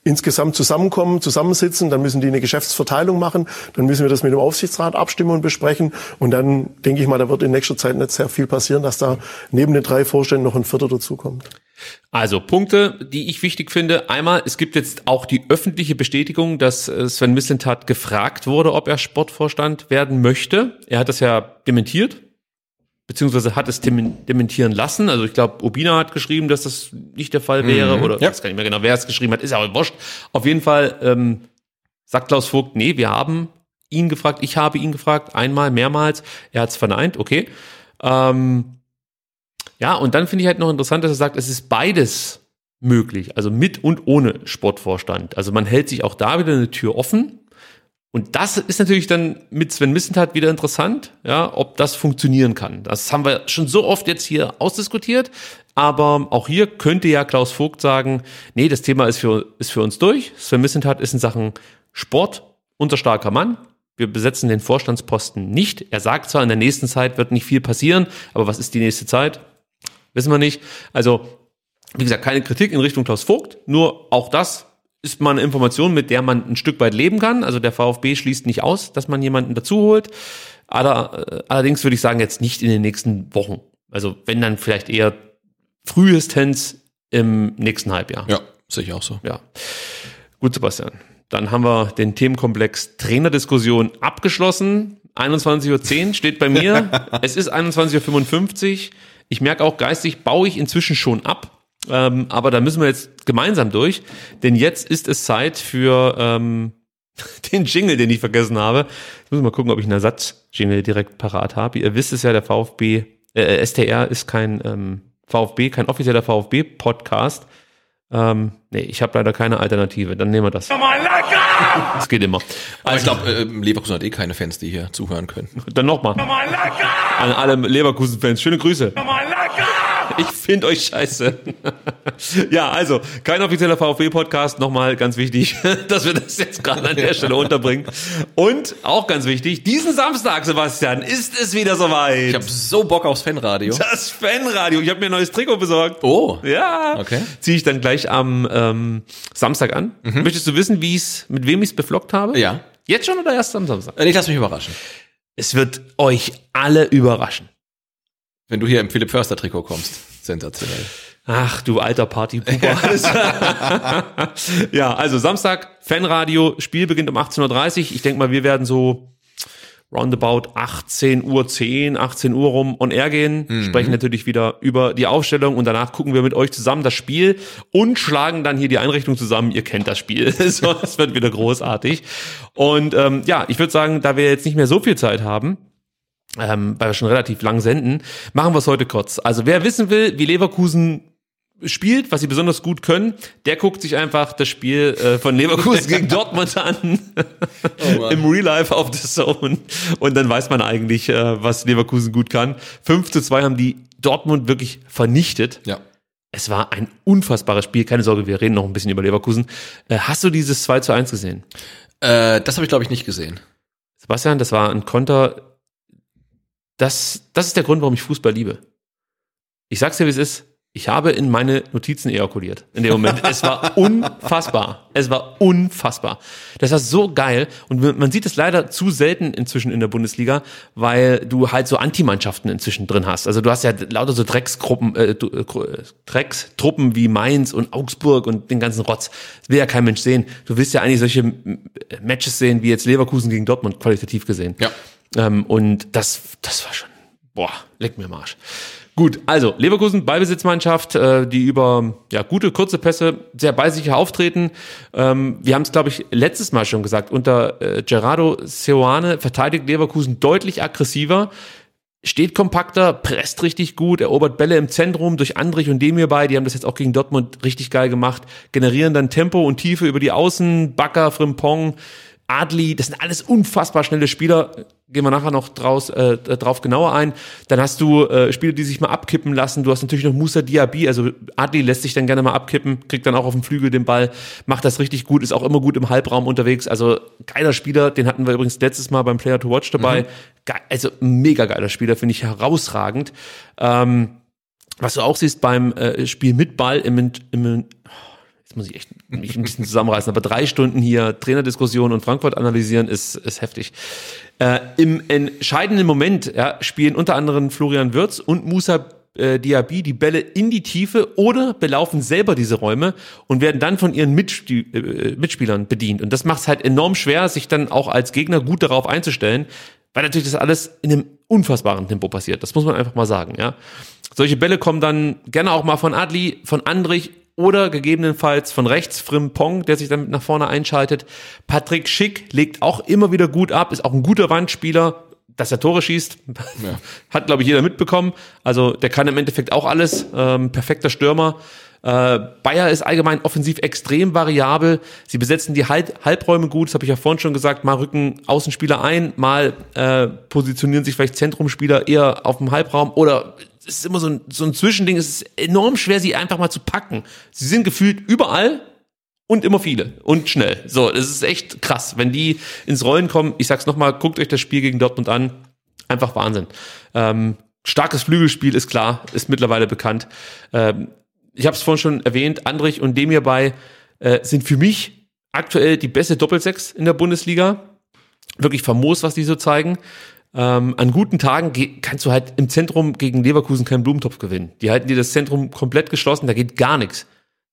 insgesamt zusammenkommen, zusammensitzen, dann müssen die eine Geschäftsverteilung machen, dann müssen wir das mit dem Aufsichtsrat abstimmen und besprechen und dann denke ich mal, da wird in nächster Zeit nicht sehr viel passieren, dass da neben den drei Vorständen noch ein Vierter dazukommt. Also Punkte, die ich wichtig finde. Einmal, es gibt jetzt auch die öffentliche Bestätigung, dass äh, Sven Mislintat gefragt wurde, ob er Sportvorstand werden möchte. Er hat das ja dementiert beziehungsweise hat es dementieren lassen. Also ich glaube, Obina hat geschrieben, dass das nicht der Fall wäre mhm. oder ja. ich weiß gar nicht mehr genau, wer es geschrieben hat, ist aber wurscht. Auf jeden Fall ähm, sagt Klaus Vogt, nee, wir haben ihn gefragt, ich habe ihn gefragt, einmal, mehrmals, er hat es verneint, okay. Ähm, ja, und dann finde ich halt noch interessant, dass er sagt, es ist beides möglich, also mit und ohne Sportvorstand. Also man hält sich auch da wieder eine Tür offen. Und das ist natürlich dann mit Sven Missentat wieder interessant, ja, ob das funktionieren kann. Das haben wir schon so oft jetzt hier ausdiskutiert. Aber auch hier könnte ja Klaus Vogt sagen, nee, das Thema ist für, ist für uns durch. Sven Missentat ist in Sachen Sport unser starker Mann. Wir besetzen den Vorstandsposten nicht. Er sagt zwar, in der nächsten Zeit wird nicht viel passieren, aber was ist die nächste Zeit? Wissen wir nicht. Also, wie gesagt, keine Kritik in Richtung Klaus Vogt, nur auch das ist mal eine Information, mit der man ein Stück weit leben kann. Also der VfB schließt nicht aus, dass man jemanden dazu holt. Aller, allerdings würde ich sagen, jetzt nicht in den nächsten Wochen. Also wenn dann vielleicht eher frühestens im nächsten Halbjahr. Ja, sehe ich auch so. Ja. Gut, Sebastian. Dann haben wir den Themenkomplex Trainerdiskussion abgeschlossen. 21.10 Uhr steht bei mir. es ist 21.55 Uhr. Ich merke auch geistig, baue ich inzwischen schon ab. Ähm, aber da müssen wir jetzt gemeinsam durch, denn jetzt ist es Zeit für ähm, den Jingle, den ich vergessen habe. Ich muss mal gucken, ob ich einen Ersatz-Jingle direkt parat habe. Ihr wisst es ja, der VfB, äh, STR ist kein ähm, VfB, kein offizieller VfB-Podcast. Ähm, nee, ich habe leider keine Alternative. Dann nehmen wir das. Das geht immer. Aber ich glaube, äh, Leverkusen hat eh keine Fans, die hier zuhören können. Dann nochmal. An alle Leverkusen-Fans, schöne Grüße. Ich finde euch scheiße. ja, also, kein offizieller VfB-Podcast. Nochmal ganz wichtig, dass wir das jetzt gerade an der Stelle unterbringen. Und auch ganz wichtig, diesen Samstag, Sebastian, ist es wieder soweit. Ich habe so Bock aufs Fanradio. Das Fanradio. Ich habe mir ein neues Trikot besorgt. Oh. Ja. Okay. Ziehe ich dann gleich am ähm, Samstag an. Mhm. Möchtest du wissen, wie ich's, mit wem ich es beflockt habe? Ja. Jetzt schon oder erst am Samstag? Ich lass mich überraschen. Es wird euch alle überraschen. Wenn du hier im Philipp Förster Trikot kommst. Sensationell. Ach, du alter Partypuper. ja, also Samstag, Fanradio, Spiel beginnt um 18.30 Uhr. Ich denke mal, wir werden so roundabout 18 Uhr 10, 18 Uhr rum on air gehen, mhm. sprechen natürlich wieder über die Aufstellung und danach gucken wir mit euch zusammen das Spiel und schlagen dann hier die Einrichtung zusammen. Ihr kennt das Spiel. so, das wird wieder großartig. Und ähm, ja, ich würde sagen, da wir jetzt nicht mehr so viel Zeit haben, ähm, weil wir schon relativ lang senden, machen wir es heute kurz. Also wer wissen will, wie Leverkusen spielt, was sie besonders gut können, der guckt sich einfach das Spiel äh, von Leverkusen gegen Dortmund an oh im Real Life auf The Zone und dann weiß man eigentlich, äh, was Leverkusen gut kann. 5 zu 2 haben die Dortmund wirklich vernichtet. Ja. Es war ein unfassbares Spiel. Keine Sorge, wir reden noch ein bisschen über Leverkusen. Äh, hast du dieses 2 zu 1 gesehen? Äh, das habe ich, glaube ich, nicht gesehen. Sebastian, das war ein Konter das, das ist der Grund, warum ich Fußball liebe. Ich sag's dir, wie es ist. Ich habe in meine Notizen ejakuliert in dem Moment. Es war unfassbar. Es war unfassbar. Das war so geil. Und man sieht es leider zu selten inzwischen in der Bundesliga, weil du halt so Antimannschaften inzwischen drin hast. Also du hast ja lauter so Drecksgruppen, äh, äh Dreckstruppen wie Mainz und Augsburg und den ganzen Rotz. Das will ja kein Mensch sehen. Du willst ja eigentlich solche Matches sehen, wie jetzt Leverkusen gegen Dortmund, qualitativ gesehen. Ja. Ähm, und das, das war schon, boah, leck mir Marsch. Gut, also Leverkusen, Ballbesitzmannschaft, äh, die über ja, gute, kurze Pässe sehr ballsicher auftreten. Ähm, wir haben es, glaube ich, letztes Mal schon gesagt, unter äh, Gerardo Seoane verteidigt Leverkusen deutlich aggressiver, steht kompakter, presst richtig gut, erobert Bälle im Zentrum durch Andrich und Demir bei, die haben das jetzt auch gegen Dortmund richtig geil gemacht, generieren dann Tempo und Tiefe über die Außen, Bakker, Frimpong, Adli, das sind alles unfassbar schnelle Spieler. Gehen wir nachher noch draus, äh, drauf genauer ein. Dann hast du äh, Spieler, die sich mal abkippen lassen. Du hast natürlich noch Musa Diaby, also Adli lässt sich dann gerne mal abkippen, kriegt dann auch auf dem Flügel den Ball, macht das richtig gut, ist auch immer gut im Halbraum unterwegs. Also geiler Spieler, den hatten wir übrigens letztes Mal beim Player to Watch dabei. Mhm. Ge also mega geiler Spieler, finde ich herausragend. Ähm, was du auch siehst beim äh, Spiel mit Ball im, im jetzt muss ich echt mich ein bisschen zusammenreißen, aber drei Stunden hier Trainerdiskussion und Frankfurt analysieren ist, ist heftig. Äh, Im entscheidenden Moment ja, spielen unter anderem Florian Würz und Musa äh, Diaby die Bälle in die Tiefe oder belaufen selber diese Räume und werden dann von ihren äh, Mitspielern bedient. Und das macht es halt enorm schwer, sich dann auch als Gegner gut darauf einzustellen, weil natürlich das alles in einem unfassbaren Tempo passiert. Das muss man einfach mal sagen, ja. Solche Bälle kommen dann gerne auch mal von Adli, von Andrich oder gegebenenfalls von rechts Frimpong, der sich damit nach vorne einschaltet. Patrick Schick legt auch immer wieder gut ab, ist auch ein guter Wandspieler, dass er Tore schießt, ja. hat, glaube ich, jeder mitbekommen. Also der kann im Endeffekt auch alles. Ähm, perfekter Stürmer. Äh, Bayer ist allgemein offensiv extrem variabel. Sie besetzen die Halb Halbräume gut, das habe ich ja vorhin schon gesagt. Mal rücken Außenspieler ein, mal äh, positionieren sich vielleicht Zentrumspieler eher auf dem Halbraum oder es ist immer so ein, so ein Zwischending. Es ist enorm schwer, sie einfach mal zu packen. Sie sind gefühlt überall und immer viele und schnell. So, es ist echt krass, wenn die ins Rollen kommen. Ich sag's nochmal, guckt euch das Spiel gegen Dortmund an. Einfach Wahnsinn. Ähm, starkes Flügelspiel ist klar, ist mittlerweile bekannt. Ähm, ich habe es vorhin schon erwähnt, Andrich und Demir bei äh, sind für mich aktuell die beste Doppelsechs in der Bundesliga. Wirklich famos, was die so zeigen. Ähm, an guten Tagen kannst du halt im Zentrum gegen Leverkusen keinen Blumentopf gewinnen. Die halten dir das Zentrum komplett geschlossen, da geht gar nichts.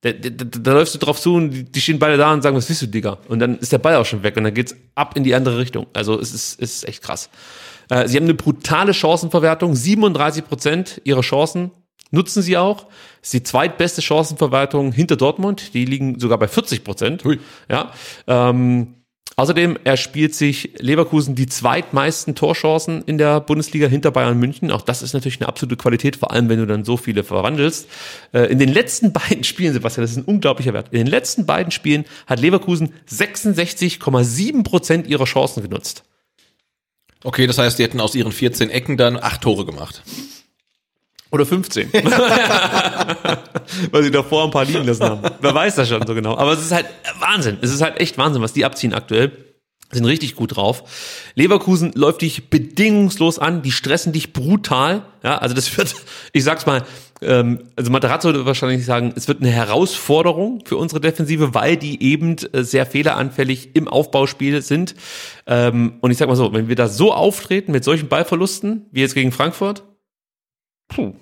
Da, da, da, läufst du drauf zu und die, die stehen beide da und sagen, was willst du, Digga? Und dann ist der Ball auch schon weg und dann geht's ab in die andere Richtung. Also es ist, es ist echt krass. Äh, sie haben eine brutale Chancenverwertung, 37 Prozent ihrer Chancen nutzen sie auch. Das ist die zweitbeste Chancenverwertung hinter Dortmund. Die liegen sogar bei 40 Prozent. Ja. Ähm, Außerdem erspielt sich Leverkusen die zweitmeisten Torchancen in der Bundesliga hinter Bayern München. Auch das ist natürlich eine absolute Qualität, vor allem wenn du dann so viele verwandelst. Äh, in den letzten beiden Spielen, Sebastian, das ist ein unglaublicher Wert. In den letzten beiden Spielen hat Leverkusen 66,7 Prozent ihrer Chancen genutzt. Okay, das heißt, die hätten aus ihren 14 Ecken dann acht Tore gemacht. Oder 15. Weil sie davor ein paar liegen lassen haben. Wer weiß das schon so genau. Aber es ist halt Wahnsinn. Es ist halt echt Wahnsinn, was die abziehen aktuell. Sind richtig gut drauf. Leverkusen läuft dich bedingungslos an. Die stressen dich brutal. Ja, also das wird, ich sag's mal, ähm, also Materazzo würde wahrscheinlich sagen, es wird eine Herausforderung für unsere Defensive, weil die eben äh, sehr fehleranfällig im Aufbauspiel sind. Ähm, und ich sag mal so, wenn wir da so auftreten mit solchen Ballverlusten, wie jetzt gegen Frankfurt, Puh.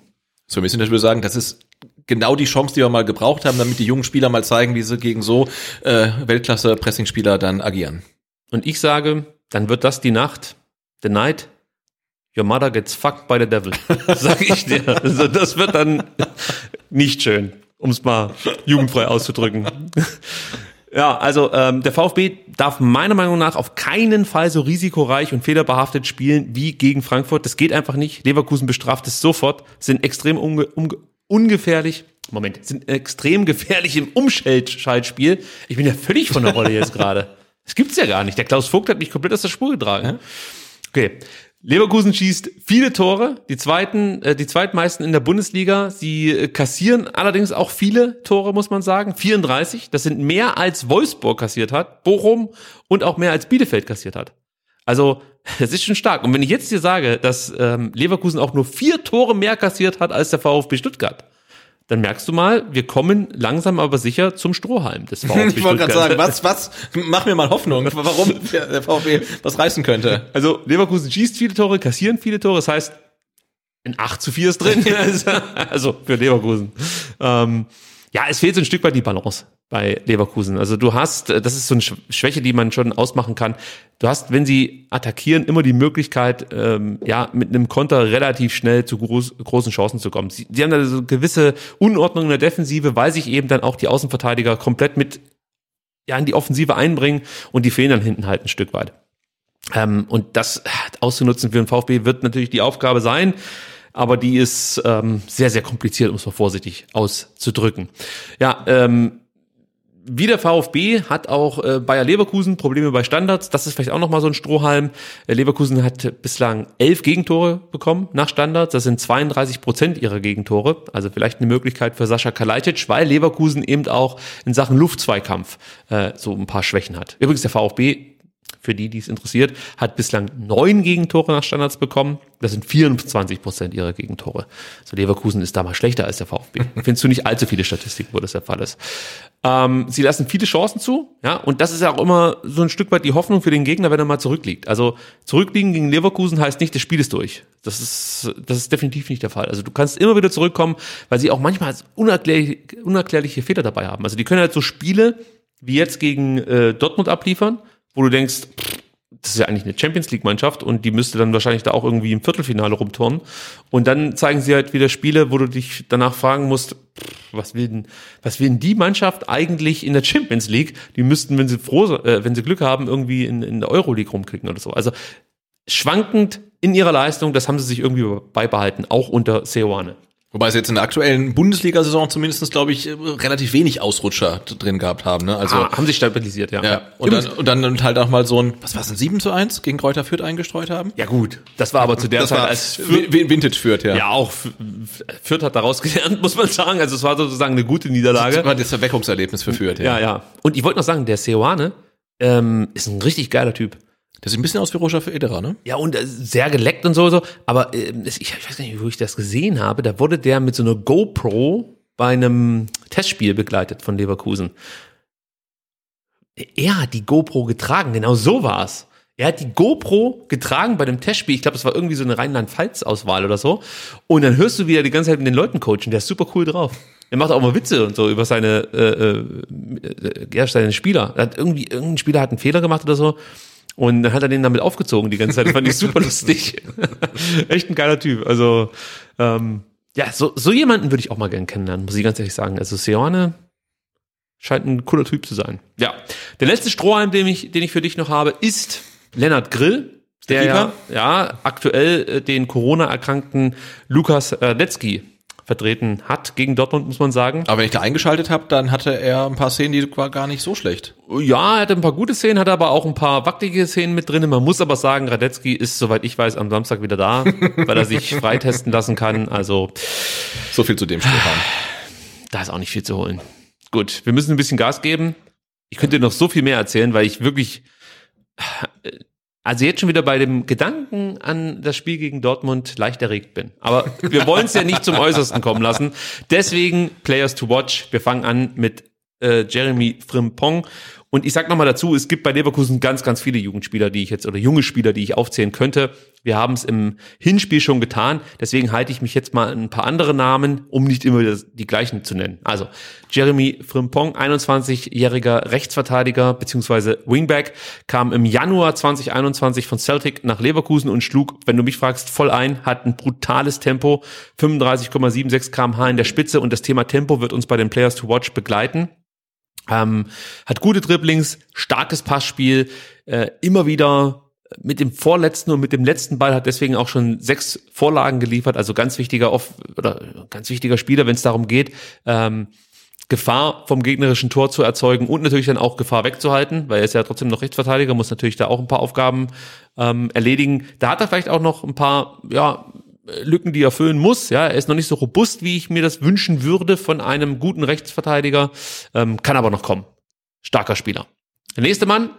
So, wir sind natürlich sagen, das ist genau die Chance, die wir mal gebraucht haben, damit die jungen Spieler mal zeigen, wie sie gegen so äh, Weltklasse-Pressing-Spieler dann agieren. Und ich sage, dann wird das die Nacht, the night, your mother gets fucked by the devil. Sag ich dir. Also das wird dann nicht schön, um es mal jugendfrei auszudrücken. Ja, also ähm, der VfB darf meiner Meinung nach auf keinen Fall so risikoreich und fehlerbehaftet spielen wie gegen Frankfurt. Das geht einfach nicht. Leverkusen bestraft es sofort, sind extrem unge unge ungefährlich. Moment, sind extrem gefährlich im Umschaltspiel. Ich bin ja völlig von der Rolle jetzt gerade. Das gibt's ja gar nicht. Der Klaus Vogt hat mich komplett aus der Spur getragen. Okay. Leverkusen schießt viele Tore, die zweiten, äh, die zweitmeisten in der Bundesliga. Sie äh, kassieren allerdings auch viele Tore, muss man sagen. 34. Das sind mehr als Wolfsburg kassiert hat, Bochum und auch mehr als Bielefeld kassiert hat. Also, das ist schon stark. Und wenn ich jetzt dir sage, dass ähm, Leverkusen auch nur vier Tore mehr kassiert hat als der VfB Stuttgart, dann merkst du mal, wir kommen langsam aber sicher zum Strohhalm des VfB. ich wollte gerade sagen, was, was, mach mir mal Hoffnung, warum der VfB was reißen könnte. Also Leverkusen schießt viele Tore, kassieren viele Tore, das heißt, ein 8 zu 4 ist drin. also für Leverkusen. Ähm, ja, es fehlt so ein Stück weit die Balance bei Leverkusen. Also du hast, äh, das ist so eine Schwäche, die man schon ausmachen kann. Du hast, wenn sie attackieren, immer die Möglichkeit, ähm, ja, mit einem Konter relativ schnell zu groß, großen Chancen zu kommen. Sie, sie haben da so gewisse Unordnung in der Defensive, weil sich eben dann auch die Außenverteidiger komplett mit ja, in die Offensive einbringen und die fehlen dann hinten halt ein Stück weit. Ähm, und das auszunutzen für den VfB wird natürlich die Aufgabe sein aber die ist ähm, sehr, sehr kompliziert, um es mal vorsichtig auszudrücken. Ja, ähm, wie der VfB hat auch äh, Bayer Leverkusen Probleme bei Standards. Das ist vielleicht auch nochmal so ein Strohhalm. Äh, Leverkusen hat bislang elf Gegentore bekommen nach Standards. Das sind 32 Prozent ihrer Gegentore. Also vielleicht eine Möglichkeit für Sascha Kalajdzic, weil Leverkusen eben auch in Sachen Luftzweikampf äh, so ein paar Schwächen hat. Übrigens der VfB für die, die es interessiert, hat bislang neun Gegentore nach Standards bekommen. Das sind 24 Prozent ihrer Gegentore. Also Leverkusen ist da mal schlechter als der VfB. Findest du nicht allzu viele Statistiken, wo das der Fall ist. Ähm, sie lassen viele Chancen zu, ja, und das ist ja auch immer so ein Stück weit die Hoffnung für den Gegner, wenn er mal zurückliegt. Also zurückliegen gegen Leverkusen heißt nicht, das Spiel ist durch. Das ist, das ist definitiv nicht der Fall. Also du kannst immer wieder zurückkommen, weil sie auch manchmal unerklärliche, unerklärliche Fehler dabei haben. Also die können halt so Spiele wie jetzt gegen äh, Dortmund abliefern, wo du denkst, das ist ja eigentlich eine Champions League Mannschaft und die müsste dann wahrscheinlich da auch irgendwie im Viertelfinale rumturnen. Und dann zeigen sie halt wieder Spiele, wo du dich danach fragen musst, was will denn, was will denn die Mannschaft eigentlich in der Champions League? Die müssten, wenn sie froh, äh, wenn sie Glück haben, irgendwie in, in der Euroleague rumkriegen oder so. Also schwankend in ihrer Leistung, das haben sie sich irgendwie beibehalten, auch unter Seoane. Wobei sie jetzt in der aktuellen Bundesliga-Saison zumindest, glaube ich, relativ wenig Ausrutscher drin gehabt haben. Ne? Also ah, haben sich stabilisiert, ja. ja. Und, dann, und dann halt auch mal so ein, was war es, ein 7 zu 1 gegen Kräuter Fürth eingestreut haben? Ja gut, das war aber zu der das Zeit, als Fürth, Vintage Fürth, ja. Ja, auch Fürth hat daraus gelernt, muss man sagen. Also es war sozusagen eine gute Niederlage. Das war das Erweckungserlebnis für Fürth, ja. Ja, ja. Und ich wollte noch sagen, der Seoane ähm, ist ein richtig geiler Typ. Der sieht ein bisschen aus wie Roger Federer, ne? Ja, und äh, sehr geleckt und so, so. Aber äh, ich, weiß nicht, wo ich das gesehen habe. Da wurde der mit so einer GoPro bei einem Testspiel begleitet von Leverkusen. Er hat die GoPro getragen, genau so war's. Er hat die GoPro getragen bei dem Testspiel. Ich glaube, das war irgendwie so eine Rheinland-Pfalz-Auswahl oder so. Und dann hörst du, wie er die ganze Zeit mit den Leuten coachen. Der ist super cool drauf. Er macht auch mal Witze und so über seine, äh, äh, ja, seine Spieler. Er hat irgendwie, irgendein Spieler hat einen Fehler gemacht oder so. Und dann hat er den damit aufgezogen die ganze Zeit. Das fand ich super lustig. Echt ein geiler Typ. Also, ähm, ja, so, so jemanden würde ich auch mal gern kennenlernen, muss ich ganz ehrlich sagen. Also Seoane scheint ein cooler Typ zu sein. Ja. Der letzte Strohhalm, den ich, den ich für dich noch habe, ist Lennart Grill. Der ja, ja aktuell äh, den Corona-erkrankten Lukas äh, Letzky vertreten hat gegen Dortmund, muss man sagen. Aber wenn ich da eingeschaltet habe, dann hatte er ein paar Szenen, die war gar nicht so schlecht. Ja, er hatte ein paar gute Szenen, hatte aber auch ein paar wackelige Szenen mit drin. Man muss aber sagen, Radetzky ist, soweit ich weiß, am Samstag wieder da, weil er sich freitesten lassen kann. Also so viel zu dem Strohhalm. Da ist auch nicht viel zu holen. Gut, wir müssen ein bisschen Gas geben. Ich könnte noch so viel mehr erzählen, weil ich wirklich also jetzt schon wieder bei dem Gedanken an das Spiel gegen Dortmund leicht erregt bin. Aber wir wollen es ja nicht zum Äußersten kommen lassen. Deswegen Players to Watch. Wir fangen an mit äh, Jeremy Frimpong und ich sag nochmal dazu, es gibt bei Leverkusen ganz, ganz viele Jugendspieler, die ich jetzt, oder junge Spieler, die ich aufzählen könnte. Wir haben es im Hinspiel schon getan, deswegen halte ich mich jetzt mal ein paar andere Namen, um nicht immer die gleichen zu nennen. Also, Jeremy Frimpong, 21-jähriger Rechtsverteidiger bzw. Wingback, kam im Januar 2021 von Celtic nach Leverkusen und schlug, wenn du mich fragst, voll ein, hat ein brutales Tempo, 35,76 kmh in der Spitze und das Thema Tempo wird uns bei den Players to Watch begleiten. Ähm, hat gute Dribblings, starkes Passspiel, äh, immer wieder mit dem vorletzten und mit dem letzten Ball hat deswegen auch schon sechs Vorlagen geliefert, also ganz wichtiger off oder ganz wichtiger Spieler, wenn es darum geht, ähm, Gefahr vom gegnerischen Tor zu erzeugen und natürlich dann auch Gefahr wegzuhalten, weil er ist ja trotzdem noch Rechtsverteidiger, muss natürlich da auch ein paar Aufgaben ähm, erledigen. Da hat er vielleicht auch noch ein paar ja, Lücken, die er füllen muss. Ja, er ist noch nicht so robust, wie ich mir das wünschen würde von einem guten Rechtsverteidiger, ähm, kann aber noch kommen. Starker Spieler. Der nächste Mann,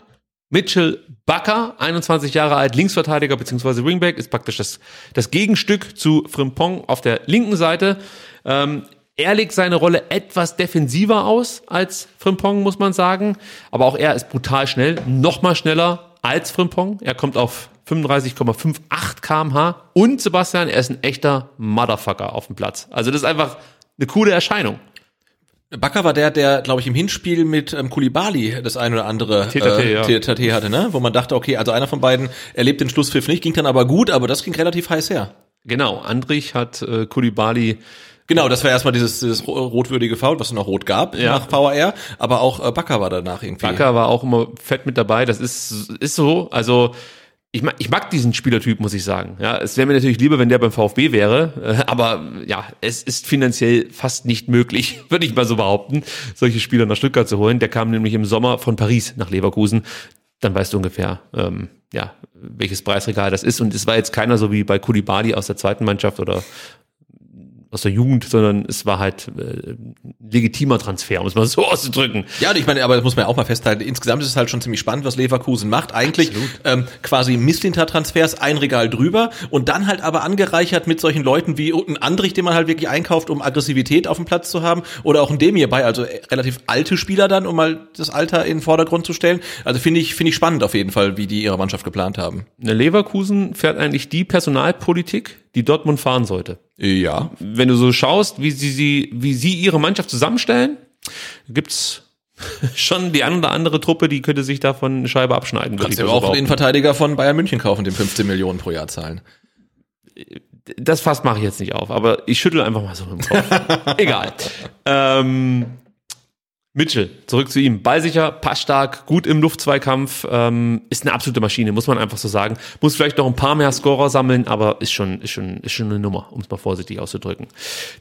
Mitchell Bakker, 21 Jahre alt, Linksverteidiger bzw. Wingback, ist praktisch das, das Gegenstück zu Frimpong auf der linken Seite. Ähm, er legt seine Rolle etwas defensiver aus als Frimpong, muss man sagen. Aber auch er ist brutal schnell, noch mal schneller als Frimpong. Er kommt auf 35,58 kmh. Und Sebastian, er ist ein echter Motherfucker auf dem Platz. Also das ist einfach eine coole Erscheinung. Bakker war der, der, glaube ich, im Hinspiel mit ähm, Kulibali das ein oder andere TTT, äh, ja. Hatte, ne? Wo man dachte, okay, also einer von beiden erlebt den Schlusspfiff nicht, ging dann aber gut, aber das ging relativ heiß her. Genau, Andrich hat äh, Kulibali Genau, das war erstmal dieses, dieses ro- rotwürdige Foul, was es noch rot gab Ja. nach VAR, aber auch äh, Bakker war danach irgendwie. Bakker war auch immer fett mit dabei. Das ist, ist so. Also ich mag, ich mag diesen Spielertyp, muss ich sagen. Ja, es wäre mir natürlich lieber, wenn der beim VfB wäre. Äh, aber ja, es ist finanziell fast nicht möglich, würde ich mal so behaupten, solche Spieler nach Stuttgart zu holen. Der kam nämlich im Sommer von Paris nach Leverkusen. Dann weißt du ungefähr, ähm, ja, welches Preisregal das ist. Und es war jetzt keiner so wie bei Kulibali aus der zweiten Mannschaft oder aus der Jugend, sondern es war halt äh, ein legitimer Transfer, um es mal so auszudrücken. Ja, ich meine, aber das muss man ja auch mal festhalten. Insgesamt ist es halt schon ziemlich spannend, was Leverkusen macht. Eigentlich ähm, quasi Misslinter-Transfers ein Regal drüber und dann halt aber angereichert mit solchen Leuten wie ein Andrich, den man halt wirklich einkauft, um Aggressivität auf dem Platz zu haben, oder auch ein Demir bei, also äh, relativ alte Spieler dann, um mal das Alter in den Vordergrund zu stellen. Also finde ich finde ich spannend auf jeden Fall, wie die ihre Mannschaft geplant haben. Leverkusen fährt eigentlich die Personalpolitik, die Dortmund fahren sollte. Ja. Wenn du so schaust, wie sie, sie, wie sie ihre Mannschaft zusammenstellen, gibt's schon die ein oder andere Truppe, die könnte sich davon eine Scheibe abschneiden. Kannst du mal auch den. Verteidiger von Bayern München kaufen, dem 15 Millionen pro Jahr zahlen. Das Fass mache ich jetzt nicht auf, aber ich schüttel einfach mal so im Kopf. Egal. Ähm, Mitchell, zurück zu ihm. Ballsicher, passstark, gut im Luftzweikampf, ähm, ist eine absolute Maschine, muss man einfach so sagen. Muss vielleicht noch ein paar mehr Scorer sammeln, aber ist schon, ist schon, ist schon eine Nummer, um es mal vorsichtig auszudrücken.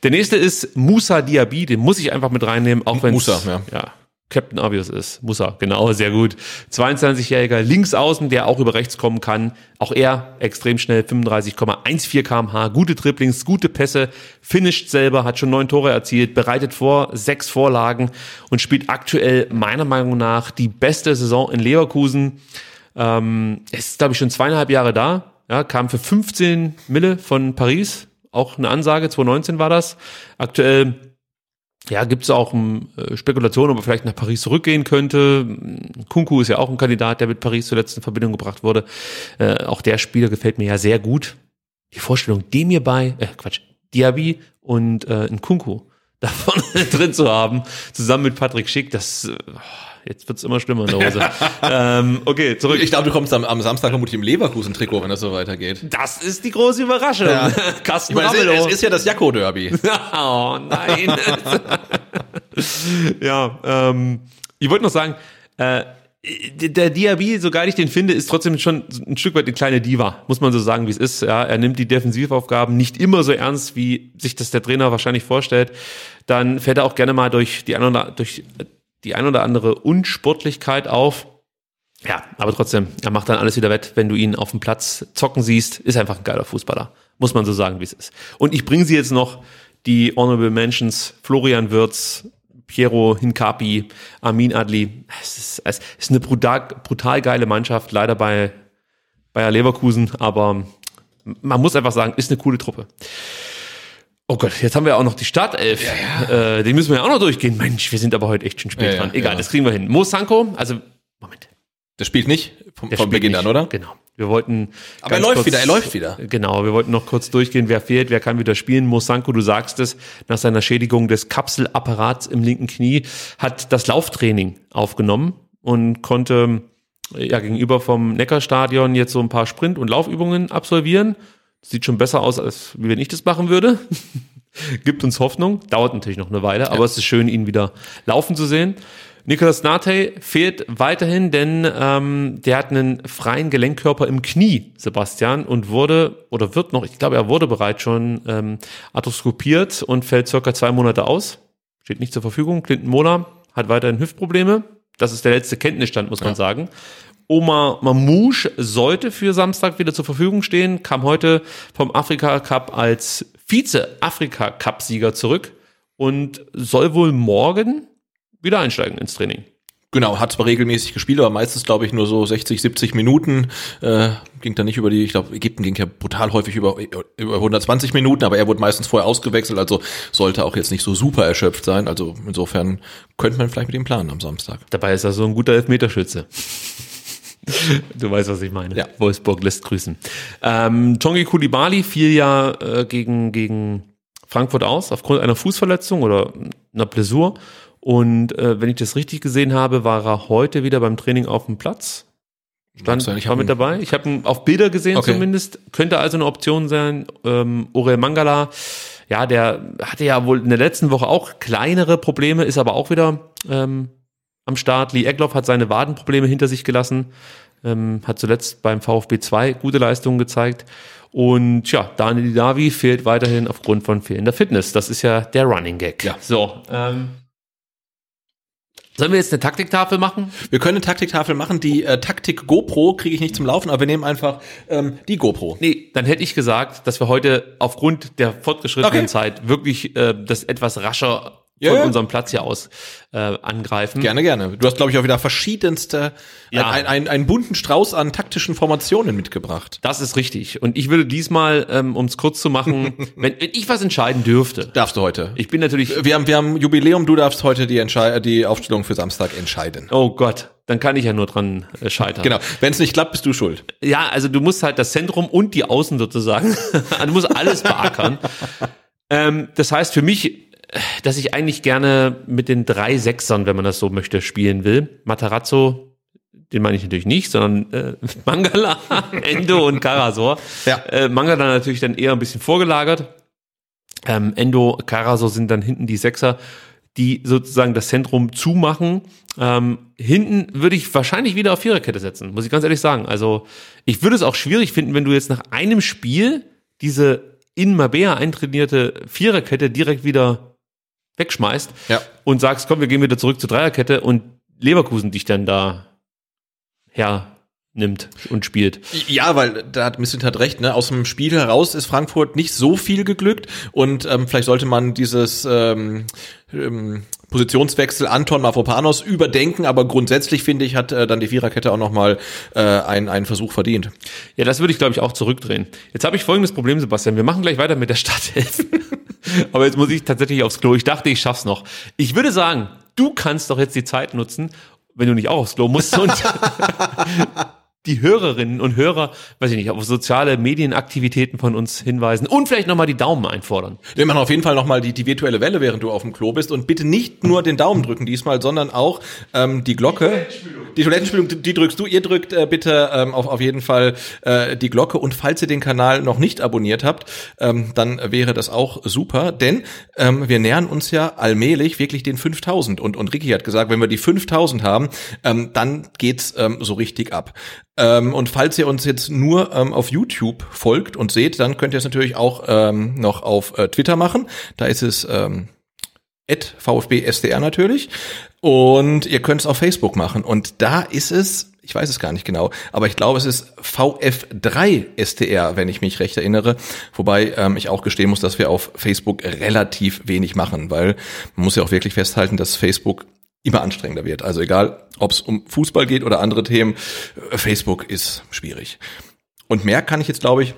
Der nächste ist Musa Diaby, den muss ich einfach mit reinnehmen, auch wenn Musa, ja. ja. Captain Obvious ist. Musa, genau, sehr gut. 22-jähriger Linksaußen, der auch über rechts kommen kann. Auch er extrem schnell, 35,14 kmh, gute Dribblings, gute Pässe, finisht selber, hat schon neun Tore erzielt, bereitet vor, sechs Vorlagen und spielt aktuell meiner Meinung nach die beste Saison in Leverkusen. Ähm, er ist, glaube ich, schon zweieinhalb Jahre da. Ja, kam für 15 Mille von Paris. Auch eine Ansage, 2019 war das. Aktuell ja, gibt es auch um, äh, Spekulationen, ob er vielleicht nach Paris zurückgehen könnte. Kunku ist ja auch ein Kandidat, der mit Paris zuletzt in Verbindung gebracht wurde. Äh, auch der Spieler gefällt mir ja sehr gut. Die Vorstellung, dem mir bei, äh, Quatsch, Diaby und äh, ein Kunku davon drin zu haben, zusammen mit Patrick Schick, das äh, jetzt wird's immer schlimmer in der Hose. ähm, okay, zurück. Ich glaube, du kommst am, am Samstag vermutlich im Leverkusen-Trikot, wenn das so weitergeht. Das ist die große Überraschung. Ja. Carsten Ich meine, es, ist- es ist ja das Jakko-Derby. oh nein. ja, ähm, ich wollte noch sagen, äh, der Diaby, so geil ich den finde, ist trotzdem schon ein Stück weit eine kleine Diva, muss man so sagen, wie es ist. Ja, er nimmt die Defensivaufgaben nicht immer so ernst, wie sich das der Trainer wahrscheinlich vorstellt. Dann fällt er auch gerne mal durch die oder, durch die ein oder andere Unsportlichkeit auf. Ja, aber trotzdem, er macht dann alles wieder wett, wenn du ihn auf dem Platz zocken siehst. Ist einfach ein geiler Fußballer. Muss man so sagen, wie es ist. Und ich bringe sie jetzt noch, die Honorable Mentions, Florian Wirz, Piero Hinkapi, Armin Adli. Es ist, es ist eine brutal, brutal geile Mannschaft, leider bei Bayer Leverkusen, aber man muss einfach sagen, ist eine coole Truppe. Oh Gott, jetzt haben wir auch noch die Startelf. Äh, die müssen wir ja auch noch durchgehen. Mensch, wir sind aber heute echt schon spät Ja, dran. ja, Egal, ja. das kriegen wir hin. Mo Sanko, also Der spielt nicht vom, von spielt Beginn nicht. an, oder? Genau. Wir wollten. Aber er läuft wieder, er läuft wieder. Genau, wir wollten noch kurz durchgehen, wer fehlt, wer kann wieder spielen. Mosanko, du sagst es, nach seiner Schädigung des Kapselapparats im linken Knie hat das Lauftraining aufgenommen und konnte ja gegenüber vom Neckarstadion jetzt so ein paar Sprint- und Laufübungen absolvieren. Sieht schon besser aus, als wie wenn ich das machen würde. Gibt uns Hoffnung. Dauert natürlich noch eine Weile, aber es ist schön, ihn wieder laufen zu sehen. Nicolas Nate fehlt weiterhin, denn ähm, der hat einen freien Gelenkkörper im Knie, Sebastian, und wurde oder wird noch, ich glaube, er wurde bereits schon ähm, arthroskopiert und fällt circa zwei Monate aus. Steht nicht zur Verfügung. Clinton Mola hat weiterhin Hüftprobleme. Das ist der letzte Kenntnisstand, muss man sagen. Omar Mamouche sollte für Samstag wieder zur Verfügung stehen, kam heute vom Afrika Cup als Vize-Afrika Cup-Sieger zurück und soll wohl morgen wieder einsteigen ins Training. Genau, hat zwar regelmäßig gespielt, aber meistens, glaube ich, nur so 60, 70 Minuten. Äh, ging dann nicht über die, ich glaube, Ägypten ging ja brutal häufig über, über 120 Minuten, aber er wurde meistens vorher ausgewechselt, also sollte auch jetzt nicht so super erschöpft sein. Also insofern könnte man vielleicht mit ihm planen am Samstag. Dabei ist er so ein guter Elfmeterschütze. Du weißt, was ich meine. Ja. Wolfsburg lässt grüßen. Ähm, Tongi Kulibali fiel ja äh, gegen, gegen Frankfurt aus aufgrund einer Fußverletzung oder einer Blessur. Und äh, wenn ich das richtig gesehen habe, war er heute wieder beim Training auf dem Platz. Stand, sein, ich war hab mit dabei. Ich habe ihn auf Bilder gesehen Okay. zumindest. Könnte also eine Option sein. Ähm, Orel Mangala, ja, der hatte ja wohl in der letzten Woche auch kleinere Probleme, ist aber auch wieder ähm, am Start. Lee Egloff hat seine Wadenprobleme hinter sich gelassen. Ähm, hat zuletzt beim VfB 2 gute Leistungen gezeigt. Und ja, Daniel Davi fehlt weiterhin aufgrund von fehlender Fitness. Das ist ja der Running Gag. Ja. So, ähm, sollen wir jetzt eine Taktiktafel machen? Wir können eine Taktiktafel machen. Die äh, Taktik GoPro kriege ich nicht zum Laufen, aber wir nehmen einfach ähm, die GoPro. Nee, dann hätte ich gesagt, dass wir heute aufgrund der fortgeschrittenen Okay. Zeit wirklich äh, das etwas rascher von ja. unserem Platz hier aus äh, angreifen. Gerne, gerne. Du hast, glaube ich, auch wieder verschiedenste, Ja. ein, ein, ein, einen bunten Strauß an taktischen Formationen mitgebracht. Das ist richtig. Und ich würde diesmal, ähm, um es kurz zu machen, wenn, wenn ich was entscheiden dürfte, Darfst du heute. ich bin natürlich, Wir haben, wir haben Jubiläum, du darfst heute die, Entschei die Aufstellung für Samstag entscheiden. oh Gott, dann kann ich ja nur dran äh, scheitern. Genau. Wenn es nicht klappt, bist du schuld. Ja, also du musst halt das Zentrum und die Außen sozusagen, du musst alles beackern. ähm, das heißt für mich, dass ich eigentlich gerne mit den drei Sechsern, wenn man das so möchte, spielen will. Matarazzo, den meine ich natürlich nicht, sondern äh, Mangala, Endo und Karasor. Ja. Äh, Mangala natürlich dann eher ein bisschen vorgelagert. Ähm, Endo, Karasor sind dann hinten die Sechser, die sozusagen das Zentrum zumachen. Ähm, hinten würde ich wahrscheinlich wieder auf Viererkette setzen, muss ich ganz ehrlich sagen. Also ich würde es auch schwierig finden, wenn du jetzt nach einem Spiel diese in Mabea eintrainierte Viererkette direkt wieder wegschmeißt Ja. und sagst, komm, wir gehen wieder zurück zur Dreierkette und Leverkusen dich dann da hernimmt und spielt. Ja, weil da hat Missint hat recht, ne? Aus dem Spiel heraus ist Frankfurt nicht so viel geglückt und ähm, vielleicht sollte man dieses ähm, ähm, Positionswechsel Anton Mavropanos überdenken, aber grundsätzlich finde ich, hat äh, dann die Viererkette auch nochmal äh, einen, einen Versuch verdient. Ja, das würde ich, glaube ich, auch zurückdrehen. Jetzt habe ich folgendes Problem, Sebastian. Wir machen gleich weiter mit der Startelf. Aber jetzt muss ich tatsächlich aufs Klo. Ich dachte, ich schaff's noch. Ich würde sagen, du kannst doch jetzt die Zeit nutzen, wenn du nicht auch aufs Klo musst und die Hörerinnen und Hörer, weiß ich nicht, auf soziale Medienaktivitäten von uns hinweisen und vielleicht nochmal die Daumen einfordern. Wir machen auf jeden Fall nochmal die, die virtuelle Welle, während du auf dem Klo bist. Und bitte nicht nur den Daumen drücken diesmal, sondern auch ähm, die Glocke. Die Toilettenspülung, die drückst du. Ihr drückt äh, bitte ähm, auf, auf jeden Fall äh, die Glocke. Und falls ihr den Kanal noch nicht abonniert habt, ähm, dann wäre das auch super. Denn ähm, wir nähern uns ja allmählich wirklich den 5000. Und, und Ricky hat gesagt, wenn wir die 5000 haben, ähm, dann geht's ähm, so richtig ab. Ähm, und falls ihr uns jetzt nur ähm, auf YouTube folgt und seht, dann könnt ihr es natürlich auch ähm, noch auf äh, Twitter machen. Da ist es ähm, VfB-SDR natürlich. Und ihr könnt es auf Facebook machen. Und da ist es, ich weiß es gar nicht genau, aber ich glaube, es ist VF3-SDR, wenn ich mich recht erinnere. Wobei ähm, ich auch gestehen muss, dass wir auf Facebook relativ wenig machen, weil man muss ja auch wirklich festhalten, dass Facebook immer anstrengender wird. Also egal, ob es um Fußball geht oder andere Themen, äh, Facebook ist schwierig. Und mehr kann ich jetzt, glaube ich,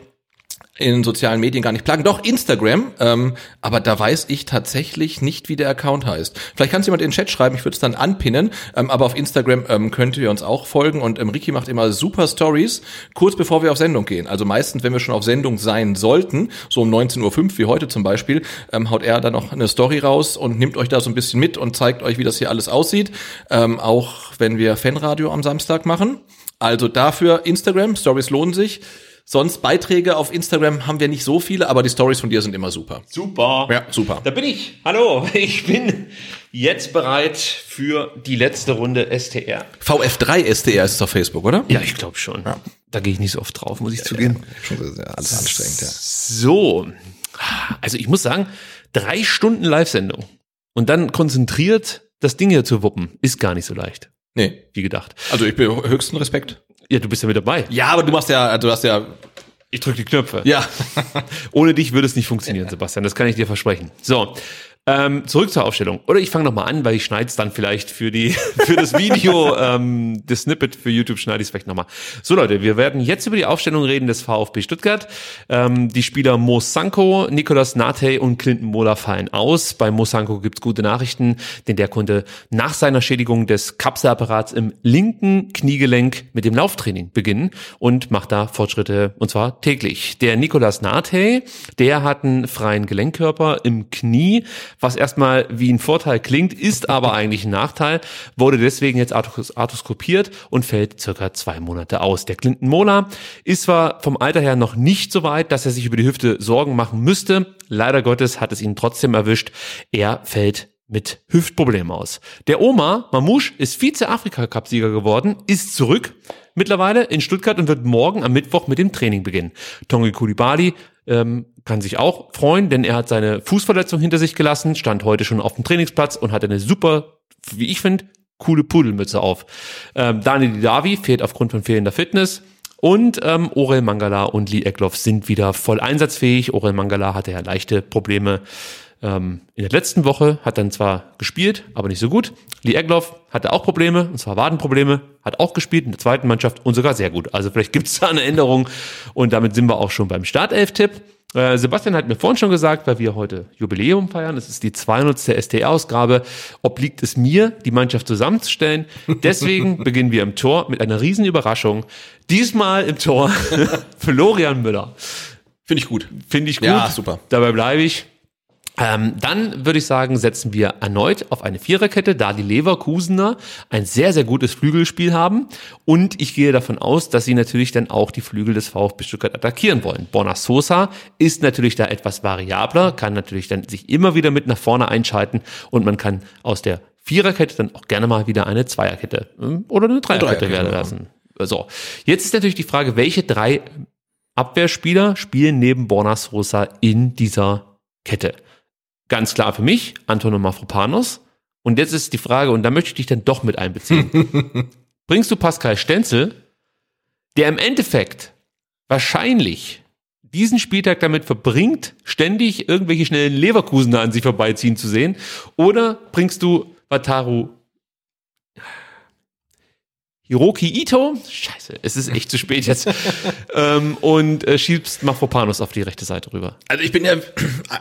in sozialen Medien gar nicht plagen. Doch, Instagram, ähm, aber da weiß ich tatsächlich nicht, wie der Account heißt. Vielleicht kann es jemand in den Chat schreiben, ich würde es dann anpinnen, ähm, aber auf Instagram ähm, könnt ihr uns auch folgen und ähm, Ricky macht immer super Stories, kurz bevor wir auf Sendung gehen. Also meistens, wenn wir schon auf Sendung sein sollten, so um 19.05 Uhr wie heute zum Beispiel, ähm, haut er dann noch eine Story raus und nimmt euch da so ein bisschen mit und zeigt euch, wie das hier alles aussieht. Ähm, auch wenn wir Fanradio am Samstag machen. Also dafür Instagram, Stories lohnen sich. Sonst Beiträge auf Instagram haben wir nicht so viele, aber die Stories von dir sind immer super. Super. Ja, super. Da bin ich. Hallo, ich bin jetzt bereit für die letzte Runde STR. VF3 SDR ist es auf Facebook, oder? Ja, ich glaube schon. Da gehe ich nicht so oft drauf, muss ich zugeben. Schon sehr, alles anstrengend, ja. So, also ich muss sagen, drei Stunden Live-Sendung und dann konzentriert das Ding hier zu wuppen, ist gar nicht so leicht, Nee. wie gedacht. Also ich bin höchsten Respekt. Ja, du bist ja mit dabei. Ja, aber du machst ja, du hast ja, Ich drücke die Knöpfe. ja. Ohne dich würde es nicht funktionieren, Sebastian. Das kann ich dir versprechen. So, Ähm, zurück zur Aufstellung. Oder ich fange noch mal an, weil ich schneide es dann vielleicht für die für das Video, ähm, das Snippet für YouTube schneide ich es vielleicht noch mal. So Leute, wir werden jetzt über die Aufstellung reden des VfB Stuttgart. Ähm, die Spieler Mo Sanko, Nicolas Nate und Clinton Mola fallen aus. Bei Mo Sanko gibt's gute Nachrichten, denn der konnte nach seiner Schädigung des Kapselapparats im linken Kniegelenk mit dem Lauftraining beginnen und macht da Fortschritte und zwar täglich. Der Nicolas Nate, der hat einen freien Gelenkkörper im Knie, was erstmal wie ein Vorteil klingt, ist aber eigentlich ein Nachteil, wurde deswegen jetzt arthroskopiert und fällt circa zwei Monate aus. Der Clinton Mola ist zwar vom Alter her noch nicht so weit, dass er sich über die Hüfte Sorgen machen müsste. Leider Gottes hat es ihn trotzdem erwischt. Er fällt mit Hüftproblemen aus. Der Oma Mamouche ist Vize-Afrika-Cup-Sieger geworden, ist zurück mittlerweile in Stuttgart und wird morgen am Mittwoch mit dem Training beginnen. Tongi Kulibali ähm, kann sich auch freuen, denn er hat seine Fußverletzung hinter sich gelassen, stand heute schon auf dem Trainingsplatz und hat eine super, wie ich finde, coole Pudelmütze auf. Ähm, Daniel Didavi fehlt aufgrund von fehlender Fitness. Und ähm, Orel Mangala und Lee Eckloff sind wieder voll einsatzfähig. Orel Mangala hatte ja leichte Probleme ähm, in der letzten Woche, hat dann zwar gespielt, aber nicht so gut. Lee Egloff hatte auch Probleme, und zwar Wadenprobleme, hat auch gespielt in der zweiten Mannschaft und sogar sehr gut. Also vielleicht gibt es da eine Änderung und damit sind wir auch schon beim Startelf-Tipp. Äh, Sebastian hat mir vorhin schon gesagt, weil wir heute Jubiläum feiern, es ist die 200. ST-Ausgabe, obliegt es mir, die Mannschaft zusammenzustellen. Deswegen beginnen wir im Tor mit einer riesen Überraschung. Diesmal im Tor Florian Müller. Finde ich gut. Finde ich gut. Ja, super. Dabei bleibe ich. Ähm, dann würde ich sagen, setzen wir erneut auf eine Viererkette, da die Leverkusener ein sehr, sehr gutes Flügelspiel haben. Und ich gehe davon aus, dass sie natürlich dann auch die Flügel des VfB Stuttgart attackieren wollen. Borna Sosa ist natürlich da etwas variabler, kann natürlich dann sich immer wieder mit nach vorne einschalten und man kann aus der Viererkette dann auch gerne mal wieder eine Zweierkette hm, oder eine Dreierkette Dreierkette, werden genau. lassen. So, jetzt ist natürlich die Frage, welche drei Abwehrspieler spielen neben Borna Sosa in dieser Kette? Ganz klar für mich, Antonio Mafropanos. Und jetzt ist die Frage, und da möchte ich dich dann doch mit einbeziehen. Bringst du Pascal Stenzel, der im Endeffekt wahrscheinlich diesen Spieltag damit verbringt, ständig irgendwelche schnellen Leverkusener an sich vorbeiziehen zu sehen, oder bringst du Wataru Hiroki Ito, scheiße, es ist echt zu spät jetzt, ähm, und äh, schiebst Mafropanos auf die rechte Seite rüber. Also ich bin ja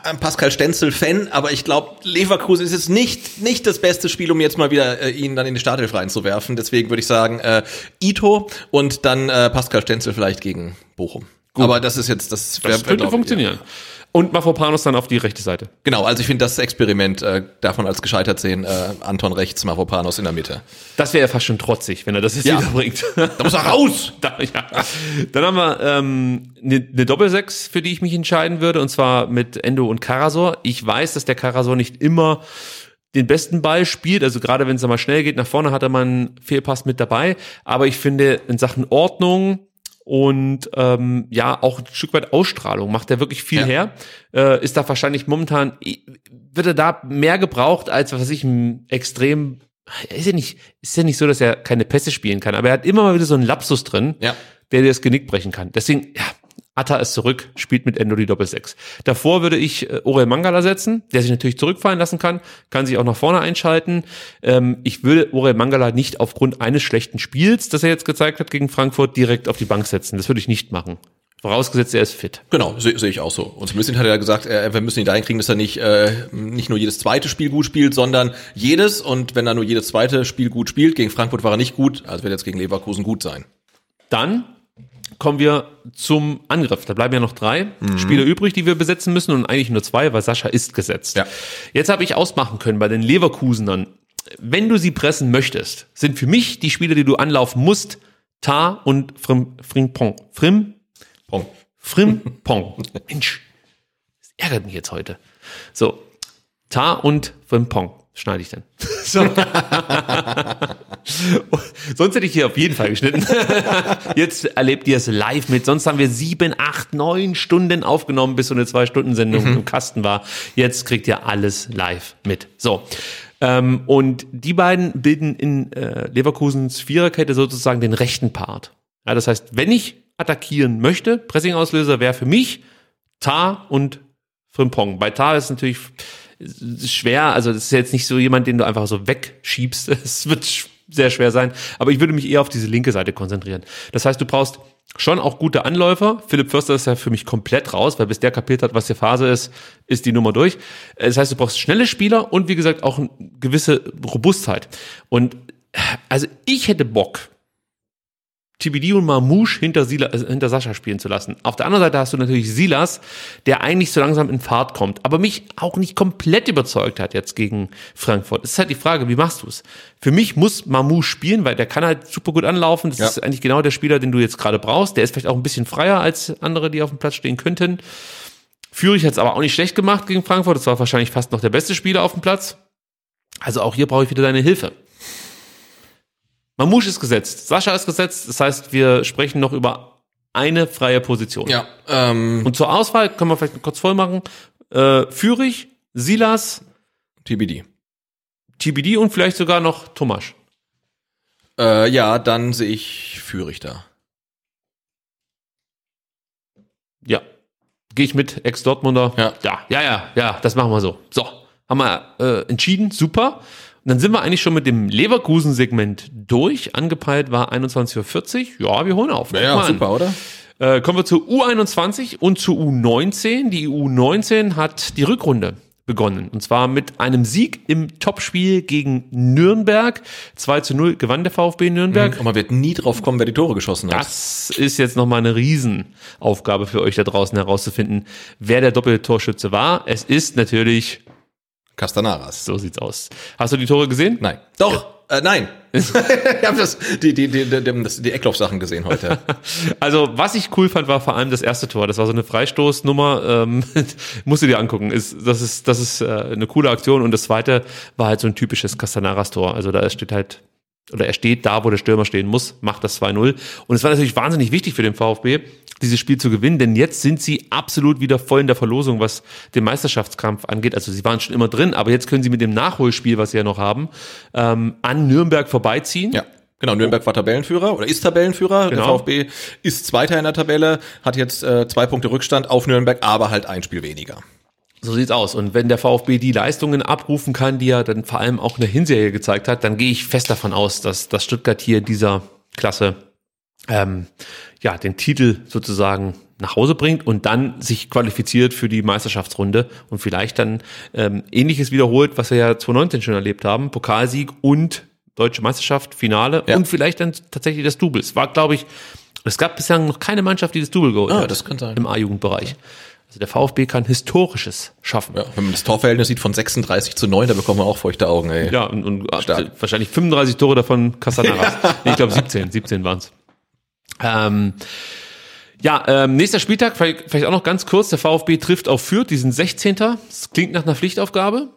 ein Pascal Stenzel-Fan, aber ich glaube, Leverkusen ist jetzt nicht, nicht das beste Spiel, um jetzt mal wieder äh, ihn dann in die Startelf reinzuwerfen. Deswegen würde ich sagen, äh, Ito und dann äh, Pascal Stenzel vielleicht gegen Bochum. Aber das ist jetzt, das, wär- Das könnte glaub funktionieren. Und Mafropanos dann auf die rechte Seite. Genau, also ich finde das Experiment äh, davon als gescheitert sehen. Äh, Anton rechts, Mavropanos in der Mitte. Das wäre ja fast schon trotzig, wenn er das jetzt Ja. wiederbringt. Da muss er raus! Da, ja. Dann haben wir ähm, eine ne Doppelsechs, für die ich mich entscheiden würde, und zwar mit Endo und Karasor. Ich weiß, dass der Karasor nicht immer den besten Ball spielt, also gerade wenn es mal schnell geht, nach vorne hat er mal einen Fehlpass mit dabei, aber ich finde in Sachen Ordnung und ähm, ja auch ein Stück weit Ausstrahlung macht er wirklich viel Ja. her. Äh, ist da wahrscheinlich momentan wird er da mehr gebraucht als was weiß ich ein extrem ist ja nicht ist ja nicht so, dass er keine Pässe spielen kann, aber er hat immer mal wieder so einen Lapsus drin, Ja. der dir das Genick brechen kann. Deswegen ja, Atta ist zurück, spielt mit Endo die Doppelsechs. Davor würde ich äh, Orel Mangala setzen, der sich natürlich zurückfallen lassen kann, kann sich auch nach vorne einschalten. Ähm, ich würde Orel Mangala nicht aufgrund eines schlechten Spiels, das er jetzt gezeigt hat gegen Frankfurt, direkt auf die Bank setzen. Das würde ich nicht machen. Vorausgesetzt, er ist fit. Genau, sehe seh ich auch so. Und Smith hat ja gesagt, äh, wir müssen ihn dahin kriegen, dass er nicht, äh, nicht nur jedes zweite Spiel gut spielt, sondern jedes. Und wenn er nur jedes zweite Spiel gut spielt, gegen Frankfurt war er nicht gut, also wird er jetzt gegen Leverkusen gut sein. Dann kommen wir zum Angriff. Da bleiben ja noch drei Spieler übrig, die wir besetzen müssen und eigentlich nur zwei, weil Sascha ist gesetzt. Ja. Jetzt habe ich ausmachen können bei den Leverkusenern. Wenn du sie pressen möchtest, sind für mich die Spieler, die du anlaufen musst, Tar und Frim, Frimpong. Frim, Pong. Frimpong. Mensch, das ärgert mich jetzt heute. So, Tar und Frimpong schneide ich dann. So. Sonst hätte ich hier auf jeden Fall geschnitten. Jetzt erlebt ihr es live mit. Sonst haben wir sieben, acht, neun Stunden aufgenommen, bis so eine Zwei-Stunden-Sendung im Kasten war. Jetzt kriegt ihr alles live mit. So. Ähm, und die beiden bilden in äh, Leverkusens Viererkette sozusagen den rechten Part. Ja, das heißt, wenn ich attackieren möchte, Pressing-Auslöser wäre für mich Tar und Frimpong. Bei Tar ist natürlich schwer, also das ist jetzt nicht so jemand, den du einfach so wegschiebst. Es wird sehr schwer sein, aber ich würde mich eher auf diese linke Seite konzentrieren. Das heißt, du brauchst schon auch gute Anläufer. Philipp Förster ist ja für mich komplett raus, weil bis der kapiert hat, was die Phase ist, ist die Nummer durch. Das heißt, du brauchst schnelle Spieler und wie gesagt auch eine gewisse Robustheit. Und also ich hätte Bock, TBD und Mamouche hinter, Sila, äh, hinter Sascha spielen zu lassen. Auf der anderen Seite hast du natürlich Silas, der eigentlich so langsam in Fahrt kommt, aber mich auch nicht komplett überzeugt hat jetzt gegen Frankfurt. Es ist halt die Frage, wie machst du es? Für mich muss Mamouche spielen, weil der kann halt super gut anlaufen. Das Ja. ist eigentlich genau der Spieler, den du jetzt gerade brauchst. Der ist vielleicht auch ein bisschen freier als andere, die auf dem Platz stehen könnten. Führig hat es aber auch nicht schlecht gemacht gegen Frankfurt. Das war wahrscheinlich fast noch der beste Spieler auf dem Platz. Also auch hier brauche ich wieder deine Hilfe. Mamouche ist gesetzt, Sascha ist gesetzt. Das heißt, wir sprechen noch über eine freie Position. Ja. Ähm, Und zur Auswahl können wir vielleicht kurz voll machen. Äh, Führig, Silas, TBD. TBD und vielleicht sogar noch Tomasch. Äh, ja, dann sehe ich Führig da. Ja. Gehe ich mit, Ex-Dortmunder. Ja. ja, ja, ja, ja, das machen wir so. So, haben wir äh, entschieden, super. Dann sind wir eigentlich schon mit dem Leverkusen-Segment durch. Angepeilt war 21.40 Uhr. Ja, wir holen auf. Ja, Guck ja mal an. super, oder? Äh, kommen wir zur U21 und zur U19. Die U19 hat die Rückrunde begonnen. Und zwar mit einem Sieg im Topspiel gegen Nürnberg. 2 zu 0 gewann der VfB Nürnberg. Und man wird nie drauf kommen, wer die Tore geschossen hat. Das ist jetzt nochmal eine Riesenaufgabe für euch da draußen herauszufinden, wer der doppelte Torschütze war. Es ist natürlich, Castanaras. so sieht's aus. Hast du die Tore gesehen? Nein. Doch, äh, nein. ich habe das, die, die, die, die, das, die Eckloff-Sachen gesehen heute. Also, was ich cool fand, war vor allem das erste Tor. Das war so eine Freistoßnummer. Ähm, musst du dir angucken. Ist, das ist, das ist äh, eine coole Aktion. Und das zweite war halt so ein typisches Castanaras-Tor. Also da steht halt, oder er steht da, wo der Stürmer stehen muss, macht das 2-0. Und es war natürlich wahnsinnig wichtig für den VfB, dieses Spiel zu gewinnen, denn jetzt sind sie absolut wieder voll in der Verlosung, was den Meisterschaftskampf angeht. Also sie waren schon immer drin, aber jetzt können sie mit dem Nachholspiel, was sie ja noch haben, ähm, an Nürnberg vorbeiziehen. Ja. Genau, Nürnberg war Tabellenführer oder ist Tabellenführer. Genau. Der VfB ist Zweiter in der Tabelle, hat jetzt äh, zwei Punkte Rückstand auf Nürnberg, aber halt ein Spiel weniger. So sieht's aus. Und wenn der VfB die Leistungen abrufen kann, die er dann vor allem auch in der Hinserie gezeigt hat, dann gehe ich fest davon aus, dass, dass Stuttgart hier dieser Klasse ähm, ja den Titel sozusagen nach Hause bringt und dann sich qualifiziert für die Meisterschaftsrunde und vielleicht dann ähm, ähnliches wiederholt, was wir ja 2019 schon erlebt haben, Pokalsieg und Deutsche Meisterschaft, Finale Ja. und vielleicht dann tatsächlich das Double. Es war, glaube ich, es gab bislang noch keine Mannschaft, die das Double geholt Ah, hat das kann sein. im A-Jugendbereich. Also der VfB kann Historisches schaffen. Ja, wenn man das Torverhältnis sieht von 36 zu 9, da bekommt man auch feuchte Augen, ey. Ja, und, und Stark. wahrscheinlich 35 Tore davon Castanaras. nee, ich glaube 17, 17 waren's. Ähm, ja, ähm, nächster Spieltag, vielleicht, vielleicht auch noch ganz kurz, der VfB trifft auf Fürth, die sind 16. Das klingt nach einer Pflichtaufgabe.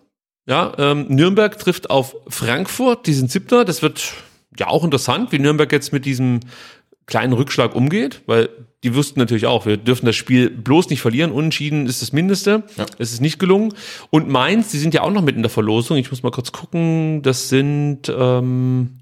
Ja, ähm, Nürnberg trifft auf Frankfurt, die sind 7. Das wird ja auch interessant, wie Nürnberg jetzt mit diesem kleinen Rückschlag umgeht, weil die wussten natürlich auch, wir dürfen das Spiel bloß nicht verlieren. Unentschieden ist das Mindeste. Ja. Es ist nicht gelungen. Und Mainz, die sind ja auch noch mit in der Verlosung. Ich muss mal kurz gucken. Das sind ähm,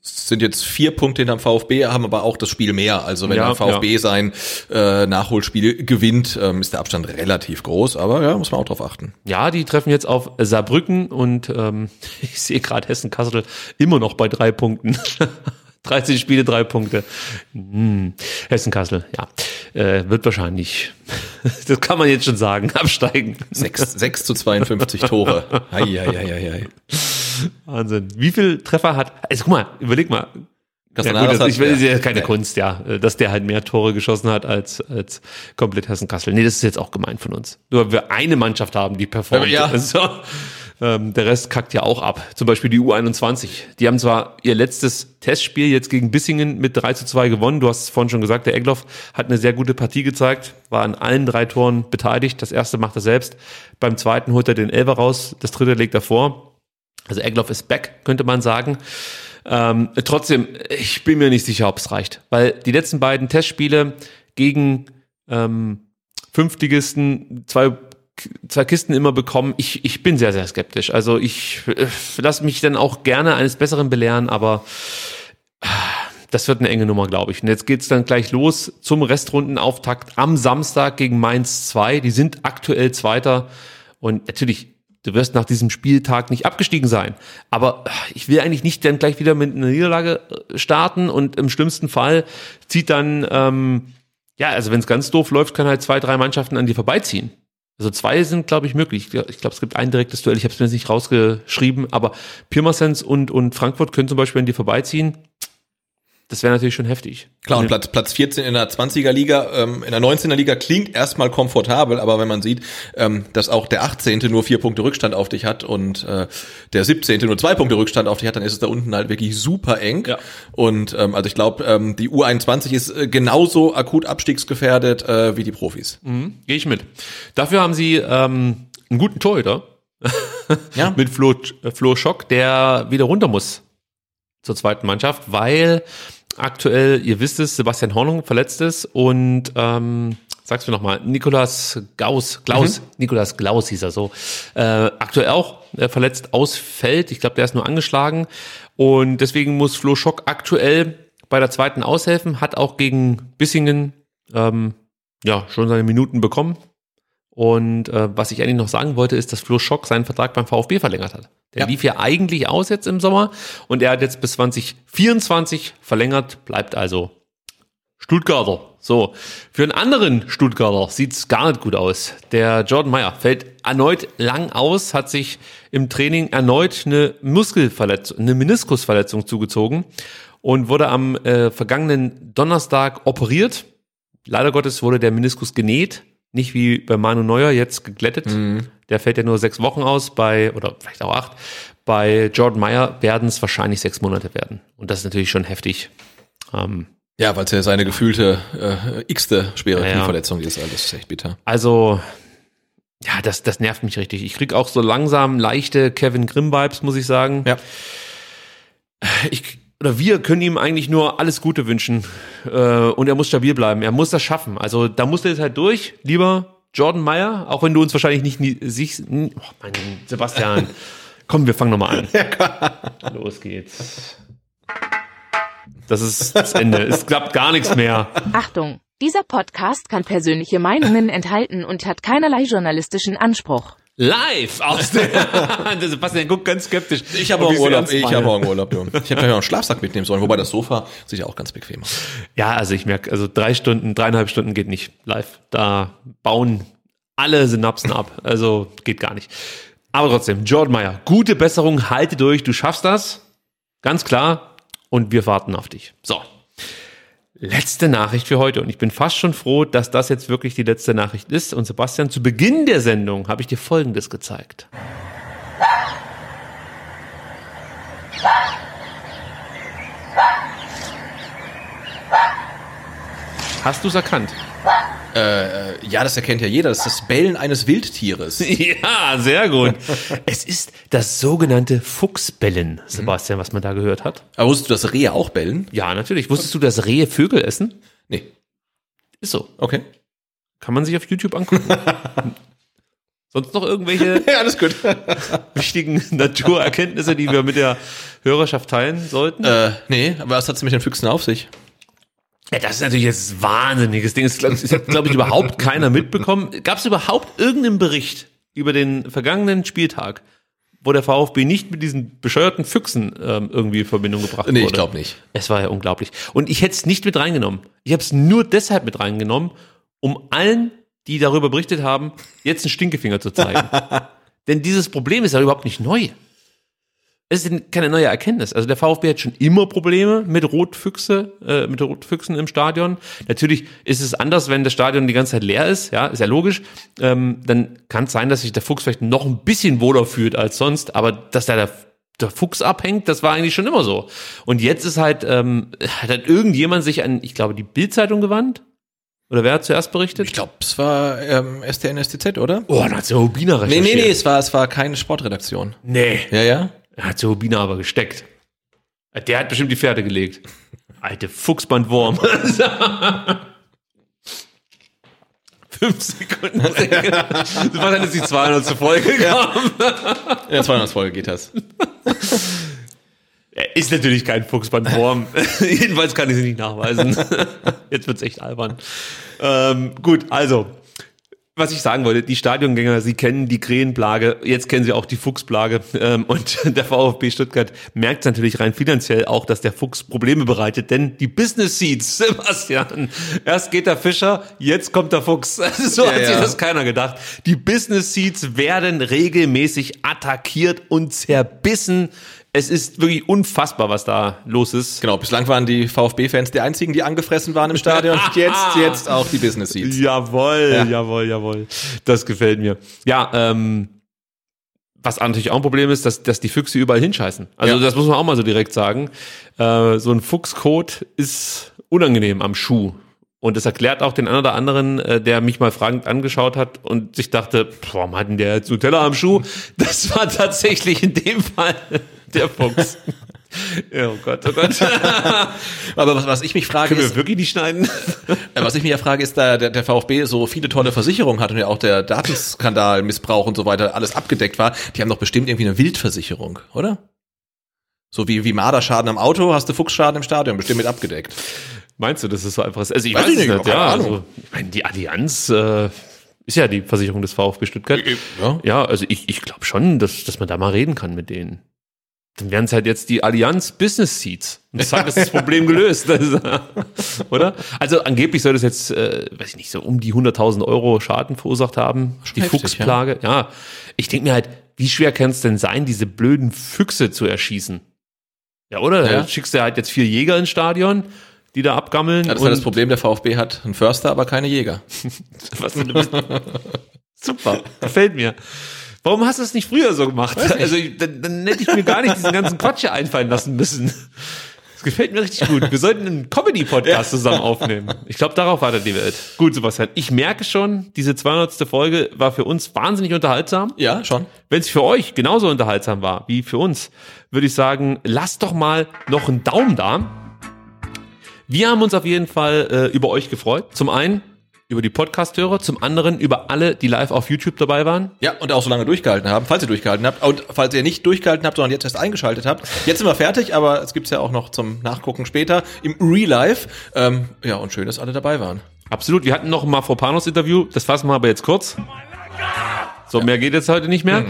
sind jetzt vier Punkte hinterm VfB, haben aber auch das Spiel mehr. Also wenn Ja, der VfB sein äh, Nachholspiel gewinnt, ähm, ist der Abstand relativ groß. Aber ja, muss man auch drauf achten. ja, die treffen jetzt auf Saarbrücken und ähm, ich sehe gerade Hessen-Kassel immer noch bei drei Punkten. 13 Spiele, drei Punkte. Hm. Hessen-Kassel, ja. Äh, wird wahrscheinlich, das kann man jetzt schon sagen, absteigen. 6, 6 zu 52 Tore. Ei, ei, ei, ei, ei. Wahnsinn. Wie viel Treffer hat, also guck mal, überleg mal. Ja, Castanaras gut, das, ich will, ist ja ja. keine Nee. Kunst, ja, dass der halt mehr Tore geschossen hat als, als komplett Hessen-Kassel. Nee, das ist jetzt auch gemein von uns. Nur weil wir eine Mannschaft haben, die performt. Ja. Also, ähm, der Rest kackt ja auch ab. Zum Beispiel die U21. Die haben zwar ihr letztes Testspiel jetzt gegen Bissingen mit 3 zu 2 gewonnen. Du hast es vorhin schon gesagt, der Egloff hat eine sehr gute Partie gezeigt, war an allen drei Toren beteiligt. Das erste macht er selbst. Beim zweiten holt er den Elfer raus, das dritte legt er vor. Also Egloff ist back, könnte man sagen. Ähm, trotzdem, ich bin mir nicht sicher, ob es reicht. Weil die letzten beiden Testspiele gegen ähm, Fünftligisten, zwei, zwei Kisten immer bekommen, ich, ich bin sehr, sehr skeptisch. Also ich äh, lasse mich dann auch gerne eines Besseren belehren, aber äh, das wird eine enge Nummer, glaube ich. Und jetzt geht's dann gleich los zum Restrundenauftakt am Samstag gegen Mainz 2. Die sind aktuell Zweiter. Und natürlich du wirst nach diesem Spieltag nicht abgestiegen sein. Aber ich will eigentlich nicht dann gleich wieder mit einer Niederlage äh, starten und im schlimmsten Fall zieht dann, ähm, ja, also wenn es ganz doof läuft, kann halt zwei, drei Mannschaften an dir vorbeiziehen. Also zwei sind, glaube ich, möglich. Ich glaube, glaub, es gibt ein direktes Duell. Ich habe es mir jetzt nicht rausgeschrieben, aber Pirmasens und, und Frankfurt können zum Beispiel an dir vorbeiziehen. Das wäre natürlich schon heftig. Klar, und Platz, Platz 14 in der 20er Liga, ähm, in der 19er Liga klingt erstmal komfortabel, aber wenn man sieht, ähm, dass auch der 18. nur vier Punkte Rückstand auf dich hat und äh, der 17. nur zwei Punkte Rückstand auf dich hat, dann ist es da unten halt wirklich super eng. Ja. Und ähm, also ich glaube, ähm, die U21 ist äh, genauso akut abstiegsgefährdet äh, wie die Profis. Mhm, Gehe ich mit. Dafür haben sie ähm, einen guten Torhüter. ja. mit Flo, Flo Schock, der wieder runter muss zur zweiten Mannschaft, weil aktuell, ihr wisst es, Sebastian Hornung verletzt ist und ähm, sag's mir nochmal, Nikolas Gauss, Klaus, mhm. Nikolas Klaus hieß er so, äh, aktuell auch äh, verletzt ausfällt. Ich glaube, der ist nur angeschlagen und deswegen muss Flo Schock aktuell bei der zweiten aushelfen, hat auch gegen Bissingen ähm, ja schon seine Minuten bekommen. Und äh, was ich eigentlich noch sagen wollte, ist, dass Flo Schock seinen Vertrag beim VfB verlängert hat. Der ja. lief ja eigentlich aus jetzt im Sommer und er hat jetzt bis 2024 verlängert, bleibt also Stuttgarter. So, für einen anderen Stuttgarter sieht's gar nicht gut aus. Der Jordan Meyer fällt erneut lang aus, hat sich im Training erneut eine Muskelverletzung, eine Meniskusverletzung zugezogen und wurde am äh, vergangenen Donnerstag operiert. Leider Gottes wurde der Meniskus genäht, nicht wie bei Manu Neuer jetzt geglättet. Mhm. Der fällt ja nur sechs Wochen aus, bei, oder vielleicht auch acht. Bei Jordan Meyer werden es wahrscheinlich sechs Monate werden. Und das ist natürlich schon heftig. Ähm, ja, weil es ja seine gefühlte äh, x-te schwere ja, Knieverletzung ist. Also das ist echt bitter. Also, ja, das, das nervt mich richtig. Ich krieg auch so langsam leichte Kevin Grimm-Vibes, muss ich sagen. Ja. Ich, oder wir können ihm eigentlich nur alles Gute wünschen. Äh, und er muss stabil bleiben. Er muss das schaffen. Also da muss er jetzt halt durch, lieber Jordan Meyer, auch wenn du uns wahrscheinlich nicht nie, siehst. Oh, mein Sebastian. Komm, wir fangen nochmal an. Los geht's. Das ist das Ende. Es klappt gar nichts mehr. Achtung, dieser Podcast kann persönliche Meinungen enthalten und hat keinerlei journalistischen Anspruch. Live aus der. Sebastian guckt ganz skeptisch. Ich habe auch Urlaub. Ich habe auch Urlaub. Ja. Ich hätte ja auch einen Schlafsack mitnehmen sollen, wobei das Sofa sich auch ganz bequem aus. Ja, also ich merke, also drei Stunden, dreieinhalb Stunden geht nicht live. Da bauen alle Synapsen ab. Also geht gar nicht. Aber trotzdem, Jordan Meyer, gute Besserung, halte durch, du schaffst das. Ganz klar. Und wir warten auf dich. So. Letzte Nachricht für heute. Und ich bin fast schon froh, dass das jetzt wirklich die letzte Nachricht ist. Und Sebastian, zu Beginn der Sendung habe ich dir Folgendes gezeigt. Hast du es erkannt? Äh, äh, ja, das erkennt ja jeder. Das ist das Bellen eines Wildtieres. ja, sehr gut. es ist das sogenannte Fuchsbellen, Sebastian, was man da gehört hat. Aber wusstest du, dass Rehe auch bellen? Ja, natürlich. Wusstest du, dass Rehe Vögel essen? Nee. Ist so. Okay. Kann man sich auf YouTube angucken. Sonst noch irgendwelche ja, alles gut. wichtigen Naturerkenntnisse, die wir mit der Hörerschaft teilen sollten? Äh, nee, aber was hat es mit den Füchsen auf sich? Ja, das ist natürlich jetzt ein wahnsinniges Ding. Das, das hat, glaube ich, überhaupt keiner mitbekommen. Gab es überhaupt irgendeinen Bericht über den vergangenen Spieltag, wo der VfB nicht mit diesen bescheuerten Füchsen ähm, irgendwie in Verbindung gebracht nee, wurde? Nee, ich glaube nicht. Es war ja unglaublich. Und ich hätte es nicht mit reingenommen. Ich habe es nur deshalb mit reingenommen, um allen, die darüber berichtet haben, jetzt einen Stinkefinger zu zeigen. Denn dieses Problem ist ja überhaupt nicht neu es ist keine neue Erkenntnis. Also der VfB hat schon immer Probleme mit Rotfüchse, äh, mit Rotfüchsen im Stadion. Natürlich ist es anders, wenn das Stadion die ganze Zeit leer ist, ja, ist ja logisch. Ähm, dann kann es sein, dass sich der Fuchs vielleicht noch ein bisschen wohler fühlt als sonst, aber dass da der, der Fuchs abhängt, das war eigentlich schon immer so. Und jetzt ist halt, ähm, hat halt irgendjemand sich an, ich glaube, die Bildzeitung gewandt. Oder wer hat zuerst berichtet? Ich glaube, es war ähm, STN, STZ, oder? Oh, dann hat der Rubina recherchiert. Nee, nee, nee, es war, es war keine Sportredaktion. Nee. Ja, ja? Er hat Cherubina aber gesteckt. Der hat bestimmt die Pferde gelegt. Alte Fuchsbandwurm. Fünf Sekunden. Sebastian ist die 200. Folge gekommen. Ja, 200. Folge geht das. Er ist natürlich kein Fuchsbandwurm. Jedenfalls kann ich sie nicht nachweisen. Jetzt wird's echt albern. Ähm, gut, also was ich sagen wollte, die Stadiongänger, sie kennen die Krähenplage, jetzt kennen sie auch die Fuchsplage. Ähm, und der VfB Stuttgart merkt natürlich rein finanziell auch, dass der Fuchs Probleme bereitet, denn die Business Seats, Sebastian, erst geht der Fischer, jetzt kommt der Fuchs. So Ja, hat sich ja. das keiner gedacht. Die Business Seats werden regelmäßig attackiert und zerbissen. Es ist wirklich unfassbar, was da los ist. Genau, bislang waren die VfB-Fans die einzigen, die angefressen waren im Stadion. Jetzt, jetzt auch die Business Seats. Jawohl, Ja. jawohl, jawohl. Das gefällt mir. Ja, ähm, was natürlich auch ein Problem ist, dass, dass die Füchse überall hinscheißen. Also Ja. das muss man auch mal so direkt sagen. Äh, so ein Fuchskot ist unangenehm am Schuh. Und das erklärt auch den einen oder anderen, äh, der mich mal fragend angeschaut hat und sich dachte, "Pff, warum hat denn der jetzt Nutella am Schuh? Das war tatsächlich in dem Fall der Fuchs. Oh Gott, oh Gott. Aber was, was ich mich frage Können wir ist, wirklich nicht schneiden? äh, was ich mich ja frage, ist, da der, der VfB so viele tolle Versicherungen hat und ja auch der Datenskandal, Missbrauch und so weiter alles abgedeckt war, die haben doch bestimmt irgendwie eine Wildversicherung, oder? So wie, wie Marderschaden am Auto, hast du Fuchsschaden im Stadion, bestimmt mit abgedeckt. Meinst du, das ist so einfach? Also ich Weiß weiß, ich nicht, nicht. Ja, also, ich meine, die Allianz äh, ist ja die Versicherung des VfB Stuttgart. Ja. Ja, also ich, ich glaube schon, dass, dass man da mal reden kann mit denen. Dann wären es halt jetzt die Allianz Business Seats. Und zack, ist das Problem gelöst. Ist, oder? Also angeblich soll das jetzt, äh, weiß ich nicht, so um die 100.000 Euro Schaden verursacht haben. die heftig, Fuchsplage. Ja. Ich denke mir halt, wie schwer kann es denn sein, diese blöden Füchse zu erschießen? Ja, oder? Ja. Schickst du halt jetzt vier Jäger ins Stadion, die da abgammeln. Ja, das war das Problem, der VfB hat einen Förster, aber keine Jäger. Was. Super, gefällt mir. Warum hast du es nicht früher so gemacht? Also dann, dann hätte ich mir gar nicht diesen ganzen Quatsch hier einfallen lassen müssen. Das gefällt mir richtig gut. Wir sollten einen Comedy-Podcast zusammen aufnehmen. Ich glaube, darauf wartet die Welt. Gut, Sebastian. Ich merke schon, diese 200. Folge war für uns wahnsinnig unterhaltsam. Ja, schon. Wenn es für euch genauso unterhaltsam war wie für uns, würde ich sagen, lasst doch mal noch einen Daumen da. Wir haben uns auf jeden Fall äh, über euch gefreut. Zum einen über die Podcast-Hörer, zum anderen über alle, die live auf YouTube dabei waren. Ja, und auch so lange durchgehalten haben, falls ihr durchgehalten habt. Und falls ihr nicht durchgehalten habt, sondern jetzt erst eingeschaltet habt. Jetzt sind wir fertig, aber es gibt's ja auch noch zum Nachgucken später im Real Life. Ähm, ja, und schön, dass alle dabei waren. Absolut. Wir hatten noch ein Mafropanos-Interview. Das fassen wir aber jetzt kurz. So, mehr geht jetzt heute nicht mehr.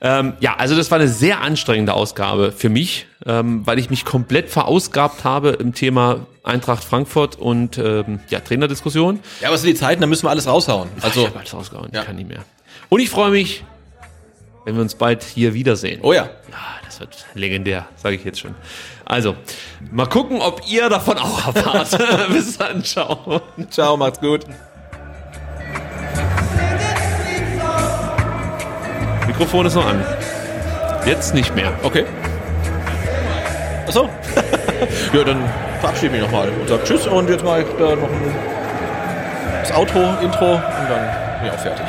Ähm, ja, also das war eine sehr anstrengende Ausgabe für mich, ähm, weil ich mich komplett verausgabt habe im Thema Eintracht Frankfurt und ähm, ja, Trainerdiskussion. Ja, aber es sind die Zeiten, da müssen wir alles raushauen. Also, ich habe alles rausgehauen, ich kann nicht mehr. Und ich freue mich, wenn wir uns bald hier wiedersehen. Oh ja. Ja, das wird legendär, sage ich jetzt schon. Also, mal gucken, ob ihr davon auch erfahrt. Bis dann, ciao. Ciao, macht's gut. Mikrofon ist noch an. Jetzt nicht mehr. Okay. Achso. ja, dann verabschiede mich nochmal und sag Tschüss und jetzt mache ich da noch ein, das Outro, Intro und dann bin ich auch fertig.